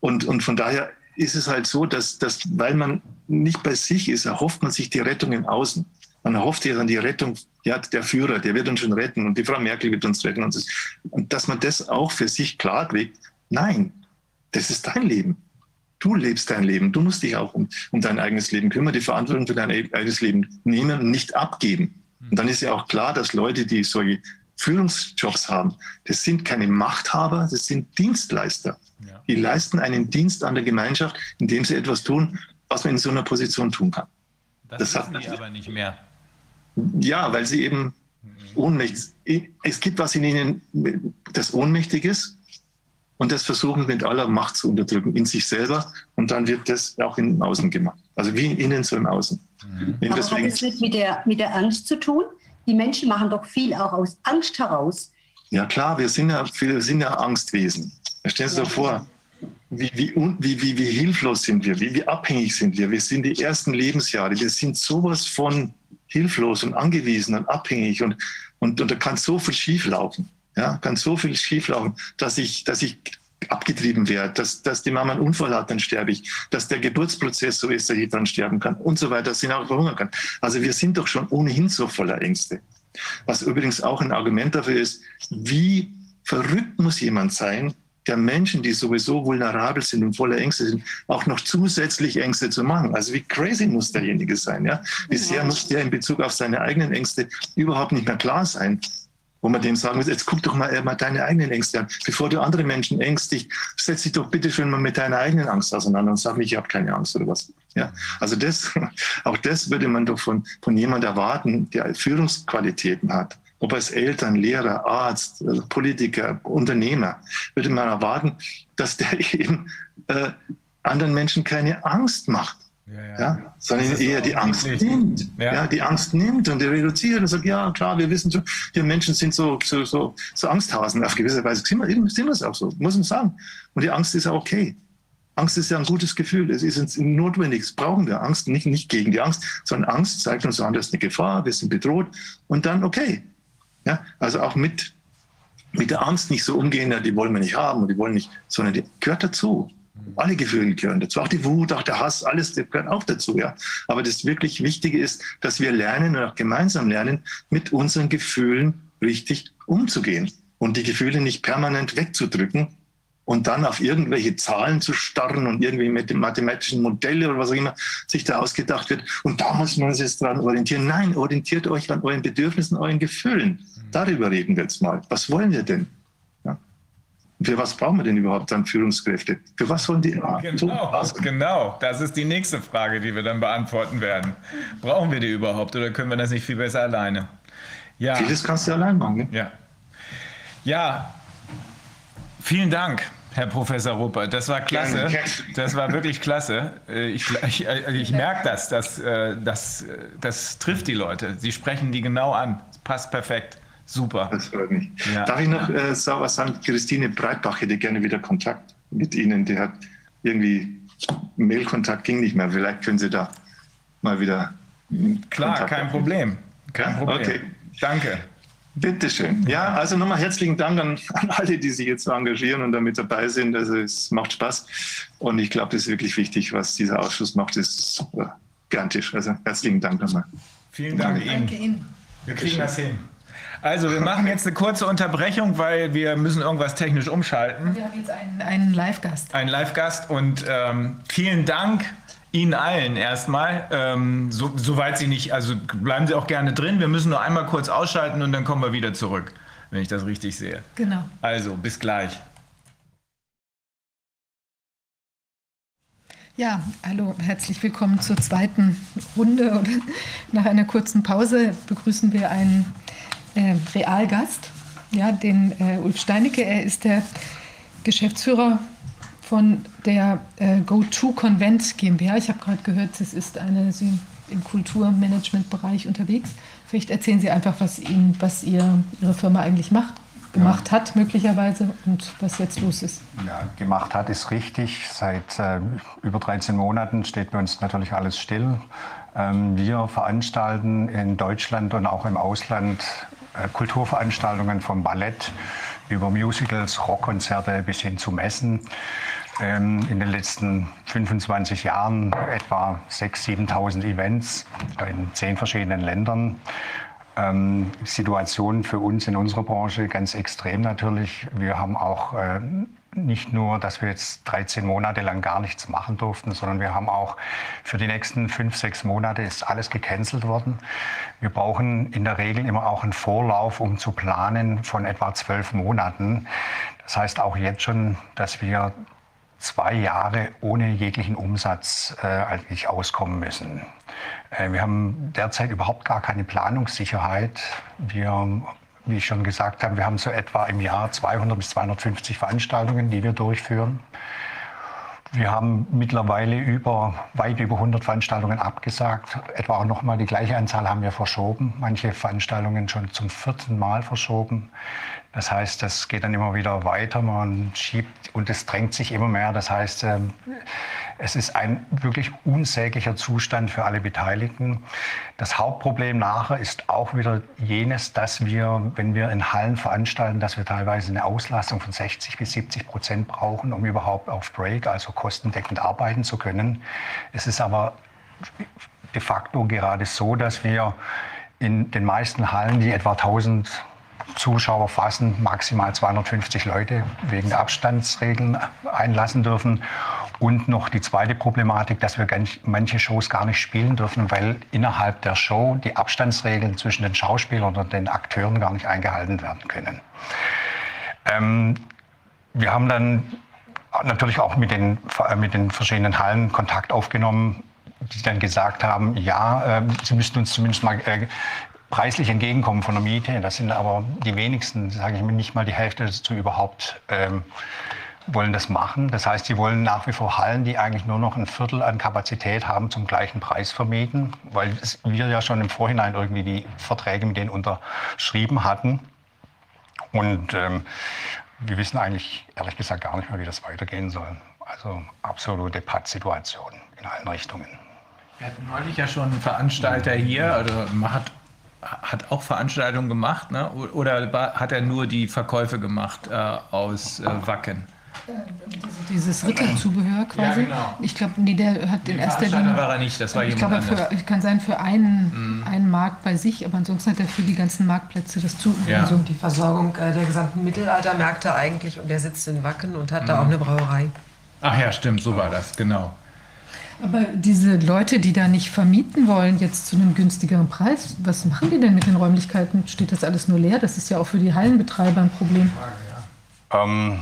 Und, und von daher ist es halt so, dass, dass weil man nicht bei sich ist, erhofft man sich die Rettung im Außen. Man erhofft ja dann die Rettung, ja, der Führer, der wird uns schon retten und die Frau Merkel wird uns retten. Und, das, und dass man das auch für sich klar kriegt, nein, das ist dein Leben. Du lebst dein Leben. Du musst dich auch um, um dein eigenes Leben kümmern, die Verantwortung für dein eigenes Leben nehmen und nicht abgeben. Und dann ist ja auch klar, dass Leute, die solche Führungsjobs haben, das sind keine Machthaber, das sind Dienstleister. Ja. Die leisten einen Dienst an der Gemeinschaft, indem sie etwas tun, was man in so einer Position tun kann. Das, das hat die aber nicht mehr. Ja, weil sie eben ohnmächtig. Es gibt was in ihnen, das ohnmächtig ist, und das versuchen mit aller Macht zu unterdrücken in sich selber und dann wird das auch im Außen gemacht. Also wie in innen so im Außen. Mhm. Aber hat es nicht mit der, mit der Angst zu tun? Die Menschen machen doch viel auch aus Angst heraus. Ja klar, wir sind ja, wir sind ja Angstwesen. Stellen Sie sich ja. vor, wie, wie, wie, wie, wie hilflos sind wir, wie, wie abhängig sind wir. Wir sind die ersten Lebensjahre, wir sind sowas von hilflos und angewiesen und abhängig und, und, und da kann so viel schieflaufen. Ja, kann so viel schieflaufen, dass ich, dass ich abgetrieben werde, dass, dass die Mama einen Unfall hat, dann sterbe ich, dass der Geburtsprozess so ist, dass ich dann sterben kann und so weiter, dass ich auch verhungern kann. Also wir sind doch schon ohnehin so voller Ängste. Was übrigens auch ein Argument dafür ist, wie verrückt muss jemand sein, der Menschen, die sowieso vulnerabel sind und voller Ängste sind, auch noch zusätzlich Ängste zu machen. Also wie crazy muss derjenige sein? Ja? Bisher muss der in Bezug auf seine eigenen Ängste überhaupt nicht mehr klar sein wo man dem sagen muss, jetzt guck doch mal, äh, mal deine eigenen Ängste an. Bevor du andere Menschen ängstigst, setz dich doch bitte schön mal mit deiner eigenen Angst auseinander und sag nicht, ich habe keine Angst oder was. Ja, also das, auch das würde man doch von, von jemand erwarten, der Führungsqualitäten hat. Ob als Eltern, Lehrer, Arzt, also Politiker, Unternehmer, würde man erwarten, dass der eben äh, anderen Menschen keine Angst macht. Ja, ja. ja, sondern eher die Angst nimmt. Ja. ja. die Angst nimmt und die reduziert und sagt, ja, klar, wir wissen schon, wir Menschen sind so, so, so, so Angsthasen auf gewisse Weise. Sind wir, sind wir es auch so, muss man sagen. Und die Angst ist auch okay. Angst ist ja ein gutes Gefühl. Es ist notwendig. Das brauchen wir. Angst nicht, nicht gegen die Angst, sondern Angst zeigt uns an, das ist eine Gefahr, wir sind bedroht. Und dann okay. Ja, also auch mit, mit der Angst nicht so umgehen, ja, die wollen wir nicht haben und die wollen nicht, sondern die gehört dazu. Alle Gefühle gehören dazu, auch die Wut, auch der Hass, alles gehört auch dazu. Ja. Aber das wirklich Wichtige ist, dass wir lernen und auch gemeinsam lernen, mit unseren Gefühlen richtig umzugehen und die Gefühle nicht permanent wegzudrücken und dann auf irgendwelche Zahlen zu starren und irgendwie mit den mathematischen Modelle oder was auch immer sich da ausgedacht wird. Und da muss man sich jetzt dran orientieren. Nein, orientiert euch an euren Bedürfnissen, euren Gefühlen. Darüber reden wir jetzt mal. Was wollen wir denn? Für was brauchen wir denn überhaupt dann Führungskräfte? Für was wollen die? Genau, genau, das ist die nächste Frage, die wir dann beantworten werden. Brauchen wir die überhaupt oder können wir das nicht viel besser alleine? Ja. Vieles kannst du allein machen. Ne? Ja. Ja, vielen Dank. Herr Professor Ruppert, das war klasse. Das war wirklich klasse. Äh, ich, ich, ich merke das, das, äh, das, das trifft die Leute. Sie sprechen die genau an. Passt perfekt. Super. Das freut mich. Ja. Darf ich noch äh, sagen, Christine Breitbach hätte gerne wieder Kontakt mit Ihnen. Die hat irgendwie Mailkontakt ging nicht mehr. Vielleicht können Sie da mal wieder. Klar, Kontakt kein Problem. Kein ja? Problem. Okay. Danke. Bitteschön. Ja, also nochmal herzlichen Dank an, an, alle, die sich jetzt so engagieren und damit dabei sind. Also es macht Spaß. Und ich glaube, das ist wirklich wichtig, was dieser Ausschuss macht. Das ist super. Gigantisch. Also herzlichen Dank nochmal. Vielen Dank Ihnen. Ihnen. Wir kriegen das hin. Also wir machen jetzt eine kurze Unterbrechung, weil wir müssen irgendwas technisch umschalten. Wir haben jetzt einen, einen Live-Gast. Einen Live-Gast und ähm, vielen Dank Ihnen allen erstmal. Ähm, so, soweit Sie nicht, also bleiben Sie auch gerne drin. Wir müssen nur einmal kurz ausschalten und dann kommen wir wieder zurück, wenn ich das richtig sehe. Genau. Also bis gleich. Ja, hallo, herzlich willkommen zur zweiten Runde. Nach einer kurzen Pause begrüßen wir einen Realgast, ja, den äh, Ulf Steinecke. Er ist der Geschäftsführer von der äh, Go-To-Konvent GmbH. Ich habe gerade gehört, es ist eine, Sie im Kulturmanagementbereich unterwegs. Vielleicht erzählen Sie einfach, was, Ihnen, was ihr, Ihre Firma eigentlich macht, gemacht ja. hat möglicherweise und was jetzt los ist. Ja, gemacht hat ist richtig. Seit äh, über 13 Monaten steht bei uns natürlich alles still. Ähm, wir veranstalten in Deutschland und auch im Ausland Kulturveranstaltungen vom Ballett über Musicals, Rockkonzerte bis hin zu Messen. ähm, in den letzten 25 Jahren etwa 6.000, 7.000 Events in zehn verschiedenen Ländern. Ähm, Situation für uns in unserer Branche ganz extrem natürlich. Wir haben auch äh, nicht nur, dass wir jetzt 13 Monate lang gar nichts machen durften, sondern wir haben auch für die nächsten fünf, sechs Monate ist alles gecancelt worden. Wir brauchen in der Regel immer auch einen Vorlauf, um zu planen von etwa zwölf Monaten. Das heißt auch jetzt schon, dass wir zwei Jahre ohne jeglichen Umsatz äh, eigentlich auskommen müssen. Äh, wir haben derzeit überhaupt gar keine Planungssicherheit. Wir wie ich schon gesagt habe, wir haben so etwa im Jahr 200 bis 250 Veranstaltungen, die wir durchführen. Wir haben mittlerweile über, weit über 100 Veranstaltungen abgesagt. Etwa auch nochmal die gleiche Anzahl haben wir verschoben. Manche Veranstaltungen schon zum vierten Mal verschoben. Das heißt, das geht dann immer wieder weiter. Man schiebt und es drängt sich immer mehr. Das heißt, ähm, es ist ein wirklich unsäglicher Zustand für alle Beteiligten. Das Hauptproblem nachher ist auch wieder jenes, dass wir, wenn wir in Hallen veranstalten, dass wir teilweise eine Auslastung von 60 bis 70 Prozent brauchen, um überhaupt auf Break, also kostendeckend arbeiten zu können. Es ist aber de facto gerade so, dass wir in den meisten Hallen, die etwa 1000 Zuschauer fassen, maximal 250 Leute wegen der Abstandsregeln einlassen dürfen. Und noch die zweite Problematik, dass wir manche Shows gar nicht spielen dürfen, weil innerhalb der Show die Abstandsregeln zwischen den Schauspielern und den Akteuren gar nicht eingehalten werden können. Ähm, wir haben dann natürlich auch mit den, mit den verschiedenen Hallen Kontakt aufgenommen, die dann gesagt haben, ja, äh, sie müssten uns zumindest mal äh, preislich entgegenkommen von der Miete. Das sind aber die wenigsten, sage ich mir, nicht mal die Hälfte dazu überhaupt ähm, wollen das machen. Das heißt, sie wollen nach wie vor Hallen, die eigentlich nur noch ein Viertel an Kapazität haben, zum gleichen Preis vermieten, weil wir ja schon im Vorhinein irgendwie die Verträge mit denen unterschrieben hatten. Und ähm, wir wissen eigentlich ehrlich gesagt gar nicht mehr, wie das weitergehen soll. Also absolute Pattsituation in allen Richtungen. Wir hatten neulich ja schon einen Veranstalter hier, also hat, hat auch Veranstaltungen gemacht, ne? oder hat er nur die Verkäufe gemacht äh, aus äh, Wacken? Dieses Ritterzubehör quasi. Ja, genau. Ich glaube, nee, der hat in erster Linie. war er nicht, das war ich jemand glaube, für, kann sein für einen, mhm. einen Markt bei sich, aber ansonsten hat er für die ganzen Marktplätze das Zubehör. Ja. Also die Versorgung äh, der gesamten Mittelaltermärkte eigentlich und der sitzt in Wacken und hat mhm. da auch eine Brauerei. Ach ja, stimmt, so war das, genau. Aber diese Leute, die da nicht vermieten wollen, jetzt zu einem günstigeren Preis, was machen die denn mit den Räumlichkeiten? Steht das alles nur leer? Das ist ja auch für die Hallenbetreiber ein Problem. Ähm,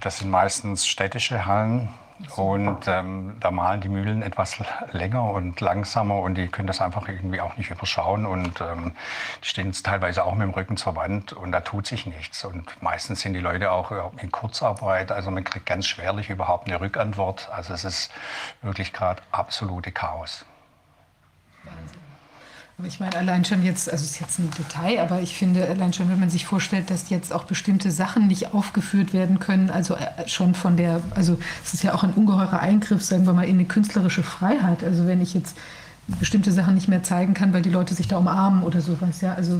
das sind meistens städtische Hallen. Und ähm, da malen die Mühlen etwas länger und langsamer und die können das einfach irgendwie auch nicht überschauen. Und ähm, die stehen teilweise auch mit dem Rücken zur Wand und da tut sich nichts. Und meistens sind die Leute auch in Kurzarbeit. Also man kriegt ganz schwerlich überhaupt eine Rückantwort. Also es ist wirklich gerade absolute Chaos. Wahnsinn. Ich meine, allein schon jetzt, also es ist jetzt ein Detail, aber ich finde, allein schon, wenn man sich vorstellt, dass jetzt auch bestimmte Sachen nicht aufgeführt werden können, also äh, schon von der, also es ist ja auch ein ungeheurer Eingriff, sagen wir mal, in eine künstlerische Freiheit. Also wenn ich jetzt bestimmte Sachen nicht mehr zeigen kann, weil die Leute sich da umarmen oder sowas, ja, also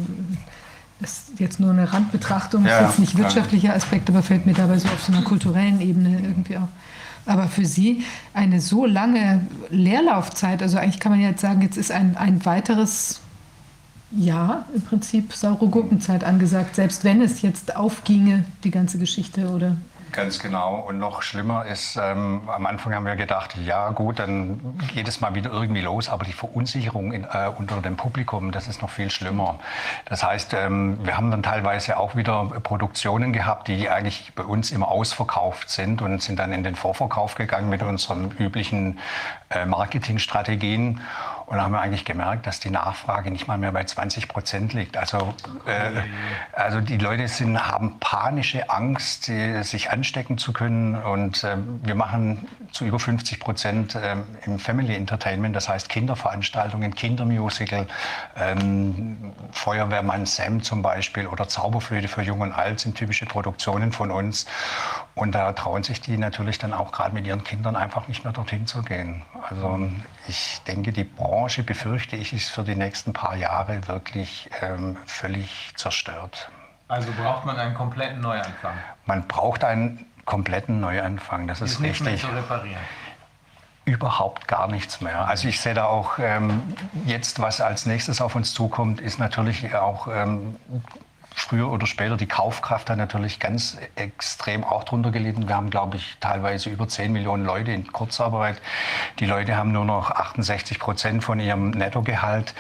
das ist jetzt nur eine Randbetrachtung, ja, ist jetzt nicht wirtschaftlicher Aspekt, aber fällt mir dabei so auf so einer kulturellen Ebene irgendwie auf. Aber für Sie eine so lange Leerlaufzeit, also eigentlich kann man jetzt sagen, jetzt ist ein, ein weiteres Jahr im Prinzip saure Gurkenzeit angesagt, selbst wenn es jetzt aufginge, die ganze Geschichte, oder? Ganz genau. Und noch schlimmer ist, ähm, am Anfang haben wir gedacht, ja gut, dann geht es mal wieder irgendwie los, aber die Verunsicherung in, äh, unter dem Publikum, das ist noch viel schlimmer. Das heißt, ähm, wir haben dann teilweise auch wieder Produktionen gehabt, die eigentlich bei uns immer ausverkauft sind und sind dann in den Vorverkauf gegangen mit unseren üblichen äh, Marketingstrategien. Und da haben wir eigentlich gemerkt, dass die Nachfrage nicht mal mehr bei 20 Prozent liegt. Also, äh, also die Leute sind, haben panische Angst, sich anstecken zu können. Und äh, wir machen zu über 50 Prozent äh, im Family Entertainment, das heißt Kinderveranstaltungen, Kindermusical, ähm, Feuerwehrmann Sam zum Beispiel oder Zauberflöte für Jung und Alt sind typische Produktionen von uns. Und da trauen sich die natürlich dann auch gerade mit ihren Kindern einfach nicht mehr dorthin zu gehen. Also ich denke, die Branche, befürchte ich, ist für die nächsten paar Jahre wirklich ähm, völlig zerstört. Also braucht man einen kompletten Neuanfang? Man braucht einen kompletten Neuanfang. Das ist, ist richtig. Nicht mehr zu reparieren überhaupt gar nichts mehr. Also ich sehe da auch ähm, jetzt, was als nächstes auf uns zukommt, ist natürlich auch ähm, früher oder später die Kaufkraft hat natürlich ganz extrem auch drunter gelitten. Wir haben, glaube ich, teilweise über 10 Millionen Leute in Kurzarbeit. Die Leute haben nur noch 68 Prozent von ihrem Nettogehalt.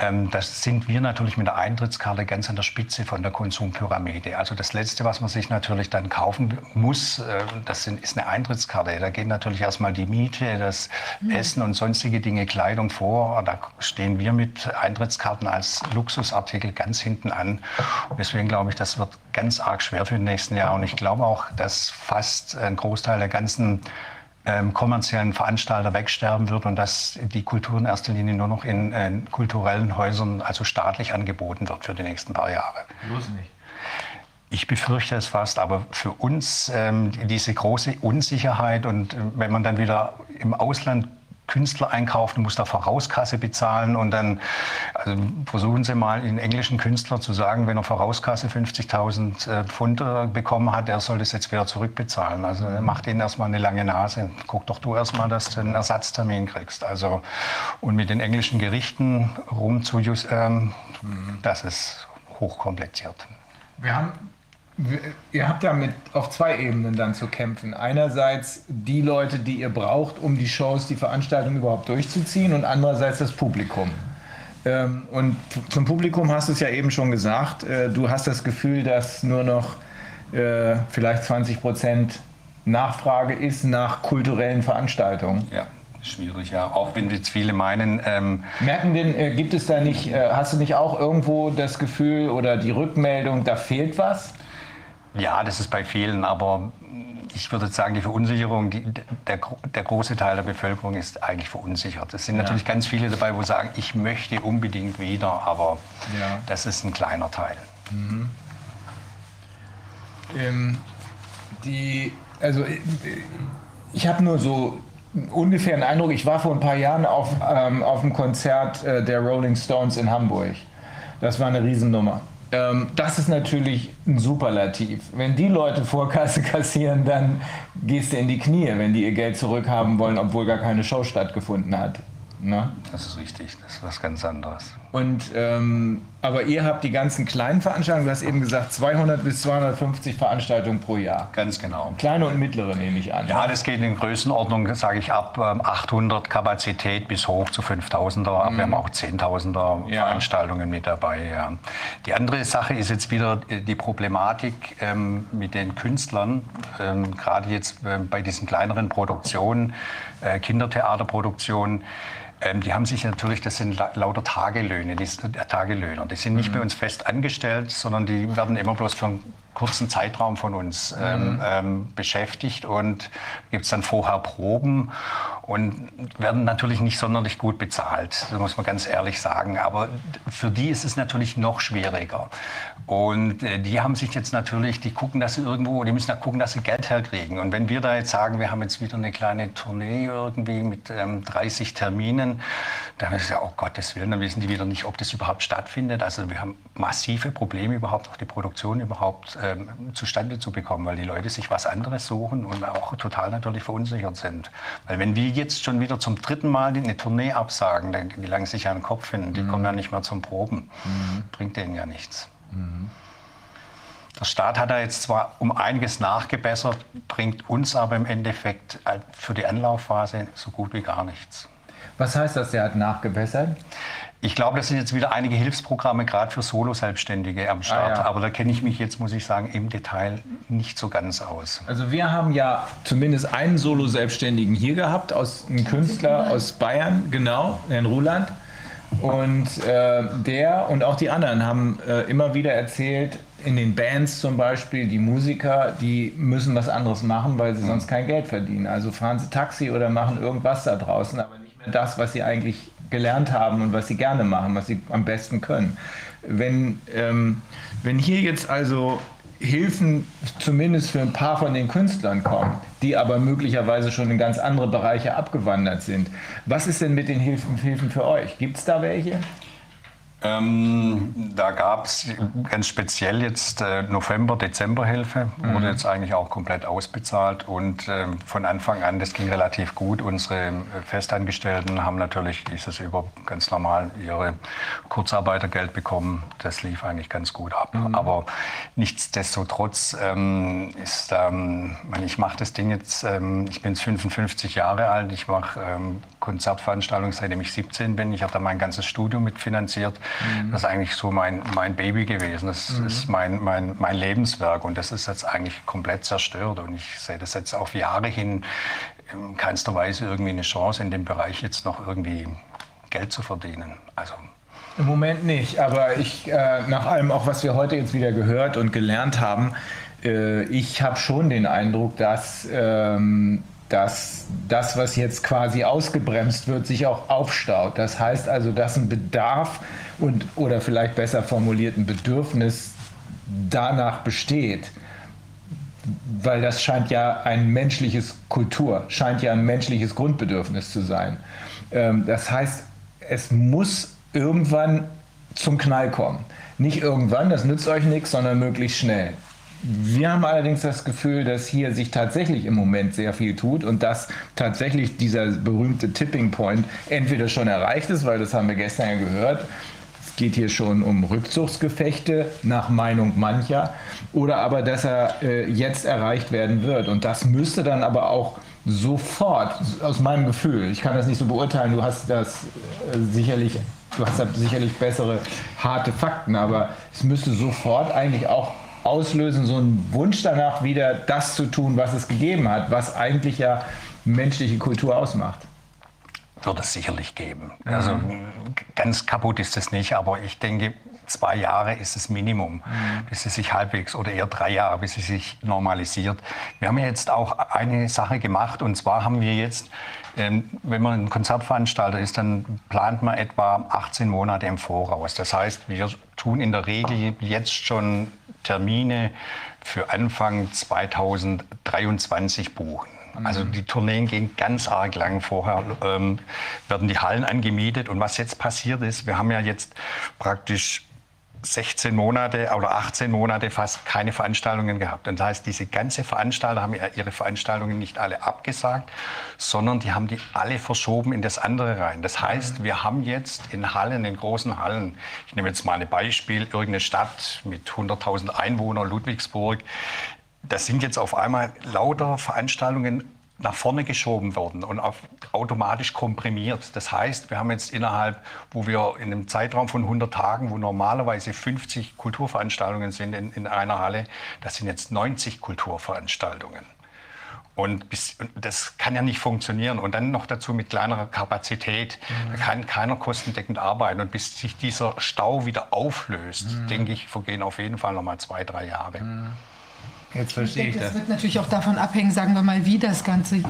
Ähm, das sind wir natürlich mit der Eintrittskarte ganz an der Spitze von der Konsumpyramide. Also das Letzte, was man sich natürlich dann kaufen muss, äh, das ist eine Eintrittskarte. Da geht natürlich erstmal die Miete, das mhm. Essen und sonstige Dinge, Kleidung vor. Da stehen wir mit Eintrittskarten als Luxusartikel ganz hinten an. Deswegen glaube ich, das wird ganz arg schwer für die nächsten Jahre. Und ich glaube auch, dass fast ein Großteil der ganzen ähm, kommerziellen Veranstalter wegsterben wird und dass die Kultur in erster Linie nur noch in äh, kulturellen Häusern, also staatlich angeboten wird für die nächsten paar Jahre. Bloß nicht. Ich befürchte es fast, aber für uns ähm, diese große Unsicherheit und äh, wenn man dann wieder im Ausland Künstler einkaufen, muss da Vorauskasse bezahlen und dann also versuchen Sie mal einen englischen Künstler zu sagen, wenn er Vorauskasse 50.000 äh, Pfund äh, bekommen hat, der soll das jetzt wieder zurückbezahlen. Also macht ihnen erstmal eine lange Nase. Guck doch du erstmal, dass du einen Ersatztermin kriegst. Also und mit den englischen Gerichten rumzujustieren, ähm, das ist hochkompliziert. Wir haben ihr habt ja mit auf zwei Ebenen dann zu kämpfen. Einerseits die Leute, die ihr braucht, um die Shows, die Veranstaltung überhaupt durchzuziehen und andererseits das Publikum. Ähm, und zum Publikum hast du es ja eben schon gesagt, äh, du hast das Gefühl, dass nur noch äh, vielleicht 20 Prozent Nachfrage ist nach kulturellen Veranstaltungen. Ja. Schwierig, ja. Auch wenn jetzt viele meinen. Ähm Merken denn, äh, gibt es da nicht, äh, hast du nicht auch irgendwo das Gefühl oder die Rückmeldung, da fehlt was? Ja, das ist bei vielen, aber ich würde sagen, die Verunsicherung, die, der, der, große Teil der Bevölkerung ist eigentlich verunsichert. Es sind ja. natürlich ganz viele dabei, wo sagen, ich möchte unbedingt wieder, aber ja. das ist ein kleiner Teil. Mhm. Ähm, die, also äh, ich habe nur so ungefähr einen Eindruck, ich war vor ein paar Jahren auf, ähm, auf einem Konzert äh, der Rolling Stones in Hamburg. Das war eine Riesennummer. Ähm, das ist natürlich ein Superlativ. Wenn die Leute Vorkasse kassieren, dann gehst du in die Knie, wenn die ihr Geld zurückhaben wollen, obwohl gar keine Show stattgefunden hat. Ne? Das ist richtig, das ist was ganz anderes. Und, ähm, aber ihr habt die ganzen kleinen Veranstaltungen, du hast eben gesagt, 200 bis 250 Veranstaltungen pro Jahr. Ganz genau. Kleine und mittlere nehme ich an. Ja, das geht in Größenordnung, sage ich, ab 800 ähm, Kapazität bis hoch zu 5000er. Mhm. Wir haben auch 10.000er ja. Veranstaltungen mit dabei. Ja. Die andere Sache ist jetzt wieder äh, die Problematik ähm, mit den Künstlern, ähm, gerade jetzt äh, bei diesen kleineren Produktionen, äh, Kindertheaterproduktionen. Ähm, die haben sich natürlich, das sind lauter Tagelöhne, die, äh, Tagelöhner. Die sind nicht mhm. bei uns fest angestellt, sondern die werden immer bloß einen kurzen Zeitraum von uns ähm, mhm. ähm, beschäftigt und gibt es dann vorher Proben und werden natürlich nicht sonderlich gut bezahlt, das muss man ganz ehrlich sagen. Aber für die ist es natürlich noch schwieriger. Und äh, die haben sich jetzt natürlich, die gucken, dass sie irgendwo, die müssen ja gucken, dass sie Geld herkriegen. Und wenn wir da jetzt sagen, wir haben jetzt wieder eine kleine Tournee irgendwie mit ähm, 30 Terminen, dann ist ja, oh Gottes Willen, dann wissen die wieder nicht, ob das überhaupt stattfindet. Also wir haben massive Probleme überhaupt, auch die Produktion überhaupt ähm, zustande zu bekommen, weil die Leute sich was anderes suchen und auch total natürlich verunsichert sind. Weil wenn wir jetzt schon wieder zum dritten Mal eine Tournee absagen, dann die langen sich ja den Kopf hin, die mhm. kommen ja nicht mehr zum Proben. Mhm. Bringt denen ja nichts. Mhm. Der Staat hat da jetzt zwar um einiges nachgebessert, bringt uns aber im Endeffekt äh, für die Anlaufphase so gut wie gar nichts. Was heißt das, der hat nachgebessert? Ich glaube, das sind jetzt wieder einige Hilfsprogramme, gerade für Solo-Selbstständige am Start. Ah, ja. Aber da kenne ich mich jetzt, muss ich sagen, im Detail nicht so ganz aus. Also wir haben ja zumindest einen Solo-Selbstständigen hier gehabt, aus einem Künstler aus Bayern, genau, Herrn Ruland. Und äh, der und auch die anderen haben äh, immer wieder erzählt, in den Bands zum Beispiel, die Musiker, die müssen was anderes machen, weil sie sonst kein Geld verdienen. Also fahren sie Taxi oder machen irgendwas da draußen, aber nicht mehr das, was sie eigentlich gelernt haben und was sie gerne machen, was sie am besten können. Wenn, ähm, wenn hier jetzt also Hilfen zumindest für ein paar von den Künstlern kommen, die aber möglicherweise schon in ganz andere Bereiche abgewandert sind, was ist denn mit den Hilfen, Hilfen für euch? Gibt es da welche? Ähm, da gab es ganz speziell jetzt äh, November, Dezemberhilfe, mhm. wurde jetzt eigentlich auch komplett ausbezahlt und äh, von Anfang an, das ging relativ gut. Unsere äh, Festangestellten haben natürlich dieses über ganz normal ihre Kurzarbeitergeld bekommen. Das lief eigentlich ganz gut ab. Mhm. Aber nichtsdestotrotz ähm, ist, ähm, ich mache das Ding jetzt, ähm, ich bin jetzt 55 Jahre alt, ich mache ähm, Konzertveranstaltungen seitdem ich 17 bin. Ich habe da mein ganzes Studium mitfinanziert. Mhm. Das ist eigentlich so mein, mein Baby gewesen. Das mhm. ist mein, mein, mein Lebenswerk und das ist jetzt eigentlich komplett zerstört. Und ich sehe das jetzt auf Jahre hin in keinster Weise irgendwie eine Chance, in dem Bereich jetzt noch irgendwie Geld zu verdienen. Also im Moment nicht, aber ich, äh, nach allem auch, was wir heute jetzt wieder gehört und gelernt haben, äh, ich habe schon den Eindruck, dass ähm, dass das, was jetzt quasi ausgebremst wird, sich auch aufstaut. Das heißt also, dass ein Bedarf und oder vielleicht besser formuliert ein Bedürfnis danach besteht, weil das scheint ja ein menschliches Kultur, scheint ja ein menschliches Grundbedürfnis zu sein. Ähm, das heißt, es muss irgendwann zum Knall kommen. Nicht irgendwann, das nützt euch nichts, sondern möglichst schnell. Wir haben allerdings das Gefühl, dass hier sich tatsächlich im Moment sehr viel tut und dass tatsächlich dieser berühmte Tipping Point entweder schon erreicht ist, weil das haben wir gestern ja gehört. Es geht hier schon um Rückzugsgefechte nach Meinung mancher oder aber, dass er äh, jetzt erreicht werden wird. Und das müsste dann aber auch sofort, aus meinem Gefühl, ich kann das nicht so beurteilen, du hast das äh, sicherlich du hast sicherlich bessere harte Fakten, aber es müsste sofort eigentlich auch auslösen, so einen Wunsch danach, wieder das zu tun, was es gegeben hat, was eigentlich ja menschliche Kultur ausmacht? Wird es sicherlich geben. Mhm. Also ganz kaputt ist es nicht, aber ich denke, zwei Jahre ist das Minimum, mhm. bis es sich halbwegs oder eher drei Jahre, bis es sich normalisiert. Wir haben ja jetzt auch eine Sache gemacht und zwar haben wir jetzt ähm, wenn man ein Konzertveranstalter ist, dann plant man etwa 18 Monate im Voraus. Das heißt, wir tun in der Regel jetzt schon Termine für Anfang 2023 buchen. Also die Tourneen gehen ganz arg lang. Vorher ähm, werden die Hallen angemietet. Und was jetzt passiert ist, wir haben ja jetzt praktisch 16 Monate oder 18 Monate fast keine Veranstaltungen gehabt. Und das heißt, diese ganze Veranstalter haben ihre Veranstaltungen nicht alle abgesagt, sondern die haben die alle verschoben in das andere rein. Das heißt, wir haben jetzt in Hallen, in großen Hallen, ich nehme jetzt mal ein Beispiel, irgendeine Stadt mit 100.000 Einwohnern, Ludwigsburg, das sind jetzt auf einmal lauter Veranstaltungen nach vorne geschoben werden und automatisch komprimiert. Das heißt, wir haben jetzt innerhalb, wo wir in einem Zeitraum von 100 Tagen, wo normalerweise 50 Kulturveranstaltungen sind in, in einer Halle, das sind jetzt 90 Kulturveranstaltungen. Und bis, das kann ja nicht funktionieren. Und dann noch dazu mit kleinerer Kapazität. Mhm. Da kann keiner kostendeckend arbeiten. Und bis sich dieser Stau wieder auflöst, mhm. denke ich, vergehen auf jeden Fall noch mal zwei, drei Jahre. Mhm. Jetzt verstehe ich, denke, ich das. Das wird natürlich auch davon abhängen, sagen wir mal, wie das Ganze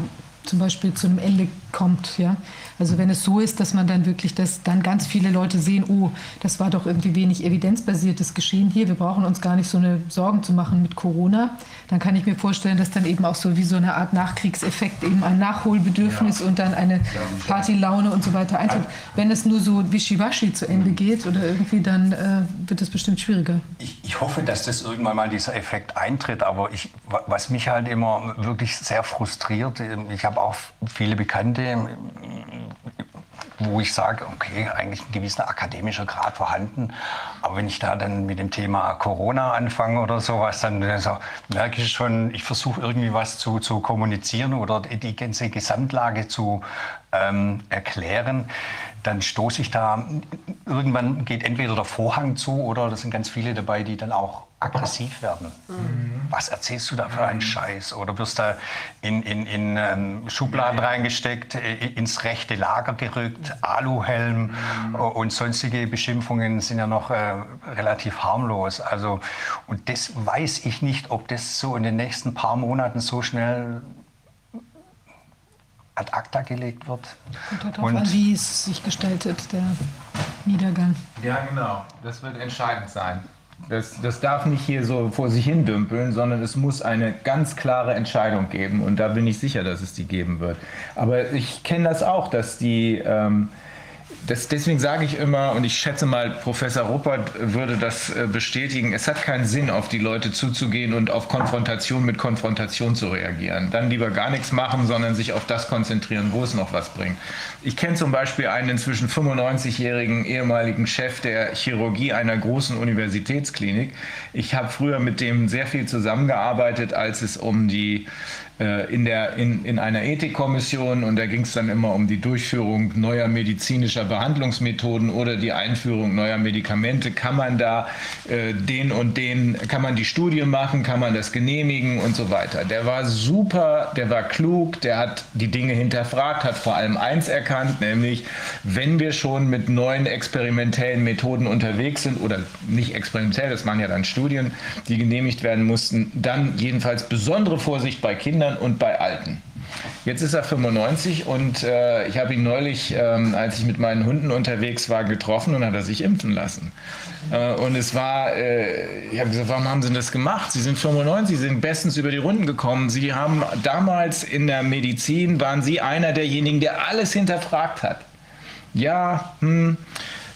zum Beispiel zu einem Ende kommt. Ja? Also wenn es so ist, dass man dann wirklich, dass dann ganz viele Leute sehen, oh, das war doch irgendwie wenig evidenzbasiertes Geschehen hier, wir brauchen uns gar nicht so eine Sorgen zu machen mit Corona, dann kann ich mir vorstellen, dass dann eben auch so wie so eine Art Nachkriegseffekt eben ein Nachholbedürfnis ja. und dann eine Partylaune und so weiter eintritt. Wenn es nur so wischiwaschi zu Ende geht oder irgendwie, dann äh, wird es bestimmt schwieriger. Ich, ich hoffe, dass das irgendwann mal dieser Effekt eintritt, aber ich, was mich halt immer wirklich sehr frustriert, ich habe auch viele Bekannte, wo ich sage, okay, eigentlich ein gewisser akademischer Grad vorhanden. Aber wenn ich da dann mit dem Thema Corona anfange oder sowas, dann also, merke ich schon, ich versuche irgendwie was zu, zu kommunizieren oder die ganze Gesamtlage zu ähm, erklären dann stoße ich da, irgendwann geht entweder der Vorhang zu oder da sind ganz viele dabei, die dann auch aggressiv werden. Mhm. Was erzählst du da für einen. Scheiß? Oder wirst da in, in, in ähm, Schubladen ja, reingesteckt, ins rechte Lager gerückt, Aluhelm mhm. und sonstige Beschimpfungen sind ja noch äh, relativ harmlos. Also, und das weiß ich nicht, ob das so in den nächsten paar Monaten so schnell ad acta gelegt wird. Und darauf an, wie es sich gestaltet, der Niedergang. Ja, genau. Das wird entscheidend sein. Das, das darf nicht hier so vor sich hin dümpeln, sondern es muss eine ganz klare Entscheidung geben. Und da bin ich sicher, dass es die geben wird. Aber ich kenne das auch, dass die, ähm, das, deswegen sage ich immer, und ich schätze mal, Professor Ruppert würde das äh, bestätigen, es hat keinen Sinn, auf die Leute zuzugehen und auf Konfrontation mit Konfrontation zu reagieren. Dann lieber gar nichts machen, sondern sich auf das konzentrieren, wo es noch was bringt. Ich kenne zum Beispiel einen inzwischen 95-jährigen ehemaligen Chef der Chirurgie einer großen Universitätsklinik. Ich habe früher mit dem sehr viel zusammengearbeitet, als es um die in, der, in, in einer Ethikkommission und da ging es dann immer um die Durchführung neuer medizinischer Behandlungsmethoden oder die Einführung neuer Medikamente. Kann man da äh, den und den, kann man die Studie machen, kann man das genehmigen und so weiter. Der war super, der war klug, der hat die Dinge hinterfragt, hat vor allem eins erkannt, nämlich wenn wir schon mit neuen experimentellen Methoden unterwegs sind oder nicht experimentell, das waren ja dann Studien, die genehmigt werden mussten, dann jedenfalls besondere Vorsicht bei Kindern Kindern und bei Alten. Jetzt ist er 95 und äh, ich habe ihn neulich, ähm, als ich mit meinen Hunden unterwegs war, getroffen und hat er sich impfen lassen. Äh, und es war, äh, ich habe gesagt, warum haben Sie das gemacht? Sie sind 95, Sie sind bestens über die Runden gekommen. Sie haben damals in der Medizin, waren Sie einer derjenigen, der alles hinterfragt hat. Ja, hm,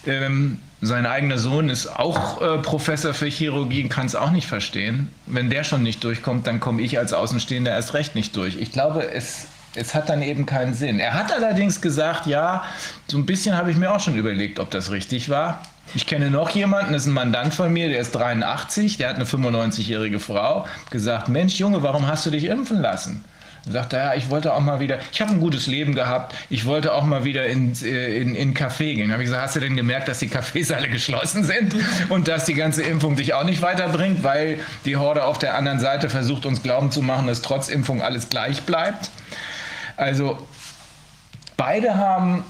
ähm, sein eigener Sohn ist auch äh, Professor für Chirurgie und kann es auch nicht verstehen. Wenn der schon nicht durchkommt, dann komme ich als Außenstehender erst recht nicht durch. Ich glaube, es, es hat dann eben keinen Sinn. Er hat allerdings gesagt, ja, so ein bisschen habe ich mir auch schon überlegt, ob das richtig war. Ich kenne noch jemanden, das ist ein Mandant von mir, der ist 83, der hat eine 95-jährige Frau, gesagt, Mensch Junge, warum hast du dich impfen lassen? Und sagte, ja, ich wollte auch mal wieder, ich habe ein gutes Leben gehabt, ich wollte auch mal wieder in, äh, in, in Café gehen. Da habe ich gesagt, hast du denn gemerkt, dass die Cafés alle geschlossen sind und dass die ganze Impfung dich auch nicht weiterbringt, weil die Horde auf der anderen Seite versucht, uns glauben zu machen, dass trotz Impfung alles gleich bleibt? Also beide haben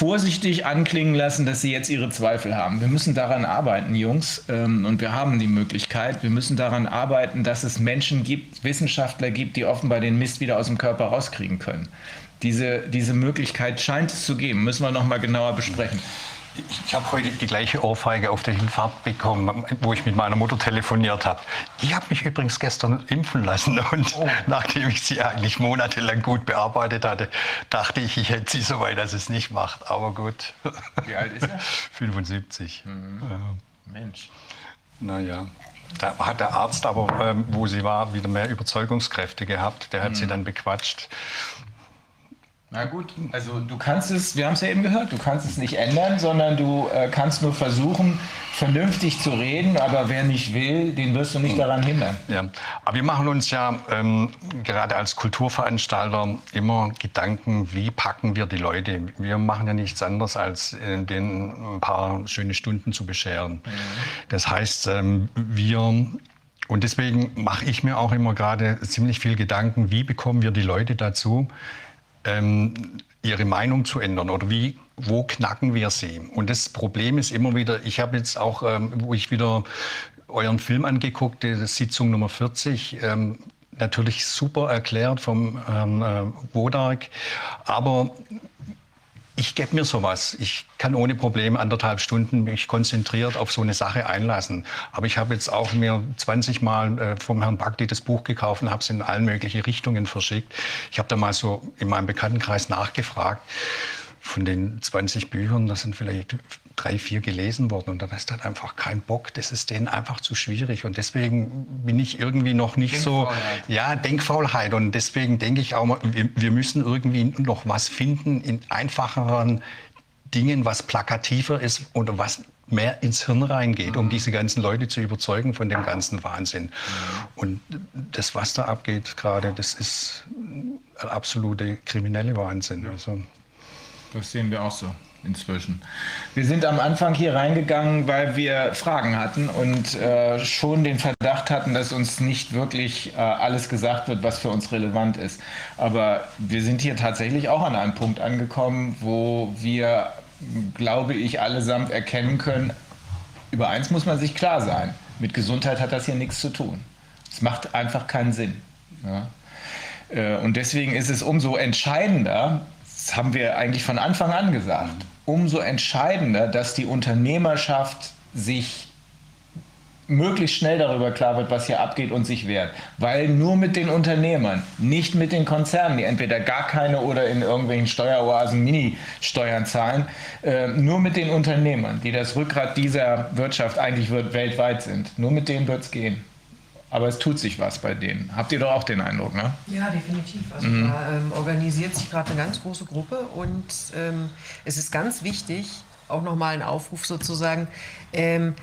vorsichtig anklingen lassen, dass sie jetzt ihre Zweifel haben. Wir müssen daran arbeiten, Jungs, ähm, und wir haben die Möglichkeit. Wir müssen daran arbeiten, dass es Menschen gibt, Wissenschaftler gibt, die offenbar den Mist wieder aus dem Körper rauskriegen können. Diese, diese Möglichkeit scheint es zu geben, müssen wir noch mal genauer besprechen. Ich habe heute die gleiche Ohrfeige auf der Hinfahrt bekommen, wo ich mit meiner Mutter telefoniert habe. Ich habe mich übrigens gestern impfen lassen und oh. nachdem ich sie eigentlich monatelang gut bearbeitet hatte, dachte ich, ich hätte sie so weit, dass es nicht macht. Aber gut. Wie alt ist er? 75. Mhm. Ja. Mensch. Naja. Da hat der Arzt aber, ähm, wo sie war, wieder mehr Überzeugungskräfte gehabt. Der hat mhm. sie dann bequatscht. Na gut, also du kannst es, wir haben es ja eben gehört, du kannst es nicht ändern, sondern du äh, kannst nur versuchen, vernünftig zu reden, aber wer nicht will, den wirst du nicht daran hindern. Ja, aber wir machen uns ja ähm, gerade als Kulturveranstalter immer Gedanken, wie packen wir die Leute. Wir machen ja nichts anderes, als äh, denen ein paar schöne Stunden zu bescheren. Mhm. Das heißt, ähm, wir und deswegen mache ich mir auch immer gerade ziemlich viel Gedanken, wie bekommen wir die Leute dazu, ähm, ihre Meinung zu ändern oder wie, wo knacken wir sie? Und das Problem ist immer wieder, ich habe jetzt auch, ähm, wo ich wieder euren Film angeguckt, die Sitzung Nummer 40, ähm, natürlich super erklärt vom Herrn äh, Wodak, aber ich gebe mir sowas. Ich kann ohne Probleme anderthalb Stunden mich konzentriert auf so eine Sache einlassen. Aber ich habe jetzt auch mir 20 Mal äh, vom Herrn Bakti das Buch gekauft und habe es in allen möglichen Richtungen verschickt. Ich habe da mal so in meinem Bekanntenkreis nachgefragt. Von den 20 Büchern, das sind vielleicht drei, vier gelesen worden und dann ist halt einfach kein Bock. Das ist denen einfach zu schwierig und deswegen bin ich irgendwie noch nicht so, ja, Denkfaulheit und deswegen denke ich auch mal, wir, wir müssen irgendwie noch was finden in einfacheren Dingen, was plakativer ist oder was mehr ins Hirn reingeht, um mhm. diese ganzen Leute zu überzeugen von dem ganzen Wahnsinn. Und das, was da abgeht gerade, das ist absolute kriminelle Wahnsinn. Also, das sehen wir auch so inzwischen. Wir sind am Anfang hier reingegangen, weil wir Fragen hatten und äh, schon den Verdacht hatten, dass uns nicht wirklich äh, alles gesagt wird, was für uns relevant ist. Aber wir sind hier tatsächlich auch an einem Punkt angekommen, wo wir, glaube ich, allesamt erkennen können, über eins muss man sich klar sein. Mit Gesundheit hat das hier nichts zu tun. Es macht einfach keinen Sinn. Ja? Äh, und deswegen ist es umso entscheidender, das haben wir eigentlich von Anfang an gesagt, umso entscheidender, dass die Unternehmerschaft sich möglichst schnell darüber klar wird, was hier abgeht und sich wehrt. Weil nur mit den Unternehmern, nicht mit den Konzernen, die entweder gar keine oder in irgendwelchen Steueroasen Mini-Steuern zahlen, äh, nur mit den Unternehmern, die das Rückgrat dieser Wirtschaft eigentlich wird, weltweit sind, nur mit denen wird es gehen. Aber es tut sich was bei denen. Habt ihr doch auch den Eindruck, ne? Ja, definitiv. Also mhm. da ähm, organisiert sich gerade eine ganz große Gruppe und ähm, es ist ganz wichtig, auch nochmal ein Aufruf sozusagen, ähm,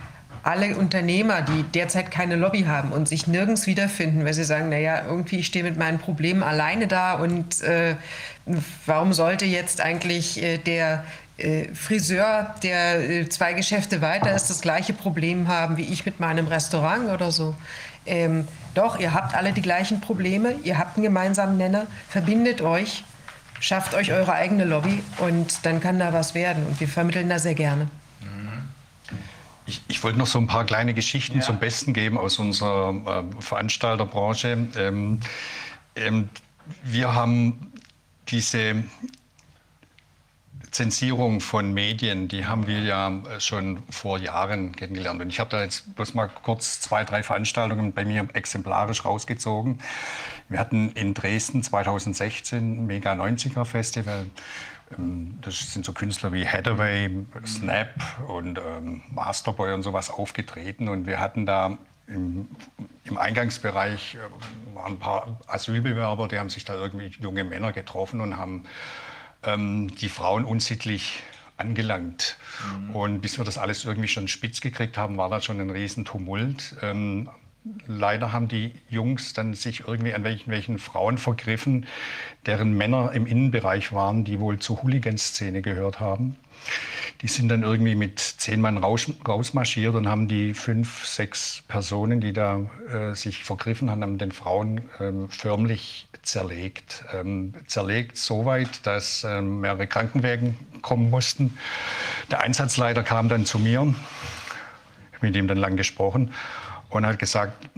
alle Unternehmer, die derzeit keine Lobby haben und sich nirgends wiederfinden, weil sie sagen, naja, irgendwie ich stehe mit meinen Problemen alleine da und äh, warum sollte jetzt eigentlich äh, der äh, Friseur, der äh, zwei Geschäfte weiter ist, das gleiche Problem haben wie ich mit meinem Restaurant oder so. Ähm, doch, ihr habt alle die gleichen Probleme, ihr habt einen gemeinsamen Nenner, verbindet euch, schafft euch eure eigene Lobby und dann kann da was werden. Und wir vermitteln da sehr gerne. Ich, ich, wollte noch so ein paar kleine Geschichten ja. zum Besten geben aus unserer äh, Veranstalterbranche. Ähm, ähm, wir haben diese Zensierung von Medien, die haben wir ja äh, schon vor Jahren kennengelernt. Und ich habe da jetzt bloß mal kurz zwei, drei Veranstaltungen bei mir exemplarisch rausgezogen. Wir hatten in Dresden 2016 Mega 90er Festival. Ähm, das sind so Künstler wie Hathaway, Snap und ähm, Masterboy und sowas aufgetreten. Und wir hatten da im, im Eingangsbereich äh, waren ein paar Asylbewerber, die haben sich da irgendwie junge Männer getroffen und haben ähm, die Frauen unsittlich angelangt. Mhm. Und bis wir das alles irgendwie schon spitz gekriegt haben, war da schon ein Riesentumult. Ähm, leider haben die Jungs dann sich irgendwie an welchen, welchen Frauen vergriffen, deren Männer im Innenbereich waren, die wohl zur Hooligan-Szene gehört haben. Die sind dann irgendwie mit zehn Mann raus, rausmarschiert und haben die fünf, sechs Personen, die da äh, sich vergriffen haben, haben den Frauen ähm, förmlich zerlegt. Ähm, zerlegt soweit, dass ähm, mehrere Krankenwägen kommen mussten. Der Einsatzleiter kam dann zu mir, mit ihm dann lang gesprochen und hat gesagt,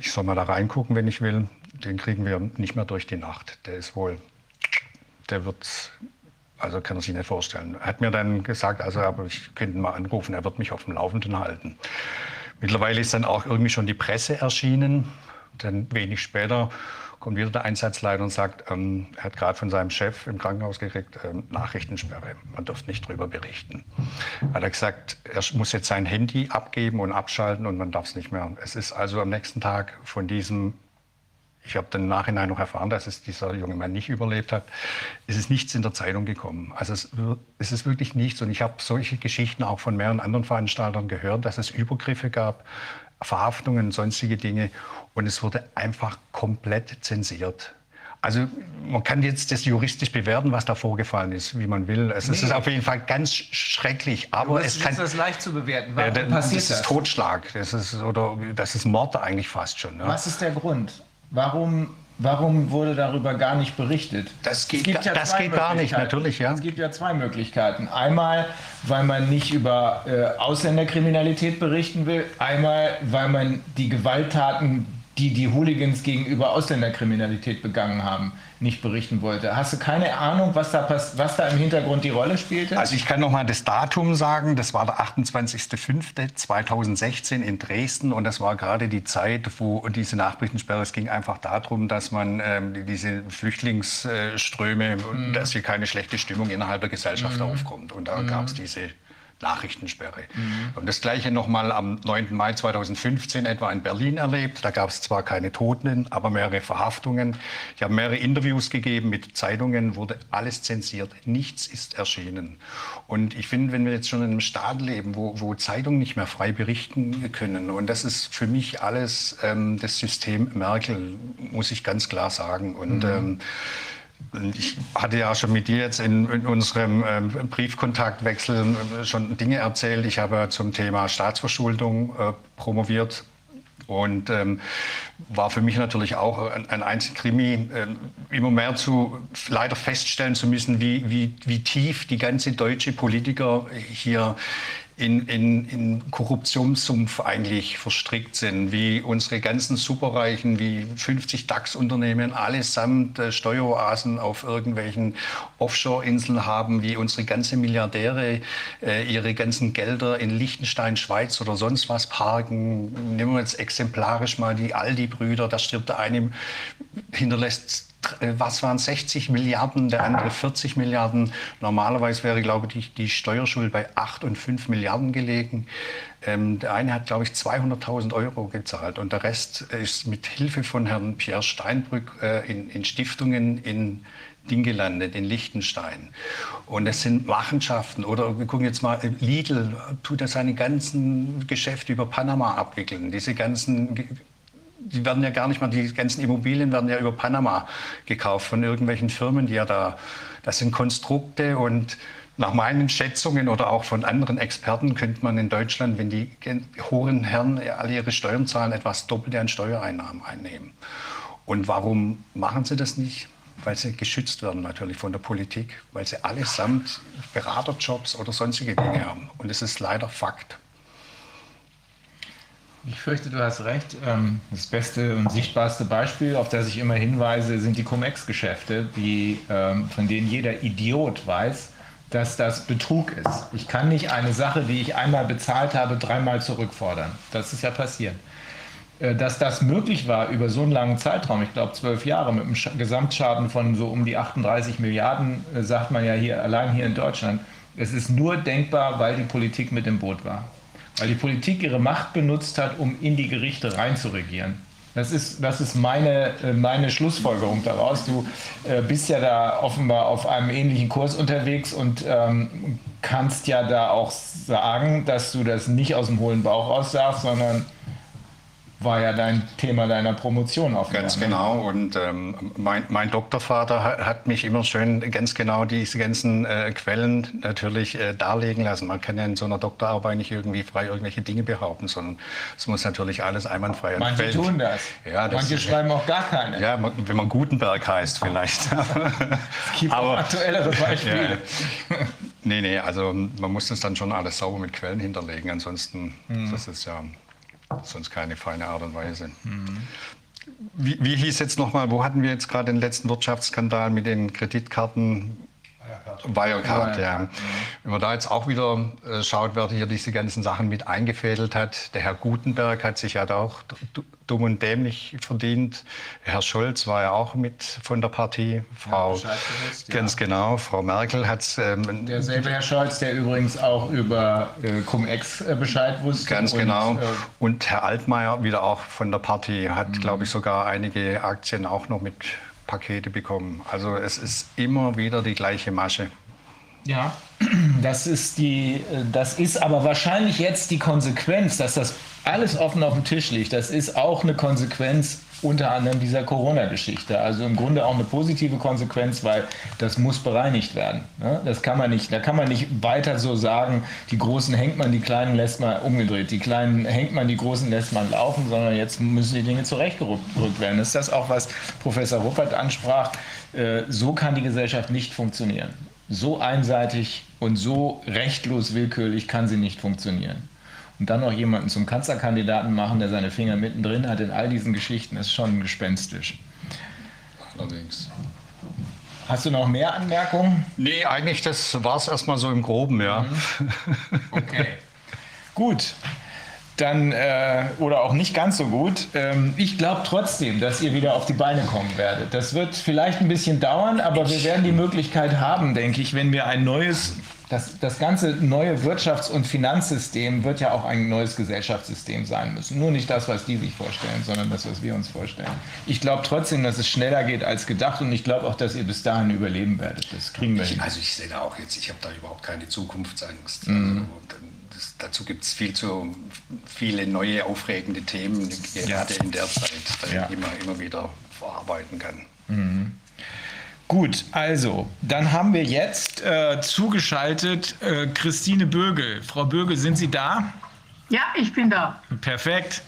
ich soll mal da reingucken, wenn ich will. Den kriegen wir nicht mehr durch die Nacht. Der ist wohl, der wird, also kann er sich nicht vorstellen. Er hat mir dann gesagt, also aber ich könnte ihn mal anrufen, er wird mich auf dem Laufenden halten. Mittlerweile ist dann auch irgendwie schon die Presse erschienen. Dann wenig später kommt wieder der Einsatzleiter und sagt, ähm, er hat gerade von seinem Chef im Krankenhaus gekriegt, ähm, Nachrichtensperre, man darf nicht darüber berichten. Hat er gesagt, er muss jetzt sein Handy abgeben und abschalten und man darf es nicht mehr. Es ist also am nächsten Tag von diesem ich habe dann im Nachhinein noch erfahren, dass es dieser junge Mann nicht überlebt hat. Es ist nichts in der Zeitung gekommen. Also es, es ist wirklich nichts. Und ich habe solche Geschichten auch von mehreren anderen Veranstaltern gehört, dass es Übergriffe gab, Verhaftungen, sonstige Dinge und es wurde einfach komplett zensiert. Also man kann jetzt das juristisch bewerten, was da vorgefallen ist, wie man will. Es nee. ist auf jeden Fall ganz schrecklich. Aber es kann, ist das leicht zu bewerten. Warum ja, passiert das? Das ist Totschlag. Das ist, oder das ist Mord eigentlich fast schon. Ja. Was ist der Grund? Warum Warum wurde darüber gar nicht berichtet? Das geht, ja das geht gar nicht, natürlich. Ja. Es gibt ja zwei Möglichkeiten. Einmal, weil man nicht über äh, Ausländerkriminalität berichten will. Einmal, weil man die Gewalttaten die die Hooligans gegenüber Ausländerkriminalität begangen haben, nicht berichten wollte. Hast du keine Ahnung, was da, was da im Hintergrund die Rolle spielte? Also ich kann noch mal das Datum sagen. Das war der 28.05.2016 in Dresden und das war gerade die Zeit, wo diese Nachrichtensperre, es ging einfach darum, dass man ähm, diese Flüchtlingsströme, mhm. dass hier keine schlechte Stimmung innerhalb der Gesellschaft mhm. aufkommt. Und da mhm. gab es diese Nachrichtensperre. Mhm. Und das Gleiche nochmal am 9. Mai 2015 etwa in Berlin erlebt. Da gab es zwar keine Toten, aber mehrere Verhaftungen. Ich habe mehrere Interviews gegeben mit Zeitungen, wurde alles zensiert. Nichts ist erschienen. Und ich finde, wenn wir jetzt schon in einem Staat leben, wo, wo Zeitungen nicht mehr frei berichten können, und das ist für mich alles ähm, das System Merkel, muss ich ganz klar sagen. Und mhm. ähm, ich hatte ja schon mit dir jetzt in, in unserem ähm, Briefkontaktwechsel äh, schon Dinge erzählt. Ich habe zum Thema Staatsverschuldung äh, promoviert und ähm, war für mich natürlich auch ein, ein Einzelkrimi, äh, immer mehr zu leider feststellen zu müssen, wie, wie, wie tief die ganze deutsche Politiker hier in, in, in Korruptionssumpf eigentlich verstrickt sind, wie unsere ganzen Superreichen, wie 50 DAX-Unternehmen allesamt äh, Steueroasen auf irgendwelchen Offshore-Inseln haben, wie unsere ganzen Milliardäre äh, ihre ganzen Gelder in Liechtenstein, Schweiz oder sonst was parken. Nehmen wir jetzt exemplarisch mal die Aldi-Brüder, da stirbt der eine, hinterlässt was waren 60 Milliarden, der andere 40 Milliarden. Normalerweise wäre, glaube ich, die Steuerschuld bei 8 und 5 Milliarden gelegen. Ähm, der eine hat, glaube ich, 200.000 Euro gezahlt und der Rest ist mit Hilfe von Herrn Pierre Steinbrück äh, in, in Stiftungen in Ding gelandet, in Liechtenstein. Und es sind Machenschaften. Oder wir gucken jetzt mal, Lidl tut ja seine ganzen Geschäfte über Panama abwickeln. Diese ganzen die werden ja gar nicht mal, die ganzen Immobilien werden ja über Panama gekauft von irgendwelchen Firmen, die ja da, das sind Konstrukte und nach meinen Schätzungen oder auch von anderen Experten könnte man in Deutschland, wenn die hohen Herren alle ihre Steuern zahlen, etwas doppelte an Steuereinnahmen einnehmen. Und warum machen sie das nicht? Weil sie geschützt werden natürlich von der Politik, weil sie allesamt Beraterjobs oder sonstige Dinge haben. Und es ist leider Fakt. Ich fürchte, du hast recht. Ähm, das beste und sichtbarste Beispiel, auf das ich immer hinweise, sind die Cum-Ex-Geschäfte, ähm, von denen jeder Idiot weiß, dass das Betrug ist. Ich kann nicht eine Sache, die ich einmal bezahlt habe, dreimal zurückfordern. Das ist ja passiert. Äh, dass das möglich war über so einen langen Zeitraum, ich glaube zwölf Jahre, mit einem Gesamtschaden von so um die 38 Milliarden, äh, sagt man ja hier allein hier in Deutschland. Es ist nur denkbar, weil die Politik mit im Boot war weil die Politik ihre Macht benutzt hat, um in die Gerichte reinzuregieren. Das ist, das ist meine, äh, meine Schlussfolgerung daraus. Du äh, bist ja da offenbar auf einem ähnlichen Kurs unterwegs und ähm, kannst ja da auch sagen, dass du das nicht aus dem hohlen Bauch raus sagst, sondern war ja dein Thema deiner Promotion auf. Ganz genau. Und ähm, mein, mein, Doktorvater hat, hat, mich immer schön ganz genau diese ganzen äh, Quellen natürlich äh, darlegen lassen. Man kann ja in so einer Doktorarbeit nicht irgendwie frei irgendwelche Dinge behaupten, sondern es muss natürlich alles einwandfrei Manche Quellen. tun das. Ja, das Manche schreiben auch gar keine. Ja, wenn man Gutenberg heißt vielleicht. es gibt Aber, auch aktuellere Beispiele. Ja. Nee, nee, also man muss das dann schon alles sauber mit Quellen hinterlegen. Ansonsten, hm. das ist ja sonst keine feine Art und Weise. Mhm. Wie, wie, hieß jetzt nochmal, wo hatten wir jetzt gerade den letzten Wirtschaftsskandal mit den Kreditkarten? Wirecard, ja. Wenn man da jetzt auch wieder äh, schaut, wer hier diese ganzen Sachen mit eingefädelt hat. Der Herr Gutenberg hat sich ja da auch dumm und dämlich verdient. Herr Scholz war ja auch mit von der Partie. Frau, ja, gewusst, ganz ja. genau, Frau Merkel hat ähm, Derselbe Herr Scholz, der übrigens auch über äh, Cum-Ex äh, Bescheid wusste. Ganz und, genau. Äh, und Herr Altmaier wieder auch von der Partie hat, mhm. glaube ich, sogar einige Aktien auch noch mit Pakete bekommen. Also es ist immer wieder die gleiche Masche. Ja, das ist, die, das ist aber wahrscheinlich jetzt die Konsequenz, dass das alles offen auf dem Tisch liegt. Das ist auch eine Konsequenz unter anderem dieser Corona-Geschichte. Also im Grunde auch eine positive Konsequenz, weil das muss bereinigt werden. Ne? Das kann man nicht, da kann man nicht weiter so sagen, die Großen hängt man, die Kleinen lässt man umgedreht, die Kleinen hängt man, die Großen lässt man laufen, sondern jetzt müssen die Dinge zurechtgerückt werden. Das ist das auch, was Professor Ruppert ansprach. Äh, so kann die Gesellschaft nicht funktionieren. So einseitig und so rechtlos willkürlich kann sie nicht funktionieren und dann noch jemanden zum Kanzlerkandidaten machen, der seine Finger mittendrin hat in all diesen Geschichten, ist schon gespenstisch. Allerdings. Hast du noch mehr Anmerkungen? Nee, eigentlich das war es erstmal so im Groben, ja. Mhm. Okay. Gut. Dann, äh, oder auch nicht ganz so gut. Ähm, ich glaube trotzdem, dass ihr wieder auf die Beine kommen werdet. Das wird vielleicht ein bisschen dauern, aber wir werden die Möglichkeit haben, denke ich, wenn wir ein neues das, das ganze neue Wirtschafts- und Finanzsystem wird ja auch ein neues Gesellschaftssystem sein müssen. Nur nicht das, was die sich vorstellen, sondern das, was wir uns vorstellen. Ich glaube trotzdem, dass es schneller geht als gedacht und ich glaube auch, dass ihr bis dahin überleben werdet. Das kriegen wir ich, hin. Also ich sehe da auch jetzt, ich habe da überhaupt keine Zukunftsangst. Mhm. Also, das, dazu gibt es viel zu viele neue aufregende Themen, gerade ja. in der Zeit, die ja. man immer wieder verarbeiten kann. Mhm. Gut, also, dann haben wir jetzt äh, zugeschaltet äh, Christine Bögel. Frau Bögel, sind Sie da? Ja, ich bin da. Perfekt.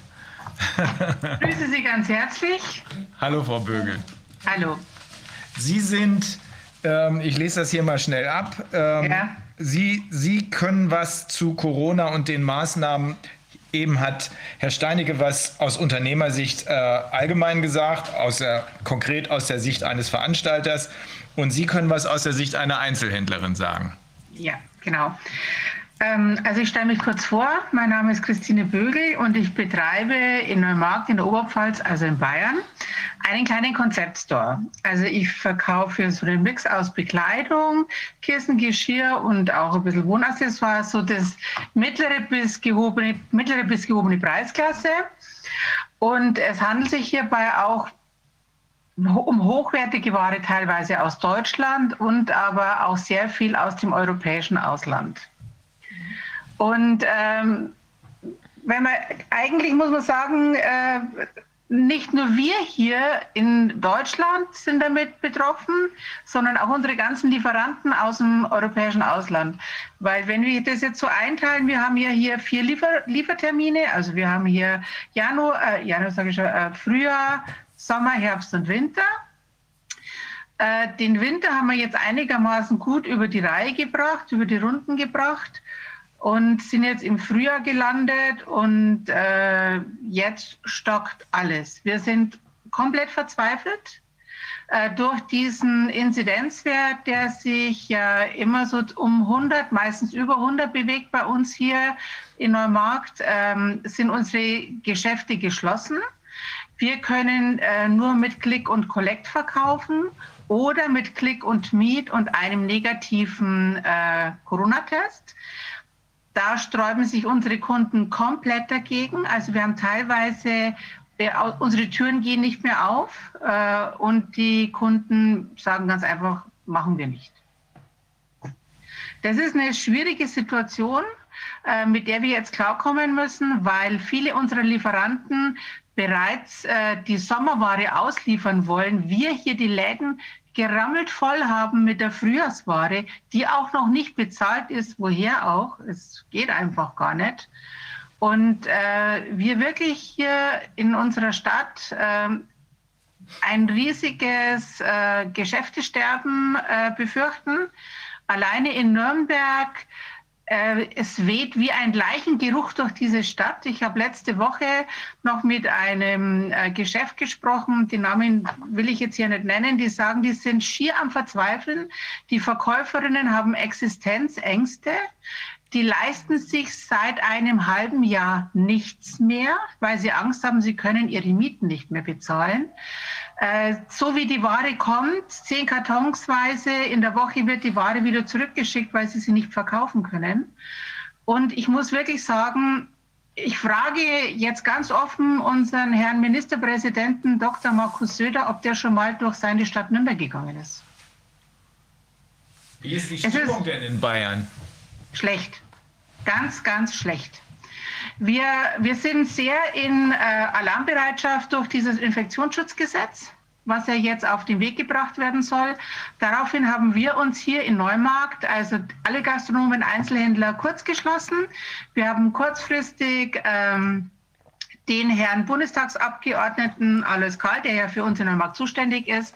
Ich grüße Sie ganz herzlich. Hallo, Frau Bögel. Hallo. Sie sind, ähm, ich lese das hier mal schnell ab, ähm, ja. Sie, Sie können was zu Corona und den Maßnahmen Eben hat Herr Steinecke was aus Unternehmersicht äh, allgemein gesagt, aus der, konkret aus der Sicht eines Veranstalters. Und Sie können was aus der Sicht einer Einzelhändlerin sagen. Ja, genau. Ähm, also ich stelle mich kurz vor. Mein Name ist Christine Bögel und ich betreibe in Neumarkt in der Oberpfalz, also in Bayern, einen kleinen Konzeptstore. Also ich verkaufe so einen Mix aus Bekleidung, Kissengeschirr und auch ein bisschen Wohnaccessoires, so das mittlere bis gehobene, mittlere bis gehobene Preisklasse. Und es handelt sich hierbei auch um hochwertige Ware teilweise aus Deutschland und aber auch sehr viel aus dem europäischen Ausland. Und ähm, wenn man eigentlich muss man sagen, äh, nicht nur wir hier in Deutschland sind damit betroffen, sondern auch unsere ganzen Lieferanten aus dem europäischen Ausland. Weil wenn wir das jetzt so einteilen, wir haben ja hier vier Liefer Liefertermine, also wir haben hier Januar, äh, Januar sage ich schon, äh, Frühjahr, Sommer, Herbst und Winter. Äh, den Winter haben wir jetzt einigermaßen gut über die Reihe gebracht, über die Runden gebracht und sind jetzt im Frühjahr gelandet und äh, jetzt stockt alles. Wir sind komplett verzweifelt äh, durch diesen Inzidenzwert, der sich ja immer so um 100, meistens über 100 bewegt bei uns hier in Neumarkt, ähm, sind unsere Geschäfte geschlossen. Wir können äh, nur mit Click und Collect verkaufen oder mit Click und Meet und einem negativen äh, Corona-Test. Da sträuben sich unsere Kunden komplett dagegen. Also wir haben teilweise, unsere Türen gehen nicht mehr auf äh, und die Kunden sagen ganz einfach, machen wir nicht. Das ist eine schwierige Situation, äh, mit der wir jetzt klarkommen müssen, weil viele unserer Lieferanten bereits äh, die Sommerware ausliefern wollen. Wir hier die Läden gerammelt voll haben mit der Frühjahrsware, die auch noch nicht bezahlt ist, woher auch. Es geht einfach gar nicht. Und äh, wir wirklich hier in unserer Stadt äh, ein riesiges äh, Geschäftesterben äh, befürchten. Alleine in Nürnberg es weht wie ein Leichengeruch durch diese Stadt. Ich habe letzte Woche noch mit einem äh, Geschäft gesprochen, den Namen will ich jetzt hier nicht nennen, die sagen, die sind schier am Verzweifeln. Die Verkäuferinnen haben Existenzängste. Die leisten sich seit einem halben Jahr nichts mehr, weil sie Angst haben, sie können ihre Mieten nicht mehr bezahlen. Äh, so wie die Ware kommt, zehn Kartonsweise in der Woche wird die Ware wieder zurückgeschickt, weil sie sie nicht verkaufen können. Und ich muss wirklich sagen, ich frage jetzt ganz offen unseren Herrn Ministerpräsidenten Dr. Markus Söder, ob der schon mal durch seine Stadt Nürnberg gegangen ist. Wie ist die Stimmung ist denn in Bayern? Schlecht. Ganz, ganz schlecht. Wir, wir sind sehr in äh, Alarmbereitschaft durch dieses Infektionsschutzgesetz, was ja jetzt auf den Weg gebracht werden soll. Daraufhin haben wir uns hier in Neumarkt, also alle Gastronomen, Einzelhändler, kurz geschlossen. Wir haben kurzfristig ähm, den Herrn Bundestagsabgeordneten Alois Karl, der ja für uns in Neumarkt zuständig ist,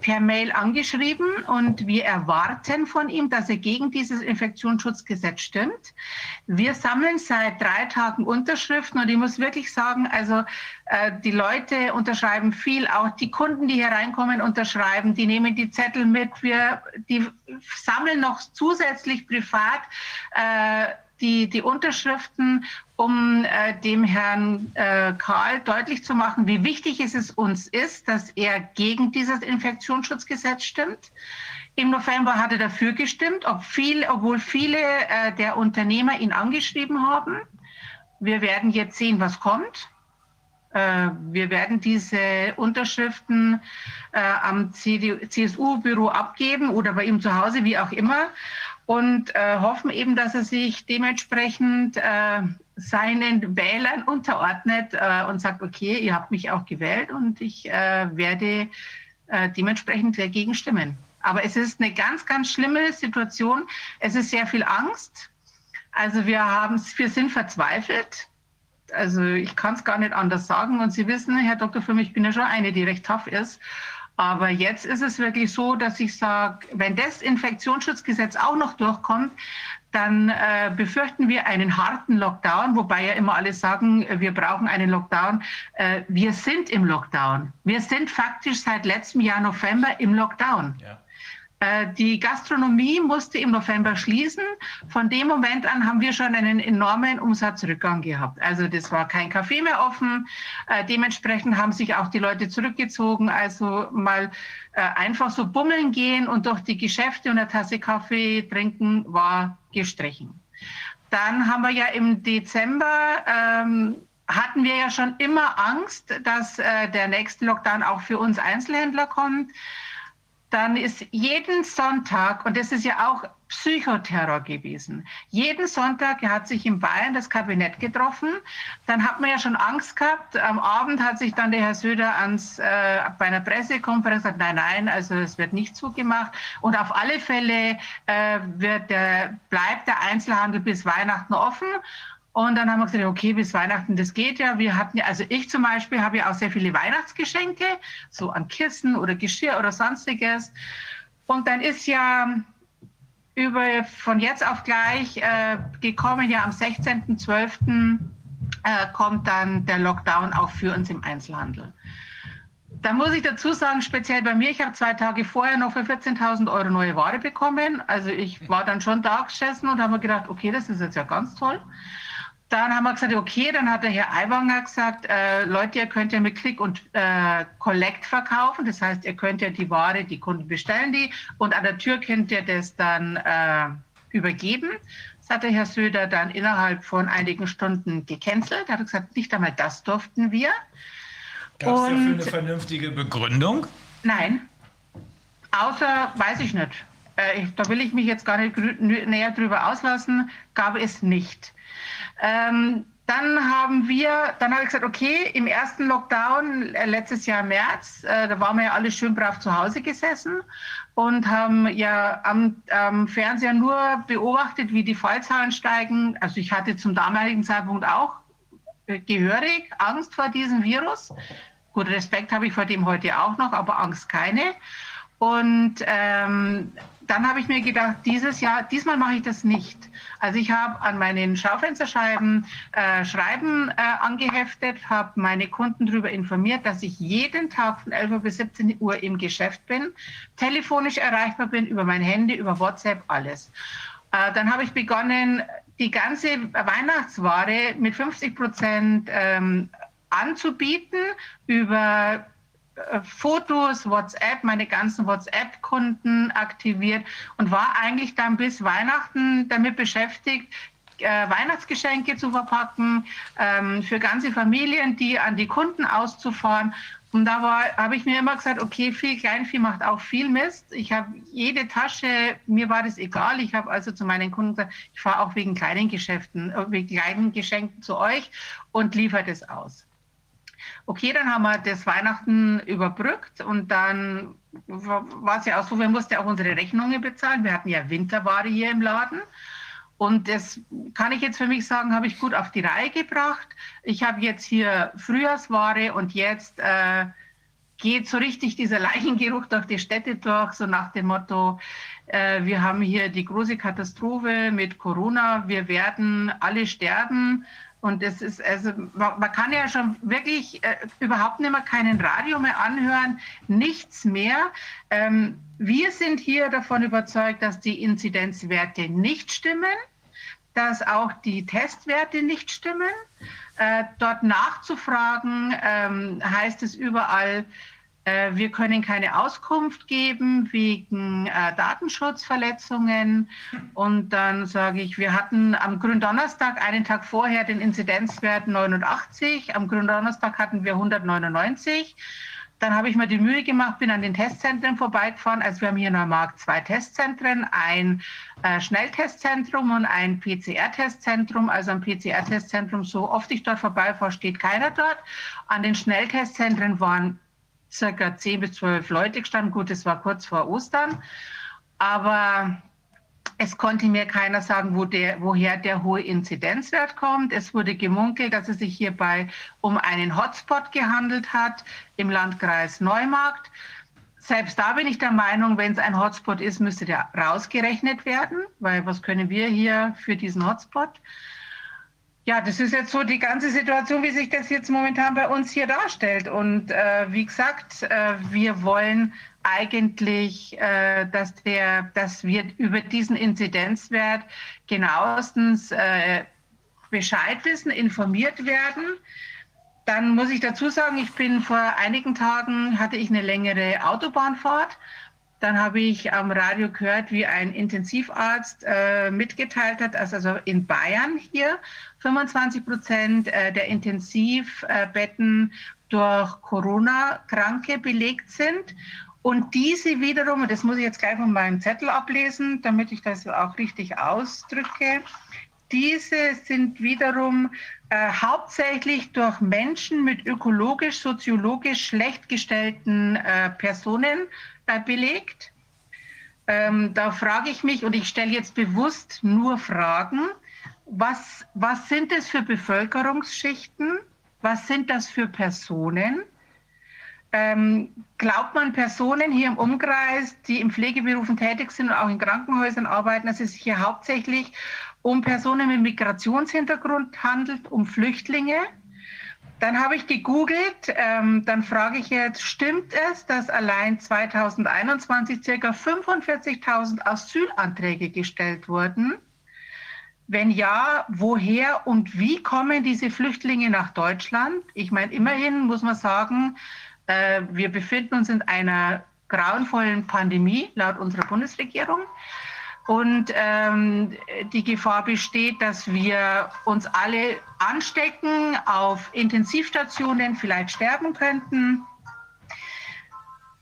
per Mail angeschrieben und wir erwarten von ihm, dass er gegen dieses Infektionsschutzgesetz stimmt. Wir sammeln seit drei Tagen Unterschriften und ich muss wirklich sagen, also äh, die Leute unterschreiben viel, auch die Kunden, die hier reinkommen, unterschreiben, die nehmen die Zettel mit, wir die sammeln noch zusätzlich privat äh, die, die Unterschriften, um äh, dem Herrn äh, Karl deutlich zu machen, wie wichtig es uns ist, dass er gegen dieses Infektionsschutzgesetz stimmt. Im November hat er dafür gestimmt, ob viel, obwohl viele äh, der Unternehmer ihn angeschrieben haben. Wir werden jetzt sehen, was kommt. Äh, wir werden diese Unterschriften äh, am CSU-Büro abgeben oder bei ihm zu Hause, wie auch immer und äh, hoffen eben, dass er sich dementsprechend äh, seinen Wählern unterordnet äh, und sagt, okay, ihr habt mich auch gewählt und ich äh, werde äh, dementsprechend dagegen stimmen. Aber es ist eine ganz, ganz schlimme Situation. Es ist sehr viel Angst. Also wir haben, wir sind verzweifelt. Also ich kann es gar nicht anders sagen. Und Sie wissen, Herr Dr. Mich, ich bin ja schon eine, die recht tough ist. Aber jetzt ist es wirklich so, dass ich sage, wenn das Infektionsschutzgesetz auch noch durchkommt, dann äh, befürchten wir einen harten Lockdown, wobei ja immer alle sagen, äh, wir brauchen einen Lockdown. Äh, wir sind im Lockdown. Wir sind faktisch seit letztem Jahr November im Lockdown. Ja. Äh, die Gastronomie musste im November schließen. Von dem Moment an haben wir schon einen enormen Umsatzrückgang gehabt. Also das war kein Café mehr offen. Äh, dementsprechend haben sich auch die Leute zurückgezogen. Also mal äh, einfach so bummeln gehen und durch die Geschäfte und eine Tasse Kaffee trinken war gestrichen. Dann haben wir ja im Dezember ähm, hatten wir ja schon immer Angst, dass äh, der nächste Lockdown auch für uns Einzelhändler kommt dann ist jeden Sonntag, und das ist ja auch Psychoterror gewesen, jeden Sonntag hat sich in Bayern das Kabinett getroffen. Dann hat man ja schon Angst gehabt. Am Abend hat sich dann der Herr Söder ans, äh, bei einer Pressekonferenz gesagt, nein, nein, also es wird nicht zugemacht. Und auf alle Fälle äh, wird der, bleibt der Einzelhandel bis Weihnachten offen. Und dann haben wir gesagt, okay, bis Weihnachten, das geht ja. Wir hatten ja, also ich zum Beispiel habe ja auch sehr viele Weihnachtsgeschenke, so an Kissen oder Geschirr oder sonstiges. Und dann ist ja über, von jetzt auf gleich äh, gekommen, ja am 16.12. Äh, kommt dann der Lockdown auch für uns im Einzelhandel. Da muss ich dazu sagen, speziell bei mir, ich habe zwei Tage vorher noch für 14.000 Euro neue Ware bekommen. Also ich war dann schon da gesessen und habe mir gedacht, okay, das ist jetzt ja ganz toll. Dann haben wir gesagt, okay, dann hat der Herr Aiwanger gesagt, äh, Leute, ihr könnt ja mit Click und äh, Collect verkaufen. Das heißt, ihr könnt ja die Ware, die Kunden bestellen die und an der Tür könnt ihr das dann äh, übergeben. Das hat der Herr Söder dann innerhalb von einigen Stunden gecancelt. Er hat gesagt, nicht einmal das durften wir. Gab es dafür eine vernünftige Begründung? Nein. Außer, weiß ich nicht. Äh, da will ich mich jetzt gar nicht näher drüber auslassen, gab es nicht. Ähm, dann haben wir, dann habe ich gesagt, okay, im ersten Lockdown äh, letztes Jahr im März, äh, da waren wir ja alle schön brav zu Hause gesessen und haben ja am, am Fernseher nur beobachtet, wie die Fallzahlen steigen. Also ich hatte zum damaligen Zeitpunkt auch äh, gehörig Angst vor diesem Virus. Gut, Respekt habe ich vor dem heute auch noch, aber Angst keine. Und ähm, dann habe ich mir gedacht, dieses Jahr, diesmal mache ich das nicht. Also ich habe an meinen Schaufensterscheiben äh, Schreiben äh, angeheftet, habe meine Kunden darüber informiert, dass ich jeden Tag von 11 Uhr bis 17 Uhr im Geschäft bin, telefonisch erreichbar bin, über mein Handy, über WhatsApp, alles. Äh, dann habe ich begonnen, die ganze Weihnachtsware mit 50 Prozent ähm, anzubieten über Fotos, WhatsApp, meine ganzen WhatsApp-Kunden aktiviert und war eigentlich dann bis Weihnachten damit beschäftigt, äh, Weihnachtsgeschenke zu verpacken, ähm, für ganze Familien, die an die Kunden auszufahren. Und da habe ich mir immer gesagt, okay, viel Kleinvieh macht auch viel Mist. Ich habe jede Tasche, mir war das egal. Ich habe also zu meinen Kunden gesagt, ich fahre auch wegen kleinen Geschäften, äh, wegen kleinen Geschenken zu euch und liefere das aus. Okay, dann haben wir das Weihnachten überbrückt und dann war es ja auch so, wir mussten auch unsere Rechnungen bezahlen. Wir hatten ja Winterware hier im Laden. Und das kann ich jetzt für mich sagen, habe ich gut auf die Reihe gebracht. Ich habe jetzt hier Frühjahrsware und jetzt äh, geht so richtig dieser Leichengeruch durch die Städte durch, so nach dem Motto, äh, wir haben hier die große Katastrophe mit Corona, wir werden alle sterben. Und es ist, also man, kann ja schon wirklich äh, überhaupt nicht mehr keinen Radio mehr anhören, nichts mehr. Ähm, wir sind hier davon überzeugt, dass die Inzidenzwerte nicht stimmen, dass auch die Testwerte nicht stimmen. Äh, dort nachzufragen, ähm, heißt es überall, wir können keine Auskunft geben wegen äh, Datenschutzverletzungen. Und dann sage ich, wir hatten am Gründonnerstag, einen Tag vorher, den Inzidenzwert 89. Am Gründonnerstag hatten wir 199. Dann habe ich mir die Mühe gemacht, bin an den Testzentren vorbeigefahren. Also wir haben hier in Neumarkt zwei Testzentren, ein äh, Schnelltestzentrum und ein PCR-Testzentrum. Also am PCR-Testzentrum, so oft ich dort vorbeifahre, steht keiner dort. An den Schnelltestzentren waren circa 10 bis 12 Leute gestanden. Gut, es war kurz vor Ostern, aber es konnte mir keiner sagen, wo der, woher der hohe Inzidenzwert kommt. Es wurde gemunkelt, dass es sich hierbei um einen Hotspot gehandelt hat im Landkreis Neumarkt. Selbst da bin ich der Meinung, wenn es ein Hotspot ist, müsste der rausgerechnet werden, weil was können wir hier für diesen Hotspot? Ja, das ist jetzt so die ganze Situation, wie sich das jetzt momentan bei uns hier darstellt. Und äh, wie gesagt, äh, wir wollen eigentlich, äh, dass, der, dass wir über diesen Inzidenzwert genauestens äh, Bescheid wissen, informiert werden. Dann muss ich dazu sagen, ich bin vor einigen Tagen, hatte ich eine längere Autobahnfahrt. Dann habe ich am Radio gehört, wie ein Intensivarzt äh, mitgeteilt hat, dass also in Bayern hier 25 Prozent äh, der Intensivbetten durch Corona-Kranke belegt sind. Und diese wiederum, und das muss ich jetzt gleich von meinem Zettel ablesen, damit ich das auch richtig ausdrücke, diese sind wiederum äh, hauptsächlich durch Menschen mit ökologisch, soziologisch schlecht gestellten äh, Personen belegt. Ähm, da frage ich mich, und ich stelle jetzt bewusst nur Fragen, was, was sind es für Bevölkerungsschichten? Was sind das für Personen? Ähm, glaubt man Personen hier im Umkreis, die in Pflegeberufen tätig sind und auch in Krankenhäusern arbeiten, dass es sich hier hauptsächlich um Personen mit Migrationshintergrund handelt, um Flüchtlinge? Dann habe ich gegoogelt, ähm, dann frage ich jetzt, stimmt es, dass allein 2021 ca. 45.000 Asylanträge gestellt wurden? Wenn ja, woher und wie kommen diese Flüchtlinge nach Deutschland? Ich meine, immerhin muss man sagen, äh, wir befinden uns in einer grauenvollen Pandemie laut unserer Bundesregierung. Und ähm, die Gefahr besteht, dass wir uns alle anstecken, auf Intensivstationen vielleicht sterben könnten.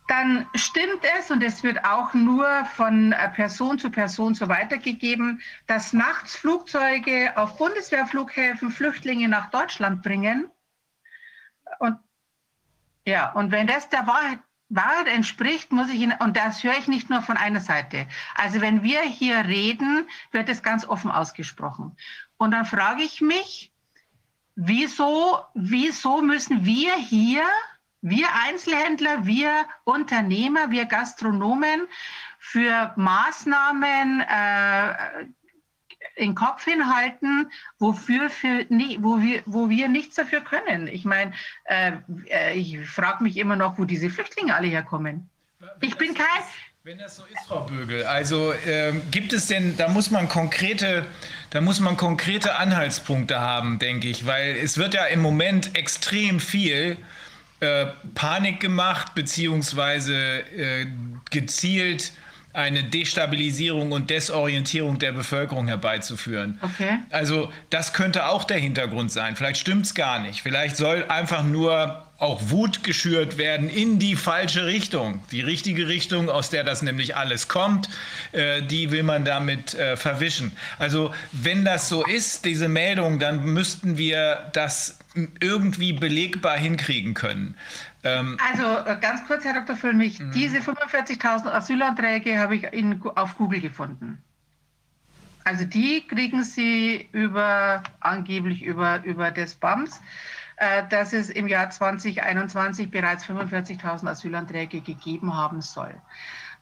Dann stimmt es, und es wird auch nur von Person zu Person so weitergegeben, dass nachts Flugzeuge auf Bundeswehrflughäfen Flüchtlinge nach Deutschland bringen. Und ja, und wenn das der Wahrheit, Wahrheit entspricht, muss ich Ihnen, und das höre ich nicht nur von einer Seite. Also wenn wir hier reden, wird es ganz offen ausgesprochen. Und dann frage ich mich, wieso, wieso müssen wir hier, wir Einzelhändler, wir Unternehmer, wir Gastronomen für Maßnahmen äh, den Kopf hinhalten, wofür für, wo, wir, wo wir nichts dafür können. Ich meine, äh, äh ich frage mich immer noch, wo diese Flüchtlinge alle herkommen. Ich bin kein. Wenn das so ist, Frau Bögel, also äh, gibt es denn, da muss man konkrete, da muss man konkrete Anhaltspunkte haben, denke ich, weil es wird ja im Moment extrem viel äh, Panik gemacht, beziehungsweise äh, gezielt eine Destabilisierung und Desorientierung der Bevölkerung herbeizuführen. Okay. Also das könnte auch der Hintergrund sein. Vielleicht stimmt es gar nicht. Vielleicht soll einfach nur auch Wut geschürt werden in die falsche Richtung. Die richtige Richtung, aus der das nämlich alles kommt, äh, die will man damit äh, verwischen. Also wenn das so ist, diese Meldung, dann müssten wir das irgendwie belegbar hinkriegen können. Ähm, also äh, ganz kurz, Herr Dr. Füllmich, mhm. diese 45.000 Asylanträge habe ich in, auf Google gefunden. Also die kriegen Sie über angeblich über, über des BAMS, äh, dass es im Jahr 2021 bereits 45.000 Asylanträge gegeben haben soll.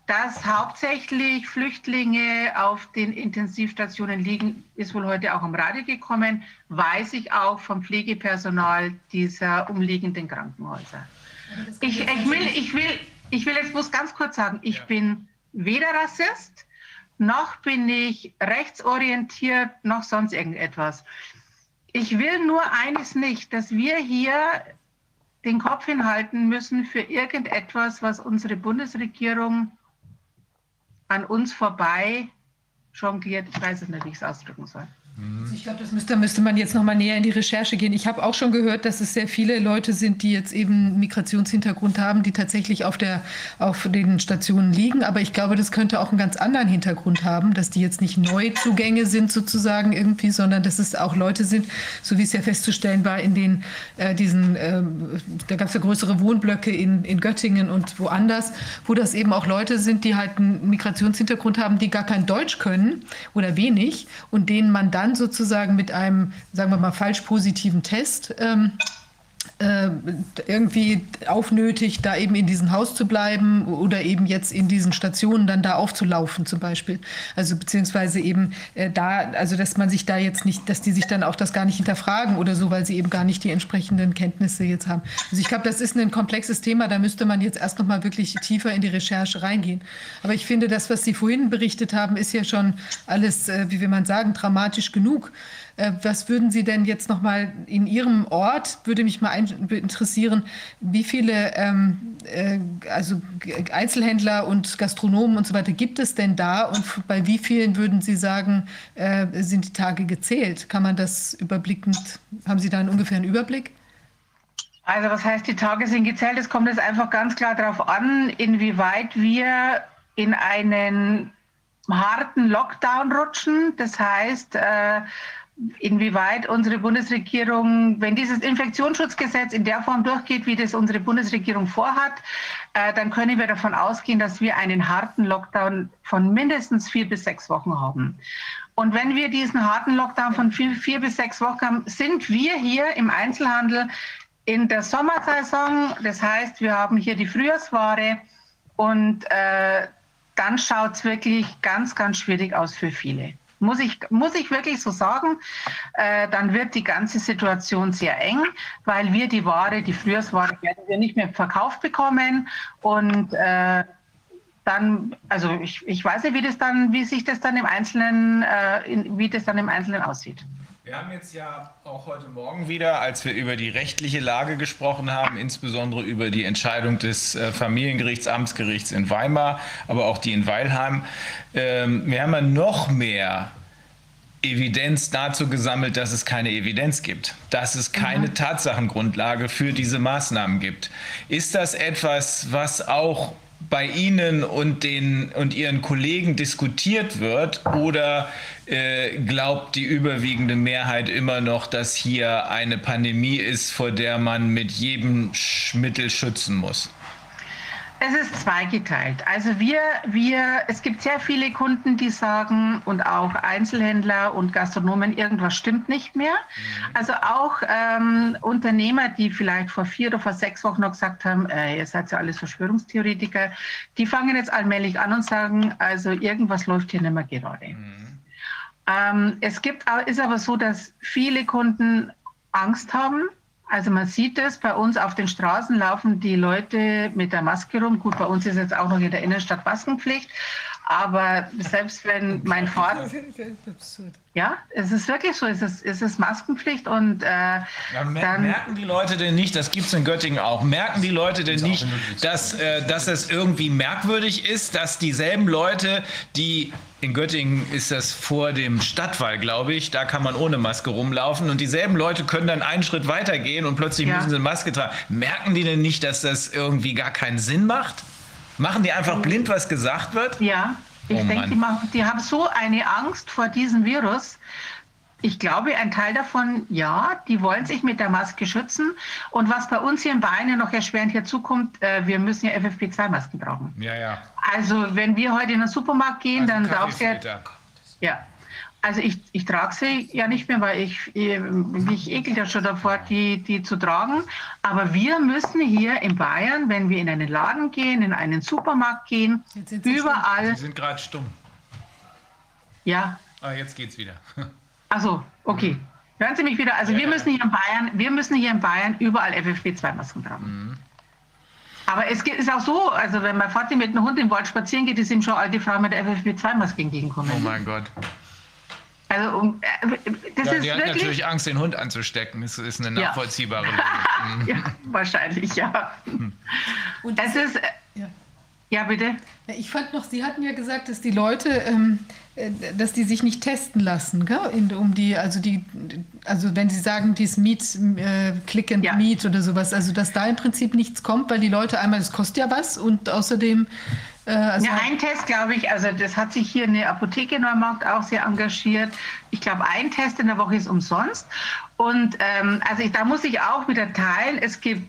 Dass hauptsächlich Flüchtlinge auf den Intensivstationen liegen, ist wohl heute auch am Radio gekommen, weiß ich auch vom Pflegepersonal dieser umliegenden Krankenhäuser. Ich, ich, will, ich, will, ich will jetzt bloß ganz kurz sagen, ich ja. bin weder Rassist, noch bin ich rechtsorientiert, noch sonst irgendetwas. Ich will nur eines nicht, dass wir hier den Kopf hinhalten müssen für irgendetwas, was unsere Bundesregierung an uns vorbei jongliert. Ich weiß es nicht, wie ich es ausdrücken soll. Also ich glaube, das müsste, müsste man jetzt noch mal näher in die Recherche gehen. Ich habe auch schon gehört, dass es sehr viele Leute sind, die jetzt eben Migrationshintergrund haben, die tatsächlich auf, der, auf den Stationen liegen. Aber ich glaube, das könnte auch einen ganz anderen Hintergrund haben, dass die jetzt nicht Neuzugänge sind sozusagen irgendwie, sondern dass es auch Leute sind, so wie es ja festzustellen war, in den äh, diesen, äh, da gab es ja größere Wohnblöcke in, in Göttingen und woanders, wo das eben auch Leute sind, die halt einen Migrationshintergrund haben, die gar kein Deutsch können oder wenig und denen man dann dann sozusagen mit einem, sagen wir mal, falsch positiven Test ähm, äh, irgendwie aufnötigt, da eben in diesem Haus zu bleiben oder eben jetzt in diesen Stationen dann da aufzulaufen zum Beispiel. Also beziehungsweise eben äh, da, also dass man sich da jetzt nicht, dass die sich dann auch das gar nicht hinterfragen oder so, weil sie eben gar nicht die entsprechenden Kenntnisse jetzt haben. Also ich glaube, das ist ein komplexes Thema, da müsste man jetzt erst noch mal wirklich tiefer in die Recherche reingehen. Aber ich finde, das, was Sie vorhin berichtet haben, ist ja schon alles, äh, wie will man sagen, dramatisch genug. Äh, was würden Sie denn jetzt noch mal in Ihrem Ort, würde mich mal interessieren, wie viele ähm, äh, also Einzelhändler und Gastronomen und so weiter gibt es denn da und bei wie vielen würden Sie sagen, äh, sind die Tage gezählt? Kann man das überblickend, haben Sie da einen ungefähren Überblick? Also was heißt, die Tage sind gezählt? Es kommt jetzt einfach ganz klar darauf an, inwieweit wir in einen harten Lockdown rutschen. Das heißt, äh, inwieweit unsere Bundesregierung, wenn dieses Infektionsschutzgesetz in der Form durchgeht, wie das unsere Bundesregierung vorhat, äh, dann können wir davon ausgehen, dass wir einen harten Lockdown von mindestens vier bis sechs Wochen haben. Und wenn wir diesen harten Lockdown von vier, vier bis sechs Wochen haben, sind wir hier im Einzelhandel in der Sommersaison. Das heißt, wir haben hier die Frühjahrsware und äh, dann schaut es wirklich ganz, ganz schwierig aus für viele. Muss ich, muss ich wirklich so sagen, äh, dann wird die ganze Situation sehr eng, weil wir die Ware, die Frühjahrsware, werden wir nicht mehr verkauft bekommen. Und äh, dann, also ich, ich weiß nicht, wie das dann, wie sich das dann im Einzelnen, äh, in, wie das dann im Einzelnen aussieht. Wir haben jetzt ja auch heute Morgen wieder, als wir über die rechtliche Lage gesprochen haben, insbesondere über die Entscheidung des äh, Familiengerichts, Amtsgerichts in Weimar, aber auch die in Weilheim, ähm, wir haben ja noch mehr Evidenz dazu gesammelt, dass es keine Evidenz gibt, dass es keine mhm. Tatsachengrundlage für diese Maßnahmen gibt. Ist das etwas, was auch bei Ihnen und, den, und Ihren Kollegen diskutiert wird oder äh, glaubt die überwiegende Mehrheit immer noch, dass hier eine Pandemie ist, vor der man mit jedem Mittel schützen muss? Es ist zweigeteilt. Also wir, wir, es gibt sehr viele Kunden, die sagen und auch Einzelhändler und Gastronomen, irgendwas stimmt nicht mehr. Mhm. Also auch ähm, Unternehmer, die vielleicht vor vier oder vor sechs Wochen noch gesagt haben, äh, ihr seid ja alles Verschwörungstheoretiker, die fangen jetzt allmählich an und sagen, also irgendwas läuft hier nicht mehr gerade. Mhm. Ähm, es gibt, ist aber so, dass viele Kunden Angst haben also man sieht es, bei uns auf den Straßen laufen die Leute mit der Maske rum. Gut, bei uns ist jetzt auch noch in der Innenstadt Maskenpflicht. Aber selbst wenn mein Vater. Ja, es ist wirklich so, es ist, es ist Maskenpflicht und äh, mer dann merken die Leute denn nicht, das gibt es in Göttingen auch, merken die Leute denn nicht, dass, äh, dass es irgendwie merkwürdig ist, dass dieselben Leute, die in Göttingen ist das vor dem Stadtwall, glaube ich. Da kann man ohne Maske rumlaufen. Und dieselben Leute können dann einen Schritt weiter gehen und plötzlich ja. müssen sie eine Maske tragen. Merken die denn nicht, dass das irgendwie gar keinen Sinn macht? Machen die einfach blind, was gesagt wird? Ja, ich oh denke, die, die haben so eine Angst vor diesem Virus. Ich glaube, ein Teil davon, ja, die wollen sich mit der Maske schützen. Und was bei uns hier in Bayern noch erschwerend hinzukommt, äh, wir müssen ja FFP2-Masken brauchen. Ja, ja. Also, wenn wir heute in den Supermarkt gehen, also dann darf ja. Ja, also ich, ich trage sie ja nicht mehr, weil ich mich ekelt ja schon davor, die, die zu tragen. Aber wir müssen hier in Bayern, wenn wir in einen Laden gehen, in einen Supermarkt gehen, überall. Stumm. Sie sind gerade stumm. Ja. Ah, jetzt geht's wieder. Achso, okay. Hören Sie mich wieder. Also ja, wir müssen hier in Bayern, wir müssen hier in Bayern überall FFP2-Masken tragen. Mhm. Aber es ist auch so, also wenn mein Vater mit einem Hund im Wald spazieren geht, ist ihm schon alte Frau mit FFP2-Maske entgegenkommen. Oh mein Gott. Also um, äh, das ja, ist die hat wirklich... natürlich Angst, den Hund anzustecken. Das ist eine nachvollziehbare ja. Ja, wahrscheinlich, ja. Hm. Und es ist... Äh, ja. ja. bitte. Ich fand noch, Sie hatten ja gesagt, dass die Leute, ähm, äh, dass die sich nicht testen lassen, gell? In, um die, also die, also wenn Sie sagen, dieses Meet, äh, Click and ja. Meet oder sowas, also dass da im Prinzip nichts kommt, weil die Leute einmal, es kostet ja was und außerdem äh, also ja, ein Test, glaube ich, also das hat sich hier eine Apotheke in Neumarkt auch sehr engagiert. Ich glaube, ein Test in der Woche ist umsonst. Und ähm, also ich, da muss ich auch wieder teilen, es gibt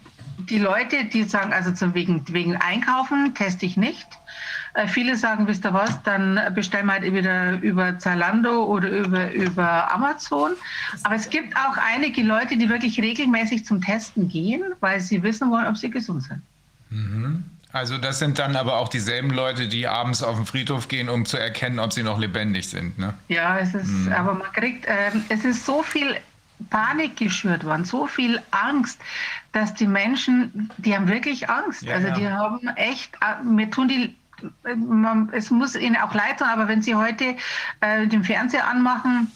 die Leute, die sagen, also zum wegen, wegen Einkaufen teste ich nicht. Äh, viele sagen, wisst ihr was, dann bestellen wir halt wieder über Zalando oder über, über Amazon. Aber es gibt auch einige Leute, die wirklich regelmäßig zum Testen gehen, weil sie wissen wollen, ob sie gesund sind. Mhm. Also das sind dann aber auch dieselben Leute, die abends auf den Friedhof gehen, um zu erkennen, ob sie noch lebendig sind. Ne? Ja, es ist, mhm. aber man kriegt, äh, es ist so viel Panik geschürt worden, so viel Angst, dass die Menschen, die haben wirklich Angst. Ja, also die haben echt, äh, mir tun die man, es muss ihnen auch leid tun, aber wenn Sie heute äh, den Fernseher anmachen,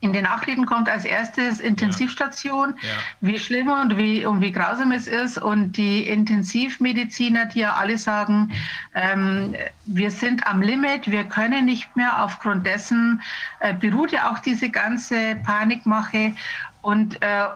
in den Nachrichten kommt als erstes Intensivstation, ja. Ja. wie schlimm und wie, und wie grausam es ist. Und die Intensivmediziner, die ja alle sagen, ähm, wir sind am Limit, wir können nicht mehr. Aufgrund dessen äh, beruht ja auch diese ganze Panikmache. Und äh,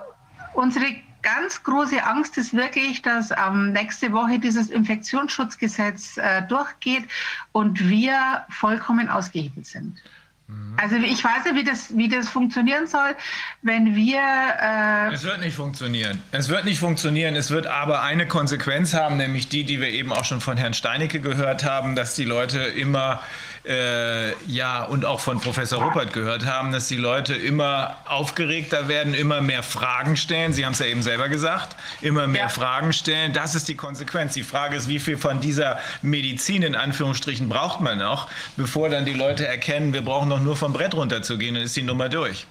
unsere ganz große Angst ist wirklich, dass ähm, nächste Woche dieses Infektionsschutzgesetz äh, durchgeht und wir vollkommen ausgehebelt sind. Mhm. Also ich weiß nicht, wie das, wie das funktionieren soll, wenn wir... Äh es wird nicht funktionieren. Es wird nicht funktionieren. Es wird aber eine Konsequenz haben, nämlich die, die wir eben auch schon von Herrn Steinecke gehört haben, dass die Leute immer äh, ja, und auch von Professor Ruppert gehört haben, dass die Leute immer aufgeregter werden, immer mehr Fragen stellen. Sie haben es ja eben selber gesagt, immer mehr ja. Fragen stellen. Das ist die Konsequenz. Die Frage ist, wie viel von dieser Medizin in Anführungsstrichen braucht man noch, bevor dann die Leute erkennen, wir brauchen doch nur vom Brett runterzugehen, dann ist die Nummer durch.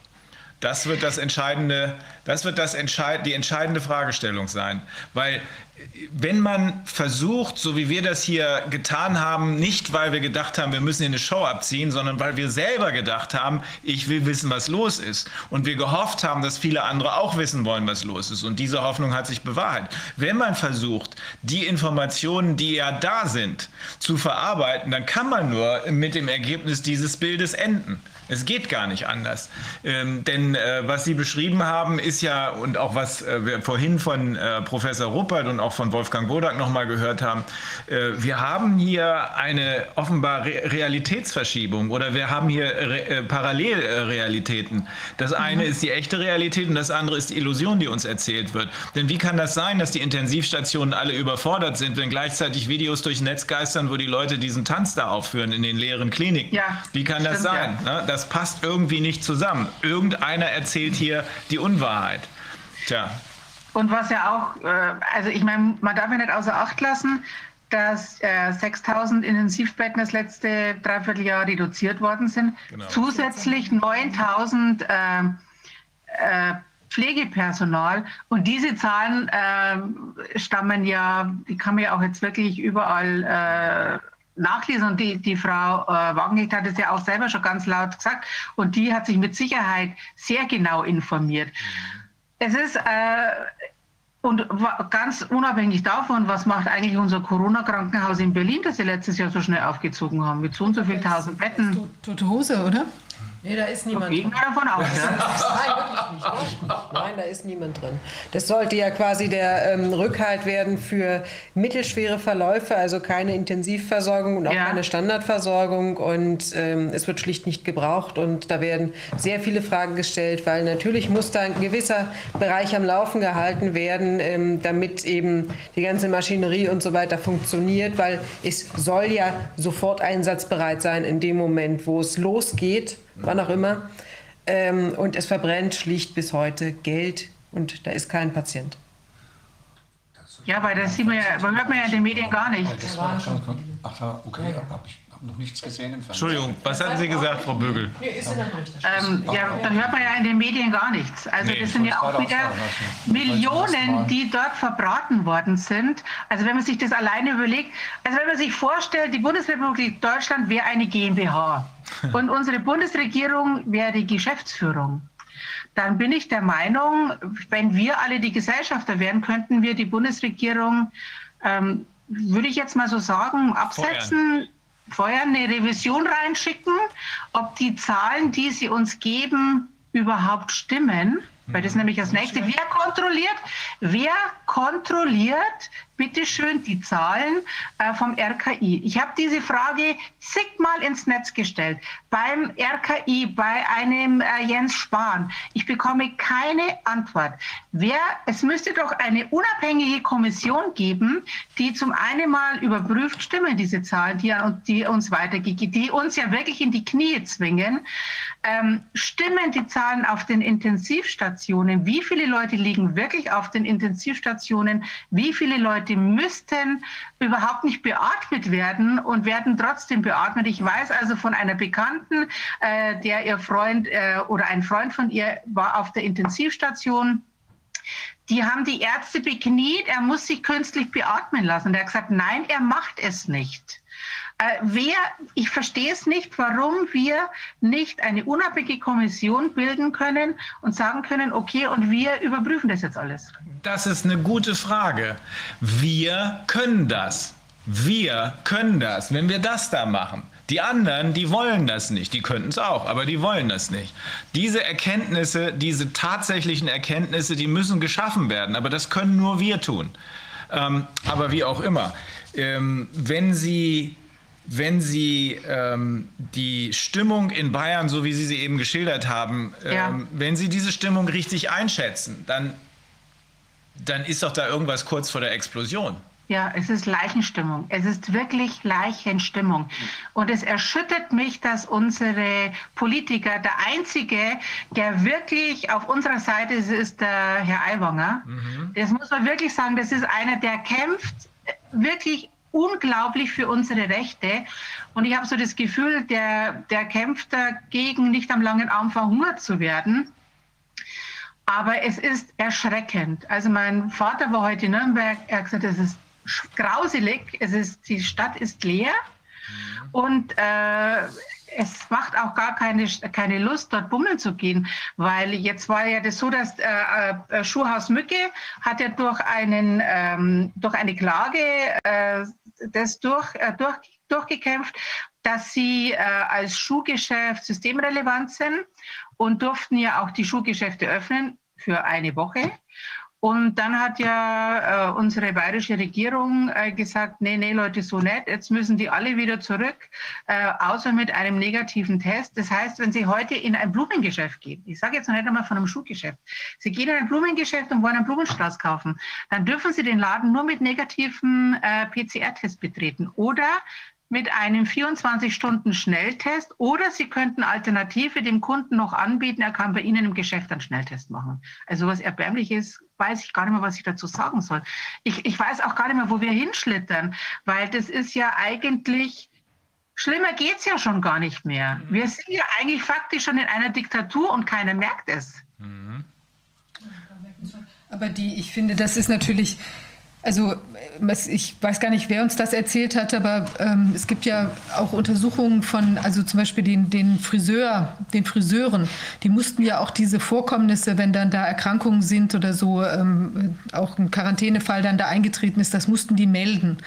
Das wird das entscheidende, das wird das entscheid, die entscheidende Fragestellung sein, weil wenn man versucht, so wie wir das hier getan haben, nicht weil wir gedacht haben, wir müssen hier eine Show abziehen, sondern weil wir selber gedacht haben, ich will wissen, was los ist. Und wir gehofft haben, dass viele andere auch wissen wollen, was los ist. Und diese Hoffnung hat sich bewahrheitet. Wenn man versucht, die Informationen, die ja da sind, zu verarbeiten, dann kann man nur mit dem Ergebnis dieses Bildes enden. Es geht gar nicht anders. Ähm, denn äh, was Sie beschrieben haben, ist ja, und auch was äh, wir vorhin von äh, Professor Ruppert und auch von Wolfgang Bodak nochmal gehört haben, äh, wir haben hier eine offenbar Re Realitätsverschiebung oder wir haben hier Re äh, Parallelrealitäten. Das eine mhm. ist die echte Realität und das andere ist die Illusion, die uns erzählt wird. Denn wie kann das sein, dass die Intensivstationen alle überfordert sind, wenn gleichzeitig Videos durch Netz geistern, wo die Leute diesen Tanz da aufführen in den leeren Kliniken? Ja, wie kann das stimmt, sein? Ja. Das das passt irgendwie nicht zusammen. Irgendeiner erzählt hier die Unwahrheit. Tja. Und was ja auch, äh, also ich meine, man darf ja nicht außer Acht lassen, dass äh, 6000 Intensivbetten das letzte Dreivierteljahr reduziert worden sind. Genau. Zusätzlich 9000 äh, äh, Pflegepersonal. Und diese Zahlen äh, stammen ja, die kann man ja auch jetzt wirklich überall äh, nachlesen. Und die, die Frau äh, Wagenknecht hat es ja auch selber schon ganz laut gesagt. Und die hat sich mit Sicherheit sehr genau informiert. Es ist, äh, und ganz unabhängig davon, was macht eigentlich unser Corona-Krankenhaus in Berlin, das sie letztes Jahr so schnell aufgezogen haben, mit so und so vielen tausend Betten. Tote Hose, oder? Nee, da ist niemand drin. davon aus? Nein, wirklich nicht. Nein, da ist niemand drin. Das sollte ja quasi der ähm, Rückhalt werden für mittelschwere Verläufe, also keine Intensivversorgung und auch ja. keine Standardversorgung. Und ähm, es wird schlicht nicht gebraucht. Und da werden sehr viele Fragen gestellt, weil natürlich muss da ein gewisser Bereich am Laufen gehalten werden, ähm, damit eben die ganze Maschinerie und so weiter funktioniert, weil es soll ja sofort einsatzbereit sein in dem Moment, wo es losgeht wann auch immer. Ähm, und es verbrennt schlicht bis heute Geld und da ist kein Patient. Ja, weil das sieht man ja, hört man ja in den Medien gar nicht. Ach, okay, ich habe noch nichts gesehen im Fernsehen. Entschuldigung, was hatten Sie gesagt, Frau Bögel? Ähm, ja, dann hört man ja in den Medien gar nichts. Also nee, das sind ja auch wieder Millionen, die dort verbraten worden sind. Also wenn man sich das alleine überlegt, also wenn man sich vorstellt, die Bundesrepublik Deutschland wäre eine GmbH und unsere Bundesregierung wäre die Geschäftsführung dann bin ich der Meinung, wenn wir alle die Gesellschafter wären, könnten wir die Bundesregierung, ähm, würde ich jetzt mal so sagen, absetzen. Vorher eine Revision reinschicken, ob die Zahlen, die sie uns geben, überhaupt stimmen. Weil das ist nämlich das nächste. Wer kontrolliert, wer kontrolliert bitte schön die Zahlen äh, vom RKI. Ich habe diese Frage zigmal ins Netz gestellt. Beim RKI, bei einem äh, Jens Spahn. Ich bekomme keine Antwort. Wer, es müsste doch eine unabhängige Kommission geben, die zum einen mal überprüft, stimmen diese Zahlen, die, die uns weitergegeben, die uns ja wirklich in die Knie zwingen. Ähm, stimmen die Zahlen auf den Intensivstationen? Wie viele Leute liegen wirklich auf den Intensivstationen? Wie viele Leute müssten überhaupt nicht beatmet werden und werden trotzdem beatmet? Ich weiß also von einer Bekannten, äh, der ihr Freund äh, oder ein Freund von ihr war auf der Intensivstation. Die haben die Ärzte bekniet, er muss sich künstlich beatmen lassen. Der hat gesagt, nein, er macht es nicht. Äh, wer, ich verstehe es nicht, warum wir nicht eine unabhängige Kommission bilden können und sagen können, okay, und wir überprüfen das jetzt alles. Das ist eine gute Frage. Wir können das. Wir können das, wenn wir das da machen. Die anderen, die wollen das nicht. Die könnten es auch, aber die wollen das nicht. Diese Erkenntnisse, diese tatsächlichen Erkenntnisse, die müssen geschaffen werden. Aber das können nur wir tun. Ähm, aber wie auch immer. Ähm, wenn Sie wenn Sie ähm, die Stimmung in Bayern, so wie Sie sie eben geschildert haben, ähm, ja. wenn Sie diese Stimmung richtig einschätzen, dann, dann ist doch da irgendwas kurz vor der Explosion. Ja, es ist Leichenstimmung. Es ist wirklich Leichenstimmung. Und es erschüttert mich, dass unsere Politiker, der Einzige, der wirklich auf unserer Seite ist, ist der Herr Aiwanger. Mhm. Das muss man wirklich sagen, das ist einer, der kämpft wirklich unglaublich für unsere Rechte. Und ich habe so das Gefühl, der, der kämpft dagegen, nicht am langen Arm verhungert zu werden. Aber es ist erschreckend. Also mein Vater war heute in Nürnberg, er hat gesagt, es ist grauselig, es ist, die Stadt ist leer. Und äh, es macht auch gar keine, keine Lust, dort bummeln zu gehen, weil jetzt war ja das so, dass äh, äh, Schuhhaus Mücke hat ja durch, einen, ähm, durch eine Klage äh, das durch, äh, durch, durchgekämpft, dass sie äh, als Schuhgeschäft systemrelevant sind und durften ja auch die Schuhgeschäfte öffnen für eine Woche. Und dann hat ja äh, unsere bayerische Regierung äh, gesagt, nee, nee, Leute, so nicht. Jetzt müssen die alle wieder zurück, äh, außer mit einem negativen Test. Das heißt, wenn Sie heute in ein Blumengeschäft gehen, ich sage jetzt noch nicht einmal von einem Schuhgeschäft, Sie gehen in ein Blumengeschäft und wollen einen Blumenstrauß kaufen, dann dürfen Sie den Laden nur mit negativen äh, PCR-Test betreten. Oder mit einem 24-Stunden-Schnelltest oder Sie könnten Alternative dem Kunden noch anbieten, er kann bei Ihnen im Geschäft einen Schnelltest machen. Also was erbärmlich ist, weiß ich gar nicht mehr, was ich dazu sagen soll. Ich, ich weiß auch gar nicht mehr, wo wir hinschlittern, weil das ist ja eigentlich, schlimmer geht es ja schon gar nicht mehr. Wir sind ja eigentlich faktisch schon in einer Diktatur und keiner merkt es. Mhm. Aber die, ich finde, das ist natürlich also ich weiß gar nicht, wer uns das erzählt hat, aber ähm, es gibt ja auch Untersuchungen von, also zum Beispiel den, den Friseur, den Friseuren, die mussten ja auch diese Vorkommnisse, wenn dann da Erkrankungen sind oder so, ähm, auch ein Quarantänefall dann da eingetreten ist, das mussten die melden.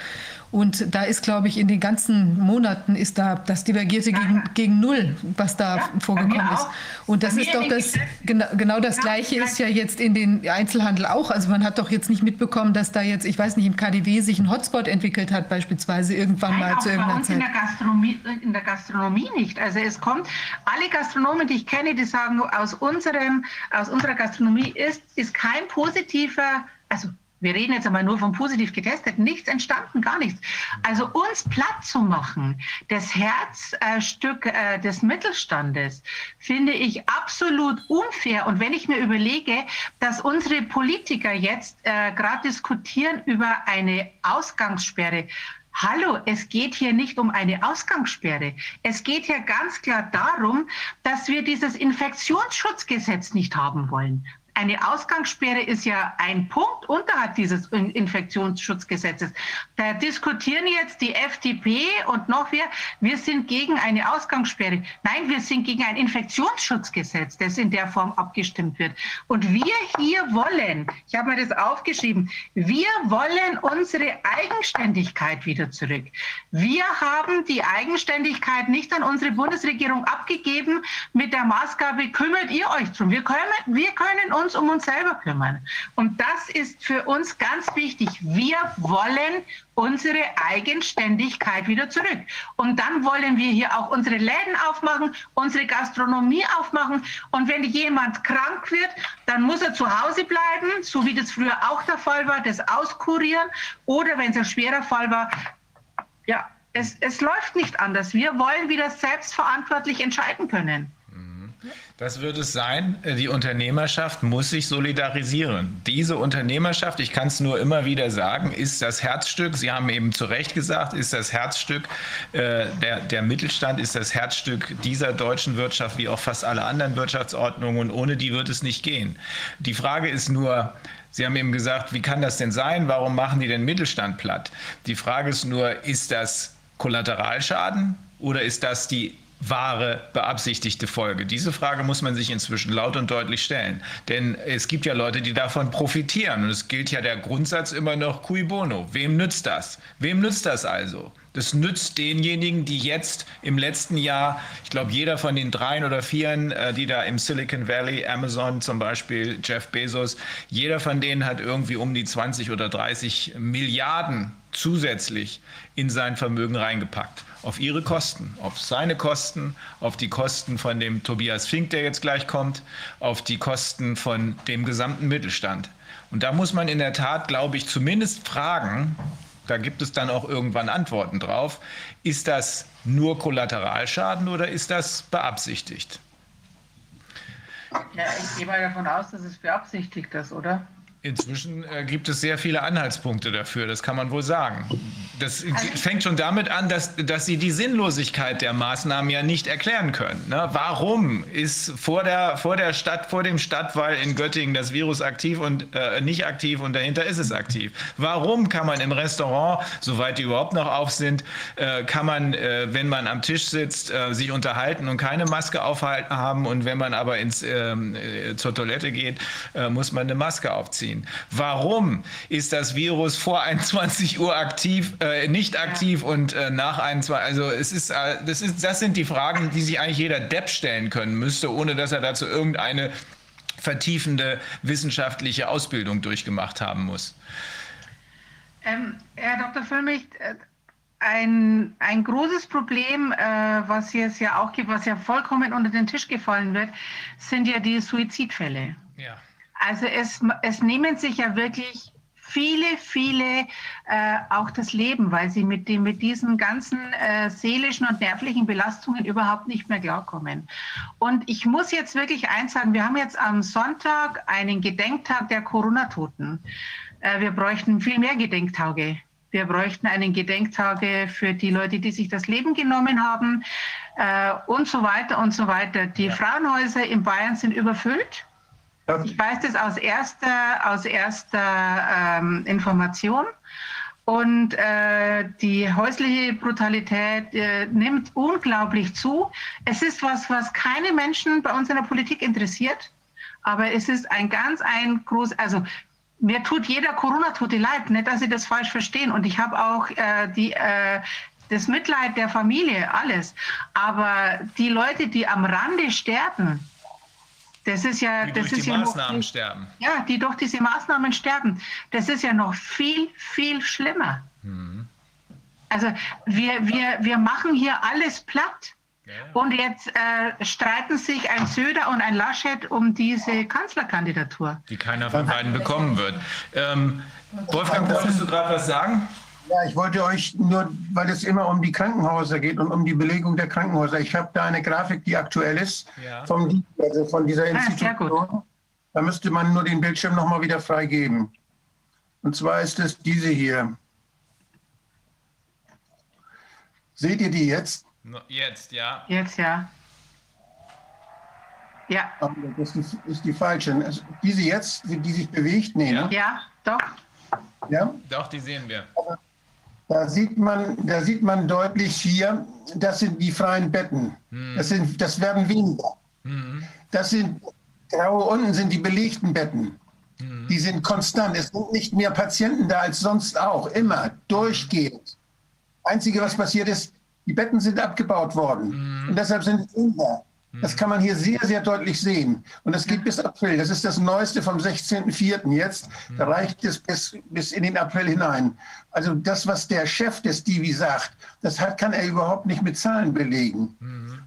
Und da ist, glaube ich, in den ganzen Monaten ist da das Divergierte gegen, gegen Null, was da ja, vorgekommen ist. Und das ist doch das, genau, genau das Gleiche ist ja jetzt in den Einzelhandel auch. Also man hat doch jetzt nicht mitbekommen, dass da jetzt, ich weiß nicht, im KDW sich ein Hotspot entwickelt hat, beispielsweise irgendwann Nein, mal zu irgendeiner Zeit. In der, Gastronomie, in der Gastronomie nicht. Also es kommt, alle Gastronomen, die ich kenne, die sagen, aus, unserem, aus unserer Gastronomie ist, ist kein positiver, also wir reden jetzt aber nur von positiv getestet, nichts entstanden, gar nichts. Also uns platt zu machen, das Herzstück äh, des Mittelstandes, finde ich absolut unfair. Und wenn ich mir überlege, dass unsere Politiker jetzt äh, gerade diskutieren über eine Ausgangssperre, Hallo, es geht hier nicht um eine Ausgangssperre. Es geht hier ganz klar darum, dass wir dieses Infektionsschutzgesetz nicht haben wollen eine Ausgangssperre ist ja ein Punkt unterhalb dieses Infektionsschutzgesetzes. Da diskutieren jetzt die FDP und noch wir, wir sind gegen eine Ausgangssperre. Nein, wir sind gegen ein Infektionsschutzgesetz, das in der Form abgestimmt wird. Und wir hier wollen, ich habe mir das aufgeschrieben, wir wollen unsere Eigenständigkeit wieder zurück. Wir haben die Eigenständigkeit nicht an unsere Bundesregierung abgegeben mit der Maßgabe, kümmert ihr euch drum. Wir können, wir können uns um uns selber kümmern. Und das ist für uns ganz wichtig. Wir wollen unsere Eigenständigkeit wieder zurück. Und dann wollen wir hier auch unsere Läden aufmachen, unsere Gastronomie aufmachen. Und wenn jemand krank wird, dann muss er zu Hause bleiben, so wie das früher auch der Fall war, das auskurieren. Oder wenn es ein schwerer Fall war, ja, es, es läuft nicht anders. Wir wollen wieder selbstverantwortlich entscheiden können. Das wird es sein. Die Unternehmerschaft muss sich solidarisieren. Diese Unternehmerschaft, ich kann es nur immer wieder sagen, ist das Herzstück, Sie haben eben zu Recht gesagt, ist das Herzstück, äh, der, der Mittelstand ist das Herzstück dieser deutschen Wirtschaft, wie auch fast alle anderen Wirtschaftsordnungen. Und ohne die wird es nicht gehen. Die Frage ist nur, Sie haben eben gesagt, wie kann das denn sein? Warum machen die den Mittelstand platt? Die Frage ist nur, ist das Kollateralschaden oder ist das die wahre beabsichtigte Folge? Diese Frage muss man sich inzwischen laut und deutlich stellen. Denn es gibt ja Leute, die davon profitieren. Und es gilt ja der Grundsatz immer noch cui bono. Wem nützt das? Wem nützt das also? Das nützt denjenigen, die jetzt im letzten Jahr, ich glaube, jeder von den dreien oder vieren, äh, die da im Silicon Valley, Amazon zum Beispiel, Jeff Bezos, jeder von denen hat irgendwie um die 20 oder 30 Milliarden zusätzlich in sein Vermögen reingepackt. Auf ihre Kosten, auf seine Kosten, auf die Kosten von dem Tobias Fink, der jetzt gleich kommt, auf die Kosten von dem gesamten Mittelstand. Und da muss man in der Tat, glaube ich, zumindest fragen, da gibt es dann auch irgendwann Antworten drauf. Ist das nur Kollateralschaden oder ist das beabsichtigt? Ja, ich gehe mal davon aus, dass es beabsichtigt ist, oder? Inzwischen äh, gibt es sehr viele Anhaltspunkte dafür, das kann man wohl sagen. Das also fängt schon damit an, dass, dass Sie die Sinnlosigkeit der Maßnahmen ja nicht erklären können. Ne? Warum ist vor der, vor der Stadt, vor dem Stadtwall in Göttingen das Virus aktiv und äh, nicht aktiv und dahinter ist es aktiv? Warum kann man im Restaurant, soweit die überhaupt noch auf sind, äh, kann man, äh, wenn man am Tisch sitzt, äh, sich unterhalten und keine Maske aufhalten haben und wenn man aber ins, ähm, äh, zur Toilette geht, muss man eine Maske aufziehen? Nachvollziehen. Warum ist das Virus vor 21 Uhr aktiv, äh, nicht aktiv und äh, nach 21 Also es ist, äh, das ist, das sind die Fragen, die sich eigentlich jeder Depp stellen können müsste, ohne dass er dazu irgendeine vertiefende wissenschaftliche Ausbildung durchgemacht haben muss. Ähm, Herr Dr. Füllmich, äh, ein, ein großes Problem, äh, was es ja auch gibt, was ja vollkommen unter den Tisch gefallen wird, sind ja die Suizidfälle. Ja. Also es, es nehmen sich ja wirklich viele, viele äh, auch das Leben, weil sie mit, dem, mit diesen ganzen äh, seelischen und nervlichen Belastungen überhaupt nicht mehr klarkommen. Und ich muss jetzt wirklich eins sagen, wir haben jetzt am Sonntag einen Gedenktag der Corona-Toten. Äh, wir bräuchten viel mehr Gedenktage. Wir bräuchten einen Gedenktage für die Leute, die sich das Leben genommen haben äh, und so weiter und so weiter. Die Frauenhäuser in Bayern sind überfüllt. Ich weiß das aus erster, aus erster ähm, Information. Und äh, die häusliche Brutalität äh, nimmt unglaublich zu. Es ist was, was keine Menschen bei uns in der Politik interessiert. Aber es ist ein ganz ein groß, also mir tut jeder Corona-Tote leid, nicht, dass Sie das falsch verstehen. Und ich habe auch äh, die, äh, das Mitleid der Familie, alles. Aber die Leute, die am Rande sterben, das ist ja, die das durch ist die ja Maßnahmen noch, sterben. Ja, die durch diese Maßnahmen sterben. Das ist ja noch viel, viel schlimmer. Mhm. Also wir, wir, wir machen hier alles platt. Ja. Und jetzt äh, streiten sich ein Söder und ein Laschet um diese Kanzlerkandidatur. Die keiner von beiden bekommen wird. Ähm, Wolfgang, wolltest du gerade was sagen? Ja, ich wollte euch nur, weil es immer um die Krankenhäuser geht und um die Belegung der Krankenhäuser. Ich habe da eine Grafik, die aktuell ist, ja. vom, also von dieser Institution. Ah, da müsste man nur den Bildschirm nochmal wieder freigeben. Und zwar ist es diese hier. Seht ihr die jetzt? Jetzt, ja. Jetzt, ja. Ja. Das ist, ist die falsche. Diese jetzt, die sich bewegt? Nee, ja. Ne? ja, doch. Ja? Doch, die sehen wir. Aber da sieht man, da sieht man deutlich hier, das sind die freien Betten. Hm. Das, sind, das werden weniger. Hm. Das sind, graue unten sind die belegten Betten. Hm. Die sind konstant. Es sind nicht mehr Patienten da als sonst auch. Immer, durchgehend. Einzige, was passiert ist, die Betten sind abgebaut worden. Hm. Und deshalb sind es weniger. Das kann man hier sehr, sehr deutlich sehen. Und das geht bis April. Das ist das Neueste vom 16.04. jetzt. Da reicht es bis, bis in den April hinein. Also das, was der Chef des Divi sagt, das hat, kann er überhaupt nicht mit Zahlen belegen.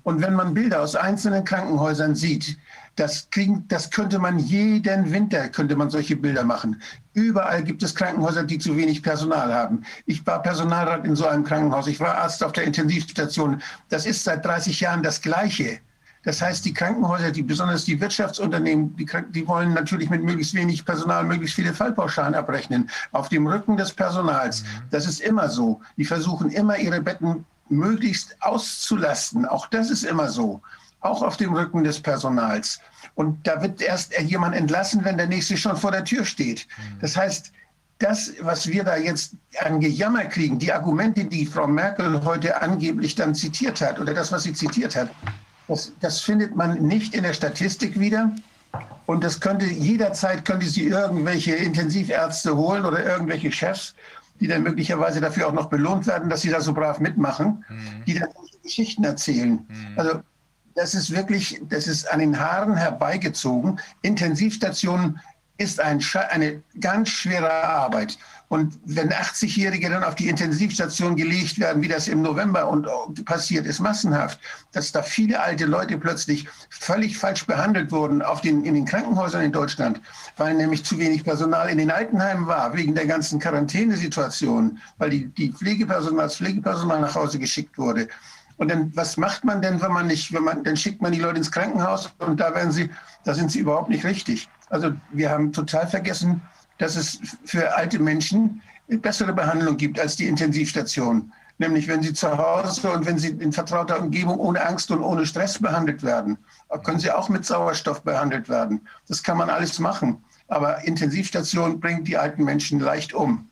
Und wenn man Bilder aus einzelnen Krankenhäusern sieht, das, kriegen, das könnte man jeden Winter, könnte man solche Bilder machen. Überall gibt es Krankenhäuser, die zu wenig Personal haben. Ich war Personalrat in so einem Krankenhaus. Ich war Arzt auf der Intensivstation. Das ist seit 30 Jahren das Gleiche. Das heißt, die Krankenhäuser, die besonders die Wirtschaftsunternehmen, die, die, wollen natürlich mit möglichst wenig Personal möglichst viele Fallpauschalen abrechnen. Auf dem Rücken des Personals. Mhm. Das ist immer so. Die versuchen immer, ihre Betten möglichst auszulasten. Auch das ist immer so. Auch auf dem Rücken des Personals. Und da wird erst jemand entlassen, wenn der nächste schon vor der Tür steht. Mhm. Das heißt, das, was wir da jetzt an Gejammer kriegen, die Argumente, die Frau Merkel heute angeblich dann zitiert hat, oder das, was sie zitiert hat, das, das findet man nicht in der Statistik wieder. Und das könnte jederzeit könnte sie irgendwelche Intensivärzte holen oder irgendwelche Chefs, die dann möglicherweise dafür auch noch belohnt werden, dass sie da so brav mitmachen, mhm. die dann Geschichten erzählen. Mhm. Also das ist wirklich, das ist an den Haaren herbeigezogen. Intensivstationen ist ein, eine ganz schwere Arbeit. Und wenn 80-Jährige dann auf die Intensivstation gelegt werden, wie das im November und passiert ist, massenhaft, dass da viele alte Leute plötzlich völlig falsch behandelt wurden auf den, in den Krankenhäusern in Deutschland, weil nämlich zu wenig Personal in den Altenheimen war, wegen der ganzen Quarantänesituation, weil die, die Pflegepersonal, das Pflegepersonal nach Hause geschickt wurde. Und dann, was macht man denn, wenn man nicht, wenn man, dann schickt man die Leute ins Krankenhaus und da werden sie, da sind sie überhaupt nicht richtig. Also wir haben total vergessen, dass es für alte Menschen bessere Behandlung gibt als die Intensivstation. Nämlich wenn sie zu Hause und wenn sie in vertrauter Umgebung ohne Angst und ohne Stress behandelt werden, können sie auch mit Sauerstoff behandelt werden. Das kann man alles machen. Aber Intensivstation bringt die alten Menschen leicht um.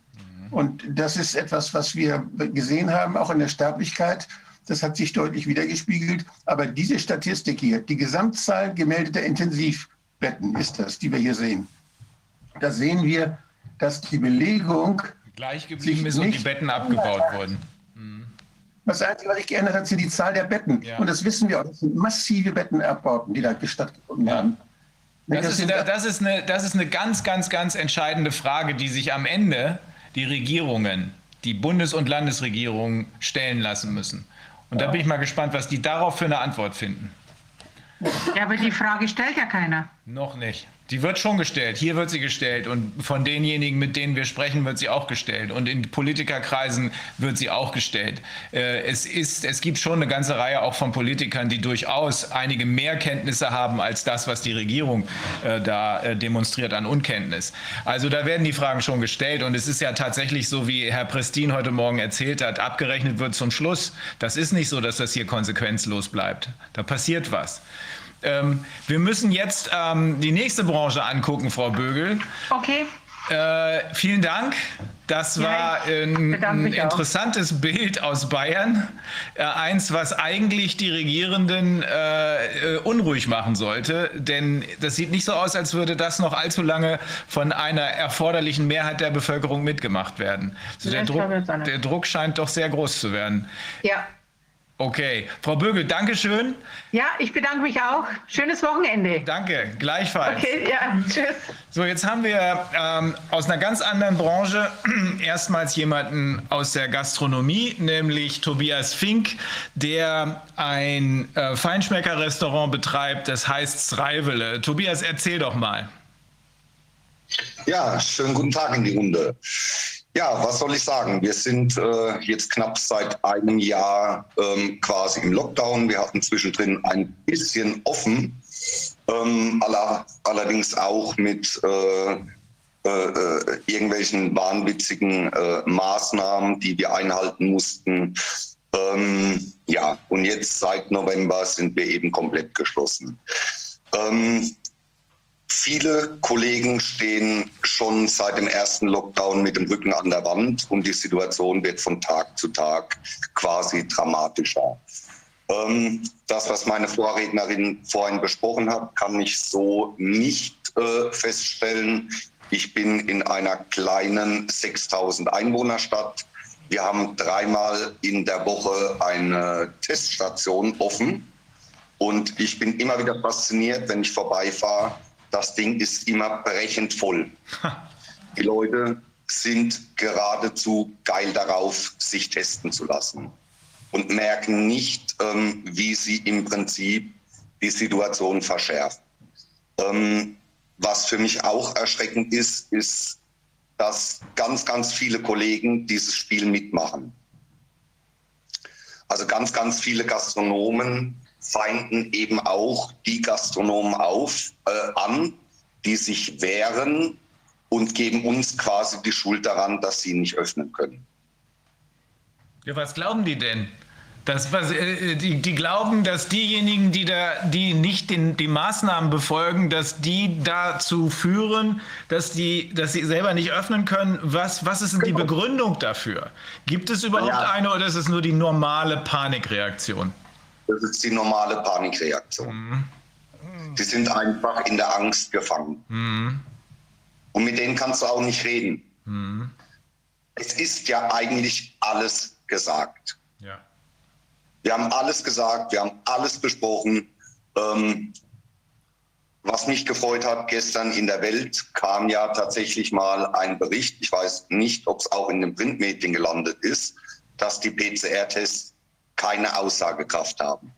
Und das ist etwas, was wir gesehen haben, auch in der Sterblichkeit. Das hat sich deutlich wiedergespiegelt. Aber diese Statistik hier, die Gesamtzahl gemeldeter Intensivbetten ist das, die wir hier sehen da sehen wir, dass die Belegung gleich geblieben ist und die Betten abgebaut wurden. Mhm. Das Einzige, was sich geändert hat, sind die Zahl der Betten. Ja. Und das wissen wir auch. Das sind massive Bettenabbauten, die da stattgefunden ja. haben. Das, das, ist, das, ist eine, das ist eine ganz, ganz, ganz entscheidende Frage, die sich am Ende die Regierungen, die Bundes- und Landesregierungen stellen lassen müssen. Und ja. da bin ich mal gespannt, was die darauf für eine Antwort finden. Ja, aber die Frage stellt ja keiner. Noch nicht. Die wird schon gestellt. Hier wird sie gestellt. Und von denjenigen, mit denen wir sprechen, wird sie auch gestellt. Und in Politikerkreisen wird sie auch gestellt. Äh, es, ist, es gibt schon eine ganze Reihe auch von Politikern, die durchaus einige mehr Kenntnisse haben als das, was die Regierung äh, da äh, demonstriert an Unkenntnis. Also da werden die Fragen schon gestellt. Und es ist ja tatsächlich so, wie Herr Prestin heute Morgen erzählt hat, abgerechnet wird zum Schluss. Das ist nicht so, dass das hier konsequenzlos bleibt. Da passiert was. Ähm, wir müssen jetzt ähm, die nächste Branche angucken, Frau Bögel. Okay. Äh, vielen Dank. Das war ein, ein interessantes auch. Bild aus Bayern. Äh, eins, was eigentlich die Regierenden äh, äh, unruhig machen sollte. Denn das sieht nicht so aus, als würde das noch allzu lange von einer erforderlichen Mehrheit der Bevölkerung mitgemacht werden. Also der, Druck, der Druck scheint doch sehr groß zu werden. Ja. Okay, Frau Bögel, danke schön. Ja, ich bedanke mich auch. Schönes Wochenende. Danke, gleichfalls. Okay, ja, tschüss. So, jetzt haben wir ähm, aus einer ganz anderen Branche erstmals jemanden aus der Gastronomie, nämlich Tobias Fink, der ein äh, Feinschmecker-Restaurant betreibt, das heißt Sreivele. Tobias, erzähl doch mal. Ja, schönen guten Tag in die Runde. Ja, was soll ich sagen? Wir sind äh, jetzt knapp seit einem Jahr ähm, quasi im Lockdown. Wir hatten zwischendrin ein bisschen offen, ähm, aller, allerdings auch mit äh, äh, äh irgendwelchen wahnwitzigen äh, Maßnahmen, die wir einhalten mussten. Ähm, ja, und jetzt seit November sind wir eben komplett geschlossen. Ähm, Viele Kollegen stehen schon seit dem ersten Lockdown mit dem Rücken an der Wand und die Situation wird von Tag zu Tag quasi dramatischer. Ähm, das, was meine Vorrednerin vorhin besprochen hat, kann ich so nicht äh, feststellen. Ich bin in einer kleinen 6000 Einwohnerstadt. Wir haben dreimal in der Woche eine Teststation offen. Und ich bin immer wieder fasziniert, wenn ich vorbeifahre. Das Ding ist immer brechend voll. Die Leute sind geradezu geil darauf, sich testen zu lassen und merken nicht, ähm, wie sie im Prinzip die Situation verschärfen. Ähm, was für mich auch erschreckend ist, ist, dass ganz, ganz viele Kollegen dieses Spiel mitmachen. Also ganz, ganz viele Gastronomen feinden eben auch die Gastronomen auf, äh, an, die sich wehren und geben uns quasi die Schuld daran, dass sie nicht öffnen können. Ja, was glauben die denn? Das, was, äh, die, die, glauben, dass diejenigen, die, da, die nicht den, die Maßnahmen befolgen, dass die dazu führen, dass, die, dass sie selber nicht öffnen können. Was, was ist denn genau. die Begründung dafür? Gibt es überhaupt ja. eine oder ist es nur die normale Panikreaktion? Das ist die normale Panikreaktion. Mhm. Die sind einfach in der Angst gefangen. Mhm. Und mit denen kannst du auch nicht reden. Mhm. Es ist ja eigentlich alles gesagt. Ja. Wir haben alles gesagt, wir haben alles besprochen. Ähm, was mich gefreut hat, gestern in der Welt kam ja tatsächlich mal ein Bericht, ich weiß nicht, ob es auch in den Printmedien gelandet ist, dass die PCR-Tests keine Aussagekraft haben.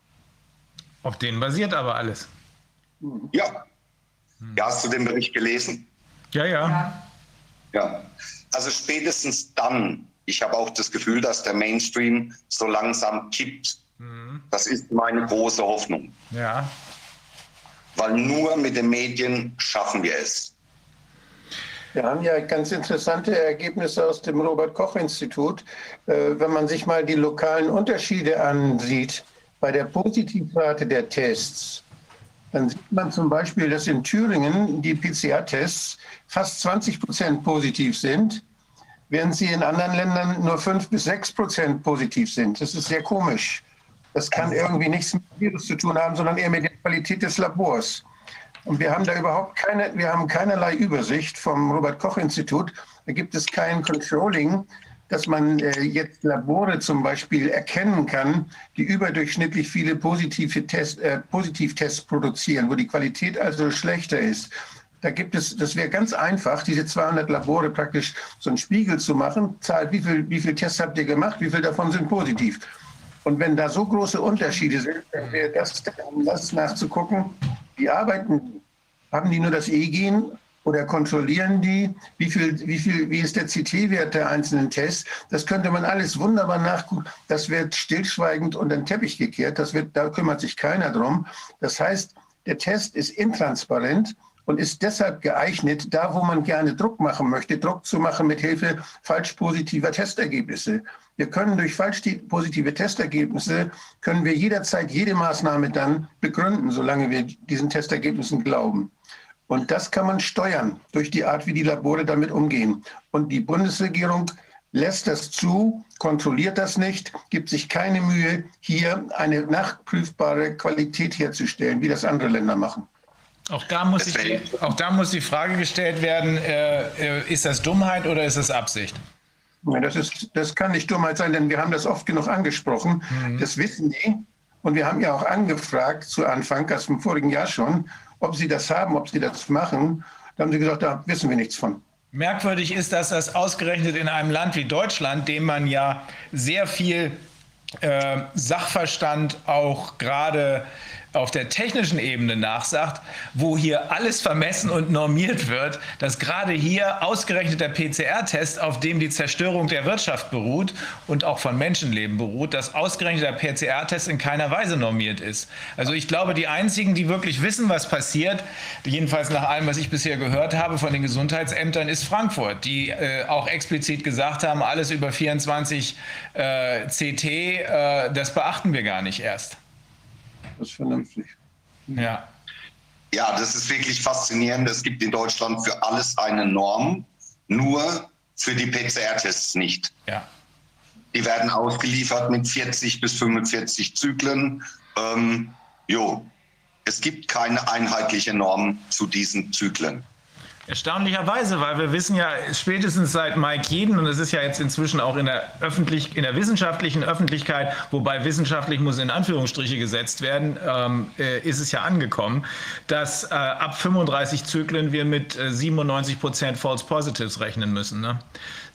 Auf denen basiert aber alles. Ja. ja. Hast du den Bericht gelesen? Ja, ja. Ja. Also spätestens dann, ich habe auch das Gefühl, dass der Mainstream so langsam kippt. Mhm. Das ist meine große Hoffnung. Ja. Weil nur mit den Medien schaffen wir es. Wir haben ja ganz interessante Ergebnisse aus dem Robert Koch Institut. Äh, wenn man sich mal die lokalen Unterschiede ansieht bei der Positivrate der Tests, dann sieht man zum Beispiel, dass in Thüringen die PCR-Tests fast 20 Prozent positiv sind während sie in anderen Ländern nur fünf bis sechs Prozent positiv sind. Das ist sehr komisch. Das kann irgendwie nichts mit dem Virus zu tun haben, sondern eher mit der Qualität des Labors. Und wir haben da überhaupt keine, wir haben keinerlei Übersicht vom Robert-Koch-Institut. Da gibt es kein Controlling, dass man äh, jetzt Labore zum Beispiel erkennen kann, die überdurchschnittlich viele positive Test, äh, Positivtests produzieren, wo die Qualität also schlechter ist. Da gibt es, das wäre ganz einfach, diese 200 Labore praktisch so einen Spiegel zu machen, zahlt, wie viel, wie viel Tests habt ihr gemacht, wie viel davon sind positiv. Und wenn da so große Unterschiede sind, dann wäre das, um das nachzugucken, die arbeiten, haben die nur das E-Gen oder kontrollieren die, wie, viel, wie, viel, wie ist der CT-Wert der einzelnen Tests. Das könnte man alles wunderbar nachgucken. Das wird stillschweigend unter den Teppich gekehrt. Das wird, da kümmert sich keiner drum. Das heißt, der Test ist intransparent und ist deshalb geeignet, da wo man gerne Druck machen möchte, Druck zu machen mit Hilfe falsch positiver Testergebnisse. Wir können durch falsch positive Testergebnisse, können wir jederzeit jede Maßnahme dann begründen, solange wir diesen Testergebnissen glauben. Und das kann man steuern durch die Art, wie die Labore damit umgehen. Und die Bundesregierung lässt das zu, kontrolliert das nicht, gibt sich keine Mühe, hier eine nachprüfbare Qualität herzustellen, wie das andere Länder machen. Auch da muss, ich, auch da muss die Frage gestellt werden, äh, äh, ist das Dummheit oder ist es Absicht? Das, ist, das kann nicht Dummheit sein, denn wir haben das oft genug angesprochen. Mhm. Das wissen die. Und wir haben ja auch angefragt zu Anfang, das im vorigen Jahr schon, ob sie das haben, ob sie das machen. Da haben sie gesagt, da wissen wir nichts von. Merkwürdig ist, dass das ausgerechnet in einem Land wie Deutschland, dem man ja sehr viel äh, Sachverstand auch gerade auf der technischen Ebene nachsagt, wo hier alles vermessen und normiert wird, dass gerade hier ausgerechnet der PCR-Test, auf dem die Zerstörung der Wirtschaft beruht und auch von Menschenleben beruht, dass ausgerechnet der PCR-Test in keiner Weise normiert ist. Also ich glaube, die einzigen, die wirklich wissen, was passiert, jedenfalls nach allem, was ich bisher gehört habe von den Gesundheitsämtern, ist Frankfurt, die äh, auch explizit gesagt haben, alles über 24 äh, CT, äh, das beachten wir gar nicht erst. Das ist vernünftig. Ja. Ja, das ist wirklich faszinierend. Es gibt in Deutschland für alles eine Norm, nur für die PCR-Tests nicht. Ja. Die werden ausgeliefert mit 40 bis 45 Zyklen. Ähm, jo, es gibt keine einheitliche Norm zu diesen Zyklen. Erstaunlicherweise, weil wir wissen ja spätestens seit Mike Jeden, und es ist ja jetzt inzwischen auch in der, öffentlich, in der wissenschaftlichen Öffentlichkeit, wobei wissenschaftlich muss in Anführungsstriche gesetzt werden, ähm, äh, ist es ja angekommen, dass äh, ab 35 Zyklen wir mit äh, 97 Prozent False Positives rechnen müssen. Ne?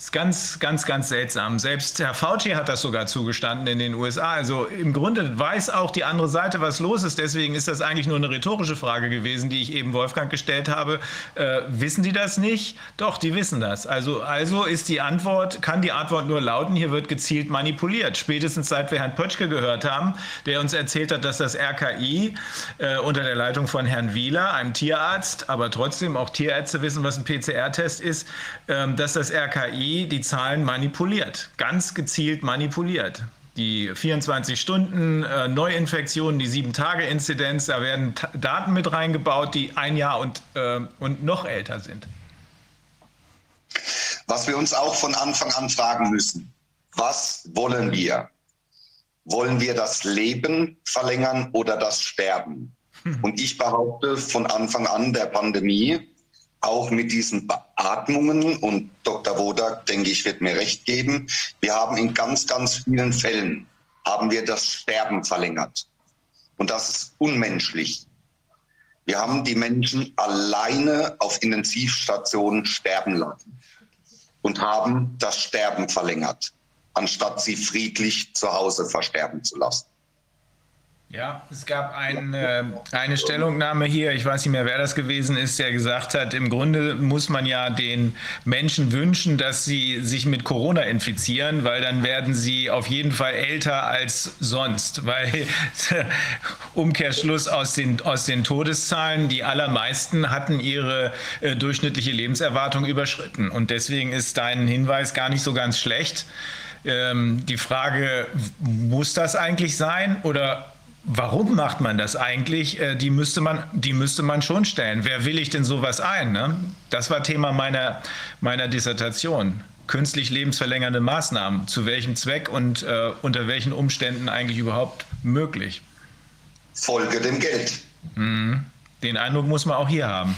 Ist ganz, ganz, ganz seltsam. Selbst Herr Fauci hat das sogar zugestanden in den USA. Also im Grunde weiß auch die andere Seite, was los ist. Deswegen ist das eigentlich nur eine rhetorische Frage gewesen, die ich eben Wolfgang gestellt habe. Äh, wissen die das nicht? Doch, die wissen das. Also, also ist die Antwort, kann die Antwort nur lauten, hier wird gezielt manipuliert. Spätestens seit wir Herrn Pötschke gehört haben, der uns erzählt hat, dass das RKI äh, unter der Leitung von Herrn Wieler, einem Tierarzt, aber trotzdem auch Tierärzte wissen, was ein PCR-Test ist, äh, dass das RKI die Zahlen manipuliert, ganz gezielt manipuliert. Die 24 Stunden äh, Neuinfektionen, die 7-Tage-Inzidenz, da werden T Daten mit reingebaut, die ein Jahr und, äh, und noch älter sind. Was wir uns auch von Anfang an fragen müssen, was wollen wir? Wollen wir das Leben verlängern oder das Sterben? Hm. Und ich behaupte von Anfang an der Pandemie, auch mit diesen Beatmungen, und Dr. Wodak, denke ich, wird mir recht geben, wir haben in ganz, ganz vielen Fällen, haben wir das Sterben verlängert. Und das ist unmenschlich. Wir haben die Menschen alleine auf Intensivstationen sterben lassen und haben das Sterben verlängert, anstatt sie friedlich zu Hause versterben zu lassen. Ja, es gab ein, äh, eine Stellungnahme hier, ich weiß nicht mehr, wer das gewesen ist, der gesagt hat, im Grunde muss man ja den Menschen wünschen, dass sie sich mit Corona infizieren, weil dann werden sie auf jeden Fall älter als sonst. Weil Umkehrschluss aus den, aus den Todeszahlen, die allermeisten hatten ihre äh, durchschnittliche Lebenserwartung überschritten. Und deswegen ist dein Hinweis gar nicht so ganz schlecht. Ähm, die Frage, muss das eigentlich sein oder Warum macht man das eigentlich? Äh, die müsste man, die müsste man schon stellen. Wer will ich denn sowas ein? Ne? Das war Thema meiner, meiner Dissertation. Künstlich lebensverlängernde Maßnahmen. Zu welchem Zweck und äh, unter welchen Umständen eigentlich überhaupt möglich? Folge dem Geld. Mhm. Den Eindruck muss man auch hier haben.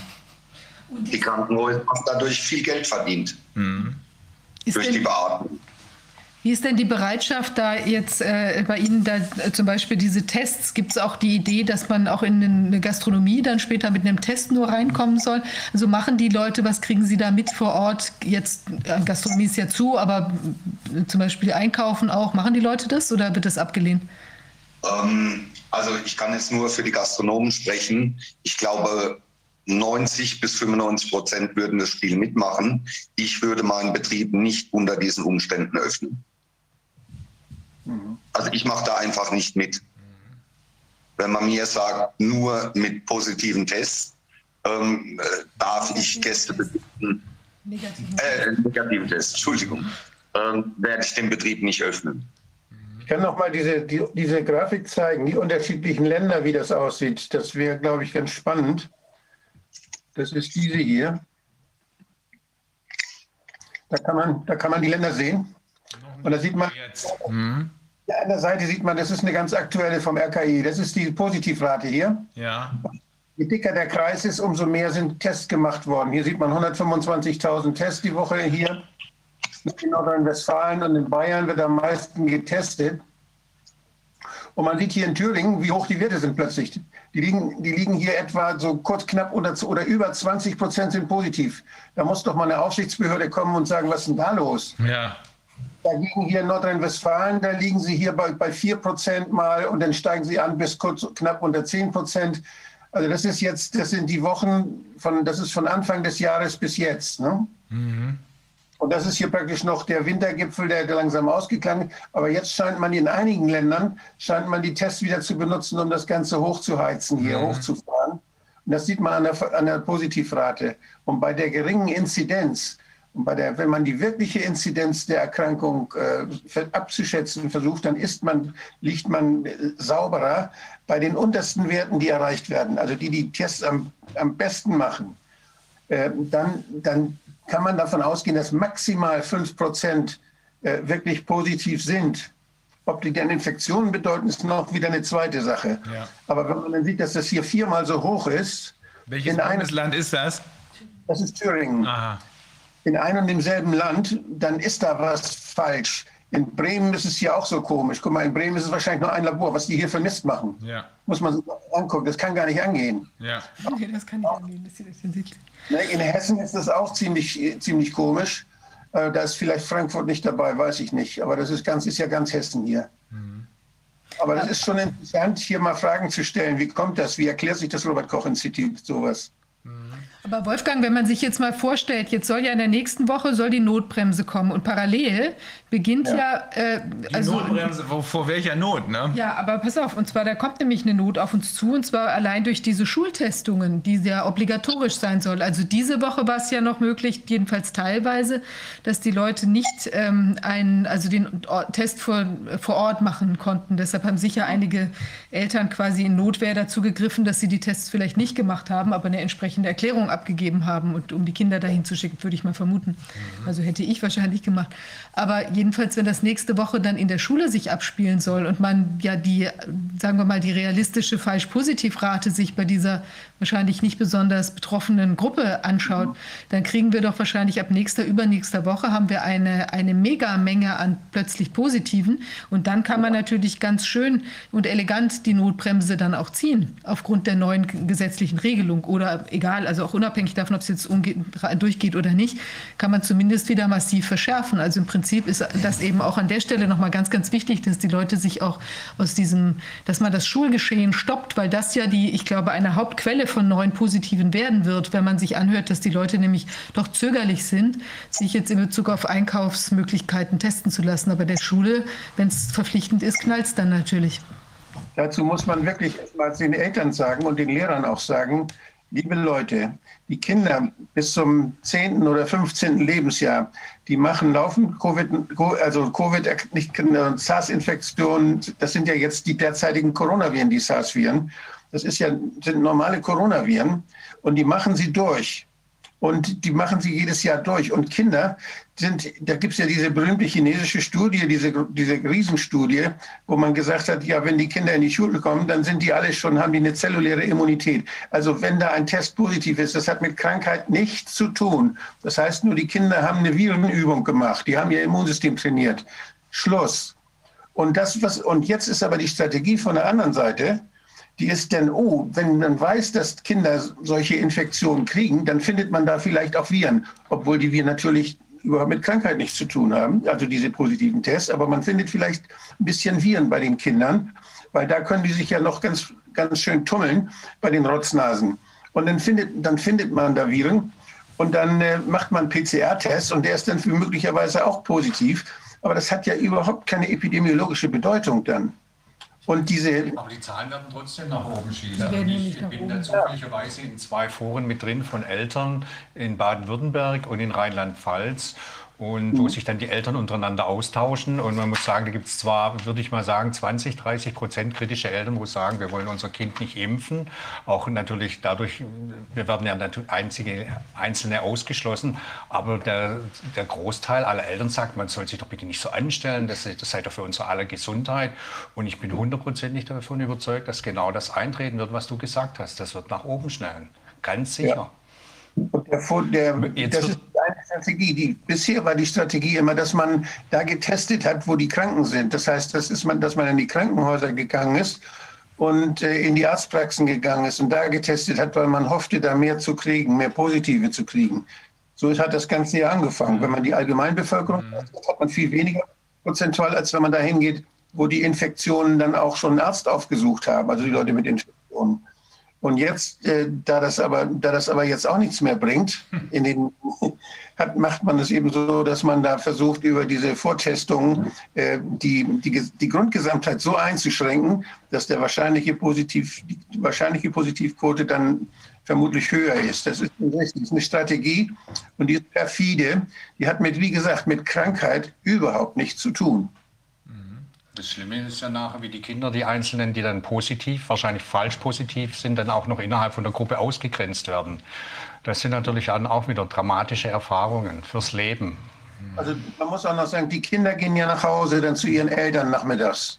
Die Krankenhäuser haben dadurch viel Geld verdient. Mhm. Durch die Beatmung. Wie ist denn die Bereitschaft da jetzt äh, bei Ihnen da äh, zum Beispiel diese Tests? Gibt es auch die Idee, dass man auch in eine Gastronomie dann später mit einem Test nur reinkommen soll? Also machen die Leute, was kriegen sie da mit vor Ort? Jetzt äh, Gastronomie ist ja zu, aber äh, zum Beispiel einkaufen auch. Machen die Leute das oder wird das abgelehnt? Ähm, also ich kann jetzt nur für die Gastronomen sprechen. Ich glaube, 90 bis 95 Prozent würden das Spiel mitmachen. Ich würde meinen Betrieb nicht unter diesen Umständen öffnen. Also ich mache da einfach nicht mit. Wenn man mir sagt, nur mit positiven Tests ähm, äh, darf ich Gäste besitzen. Negativen, äh, negativen Tests, Entschuldigung. Ähm, werde ich den Betrieb nicht öffnen. Ich kann noch mal diese, die, diese Grafik zeigen, die unterschiedlichen Länder, wie das aussieht. Das wäre, glaube ich, ganz spannend. Das ist diese hier. Da kann man, da kann man die Länder sehen. Und da sieht man, mhm. an der Seite sieht man, das ist eine ganz aktuelle vom RKI. Das ist die Positivrate hier. Ja. Je dicker der Kreis ist, umso mehr sind Tests gemacht worden. Hier sieht man 125.000 Tests die Woche hier. In Nordrhein-Westfalen und in Bayern wird am meisten getestet. Und man sieht hier in Thüringen, wie hoch die Werte sind plötzlich. Die liegen, die liegen hier etwa so kurz knapp unter oder über 20 Prozent sind positiv. Da muss doch mal eine Aufsichtsbehörde kommen und sagen, was ist denn da los? Ja. Dagegen hier in Nordrhein-Westfalen, da liegen sie hier bei, bei 4 Prozent mal und dann steigen sie an bis kurz knapp unter 10 Prozent. Also das ist jetzt, das sind die Wochen von, das ist von Anfang des Jahres bis jetzt. Ne? Mhm. Und das ist hier praktisch noch der Wintergipfel, der langsam ausgegangen ist. Aber jetzt scheint man in einigen Ländern, scheint man die Tests wieder zu benutzen, um das Ganze hochzuheizen, hier mhm. hochzufahren. Und das sieht man an der, an der Positivrate. Und bei der geringen Inzidenz, und bei der, wenn man die wirkliche Inzidenz der Erkrankung äh, abzuschätzen versucht, dann ist man, liegt man äh, sauberer bei den untersten Werten, die erreicht werden, also die die Tests am, am besten machen. Äh, dann, dann kann man davon ausgehen, dass maximal 5 Prozent äh, wirklich positiv sind. Ob die dann Infektionen bedeuten, ist noch wieder eine zweite Sache. Ja. Aber wenn man dann sieht, dass das hier viermal so hoch ist. Welches Bundesland ist das? Das ist Thüringen. Aha. In einem und demselben Land, dann ist da was falsch. In Bremen ist es ja auch so komisch. Guck mal, in Bremen ist es wahrscheinlich nur ein Labor, was die hier für Mist machen. Ja. Muss man sich angucken. Das kann gar nicht angehen. Ja. Nee, das kann nicht angehen. Das ist ne, in Hessen ist das auch ziemlich, ziemlich komisch. Äh, da ist vielleicht Frankfurt nicht dabei, weiß ich nicht. Aber das ist, ganz, ist ja ganz Hessen hier. Mhm. Aber das ist schon interessant, hier mal Fragen zu stellen. Wie kommt das? Wie erklärt sich das Robert-Koch-Institut sowas? Aber Wolfgang, wenn man sich jetzt mal vorstellt, jetzt soll ja in der nächsten Woche soll die Notbremse kommen und parallel beginnt ja, ja äh, die also, Notbremse vor, vor, welcher Not, ne? Ja, aber pass auf, und zwar da kommt nämlich eine Not auf uns zu und zwar allein durch diese Schultestungen, die ja obligatorisch sein soll. Also diese Woche war es ja noch möglich, jedenfalls teilweise, dass die Leute nicht ähm, einen, also den Test vor, vor Ort machen konnten. Deshalb haben sicher einige Eltern quasi in Notwehr dazu gegriffen, dass sie die Tests vielleicht nicht gemacht haben, aber eine entsprechende Erklärung abgegeben haben und um die Kinder dahin zu schicken, würde ich mal vermuten. Mhm. Also hätte ich wahrscheinlich gemacht. Aber jedenfalls, wenn das nächste Woche dann in der Schule sich abspielen soll und man ja die, sagen wir mal, die realistische Falsch-Positiv-Rate sich bei dieser wahrscheinlich nicht besonders betroffenen Gruppe anschaut, mhm. dann kriegen wir doch wahrscheinlich ab nächster, übernächster Woche haben wir eine, eine Mega-Menge an plötzlich Positiven. Und dann kann man natürlich ganz schön und elegant die Notbremse dann auch ziehen, aufgrund der neuen gesetzlichen Regelung. Oder egal, also auch unabhängig davon, ob es jetzt durchgeht oder nicht, kann man zumindest wieder massiv verschärfen. Also im Prinzip ist das eben auch an der Stelle nochmal ganz, ganz wichtig, dass die Leute sich auch aus diesem, dass man das Schulgeschehen stoppt, weil das ja die, ich glaube, eine Hauptquelle von neuen positiven werden wird, wenn man sich anhört, dass die Leute nämlich doch zögerlich sind, sich jetzt in Bezug auf Einkaufsmöglichkeiten testen zu lassen. Aber der Schule, wenn es verpflichtend ist, knallt es dann natürlich. Dazu muss man wirklich erstmal den Eltern sagen und den Lehrern auch sagen, liebe Leute, die Kinder bis zum 10. oder 15. Lebensjahr, die machen laufend Covid, also Covid, nicht SARS-Infektionen, das sind ja jetzt die derzeitigen Coronaviren, die SARS-Viren. Das ist ja, sind normale Coronaviren und die machen sie durch. Und die machen sie jedes Jahr durch. Und Kinder sind, da gibt es ja diese berühmte chinesische Studie, diese, diese Riesenstudie, wo man gesagt hat, ja, wenn die Kinder in die Schule kommen, dann sind die alle schon, haben die eine zelluläre Immunität. Also wenn da ein Test positiv ist, das hat mit Krankheit nichts zu tun. Das heißt nur, die Kinder haben eine Virenübung gemacht, die haben ihr Immunsystem trainiert. Schluss. Und, das, was, und jetzt ist aber die Strategie von der anderen Seite, die ist denn, oh, wenn man weiß, dass Kinder solche Infektionen kriegen, dann findet man da vielleicht auch Viren, obwohl die wir natürlich überhaupt mit Krankheit nichts zu tun haben, also diese positiven Tests, aber man findet vielleicht ein bisschen Viren bei den Kindern, weil da können die sich ja noch ganz, ganz schön tummeln bei den Rotznasen. Und dann findet, dann findet man da Viren und dann äh, macht man PCR-Test und der ist dann möglicherweise auch positiv. Aber das hat ja überhaupt keine epidemiologische Bedeutung dann. Und diese Aber die Zahlen werden trotzdem nach oben schießen. Ich bin da zufälligerweise in zwei Foren mit drin von Eltern in Baden-Württemberg und in Rheinland-Pfalz und wo sich dann die Eltern untereinander austauschen. Und man muss sagen, da gibt es zwar, würde ich mal sagen, 20, 30 Prozent kritische Eltern, wo sagen, wir wollen unser Kind nicht impfen. Auch natürlich dadurch, wir werden ja einzige Einzelne ausgeschlossen. Aber der, der Großteil aller Eltern sagt, man soll sich doch bitte nicht so anstellen, das, das sei doch für unsere aller Gesundheit. Und ich bin hundertprozentig davon überzeugt, dass genau das eintreten wird, was du gesagt hast. Das wird nach oben schnellen. Ganz sicher. Ja. Und der, der, das ist eine Strategie. Die, bisher war die Strategie immer, dass man da getestet hat, wo die Kranken sind. Das heißt, das ist man, dass man in die Krankenhäuser gegangen ist und äh, in die Arztpraxen gegangen ist und da getestet hat, weil man hoffte, da mehr zu kriegen, mehr Positive zu kriegen. So hat das Ganze ja angefangen. Wenn man die Allgemeinbevölkerung mhm. hat, hat man viel weniger prozentual, als wenn man da hingeht, wo die Infektionen dann auch schon einen Arzt aufgesucht haben, also die Leute mit Infektionen. Und jetzt, äh, da, das aber, da das aber jetzt auch nichts mehr bringt, in den, hat, macht man es eben so, dass man da versucht, über diese Vortestungen äh, die, die, die Grundgesamtheit so einzuschränken, dass der wahrscheinliche Positiv, die wahrscheinliche Positivquote dann vermutlich höher ist. Das ist, das ist eine Strategie und die ist perfide. Die hat mit, wie gesagt, mit Krankheit überhaupt nichts zu tun. Das Schlimme ist ja nachher, wie die Kinder, die Einzelnen, die dann positiv, wahrscheinlich falsch positiv sind, dann auch noch innerhalb von der Gruppe ausgegrenzt werden. Das sind natürlich dann auch wieder dramatische Erfahrungen fürs Leben. Also man muss auch noch sagen, die Kinder gehen ja nach Hause dann zu ihren Eltern nachmittags.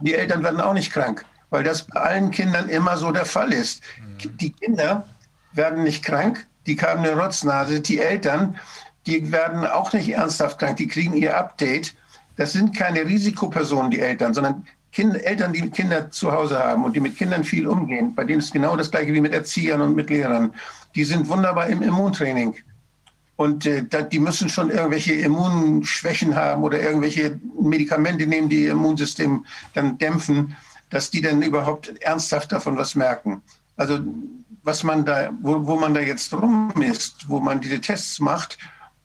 Die Eltern werden auch nicht krank, weil das bei allen Kindern immer so der Fall ist. Mhm. Die Kinder werden nicht krank, die haben eine Rotznase. Die Eltern, die werden auch nicht ernsthaft krank, die kriegen ihr Update. Das sind keine Risikopersonen, die Eltern, sondern Kinder, Eltern, die Kinder zu Hause haben und die mit Kindern viel umgehen, bei denen ist genau das gleiche wie mit Erziehern und mit Lehrern. Die sind wunderbar im Immuntraining. Und äh, die müssen schon irgendwelche Immunschwächen haben oder irgendwelche Medikamente nehmen, die ihr Immunsystem dann dämpfen, dass die dann überhaupt ernsthaft davon was merken. Also was man da, wo, wo man da jetzt rum ist, wo man diese Tests macht,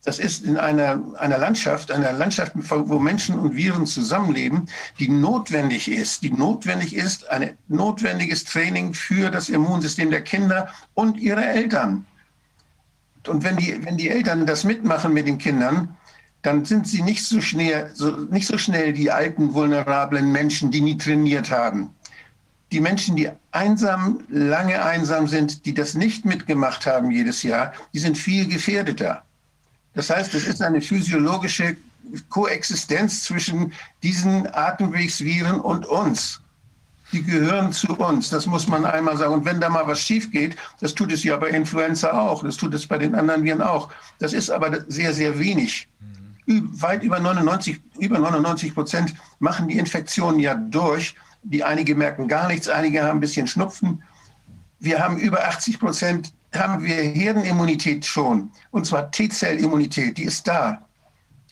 das ist in einer, einer Landschaft, einer Landschaft, wo Menschen und Viren zusammenleben, die notwendig ist, die notwendig ist, ein notwendiges Training für das Immunsystem der Kinder und ihrer Eltern. Und wenn die, wenn die Eltern das mitmachen mit den Kindern, dann sind sie nicht so schnell, so, nicht so schnell die alten, vulnerablen Menschen, die nie trainiert haben. Die Menschen, die einsam, lange einsam sind, die das nicht mitgemacht haben jedes Jahr, die sind viel gefährdeter. Das heißt, es ist eine physiologische Koexistenz zwischen diesen Atemwegsviren und uns die gehören zu uns. Das muss man einmal sagen. Und wenn da mal was schief geht, das tut es ja bei Influenza auch, das tut es bei den anderen Viren auch. Das ist aber sehr, sehr wenig. Weit über 99, über 99 Prozent machen die Infektionen ja durch. Die einige merken gar nichts, einige haben ein bisschen Schnupfen. Wir haben über 80 Prozent haben wir Herdenimmunität schon. Und zwar T-Zellimmunität, die ist da.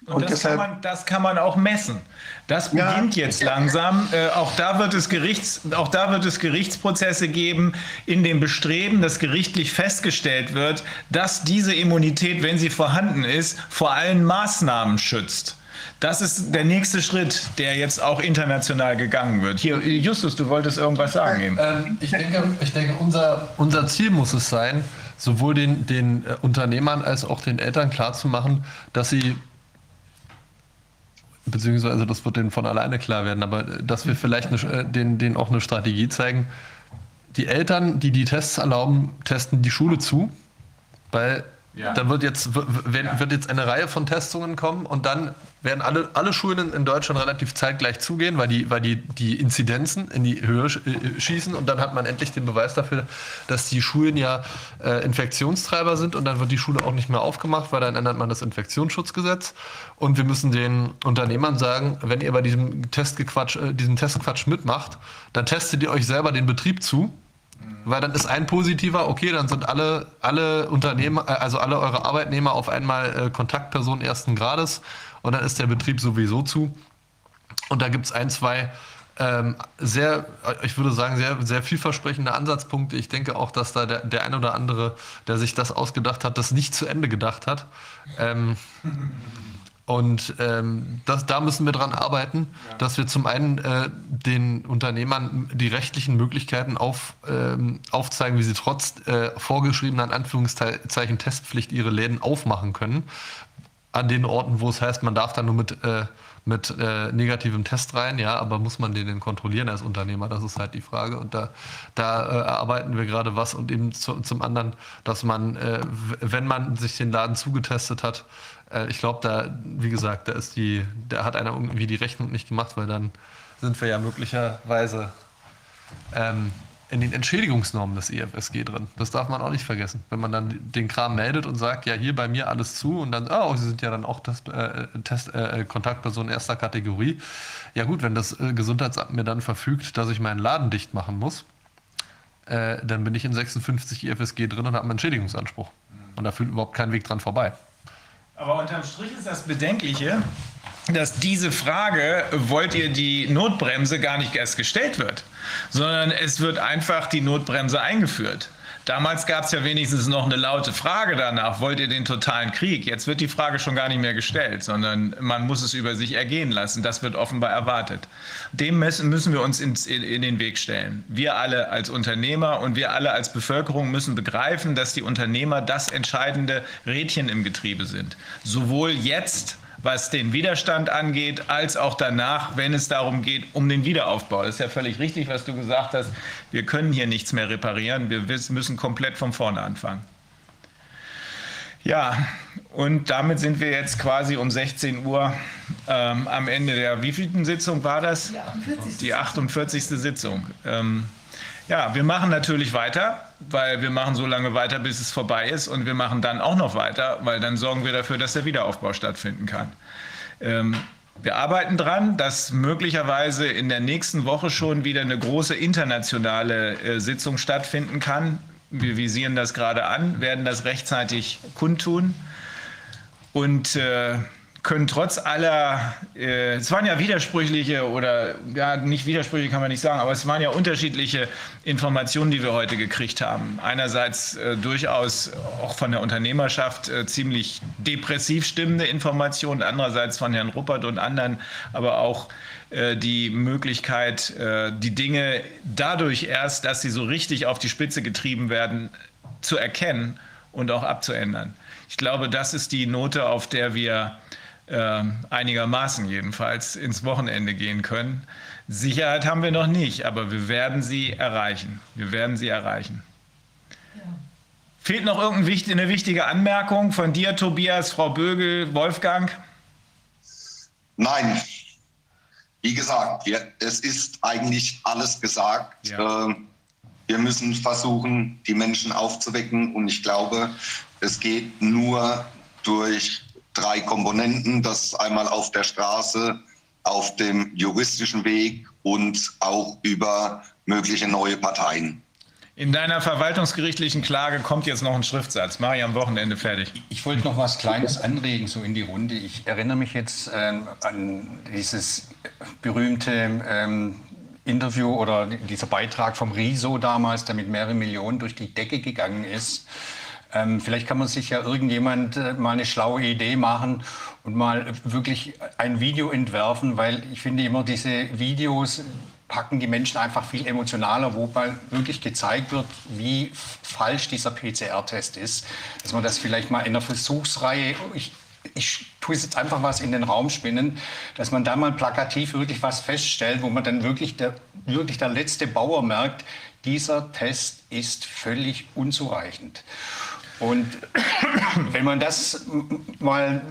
Und, und das, deshalb, kann man, das kann man auch messen. Das beginnt ja. jetzt langsam. Äh, auch, da wird es Gerichts, auch da wird es Gerichtsprozesse geben, in dem Bestreben, dass gerichtlich festgestellt wird, dass diese Immunität, wenn sie vorhanden ist, vor allen Maßnahmen schützt. Das ist der nächste Schritt, der jetzt auch international gegangen wird. Hier, Justus, du wolltest irgendwas sagen eben. Ähm, ich denke, ich denke unser, unser Ziel muss es sein, sowohl den, den äh, Unternehmern als auch den Eltern klarzumachen, dass sie beziehungsweise das wird denen von alleine klar werden, aber äh, dass wir vielleicht eine, äh, denen, denen auch eine Strategie zeigen. Die Eltern, die die Tests erlauben, testen die Schule zu, weil ja. dann wird jetzt, wird jetzt eine Reihe von Testungen kommen und dann werden alle, alle Schulen in Deutschland relativ zeitgleich zugehen, weil die, weil die, die Inzidenzen in die Höhe äh, schießen und dann hat man endlich den Beweis dafür, dass die Schulen ja äh, Infektionstreiber sind und dann wird die Schule auch nicht mehr aufgemacht, weil dann ändert man das Infektionsschutzgesetz. Und wir müssen den Unternehmern sagen, wenn ihr bei diesem Testgequatsch, äh, diesem Testquatsch mitmacht, dann testet ihr euch selber den Betrieb zu weil dann ist ein positiver, okay, dann sind alle, alle Unternehmer, äh, also alle eure Arbeitnehmer auf einmal äh, Kontaktpersonen ersten Grades und dann ist der Betrieb sowieso zu. Und da gibt es ein, zwei ähm, sehr, ich würde sagen, sehr, sehr vielversprechende Ansatzpunkte. Ich denke auch, dass da der, der ein oder andere, der sich das ausgedacht hat, das nicht zu Ende gedacht hat. Ähm, und ähm, das, da müssen wir dran arbeiten, ja. dass wir zum einen äh, den Unternehmern die rechtlichen Möglichkeiten auf, ähm, aufzeigen, wie sie trotz äh, vorgeschriebener in Anführungszeichen Testpflicht ihre Läden aufmachen können an den Orten, wo es heißt, man darf da nur mit, äh, mit äh, negativem Test rein, ja, aber muss man den denn kontrollieren als Unternehmer? Das ist halt die Frage. Und da, da äh, erarbeiten wir gerade was und eben zu, zum anderen, dass man, äh, wenn man sich den Laden zugetestet hat, äh, ich glaube, da, wie gesagt, da ist die, da hat einer irgendwie die Rechnung nicht gemacht, weil dann sind wir ja möglicherweise ähm, in den Entschädigungsnormen des EFSG drin. Das darf man auch nicht vergessen. Wenn man dann den Kram meldet und sagt, ja, hier bei mir alles zu und dann, oh, Sie sind ja dann auch Test, äh, Test, äh, Kontaktperson erster Kategorie. Ja gut, wenn das äh, Gesundheitsamt mir dann verfügt, dass ich meinen Laden dicht machen muss, äh, dann bin ich in 56 EFSG drin und habe einen Entschädigungsanspruch. Und da führt überhaupt kein Weg dran vorbei. Aber unterm Strich ist das Bedenkliche, dass diese Frage, wollt ihr die Notbremse, gar nicht erst gestellt wird, sondern es wird einfach die Notbremse eingeführt. Damals gab es ja wenigstens noch eine laute Frage danach, wollt ihr den totalen Krieg? Jetzt wird die Frage schon gar nicht mehr gestellt, sondern man muss es über sich ergehen lassen. Das wird offenbar erwartet. Dem müssen wir uns ins, in den Weg stellen. Wir alle als Unternehmer und wir alle als Bevölkerung müssen begreifen, dass die Unternehmer das entscheidende Rädchen im Getriebe sind. Sowohl jetzt was den Widerstand angeht, als auch danach, wenn es darum geht, um den Wiederaufbau. Das ist ja völlig richtig, was du gesagt hast. Wir können hier nichts mehr reparieren. Wir müssen komplett von vorne anfangen. Ja, und damit sind wir jetzt quasi um 16 Uhr ähm, am Ende der wievielten Sitzung war das? Die 48. Die 48. Sitzung. Ähm, Ja, wir machen natürlich weiter, weil wir machen so lange weiter, bis es vorbei ist. Und wir machen dann auch noch weiter, weil dann sorgen wir dafür, dass der Wiederaufbau stattfinden kann. Ähm, wir arbeiten dran, dass möglicherweise in der nächsten Woche schon wieder eine große internationale äh, Sitzung stattfinden kann. Wir visieren das gerade an, werden das rechtzeitig kundtun. Und äh, können trotz aller, äh, es waren ja widersprüchliche oder ja, nicht widersprüchliche kann man nicht sagen, aber es waren ja unterschiedliche Informationen, die wir heute gekriegt haben. Einerseits äh, durchaus auch von der Unternehmerschaft äh, ziemlich depressiv stimmende Informationen, andererseits von Herrn Ruppert und anderen, aber auch äh, die Möglichkeit, äh, die Dinge dadurch erst, dass sie so richtig auf die Spitze getrieben werden, zu erkennen und auch abzuändern. Ich glaube, das ist die Note, auf der wir äh, einigermaßen jedenfalls ins Wochenende gehen können. Sicherheit haben wir noch nicht, aber wir werden sie erreichen. Wir werden sie erreichen. Ja. Fehlt noch irgendeine wichtige Anmerkung von dir, Tobias, Frau Bögel, Wolfgang? Nein. Wie gesagt, wir, es ist eigentlich alles gesagt. Ja. Äh, wir müssen versuchen, die Menschen aufzuwecken. Und ich glaube, es geht nur durch drei Komponenten. Das einmal auf der Straße, auf dem juristischen Weg und auch über mögliche neue Parteien. In deiner verwaltungsgerichtlichen Klage kommt jetzt noch ein Schriftsatz. Mache ich am Wochenende fertig. Ich wollte noch was Kleines anregen, so in die Runde. Ich erinnere mich jetzt ähm, an dieses berühmte ähm, Interview oder dieser Beitrag vom Riso damals, der mit mehreren Millionen durch die Decke gegangen ist. Ähm, vielleicht kann man sich ja irgendjemand äh, mal eine schlaue Idee machen und mal wirklich ein Video entwerfen, weil ich finde immer diese Videos packen die Menschen einfach viel emotionaler, wo mal wirklich gezeigt wird, wie falsch dieser PCR-Test ist. Dass man das vielleicht mal in einer Versuchsreihe, ich, ich tue jetzt einfach was in den Raum spinnen, dass man da mal plakativ wirklich was feststellt, wo man dann wirklich der, wirklich der letzte Bauer merkt, dieser Test ist völlig unzureichend. Und wenn man das mal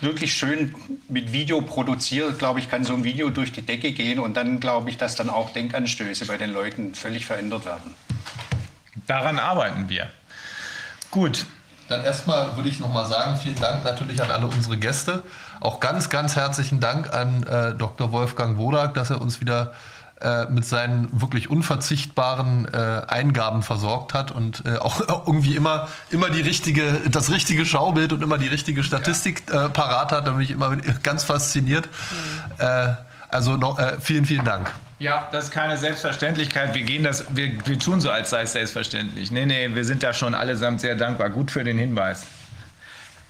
wirklich schön mit Video produziert, glaube ich, kann so ein Video durch die Decke gehen und dann glaube ich, dass dann auch Denkanstöße bei den Leuten völlig verändert werden. Daran arbeiten wir. Gut. Dann erstmal würde ich noch mal sagen, vielen Dank natürlich an alle unsere Gäste. Auch ganz, ganz herzlichen Dank an äh, Dr. Wolfgang Wodak, dass er uns wieder äh, mit seinen wirklich unverzichtbaren äh, Eingaben versorgt hat und äh, auch irgendwie immer, immer die richtige, das richtige Schaubild und immer die richtige Statistik ja. Äh, parat hat. Da bin ich immer ganz fasziniert. Mhm. also noch, vielen, vielen Dank. Ja, das ist keine Selbstverständlichkeit. Wir gehen das, wir, wir tun so, als sei es selbstverständlich. Nee, nee, wir sind da schon allesamt sehr dankbar. Gut für den Hinweis.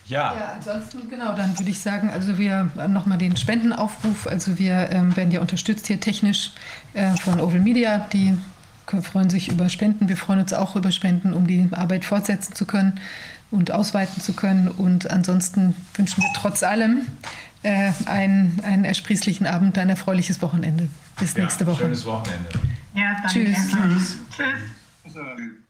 Ja. ja, ansonsten genau, dann würde ich sagen, also wir nochmal den Spendenaufruf, also wir ähm, werden ja unterstützt hier technisch äh, von Oval Media, die freuen sich über Spenden, wir freuen uns auch über Spenden, um die Arbeit fortsetzen zu können und ausweiten zu können und ansonsten wünschen wir trotz allem äh, einen, einen ersprießlichen Abend, ein erfreuliches Wochenende. Bis ja, nächste Woche. Schönes Wochenende. Ja, danke. Tschüss. Tschüss. Tschüss.